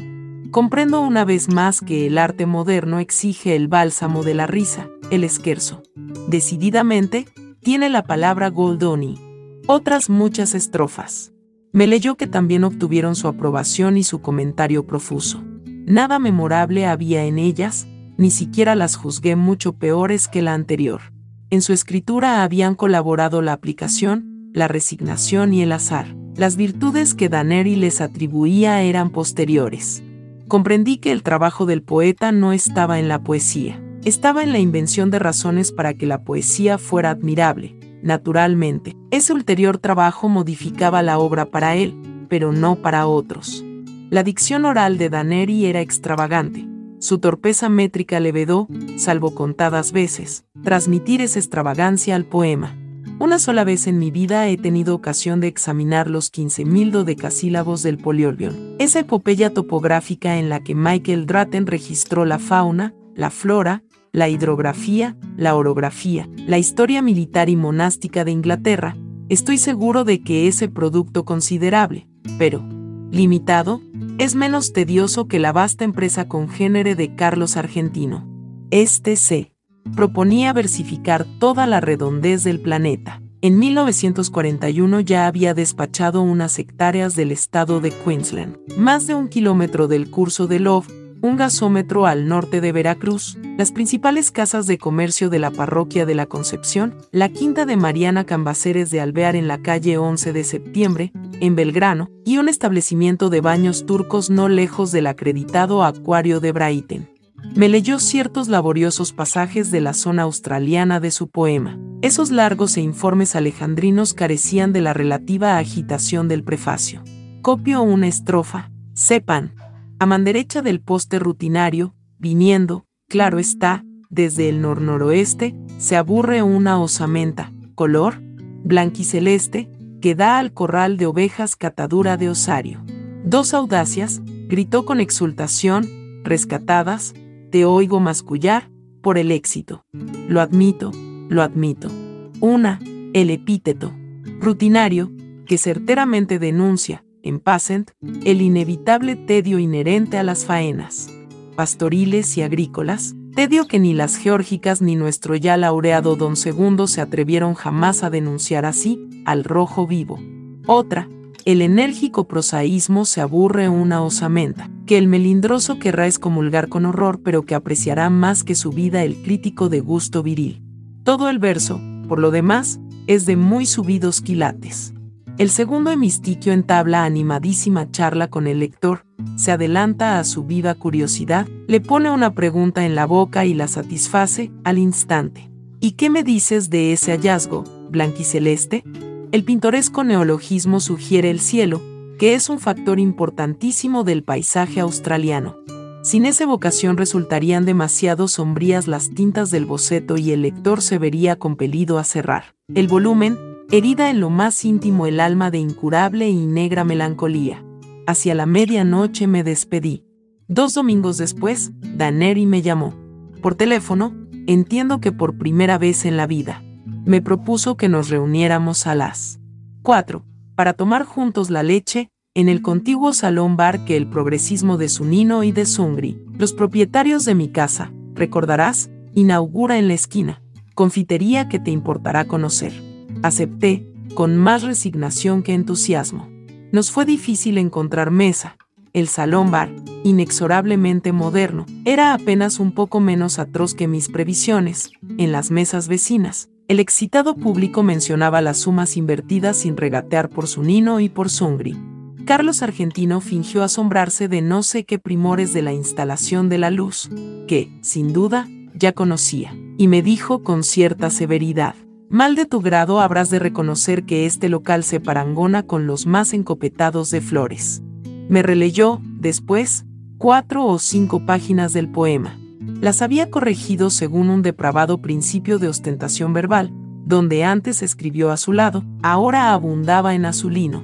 Comprendo una vez más que el arte moderno exige el bálsamo de la risa, el esquerzo. Decididamente, tiene la palabra Goldoni. Otras muchas estrofas. Me leyó que también obtuvieron su aprobación y su comentario profuso. Nada memorable había en ellas, ni siquiera las juzgué mucho peores que la anterior. En su escritura habían colaborado la aplicación, la resignación y el azar. Las virtudes que Daneri les atribuía eran posteriores. Comprendí que el trabajo del poeta no estaba en la poesía, estaba en la invención de razones para que la poesía fuera admirable. Naturalmente, ese ulterior trabajo modificaba la obra para él, pero no para otros. La dicción oral de Daneri era extravagante. Su torpeza métrica le vedó, salvo contadas veces, transmitir esa extravagancia al poema. Una sola vez en mi vida he tenido ocasión de examinar los 15.000 dodecasílabos del Poliorbion, esa epopeya topográfica en la que Michael Dratten registró la fauna, la flora, la hidrografía, la orografía, la historia militar y monástica de Inglaterra, estoy seguro de que ese producto considerable, pero limitado, es menos tedioso que la vasta empresa congénere de Carlos Argentino. Este se proponía versificar toda la redondez del planeta. En 1941 ya había despachado unas hectáreas del estado de Queensland, más de un kilómetro del curso de Love, un gasómetro al norte de Veracruz, las principales casas de comercio de la parroquia de la Concepción, la quinta de Mariana Cambaceres de Alvear en la calle 11 de septiembre, en Belgrano, y un establecimiento de baños turcos no lejos del acreditado acuario de Brighton. Me leyó ciertos laboriosos pasajes de la zona australiana de su poema. Esos largos e informes alejandrinos carecían de la relativa agitación del prefacio. Copio una estrofa. Sepan, a manderecha del poste rutinario, viniendo, claro está, desde el nor-noroeste, se aburre una osamenta, color, blanquiceleste, que da al corral de ovejas catadura de osario. Dos audacias, gritó con exultación, rescatadas, te oigo mascullar, por el éxito. Lo admito, lo admito. Una, el epíteto, rutinario, que certeramente denuncia, en Passent, el inevitable tedio inherente a las faenas, pastoriles y agrícolas, tedio que ni las geórgicas ni nuestro ya laureado don Segundo se atrevieron jamás a denunciar así, al rojo vivo. Otra, el enérgico prosaísmo se aburre una osamenta, que el melindroso querrá excomulgar con horror pero que apreciará más que su vida el crítico de gusto viril. Todo el verso, por lo demás, es de muy subidos quilates. El segundo hemistiquio entabla animadísima charla con el lector, se adelanta a su viva curiosidad, le pone una pregunta en la boca y la satisface al instante. ¿Y qué me dices de ese hallazgo, blanquiceleste? El pintoresco neologismo sugiere el cielo, que es un factor importantísimo del paisaje australiano. Sin esa evocación resultarían demasiado sombrías las tintas del boceto y el lector se vería compelido a cerrar el volumen herida en lo más íntimo el alma de incurable y negra melancolía. Hacia la medianoche me despedí. Dos domingos después, Daneri me llamó. Por teléfono, entiendo que por primera vez en la vida. Me propuso que nos reuniéramos a las 4 para tomar juntos la leche en el contiguo salón bar que el progresismo de Sunino y de Sungri, los propietarios de mi casa, recordarás, inaugura en la esquina, confitería que te importará conocer. Acepté, con más resignación que entusiasmo. Nos fue difícil encontrar mesa. El salón bar, inexorablemente moderno, era apenas un poco menos atroz que mis previsiones. En las mesas vecinas, el excitado público mencionaba las sumas invertidas sin regatear por su nino y por Sungri. Carlos Argentino fingió asombrarse de no sé qué primores de la instalación de la luz, que, sin duda, ya conocía, y me dijo con cierta severidad, Mal de tu grado habrás de reconocer que este local se parangona con los más encopetados de flores. Me releyó, después, cuatro o cinco páginas del poema. Las había corregido según un depravado principio de ostentación verbal, donde antes escribió a su lado, ahora abundaba en azulino,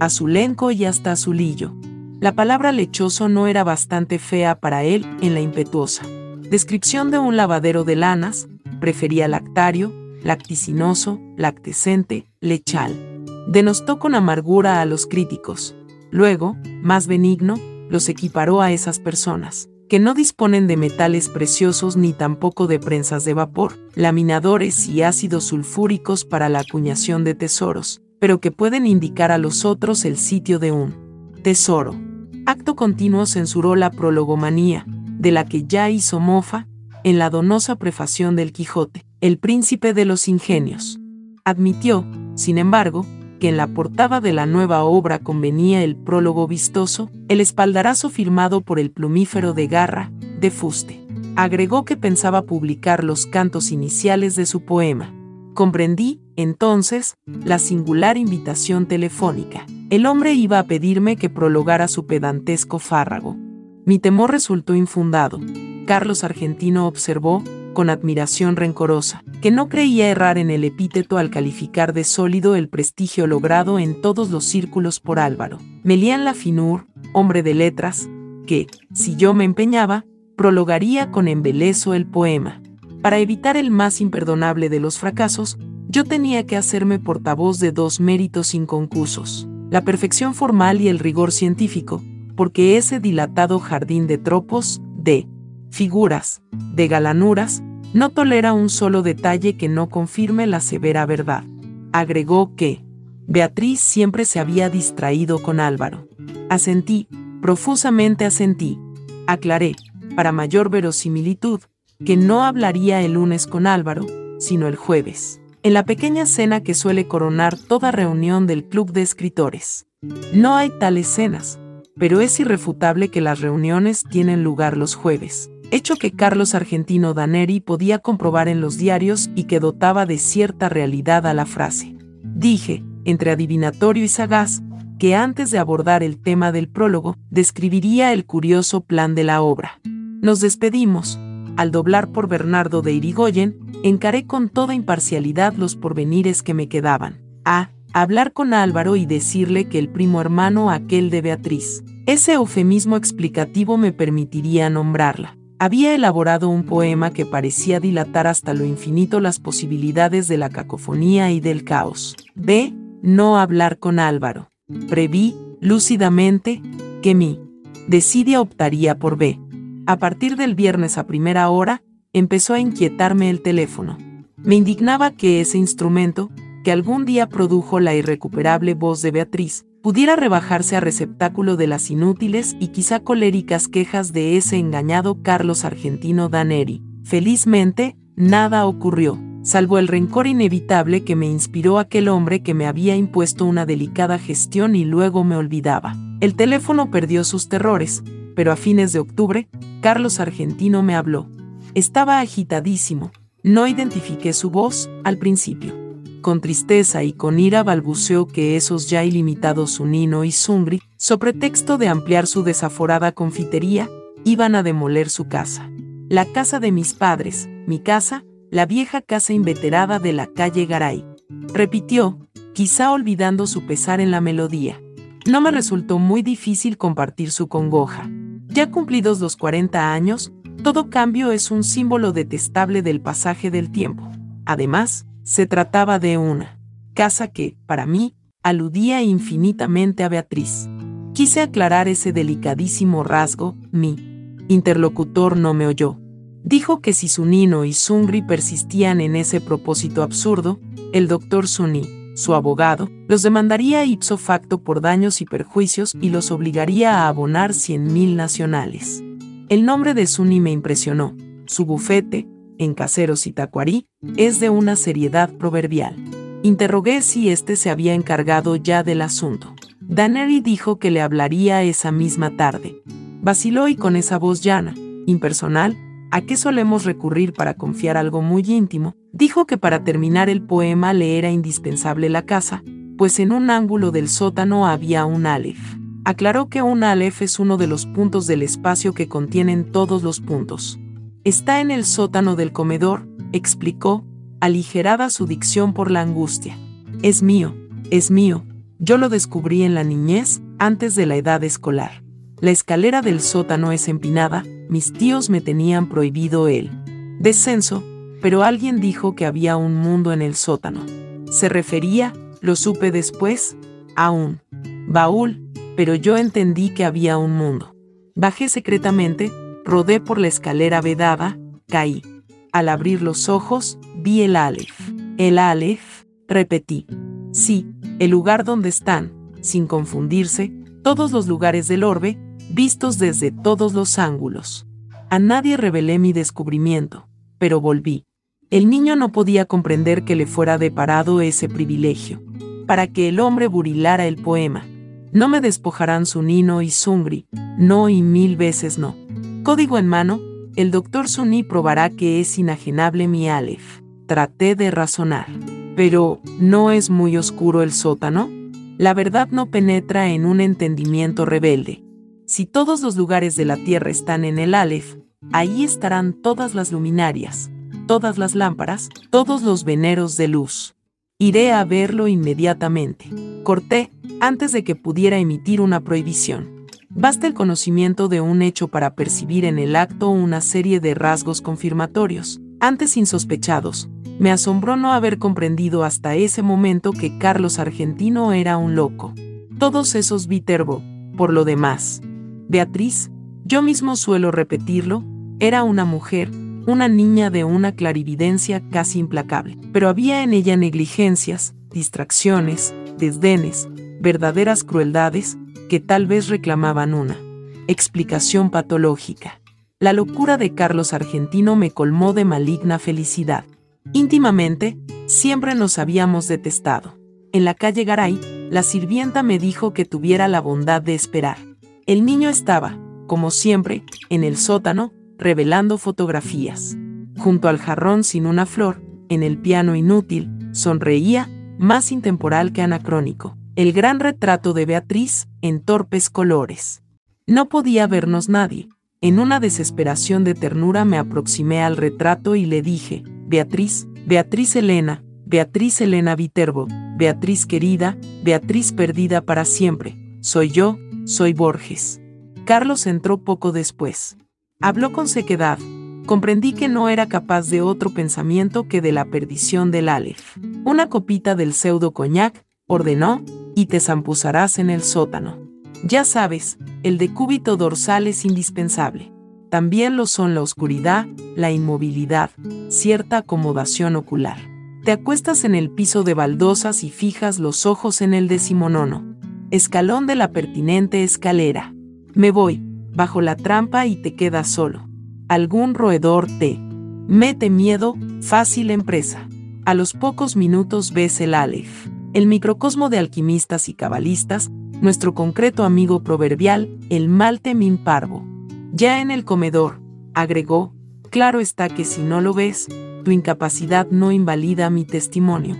azulenco y hasta azulillo. La palabra lechoso no era bastante fea para él en la impetuosa. Descripción de un lavadero de lanas, prefería lactario, lacticinoso, lactescente, lechal. Denostó con amargura a los críticos. Luego, más benigno, los equiparó a esas personas, que no disponen de metales preciosos ni tampoco de prensas de vapor, laminadores y ácidos sulfúricos para la acuñación de tesoros, pero que pueden indicar a los otros el sitio de un tesoro. Acto continuo censuró la prologomanía, de la que ya hizo mofa, en la donosa prefación del Quijote, el príncipe de los ingenios. Admitió, sin embargo, que en la portada de la nueva obra convenía el prólogo vistoso, el espaldarazo firmado por el plumífero de garra, de fuste. Agregó que pensaba publicar los cantos iniciales de su poema. Comprendí, entonces, la singular invitación telefónica. El hombre iba a pedirme que prologara su pedantesco fárrago. Mi temor resultó infundado. Carlos Argentino observó, con admiración rencorosa, que no creía errar en el epíteto al calificar de sólido el prestigio logrado en todos los círculos por Álvaro. Melián Lafinur, hombre de letras, que, si yo me empeñaba, prologaría con embelezo el poema. Para evitar el más imperdonable de los fracasos, yo tenía que hacerme portavoz de dos méritos inconcursos, la perfección formal y el rigor científico, porque ese dilatado jardín de tropos, de figuras, de galanuras, no tolera un solo detalle que no confirme la severa verdad. Agregó que Beatriz siempre se había distraído con Álvaro. Asentí, profusamente asentí. Aclaré, para mayor verosimilitud, que no hablaría el lunes con Álvaro, sino el jueves, en la pequeña cena que suele coronar toda reunión del club de escritores. No hay tales cenas, pero es irrefutable que las reuniones tienen lugar los jueves hecho que Carlos Argentino Daneri podía comprobar en los diarios y que dotaba de cierta realidad a la frase. Dije, entre adivinatorio y sagaz, que antes de abordar el tema del prólogo, describiría el curioso plan de la obra. Nos despedimos. Al doblar por Bernardo de Irigoyen, encaré con toda imparcialidad los porvenires que me quedaban. A. Hablar con Álvaro y decirle que el primo hermano aquel de Beatriz. Ese eufemismo explicativo me permitiría nombrarla había elaborado un poema que parecía dilatar hasta lo infinito las posibilidades de la cacofonía y del caos. B. No hablar con Álvaro. Preví, lúcidamente, que mi decidia optaría por B. A partir del viernes a primera hora, empezó a inquietarme el teléfono. Me indignaba que ese instrumento, que algún día produjo la irrecuperable voz de Beatriz, pudiera rebajarse a receptáculo de las inútiles y quizá coléricas quejas de ese engañado Carlos Argentino Daneri. Felizmente, nada ocurrió, salvo el rencor inevitable que me inspiró aquel hombre que me había impuesto una delicada gestión y luego me olvidaba. El teléfono perdió sus terrores, pero a fines de octubre, Carlos Argentino me habló. Estaba agitadísimo. No identifiqué su voz al principio. Con tristeza y con ira balbuceó que esos ya ilimitados Sunino y Sungri, so pretexto de ampliar su desaforada confitería, iban a demoler su casa. La casa de mis padres, mi casa, la vieja casa inveterada de la calle Garay. Repitió, quizá olvidando su pesar en la melodía. No me resultó muy difícil compartir su congoja. Ya cumplidos los 40 años, todo cambio es un símbolo detestable del pasaje del tiempo. Además, se trataba de una casa que, para mí, aludía infinitamente a Beatriz. Quise aclarar ese delicadísimo rasgo, mi interlocutor no me oyó. Dijo que si Sunino y Sungri persistían en ese propósito absurdo, el doctor Suni, su abogado, los demandaría ipso facto por daños y perjuicios y los obligaría a abonar cien mil nacionales. El nombre de Suni me impresionó. Su bufete, en Caseros y Tacuarí, es de una seriedad proverbial. Interrogué si éste se había encargado ya del asunto. Daneri dijo que le hablaría esa misma tarde. Vaciló y con esa voz llana, impersonal, a qué solemos recurrir para confiar algo muy íntimo, dijo que para terminar el poema le era indispensable la casa, pues en un ángulo del sótano había un Aleph. Aclaró que un Aleph es uno de los puntos del espacio que contienen todos los puntos. Está en el sótano del comedor, explicó, aligerada su dicción por la angustia. Es mío, es mío, yo lo descubrí en la niñez, antes de la edad escolar. La escalera del sótano es empinada, mis tíos me tenían prohibido el descenso, pero alguien dijo que había un mundo en el sótano. Se refería, lo supe después, a un baúl, pero yo entendí que había un mundo. Bajé secretamente, Rodé por la escalera vedada, caí. Al abrir los ojos, vi el Aleph. El Aleph, repetí. Sí, el lugar donde están, sin confundirse, todos los lugares del orbe, vistos desde todos los ángulos. A nadie revelé mi descubrimiento, pero volví. El niño no podía comprender que le fuera deparado ese privilegio. para que el hombre burilara el poema. No me despojarán Sunino y Sungri, no y mil veces no. Código en mano, el doctor Suni probará que es inajenable mi Aleph. Traté de razonar. Pero, ¿no es muy oscuro el sótano? La verdad no penetra en un entendimiento rebelde. Si todos los lugares de la tierra están en el Aleph, ahí estarán todas las luminarias, todas las lámparas, todos los veneros de luz. Iré a verlo inmediatamente. Corté, antes de que pudiera emitir una prohibición. Basta el conocimiento de un hecho para percibir en el acto una serie de rasgos confirmatorios, antes insospechados. Me asombró no haber comprendido hasta ese momento que Carlos Argentino era un loco. Todos esos Viterbo, por lo demás. Beatriz, yo mismo suelo repetirlo, era una mujer, una niña de una clarividencia casi implacable, pero había en ella negligencias, distracciones, desdenes, verdaderas crueldades, que tal vez reclamaban una explicación patológica. La locura de Carlos Argentino me colmó de maligna felicidad. Íntimamente, siempre nos habíamos detestado. En la calle Garay, la sirvienta me dijo que tuviera la bondad de esperar. El niño estaba, como siempre, en el sótano, revelando fotografías. Junto al jarrón sin una flor, en el piano inútil, sonreía, más intemporal que anacrónico, el gran retrato de Beatriz, en torpes colores. No podía vernos nadie. En una desesperación de ternura me aproximé al retrato y le dije, Beatriz, Beatriz Elena, Beatriz Elena Viterbo, Beatriz querida, Beatriz perdida para siempre, soy yo, soy Borges. Carlos entró poco después. Habló con sequedad. Comprendí que no era capaz de otro pensamiento que de la perdición del Aleph. Una copita del pseudo coñac, ordenó, y te zampuzarás en el sótano. Ya sabes, el decúbito dorsal es indispensable. También lo son la oscuridad, la inmovilidad, cierta acomodación ocular. Te acuestas en el piso de baldosas y fijas los ojos en el decimonono. Escalón de la pertinente escalera. Me voy, bajo la trampa y te quedas solo. Algún roedor te mete miedo, fácil empresa. A los pocos minutos ves el Aleph, el microcosmo de alquimistas y cabalistas, nuestro concreto amigo proverbial, el malte min parvo. Ya en el comedor, agregó, claro está que si no lo ves, tu incapacidad no invalida mi testimonio.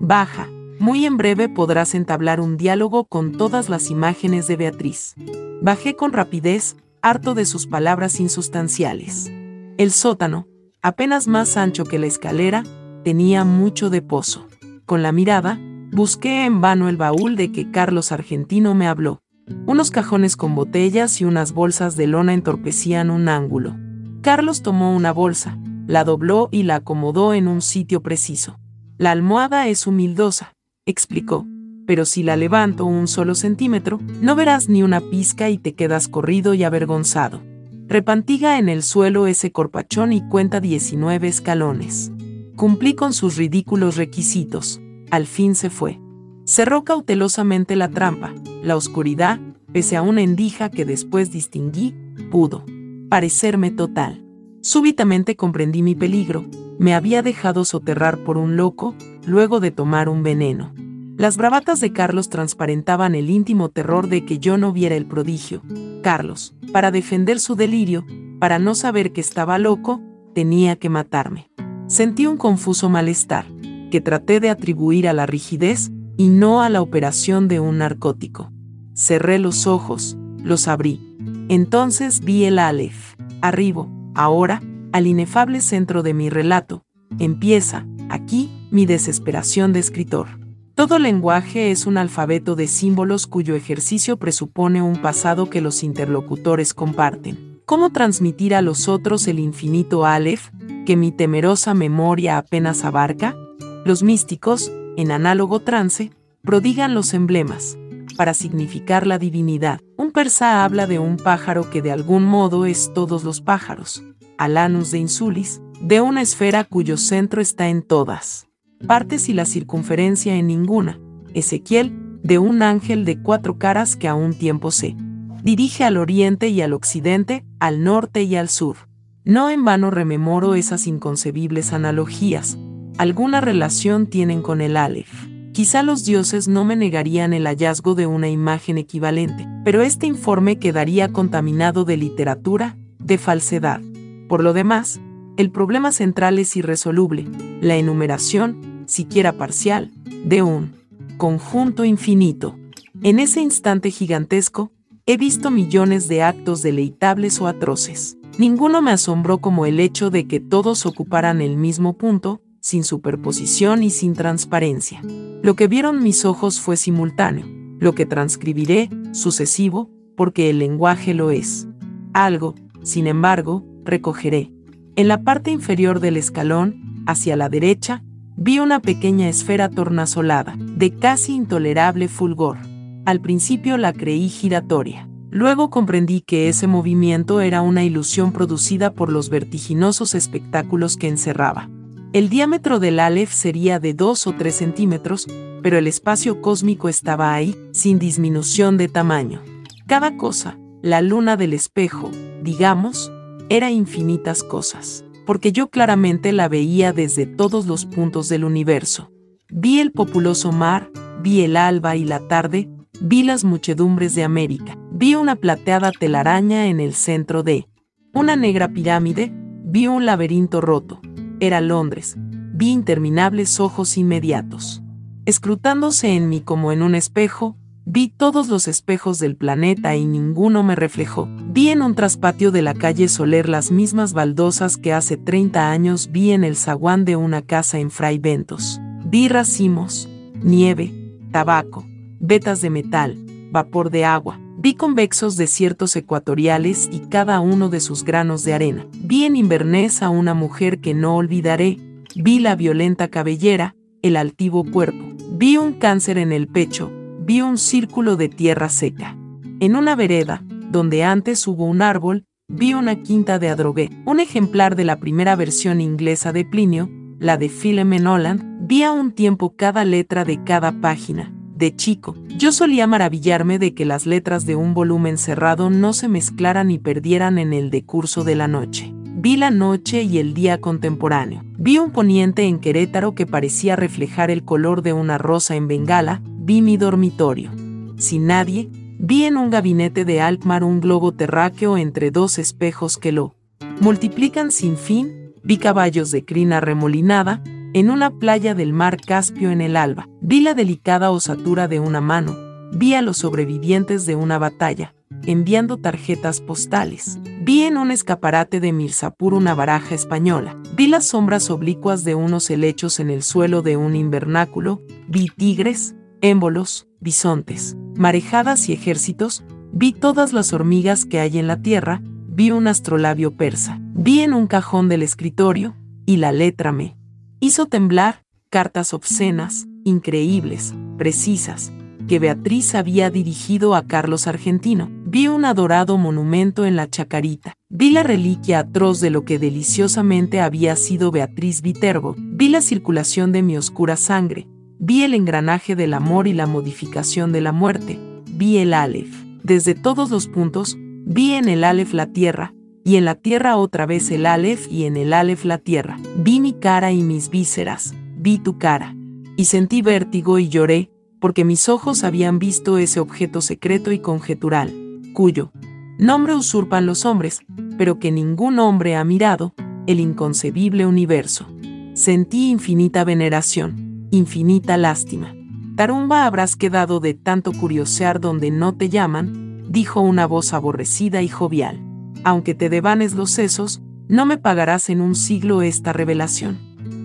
Baja, muy en breve podrás entablar un diálogo con todas las imágenes de Beatriz. Bajé con rapidez, harto de sus palabras insustanciales. El sótano, apenas más ancho que la escalera, tenía mucho de pozo. Con la mirada, busqué en vano el baúl de que Carlos Argentino me habló. Unos cajones con botellas y unas bolsas de lona entorpecían un ángulo. Carlos tomó una bolsa, la dobló y la acomodó en un sitio preciso. La almohada es humildosa, explicó pero si la levanto un solo centímetro, no verás ni una pizca y te quedas corrido y avergonzado. Repantiga en el suelo ese corpachón y cuenta 19 escalones. Cumplí con sus ridículos requisitos. Al fin se fue. Cerró cautelosamente la trampa. La oscuridad, pese a una endija que después distinguí, pudo parecerme total. Súbitamente comprendí mi peligro. Me había dejado soterrar por un loco, luego de tomar un veneno. Las bravatas de Carlos transparentaban el íntimo terror de que yo no viera el prodigio. Carlos, para defender su delirio, para no saber que estaba loco, tenía que matarme. Sentí un confuso malestar, que traté de atribuir a la rigidez y no a la operación de un narcótico. Cerré los ojos, los abrí. Entonces vi el Aleph. Arribo, ahora, al inefable centro de mi relato. Empieza, aquí, mi desesperación de escritor. Todo lenguaje es un alfabeto de símbolos cuyo ejercicio presupone un pasado que los interlocutores comparten. ¿Cómo transmitir a los otros el infinito Aleph, que mi temerosa memoria apenas abarca? Los místicos, en análogo trance, prodigan los emblemas, para significar la divinidad. Un persa habla de un pájaro que de algún modo es todos los pájaros, Alanus de Insulis, de una esfera cuyo centro está en todas partes y la circunferencia en ninguna. Ezequiel, de un ángel de cuatro caras que a un tiempo se dirige al oriente y al occidente, al norte y al sur. No en vano rememoro esas inconcebibles analogías. Alguna relación tienen con el Aleph. Quizá los dioses no me negarían el hallazgo de una imagen equivalente, pero este informe quedaría contaminado de literatura, de falsedad. Por lo demás, el problema central es irresoluble, la enumeración, siquiera parcial, de un conjunto infinito. En ese instante gigantesco, he visto millones de actos deleitables o atroces. Ninguno me asombró como el hecho de que todos ocuparan el mismo punto, sin superposición y sin transparencia. Lo que vieron mis ojos fue simultáneo, lo que transcribiré, sucesivo, porque el lenguaje lo es. Algo, sin embargo, recogeré. En la parte inferior del escalón, hacia la derecha, vi una pequeña esfera tornasolada, de casi intolerable fulgor. Al principio la creí giratoria. Luego comprendí que ese movimiento era una ilusión producida por los vertiginosos espectáculos que encerraba. El diámetro del Aleph sería de 2 o 3 centímetros, pero el espacio cósmico estaba ahí, sin disminución de tamaño. Cada cosa, la luna del espejo, digamos, era infinitas cosas, porque yo claramente la veía desde todos los puntos del universo. Vi el populoso mar, vi el alba y la tarde, vi las muchedumbres de América, vi una plateada telaraña en el centro de una negra pirámide, vi un laberinto roto. Era Londres, vi interminables ojos inmediatos. Escrutándose en mí como en un espejo, vi todos los espejos del planeta y ninguno me reflejó. Vi en un traspatio de la calle Soler las mismas baldosas que hace 30 años vi en el zaguán de una casa en Fray Ventos. Vi racimos, nieve, tabaco, vetas de metal, vapor de agua. Vi convexos desiertos ecuatoriales y cada uno de sus granos de arena. Vi en Inverness a una mujer que no olvidaré. Vi la violenta cabellera, el altivo cuerpo. Vi un cáncer en el pecho. Vi un círculo de tierra seca. En una vereda, donde antes hubo un árbol, vi una quinta de adrogué, un ejemplar de la primera versión inglesa de Plinio, la de Philemon Holland, vi a un tiempo cada letra de cada página de chico, yo solía maravillarme de que las letras de un volumen cerrado no se mezclaran y perdieran en el decurso de la noche. Vi la noche y el día contemporáneo. Vi un poniente en Querétaro que parecía reflejar el color de una rosa en Bengala. Vi mi dormitorio. Sin nadie, vi en un gabinete de Alkmaar un globo terráqueo entre dos espejos que lo multiplican sin fin. Vi caballos de crina remolinada, en una playa del mar Caspio en el alba, vi la delicada osatura de una mano, vi a los sobrevivientes de una batalla, enviando tarjetas postales. Vi en un escaparate de Mirzapur una baraja española. Vi las sombras oblicuas de unos helechos en el suelo de un invernáculo. Vi tigres, émbolos, bisontes, marejadas y ejércitos. Vi todas las hormigas que hay en la tierra. Vi un astrolabio persa. Vi en un cajón del escritorio, y la letra me hizo temblar cartas obscenas, increíbles, precisas, que Beatriz había dirigido a Carlos Argentino. Vi un adorado monumento en la chacarita. Vi la reliquia atroz de lo que deliciosamente había sido Beatriz Viterbo. Vi la circulación de mi oscura sangre. Vi el engranaje del amor y la modificación de la muerte. Vi el Aleph. Desde todos los puntos, vi en el Aleph la tierra, y en la tierra otra vez el Aleph y en el Aleph la tierra. Vi mi cara y mis vísceras, vi tu cara. Y sentí vértigo y lloré, porque mis ojos habían visto ese objeto secreto y conjetural, cuyo nombre usurpan los hombres, pero que ningún hombre ha mirado, el inconcebible universo. Sentí infinita veneración, infinita lástima. Tarumba habrás quedado de tanto curiosear donde no te llaman, dijo una voz aborrecida y jovial aunque te devanes los sesos, no me pagarás en un siglo esta revelación.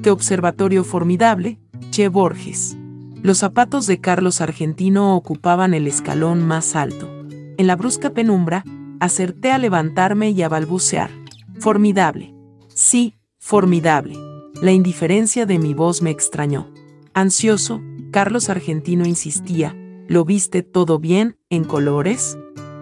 ¡Qué observatorio formidable! Che Borges. Los zapatos de Carlos Argentino ocupaban el escalón más alto. En la brusca penumbra, acerté a levantarme y a balbucear. Formidable. Sí, formidable. La indiferencia de mi voz me extrañó. Ansioso, Carlos Argentino insistía, ¿lo viste todo bien, en colores?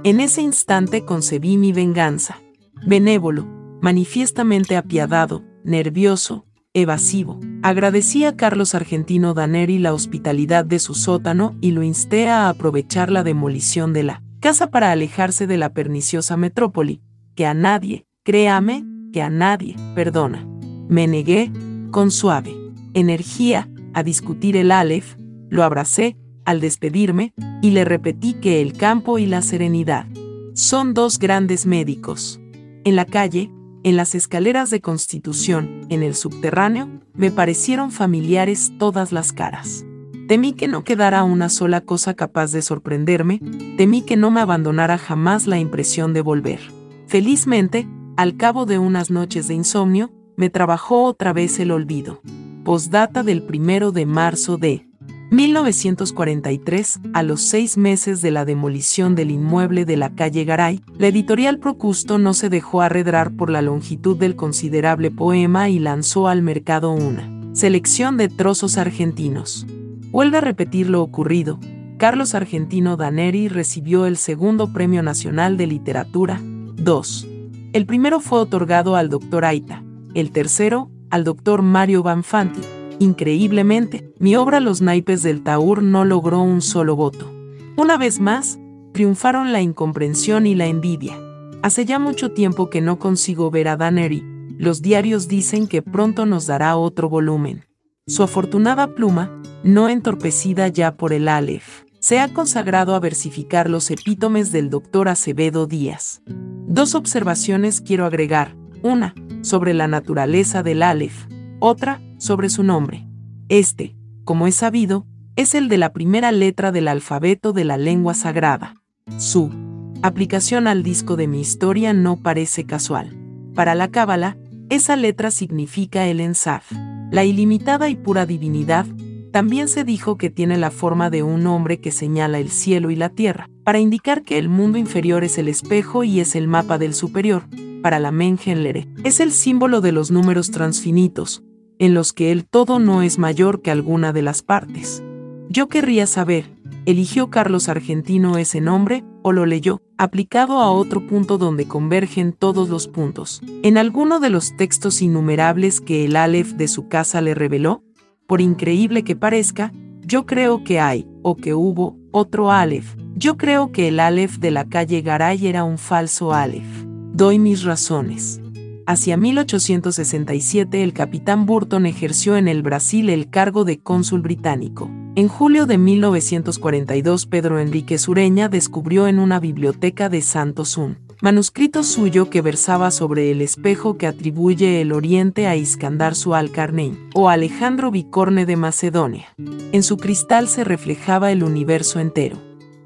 En ese instante concebí mi venganza. Benévolo, manifiestamente apiadado, nervioso, evasivo. Agradecí a Carlos Argentino Daneri la hospitalidad de su sótano y lo insté a aprovechar la demolición de la casa para alejarse de la perniciosa metrópoli, que a nadie, créame, que a nadie, perdona. Me negué, con suave energía, a discutir el Aleph, Lo abracé, al despedirme, y le repetí que el campo y la serenidad son dos grandes médicos. En la calle, en las escaleras de Constitución, en el subterráneo, me parecieron familiares todas las caras. Temí que no quedara una sola cosa capaz de sorprenderme, temí que no me abandonara jamás la impresión de volver. Felizmente, al cabo de unas noches de insomnio, me trabajó otra vez el olvido. Postdata del primero de marzo de 1943, a los seis meses de la demolición del inmueble de la calle Garay, la editorial Procusto no se dejó arredrar por la longitud del considerable poema y lanzó al mercado una selección de trozos argentinos. Vuelve a repetir lo ocurrido. Carlos Argentino Daneri recibió el segundo Premio Nacional de Literatura. 2. El primero fue otorgado al doctor Aita, el tercero, al doctor Mario Banfanti, Increíblemente, mi obra Los naipes del Taur no logró un solo voto. Una vez más, triunfaron la incomprensión y la envidia. Hace ya mucho tiempo que no consigo ver a Daneri. Los diarios dicen que pronto nos dará otro volumen. Su afortunada pluma, no entorpecida ya por el Aleph, se ha consagrado a versificar los epítomes del doctor Acevedo Díaz. Dos observaciones quiero agregar. Una, sobre la naturaleza del Aleph. Otra, sobre su nombre. Este, como es sabido, es el de la primera letra del alfabeto de la lengua sagrada. Su aplicación al disco de mi historia no parece casual. Para la Cábala, esa letra significa el ensaf, la ilimitada y pura divinidad. También se dijo que tiene la forma de un hombre que señala el cielo y la tierra, para indicar que el mundo inferior es el espejo y es el mapa del superior. Para la Mengenlere, es el símbolo de los números transfinitos, en los que el todo no es mayor que alguna de las partes. Yo querría saber, ¿eligió Carlos Argentino ese nombre o lo leyó, aplicado a otro punto donde convergen todos los puntos? ¿En alguno de los textos innumerables que el Aleph de su casa le reveló? Por increíble que parezca, yo creo que hay, o que hubo, otro Aleph. Yo creo que el Aleph de la calle Garay era un falso Aleph. Doy mis razones. Hacia 1867 el capitán Burton ejerció en el Brasil el cargo de cónsul británico. En julio de 1942 Pedro Enrique Sureña descubrió en una biblioteca de Santos un manuscrito suyo que versaba sobre el espejo que atribuye el Oriente a Iskandar su al o Alejandro Bicorne de Macedonia. En su cristal se reflejaba el universo entero.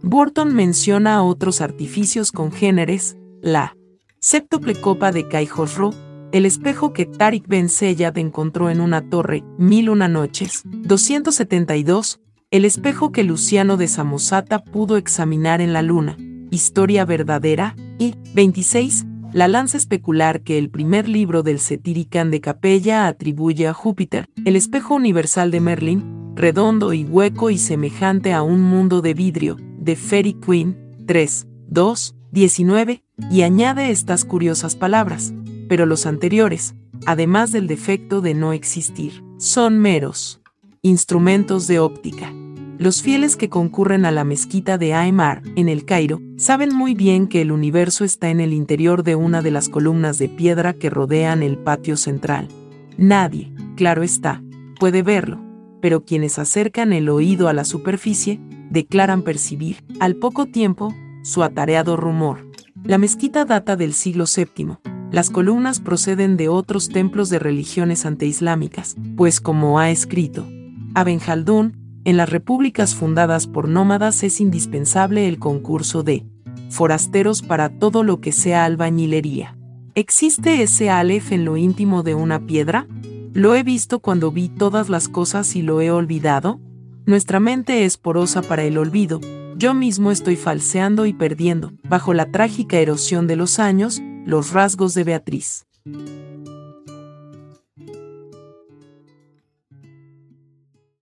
Burton menciona otros artificios congéneres, la Séptuple copa de Caijosro, el espejo que Tariq Ben Seyad encontró en una torre, Mil una noches. 272, el espejo que Luciano de Samosata pudo examinar en la luna, historia verdadera. Y 26, la lanza especular que el primer libro del Cetiricán de Capella atribuye a Júpiter, el espejo universal de Merlin, redondo y hueco y semejante a un mundo de vidrio, de Fairy Queen. 3, 2, 19, y añade estas curiosas palabras, pero los anteriores, además del defecto de no existir, son meros instrumentos de óptica. Los fieles que concurren a la mezquita de Aymar, en el Cairo, saben muy bien que el universo está en el interior de una de las columnas de piedra que rodean el patio central. Nadie, claro está, puede verlo, pero quienes acercan el oído a la superficie, declaran percibir, al poco tiempo, su atareado rumor. La mezquita data del siglo VII. Las columnas proceden de otros templos de religiones anteislámicas, pues como ha escrito Aben Haldun, en las repúblicas fundadas por nómadas es indispensable el concurso de forasteros para todo lo que sea albañilería. ¿Existe ese Aleph en lo íntimo de una piedra? ¿Lo he visto cuando vi todas las cosas y lo he olvidado? Nuestra mente es porosa para el olvido, yo mismo estoy falseando y perdiendo, bajo la trágica erosión de los años, los rasgos de Beatriz.